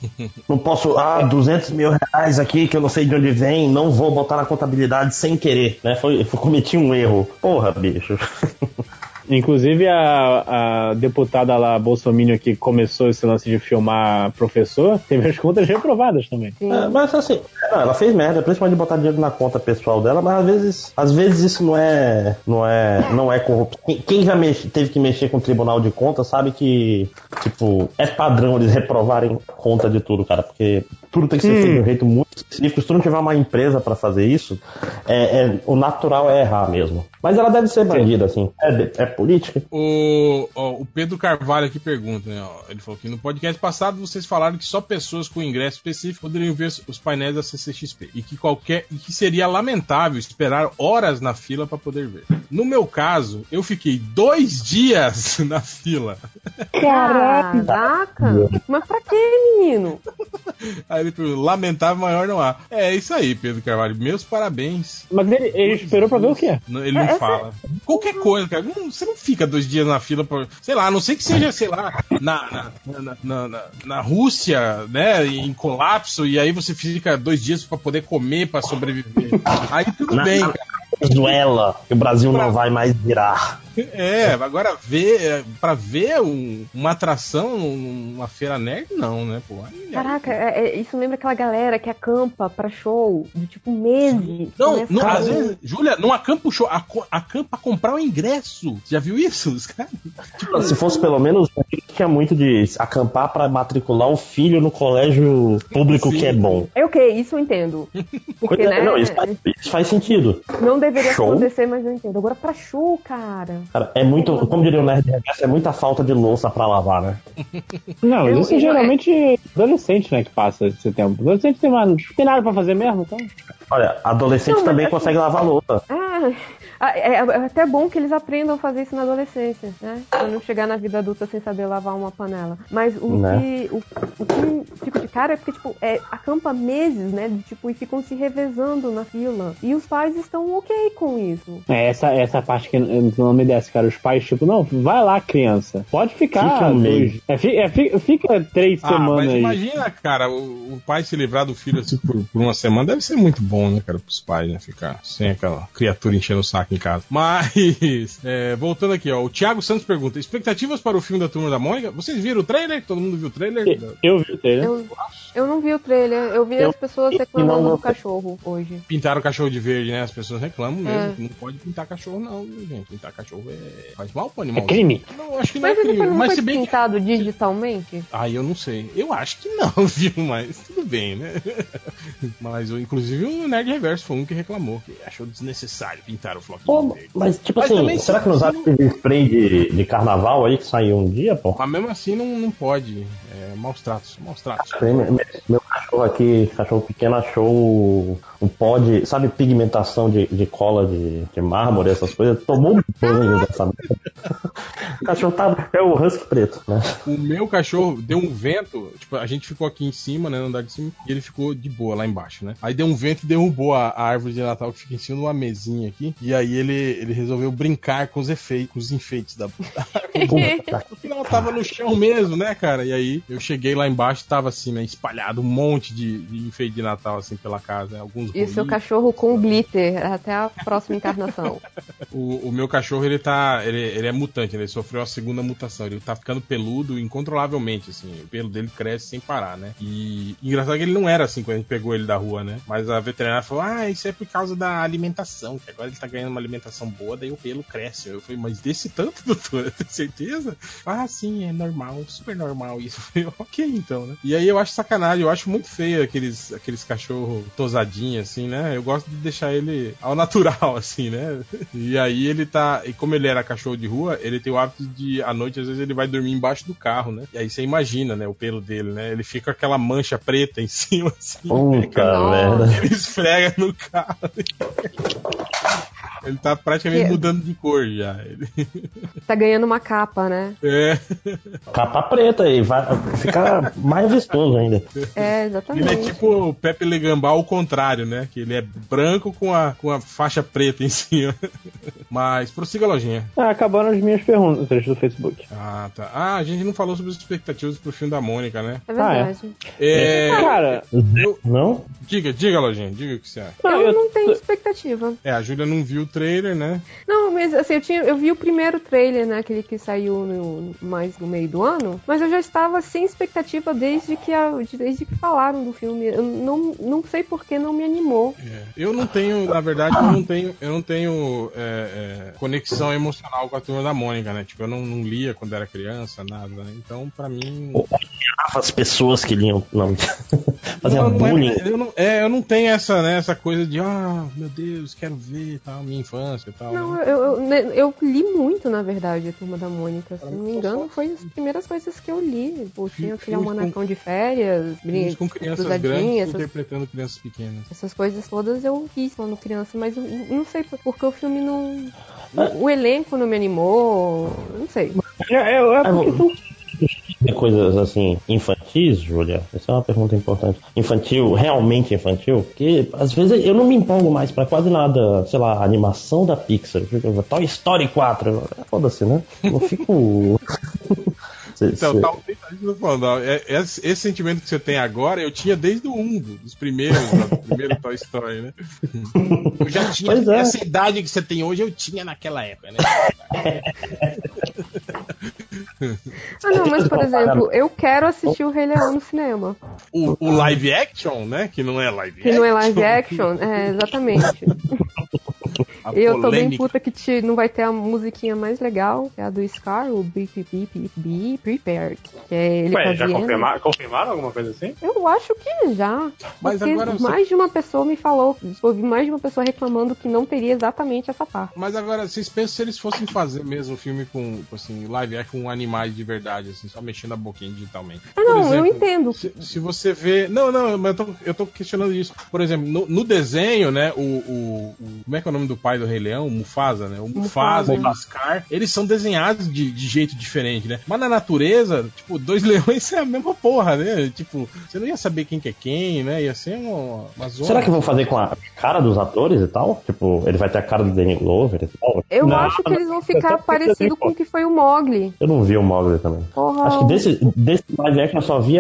H: Não posso, ah, 200 mil reais aqui que eu não sei de onde vem, não vou botar na contabilidade sem querer, né? Foi, foi cometi um erro. Porra, bicho.
K: Inclusive a, a deputada lá, Bolsonaro, que começou esse lance de filmar professor, teve as contas reprovadas também.
H: É, mas assim, ela fez merda, principalmente de botar dinheiro na conta pessoal dela, mas às vezes, às vezes isso não é, não é, não é corrupção. Quem, já mexe, teve que mexer com o Tribunal de Contas sabe que, tipo, é padrão eles reprovarem conta de tudo, cara, porque tudo tem que ser
K: Hum.
H: feito de um jeito muito específico. Se tu não tiver uma empresa pra fazer isso, é, é- o natural é errar mesmo. Mas ela deve ser bandida, assim. É, é política.
G: O, ó, o Pedro Carvalho aqui pergunta, né? ó, ele falou que no podcast passado vocês falaram que só pessoas com ingresso específico poderiam ver os painéis da CCXP e que qualquer e que seria lamentável esperar horas na fila para poder ver. No meu caso, eu fiquei dois dias na fila.
I: Caraca! Mas pra que, menino?
G: Aí ele perguntou, lamentável maior não há. É isso aí, Pedro Carvalho. Meus parabéns.
K: Mas ele, ele esperou pra ver o quê?
G: Ele não
I: É,
G: fala. Qualquer coisa, cara. Não- você não fica dois dias na fila por. Sei lá, a não sei que seja, sei lá, na, na, na, na, na- Rússia, né? Em colapso, e aí você fica dois dias pra poder comer, pra sobreviver. Aí tudo
H: Na-
G: bem,
H: na-
G: cara.
H: Venezuela, que o Brasil não vai mais virar.
G: É, agora ver, é, pra ver um- uma atração numa feira nerd, não, né, pô? Aí, né?
I: Caraca, é- é- isso lembra aquela galera que acampa pra show de tipo meses.
G: Não,
I: Começa
G: não às vezes, Júlia, não acampa o show, acampa comprar o ingresso. Já viu isso? Os caras? Tipo,
H: Se fosse pelo menos, tinha muito de acampar pra matricular o filho no colégio público
G: Sim.
H: que é bom.
I: É ok, isso eu entendo. Porque, né,
H: Não, isso faz, isso faz sentido.
I: não deveria
H: Show.
I: acontecer, mas eu entendo. Agora pra show, cara.
H: Cara, é muito, como diria o Nerd Reverso, é muita falta de louça pra lavar, né?
K: Não, mas
I: Eu-
K: isso
I: eu-
K: geralmente adolescente, né, que passa esse tempo. Adolescente tem, mais, tem nada pra fazer mesmo, então.
H: Olha, adolescente
I: Não,
H: também
I: assim-
H: consegue lavar louça.
I: Ah, é, é até bom que eles aprendam a fazer isso na adolescência, né? Pra não chegar na vida adulta sem saber lavar uma panela. Mas o
H: Né?
I: que o, o que fica de cara é porque, tipo, é, acampa meses, né? De, tipo, e ficam se revezando na fila. E os pais estão ok com isso.
K: É essa, essa parte que eu não me desce, cara. Os pais, tipo, não, vai lá, criança. Pode ficar.
H: Fica um mês.
K: é, fi- é, fi- fica três
G: Ah,
K: semanas
G: mas
K: aí.
G: imagina, cara, o, o pai se livrar do filho assim por, por uma semana deve ser muito bom, né, cara, pros pais, né? Ficar sem aquela criatura enchendo o saco em casa. Mas, é, voltando aqui, ó, o Thiago Santos pergunta: expectativas para o filme da Turma da Mônica? Vocês viram o trailer? Todo mundo viu o trailer?
K: Eu vi o trailer.
I: Eu, eu não vi o trailer, eu vi
H: Eu-
I: as pessoas
H: eu
I: reclamando do cachorro hoje.
G: Pintaram o cachorro de verde, né? As pessoas reclamam mesmo.
I: É.
G: que Não pode pintar cachorro, não, viu, gente. Pintar cachorro é... faz mal pro
K: É
G: animal.
K: crime.
G: Não, acho que não
I: Mas
G: é
I: ele
G: crime.
I: não
G: Mas
I: foi
G: se bem que.
I: pintado digitalmente?
G: Ah, eu não sei. Eu acho que não, viu? Mas tudo bem, né? Mas, eu- inclusive, o Nerd Reverso foi um que reclamou, que achou desnecessário pintar o floquinho
H: Pô, mas tipo
G: Mas
H: assim, será
G: se-
H: que não sabe de spray de, de carnaval aí que saiu um dia, pô?
G: Mas mesmo assim não, não pode. É, maus tratos, maus tratos.
H: Meu, meu cachorro aqui, cachorro pequeno, achou um pó de, sabe, pigmentação de, de cola de, de mármore, essas coisas. Tomou um banho dessa merda. O cachorro tá. É o husky preto, né?
G: O meu cachorro deu um vento, tipo, a gente ficou aqui em cima, né, no andar de cima, e ele ficou de boa lá embaixo, né? Aí deu um vento e derrubou a, a árvore de Natal que fica em cima de uma mesinha aqui, e aí ele, ele resolveu brincar com os efeitos, com os enfeites da, da árvore. No final tava no chão mesmo, né, cara? E aí eu cheguei lá embaixo tava assim, né, espalhado um monte de, de enfeite de Natal, assim, pela casa, né? Alguns
I: E o seu cachorro com glitter até a próxima encarnação.
G: O, o meu cachorro, ele tá. Ele, ele é mutante, né? ele sofreu a segunda mutação. Ele tá ficando peludo incontrolavelmente, assim. O pelo dele cresce sem parar, né? E engraçado que ele não era assim quando a gente pegou ele da rua, né? Mas a veterinária falou: Ah, isso é por causa da alimentação, que agora ele tá ganhando uma alimentação boa, daí o pelo cresce. Eu falei, mas desse tanto, doutora, tem certeza? Ah, sim, é normal, super normal isso. Eu falei, ok, então, né? E aí eu acho sacanagem, eu acho muito feio aqueles, aqueles cachorros tosadinhos, assim, né? Eu gosto de deixar ele ao natural, assim, né? E aí ele tá. E como ele era cachorro de rua, ele tem o hábito de, à noite, às vezes, ele vai dormir embaixo do carro, né? E aí você imagina, né, o pelo dele, né? Ele fica com aquela mancha preta em cima, assim.
H: Puta
I: Nossa.
H: merda.
G: Ele esfrega no carro. Ele tá praticamente
I: Que-
G: mudando de cor já. Ele-
I: Tá ganhando uma capa, né?
G: É.
H: Capa preta e vai ficar mais vistoso ainda.
I: É,
G: Ele é
I: exatamente.
G: tipo o Pepe Legambá ao contrário, né? Que ele é branco com a, com a faixa preta em cima. Mas prossiga a lojinha.
K: Ah, acabaram as minhas perguntas do Facebook.
G: Ah, tá. Ah, a gente não falou sobre as expectativas pro filme da Mônica, né?
I: É verdade.
G: É.
K: Cara,
H: Não?
G: Diga, diga, lojinha, diga o que você acha.
I: Eu não tenho expectativa.
G: É, a Júlia não viu trailer, né?
I: Não, mas assim, eu, tinha, eu vi o primeiro trailer, né? Aquele que saiu no- mais no meio do ano, mas eu já estava sem expectativa desde que, a- desde que falaram do filme. Eu não, não sei por que não me animou.
G: É. Eu não tenho, na verdade, eu não tenho, eu não tenho é, é, conexão emocional com a turma da Mônica, né? Tipo, eu não, não lia quando era criança, nada, né? Então, pra mim.
H: As pessoas que liam. Não. Fazia
G: Não, não é-
H: bullying.
G: eu, não, é, eu não tenho essa, né, essa coisa de, ah, meu Deus, quero ver e tal, minha infância e tal.
I: Não,
G: né?
I: eu, eu, né, eu li muito, na verdade, a Turma da Mônica. Se não me engano, foi as primeiras coisas que eu li. Pô, tinha aquele almanacão de férias,
G: Filmes
I: brin-
G: com crianças grandes
I: essas,
G: interpretando crianças pequenas.
I: essas coisas todas eu vi quando criança, mas eu não sei por- porque o filme não. O, o elenco não me animou, não sei.
K: é, é, é
H: Ah,
K: porque
H: vou- coisas assim infantis, Júlia? Essa é uma pergunta importante. Infantil, realmente infantil? Porque às vezes eu não me empolgo mais pra quase nada, sei lá, animação da Pixar. Toy Story 4. Foda-se, né? Não fico.
G: Então,
H: cê-
G: talvez a gente tá falando, ó, é- é- esse, esse sentimento que você tem agora, eu tinha desde o 1, do- dos primeiros, do primeiro Toy Story, né? Eu já tinha
H: Pois é.
G: essa idade que você tem hoje, eu tinha naquela época, né?
I: Ah, não, mas por exemplo, eu quero assistir o Rei Leão no cinema.
G: O, o live action, né? Que não é live
I: Que
G: action.
I: não é live action, é, exatamente.
G: A
I: Eu tô bem
G: polêmica.
I: puta que te, não vai ter a musiquinha mais legal, que é a do Scar, o Be, Be, Be, Be Prepared. Que é ele
J: Ué, já
I: fazendo.
J: confirmaram, alguma coisa assim?
I: Eu acho que já.
G: Mas
I: porque
G: agora você-
I: mais de uma pessoa me falou, ouvi mais de uma pessoa reclamando que não teria exatamente essa parte.
G: Mas agora, vocês pensam se eles fossem fazer mesmo um filme com, assim, live action com animais de verdade, assim, só mexendo a boquinha digitalmente.
I: Ah, não,
G: Por
I: eu
G: exemplo,
I: entendo.
G: Se, se você vê. Não, não, mas eu tô, eu tô questionando isso. Por exemplo, no, no desenho, né? O, o, o- Como é que é o nome do pai do Rei Leão? O Mufasa, né? O Mufasa,
I: Mufasa.
G: e o Scar, eles são desenhados de, de jeito diferente, né? Mas na natureza, tipo, dois leões é a mesma porra, né? Tipo, você não ia saber quem que é quem, né? Ia ser uma, uma zona.
H: Será que vão fazer com a cara dos atores e tal? Tipo, ele vai ter a cara do Danny Glover e tal?
I: Eu
K: Não,
I: acho que eles vão ficar parecido com o que foi o Mogli.
H: Eu não vi o Mogli também.
I: Porra.
H: Acho que desse, desse live action eu só vi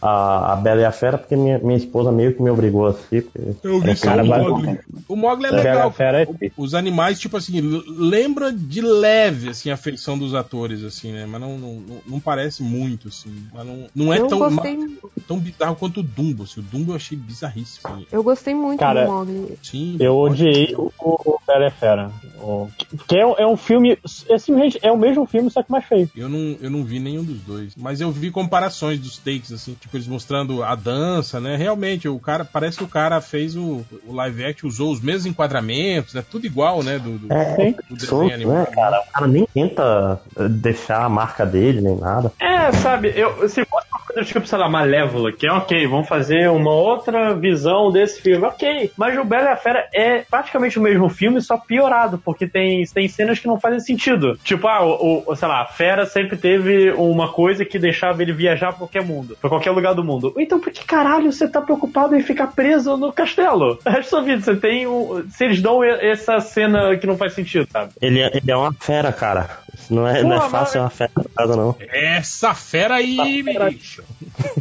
H: a, a, Bela e a Fera porque minha, minha esposa meio que me obrigou a assistir. porque
G: Eu vi só o Mogli. O Mogli é legal.
K: Fera é
G: Os animais, tipo assim, lembra de leve, assim, a feição dos atores, assim, né? Mas não, não, não- parece muito, assim. Mas não, não é
I: eu
G: tão,
I: gostei,
G: ma- tão bizarro quanto o Dumbo, assim. O Dumbo eu achei bizarríssimo. assim.
I: eu gostei muito
K: Cara,
I: do Mogli.
G: Sim,
K: Eu odiei o, o Bela e a Fera. O- que é, é um filme. É, simplesmente, é o mesmo filme, só que mais feio.
G: Eu não, eu não vi nenhum dos dois. Mas eu vi comparações dos takes, assim, tipo, eles mostrando a dança, né? Realmente, o cara, parece que o cara fez o, o live action, usou os mesmos enquadramentos, é tudo igual, né? Do, do,
H: É,
G: do
H: solto,
G: desenho animado.
H: né, cara? O cara nem tenta eh, deixar a marca dele, nem nada.
J: É, sabe, eu, se fosse tipo, sei lá, Malévola, que é ok, vamos fazer uma outra visão desse filme, ok. Mas o Bela e a Fera é praticamente o mesmo filme, só piorado, porque tem, tem cenas que não fazem sentido. Tipo, ah, o, o- sei lá, a Fera sempre teve uma coisa que deixava ele viajar pra qualquer mundo, pra qualquer lugar do mundo. Então por que caralho você tá preocupado em ficar preso no castelo? É sua vida, você tem um. Se eles dão essa cena que não faz sentido, sabe?
H: Ele, é- ele é uma fera, cara. Não é, não é
J: Pô,
H: fácil, é uma fera casa, não.
G: Essa fera aí, bicho.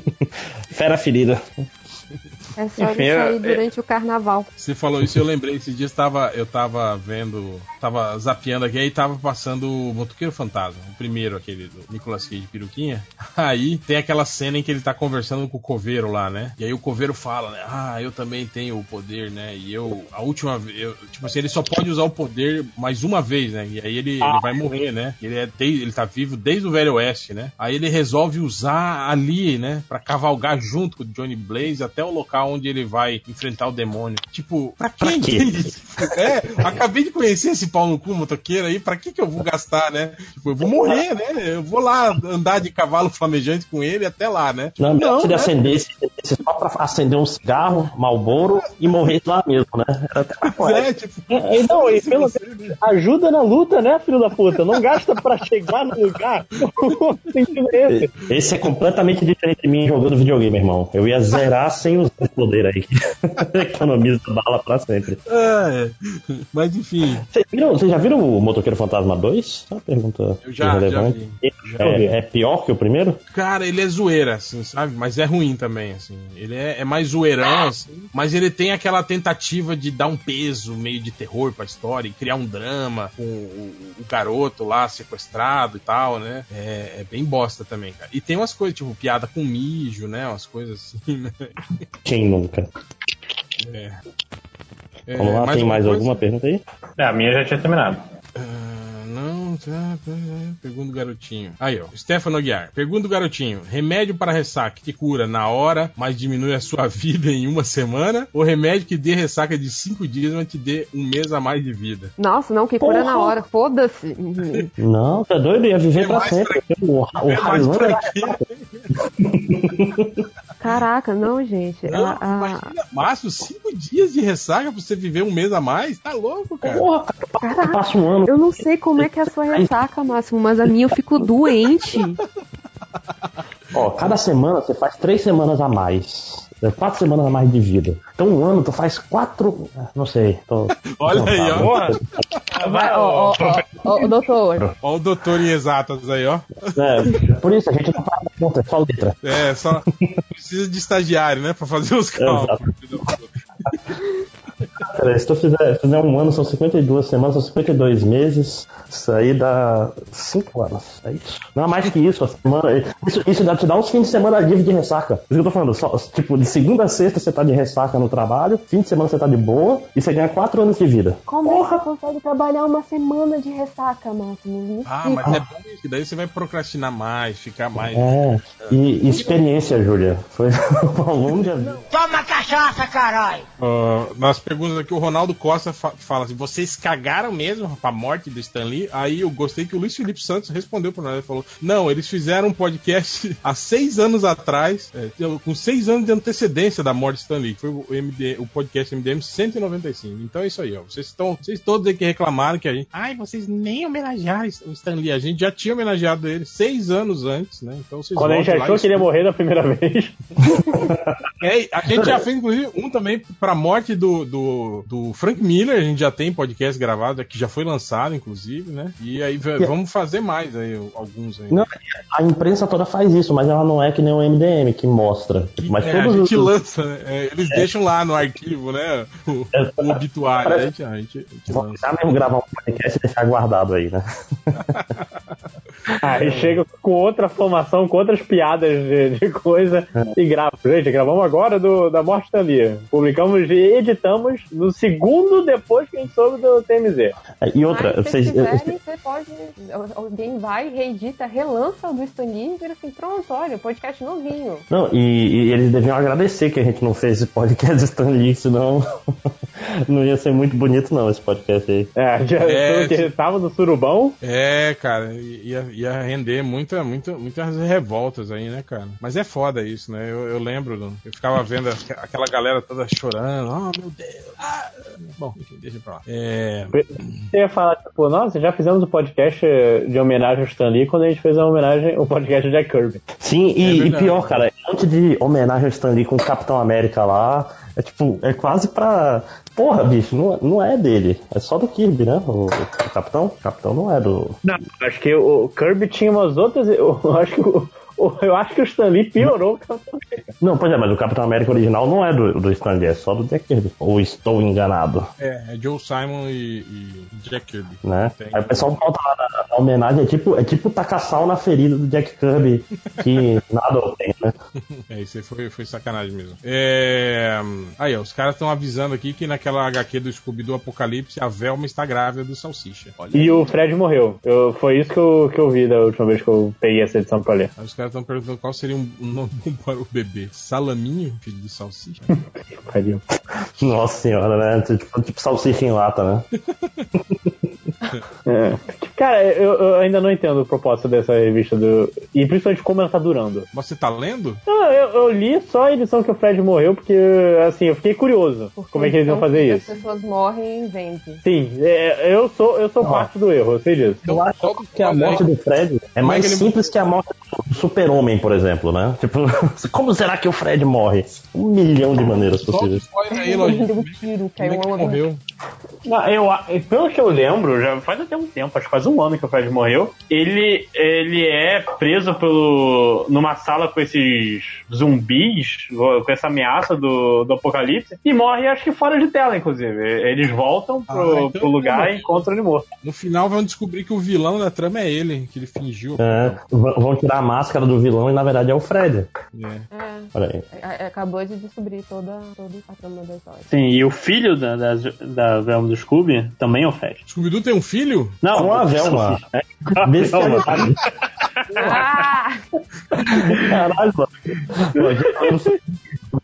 H: Fera ferida.
I: É só
J: Enfim,
I: isso
J: é-
I: aí durante o carnaval.
G: Você falou isso, eu lembrei. Esses dias tava, eu tava vendo, tava zapeando aqui, aí tava passando o Motoqueiro Fantasma, o primeiro, aquele do Nicolas Cage de peruquinha. Aí tem aquela cena em que ele tá conversando com o coveiro lá, né? E aí o coveiro fala, né? Ah, eu também tenho o poder, né? E eu, a última vez, eu- tipo assim, ele só pode usar o poder mais uma vez, né? E aí ele, ele vai morrer, né? Ele, é desde- ele tá vivo desde o Velho Oeste, né? Aí ele resolve usar ali, né? Pra cavalgar junto com o Johnny Blaze até até o local onde ele vai enfrentar o demônio. Tipo, pra quê?
H: Pra quê?
G: entende? É, acabei de conhecer esse pau no cu motoqueiro aí, pra que que eu vou gastar, né? Tipo, eu vou morrer, né? Eu vou lá andar de cavalo flamejante com ele até lá, né?
H: Não, melhor se ele
G: né?
H: acendesse, acendesse só pra acender um cigarro, malboro e morrer lá mesmo, né? Era até.
G: É, tipo,
K: É, Então, e pelo menos ajuda na luta, né, filho da puta? Não gasta pra chegar no lugar. O sentido esse.
H: Esse é completamente diferente de mim jogando videogame, irmão. Eu ia zerar sem usar esse poder aí. Economiza bala pra sempre.
G: é. Mas enfim,
H: Vocês já viram o Motoqueiro Fantasma 2? Uma pergunta
G: Eu já- já vi.
H: É, é pior que o primeiro?
G: cara, ele é zoeira, assim, sabe? Mas é ruim também, assim. Ele é, é mais zoeirão, assim. Mas ele tem aquela tentativa de dar um peso meio de terror pra história e criar um drama com o, o garoto lá sequestrado e tal, né? É, é bem bosta também, cara. E tem umas coisas, tipo, piada com mijo, né? Umas coisas assim, né?
H: Quem nunca?
G: É.
H: Vamos lá, tem
G: uma
H: mais
G: coisa?
H: alguma pergunta aí?
J: É, a minha já tinha terminado.
G: Ah, não, tá, tá, pergunta do garotinho. Aí, ó, Stefano Aguiar. Pergunta do garotinho: remédio para ressaca que cura na hora, mas diminui a sua vida em uma semana? Ou remédio que dê ressaca de cinco dias, mas te dê um mês a mais de vida?
I: Nossa, não, que cura na hora. Foda-se.
H: Não, tá doido? Eu ia viver
G: É
H: pra
G: mais
H: sempre. O, o
G: É mais pra quê?
I: Caraca, não, gente.
G: Não,
I: A- a-
G: imagina, Márcio, cinco dias de ressaca pra você viver um mês a mais? Tá louco, cara?
H: Porra, cara, passa um ano.
I: Eu não sei como é que é a sua ressaca, Máximo, mas a minha eu fico doente.
H: Ó, cada semana você faz três semanas a mais. É, Quatro semanas a mais de vida. Então um ano tu faz quatro. ah, Não sei. Tô...
G: Olha aí, ó.
J: Porra!
I: Vai, ó, ó, ó, ó, doutor.
G: Ó o doutor em exatas aí, ó.
H: É, por isso a gente não faz conta, é só letra.
G: É, só precisa de estagiário, né? Pra fazer os cálculos.
H: Cara, se tu fizer, fizer um ano, são 52 semanas, são 52 meses. Isso aí dá 5 anos. É isso. Não é mais que isso. A semana, isso, isso dá, te dá uns fins de semana livre de ressaca. Isso que eu tô falando. Só, tipo, de segunda a sexta você tá de ressaca no trabalho, fim de semana você tá de boa e você ganha 4 anos de vida.
I: Como é que você consegue trabalhar uma semana de ressaca, Máximo?
G: Ah, mas é bom isso, que daí você vai procrastinar mais, ficar mais.
H: É. E, e experiência, Júlia. Foi ao longo de vida.
G: Ah, nas perguntas aqui, o Ronaldo Costa fa- fala assim: vocês cagaram mesmo pra morte do Stan Lee? Aí eu gostei que o Luiz Felipe Santos respondeu pra nós. Ele falou: não, eles fizeram um podcast há seis anos atrás, é, com seis anos de antecedência da morte do Stan Lee, que foi o, MD, o podcast MDM 195. Então é isso aí, ó. Vocês estão, vocês todos aí que reclamaram que a gente. Ai, vocês nem homenagearam o Stan Lee. A gente já tinha homenageado ele seis anos antes, né? Então vocês
K: Quando a gente achou que ele ia morrer da primeira vez.
G: é, a gente já fez, inclusive, um também pra morte do, do, do Frank Miller. A gente já tem podcast gravado, que já foi lançado, inclusive, né? E aí vamos fazer mais aí, alguns aí.
H: Não, a imprensa toda faz isso, mas ela não é que nem o MDM que mostra. Mas
G: É, a
H: todos
G: gente
H: os.
G: lança, né? É, eles deixam lá no arquivo, né? O, o obituário. A gente, a gente, a gente lança.
H: mesmo gravar um podcast e deixar guardado aí, né?
K: Aí chega com outra formação, com outras piadas de, de coisa e grava. Gente, gravamos agora do, da morte da Lia. Publicamos e editamos no segundo depois que a gente soube do TMZ.
H: E outra,
I: Mas, se vocês quiserem, você pode. Alguém vai, reedita, relança o do Stan Lee e vira assim: pronto, olha, podcast novinho.
H: Não, e, e eles deviam agradecer que a gente não fez esse podcast Stan Lee, senão não ia ser muito bonito, não, esse podcast aí.
K: É, já
G: É,
K: que tava no surubão.
G: É, cara, ia, ia render muita, muita, muitas revoltas aí, né, cara? Mas é foda isso, né? Eu, eu lembro, eu ficava vendo aquela galera toda chorando, oh meu Deus. Ah. Bom, deixa pra lá. É,
K: Você ia falar, tipo, nossa, já fizemos um podcast de homenagem ao Stan Lee quando a gente fez a homenagem, o podcast do Jack Kirby.
H: Sim, e,
G: É
H: e pior, cara, um monte de homenagem ao Stan Lee com o Capitão América lá. É tipo, é quase pra. Porra, bicho, não, não é dele. É só do Kirby, né? O, o Capitão? O Capitão não é do.
K: Não, acho que o Kirby tinha umas outras. Eu acho que o, eu acho que o Stan Lee piorou o Capitão América.
H: Não, pois é, mas o Capitão América original não é do, do Stan Lee, é só do Jack Kirby. Ou estou enganado,
G: é, é Joe Simon e, e Jack Kirby.
H: né?
G: Tem.
H: Aí o pessoal volta lá na, na homenagem, é tipo, é tipo tacar sal na ferida do Jack Kirby, que nada tem, né?
G: É, isso aí foi, foi sacanagem mesmo. É... Aí, ó, os caras estão avisando aqui que naquela HQ do Scooby do Apocalipse, a Velma está grávida do Salsicha. Olha
K: E o Fred morreu. Eu, foi isso que eu, que eu vi da última vez que eu peguei essa edição pra ler.
G: Aí os caras caras estão perguntando qual seria um, nome bom para o bebê. Salaminho, filho de salsicha.
H: Pariu. Nossa senhora, né? Tipo, tipo salsicha em lata, né?
K: É. Cara, eu, eu ainda não entendo o propósito dessa revista do. E principalmente como ela tá durando.
G: Você tá lendo?
K: Não, eu, eu li só a edição que o Fred morreu, porque, assim, eu fiquei curioso como é que eles iam
I: Então,
K: fazer
I: As
K: isso.
I: pessoas morrem e vendem.
K: Sim, é, eu sou, eu sou parte do erro, eu sei disso.
H: Eu acho que a morte do Fred é mais simples que a morte do super-homem, por exemplo, né? Tipo, como será que o Fred morre? Um milhão de maneiras possíveis.
G: Aí,
I: Ele um tiro, caiu
G: Como é que
I: uma
G: morreu?
K: Não, eu, a- pelo que eu lembro, já faz até um tempo, acho que faz um ano que o Fred morreu. Ele, ele é preso pelo, numa sala com esses zumbis, com essa ameaça do, do apocalipse, e morre, acho que fora de tela, inclusive. Eles voltam pro,
G: Ah, então
K: pro lugar e encontram ele morto.
G: No final vão descobrir que o vilão da trama é ele, que ele fingiu.
H: É, vão tirar a máscara do vilão e na verdade é o Fred.
G: É.
I: É, é, acabou de descobrir toda, toda a trama da história.
K: Sim, e o filho da, da, da Velma do Scooby também é o Fred.
G: Scooby-Doo tem um filho?
K: Não,
H: Com a Velma. É, bestialidade.
I: Ah!
H: Caralho, mano. Eu não sei.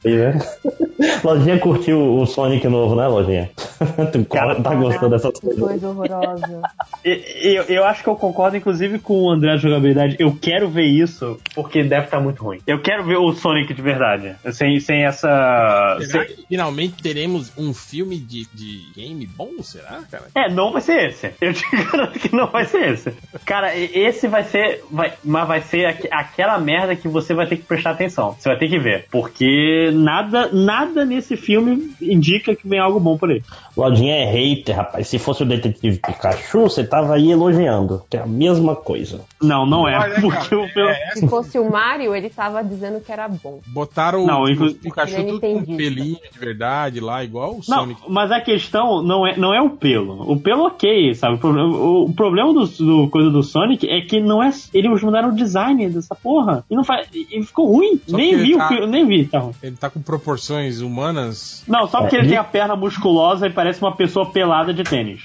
H: Aí, né? Lojinha curtiu o Sonic novo, né, Lojinha? tu co- tá gostando dessas
I: Que
H: coisas.
I: coisa horrorosa.
K: Eu, eu acho que eu concordo, inclusive, com o André de jogabilidade. Eu quero ver isso, porque deve estar muito ruim. Eu quero ver o Sonic de verdade. Sem, sem essa.
G: Será
K: sem-
G: finalmente teremos um filme de, de game bom? Será, cara?
K: É, não vai ser esse. Eu te garanto que não vai ser esse. Cara, esse vai ser. Vai, mas vai ser aqu- aquela merda que você vai ter que prestar atenção. Você vai ter que ver. Porque nada, nada nesse filme indica que vem algo bom por aí.
H: Lojinha é hater, rapaz. Se fosse o detetive Pikachu, você tava aí elogiando. Que é a mesma coisa.
K: Não, não é.
G: Olha,
K: porque
G: cara,
K: o filme.
G: é,
I: Se fosse o Mario, ele tava dizendo que era bom.
G: Botaram
K: Não,
G: o,
K: inclu-
G: o Pikachu
I: Ele
G: tudo com pelinho de verdade lá, igual o
K: Não,
G: Sonic.
K: mas a questão não é, não é o pelo. O pelo ok, sabe? O problema, o, o problema do, do coisa do Sonic é que não é. Eles mudaram o design dessa porra. E não faz. E ficou ruim.
G: Só
K: nem vi, o
G: tá-
K: pelo- nem vi, tá ruim.
G: Ele tá com proporções humanas.
K: Não, só porque
H: É,
K: ele
H: e-
K: tem a perna musculosa e parece uma pessoa pelada de tênis.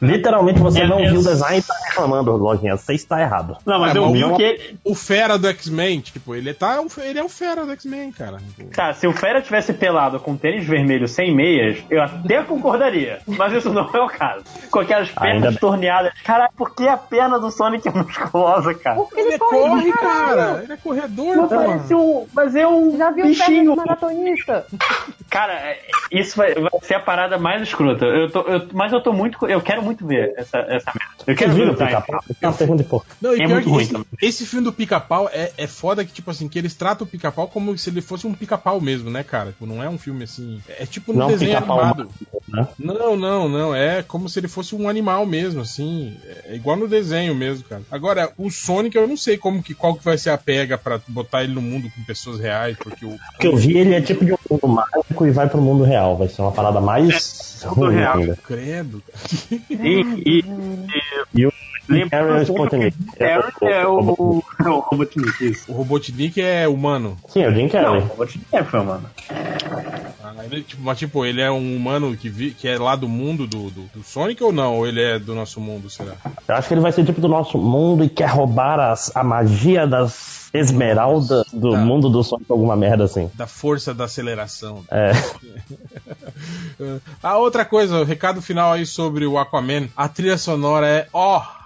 H: Literalmente você
K: É,
H: não
K: é-
H: viu o design e tá reclamando, Lojinha. Você está errado.
K: Não, mas
G: É,
K: eu
G: mas
K: vi
G: o-
K: que ele.
G: O fera do X-Men, tipo, ele tá. Ele é o fera do X-Men, cara.
K: Cara, se o Fera tivesse pelado com tênis vermelho sem meias, eu até concordaria. Mas isso não é o caso. Com aquelas
H: Ainda
K: pernas
H: bem.
K: torneadas. Caralho, por que a perna do Sonic é musculosa, cara?
I: Porque
G: Ele
I: ele
G: corre,
I: corre,
G: cara. Ele é corredor,
K: Mas um. Mas é um
I: Já viu o perna
K: bichinho.
I: maratonista?
K: Cara, é- isso vai, vai ser a parada mais escrota. Eu tô, eu- mas eu tô muito. Eu quero muito ver essa, essa merda. Eu quero ver o
H: pica-pau? É porra.
G: Não, e
K: É muito ruim
G: esse,
K: também.
G: esse filme do pica-pau é, é foda que, tipo assim, que eles tratam o pica-pau como se ele fosse um pica-pau mesmo, né, cara? Tipo, não é um filme assim. É tipo um
H: Não
G: desenho
H: pica-pau
G: animado.
H: né?
G: Não, não, não. É como se ele fosse um animal mesmo, assim. É igual no desenho mesmo, cara. Agora, o Sonic, eu não sei como que, qual que vai ser a pega pra botar ele no mundo com pessoas reais, porque o.
H: O que eu vi, ele é tipo de um mundo mágico e vai pro mundo real. Vai ser uma parada mais
K: mundo
H: ruim
K: real.
H: ainda.
G: Credo, cara.
K: E, e,
H: E o
K: lembra
H: Harry é o Sputnik.
K: Harry é o, é o Robotnik, isso.
G: O Robotnik é humano.
H: Sim, é o Jim
K: Não,
H: Carrey.
K: o Robotnik é foi, mano.
G: Ah, ele, tipo, mas, tipo, ele é um humano que, vi, que é lá do mundo do, do, do Sonic ou não? Ou ele é do nosso mundo, será?
H: Eu acho que ele vai ser tipo do nosso mundo e quer roubar as, a magia das esmeraldas do
G: Tá.
H: mundo do Sonic, alguma merda assim.
G: Da força da aceleração.
H: É.
G: A outra coisa, o recado final aí sobre o Aquaman. A trilha sonora é, ó, é,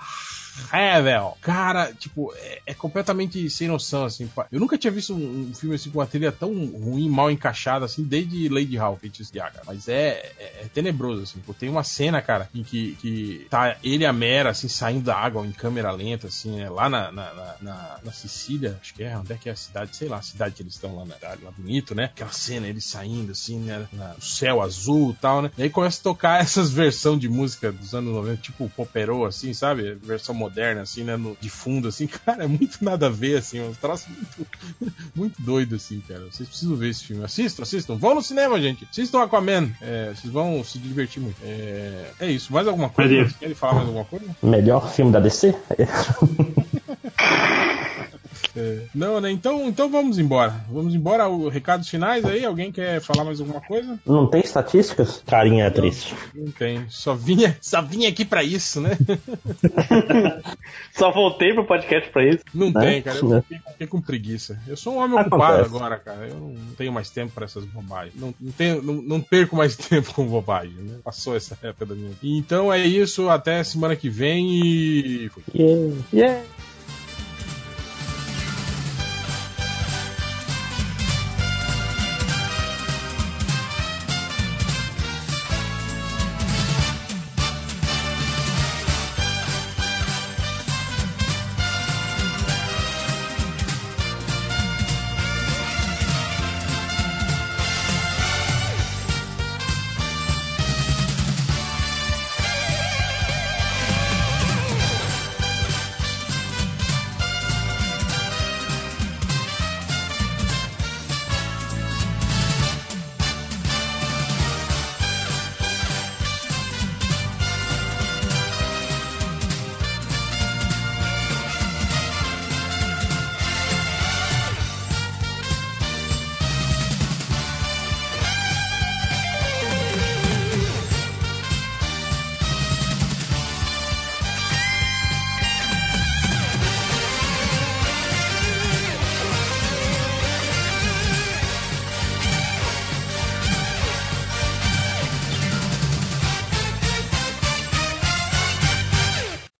G: velho. Cara, tipo, é, é completamente sem noção, assim. Eu nunca tinha visto um, um filme assim com uma trilha tão ruim, mal encaixada, assim, desde Lady Hall, Feitiço de. Mas é, é, é tenebroso, assim. Tem uma cena, cara, em que, que tá ele e a Mera, assim, saindo da água em câmera lenta, assim, né, lá na, na, na, na- Sicília, acho que é, onde é que é a cidade? Sei lá, a cidade que eles estão lá, na, lá bonito, né? Aquela cena, eles saindo, assim, né, na- no céu azul e tal, né? E aí começa a tocar essas versões de música dos anos 90, tipo Popero, assim, sabe? Versão moderna, assim, né? No, de fundo, assim, cara, é muito nada a ver, assim, um troço muito, muito doido, assim, cara. Vocês precisam ver esse filme. Assistam, assistam. Vão no cinema, gente. Assistam Aquaman. É, vocês vão se divertir muito. É, é isso. Mais alguma coisa? Querem falar mais alguma coisa?
H: Melhor filme da DC?
G: É, não, né? Então, então vamos embora. Vamos embora. O recados finais aí. Alguém quer falar mais alguma coisa?
H: Não tem estatísticas? Carinha é triste.
G: Não tem. Só vinha, só vinha aqui pra isso, né?
J: Só voltei pro podcast pra isso.
G: Não
H: Né?
G: tem, cara. Eu fiquei, fiquei com preguiça. Eu sou um homem
H: Acontece.
G: ocupado agora, cara. Eu não tenho mais tempo pra essas bobagens. Não, não, tenho, não, não perco mais tempo com bobagem. Né? Passou essa época da minha vida. Então é isso. Até semana que vem e. fui.
H: Yeah.
K: Yeah.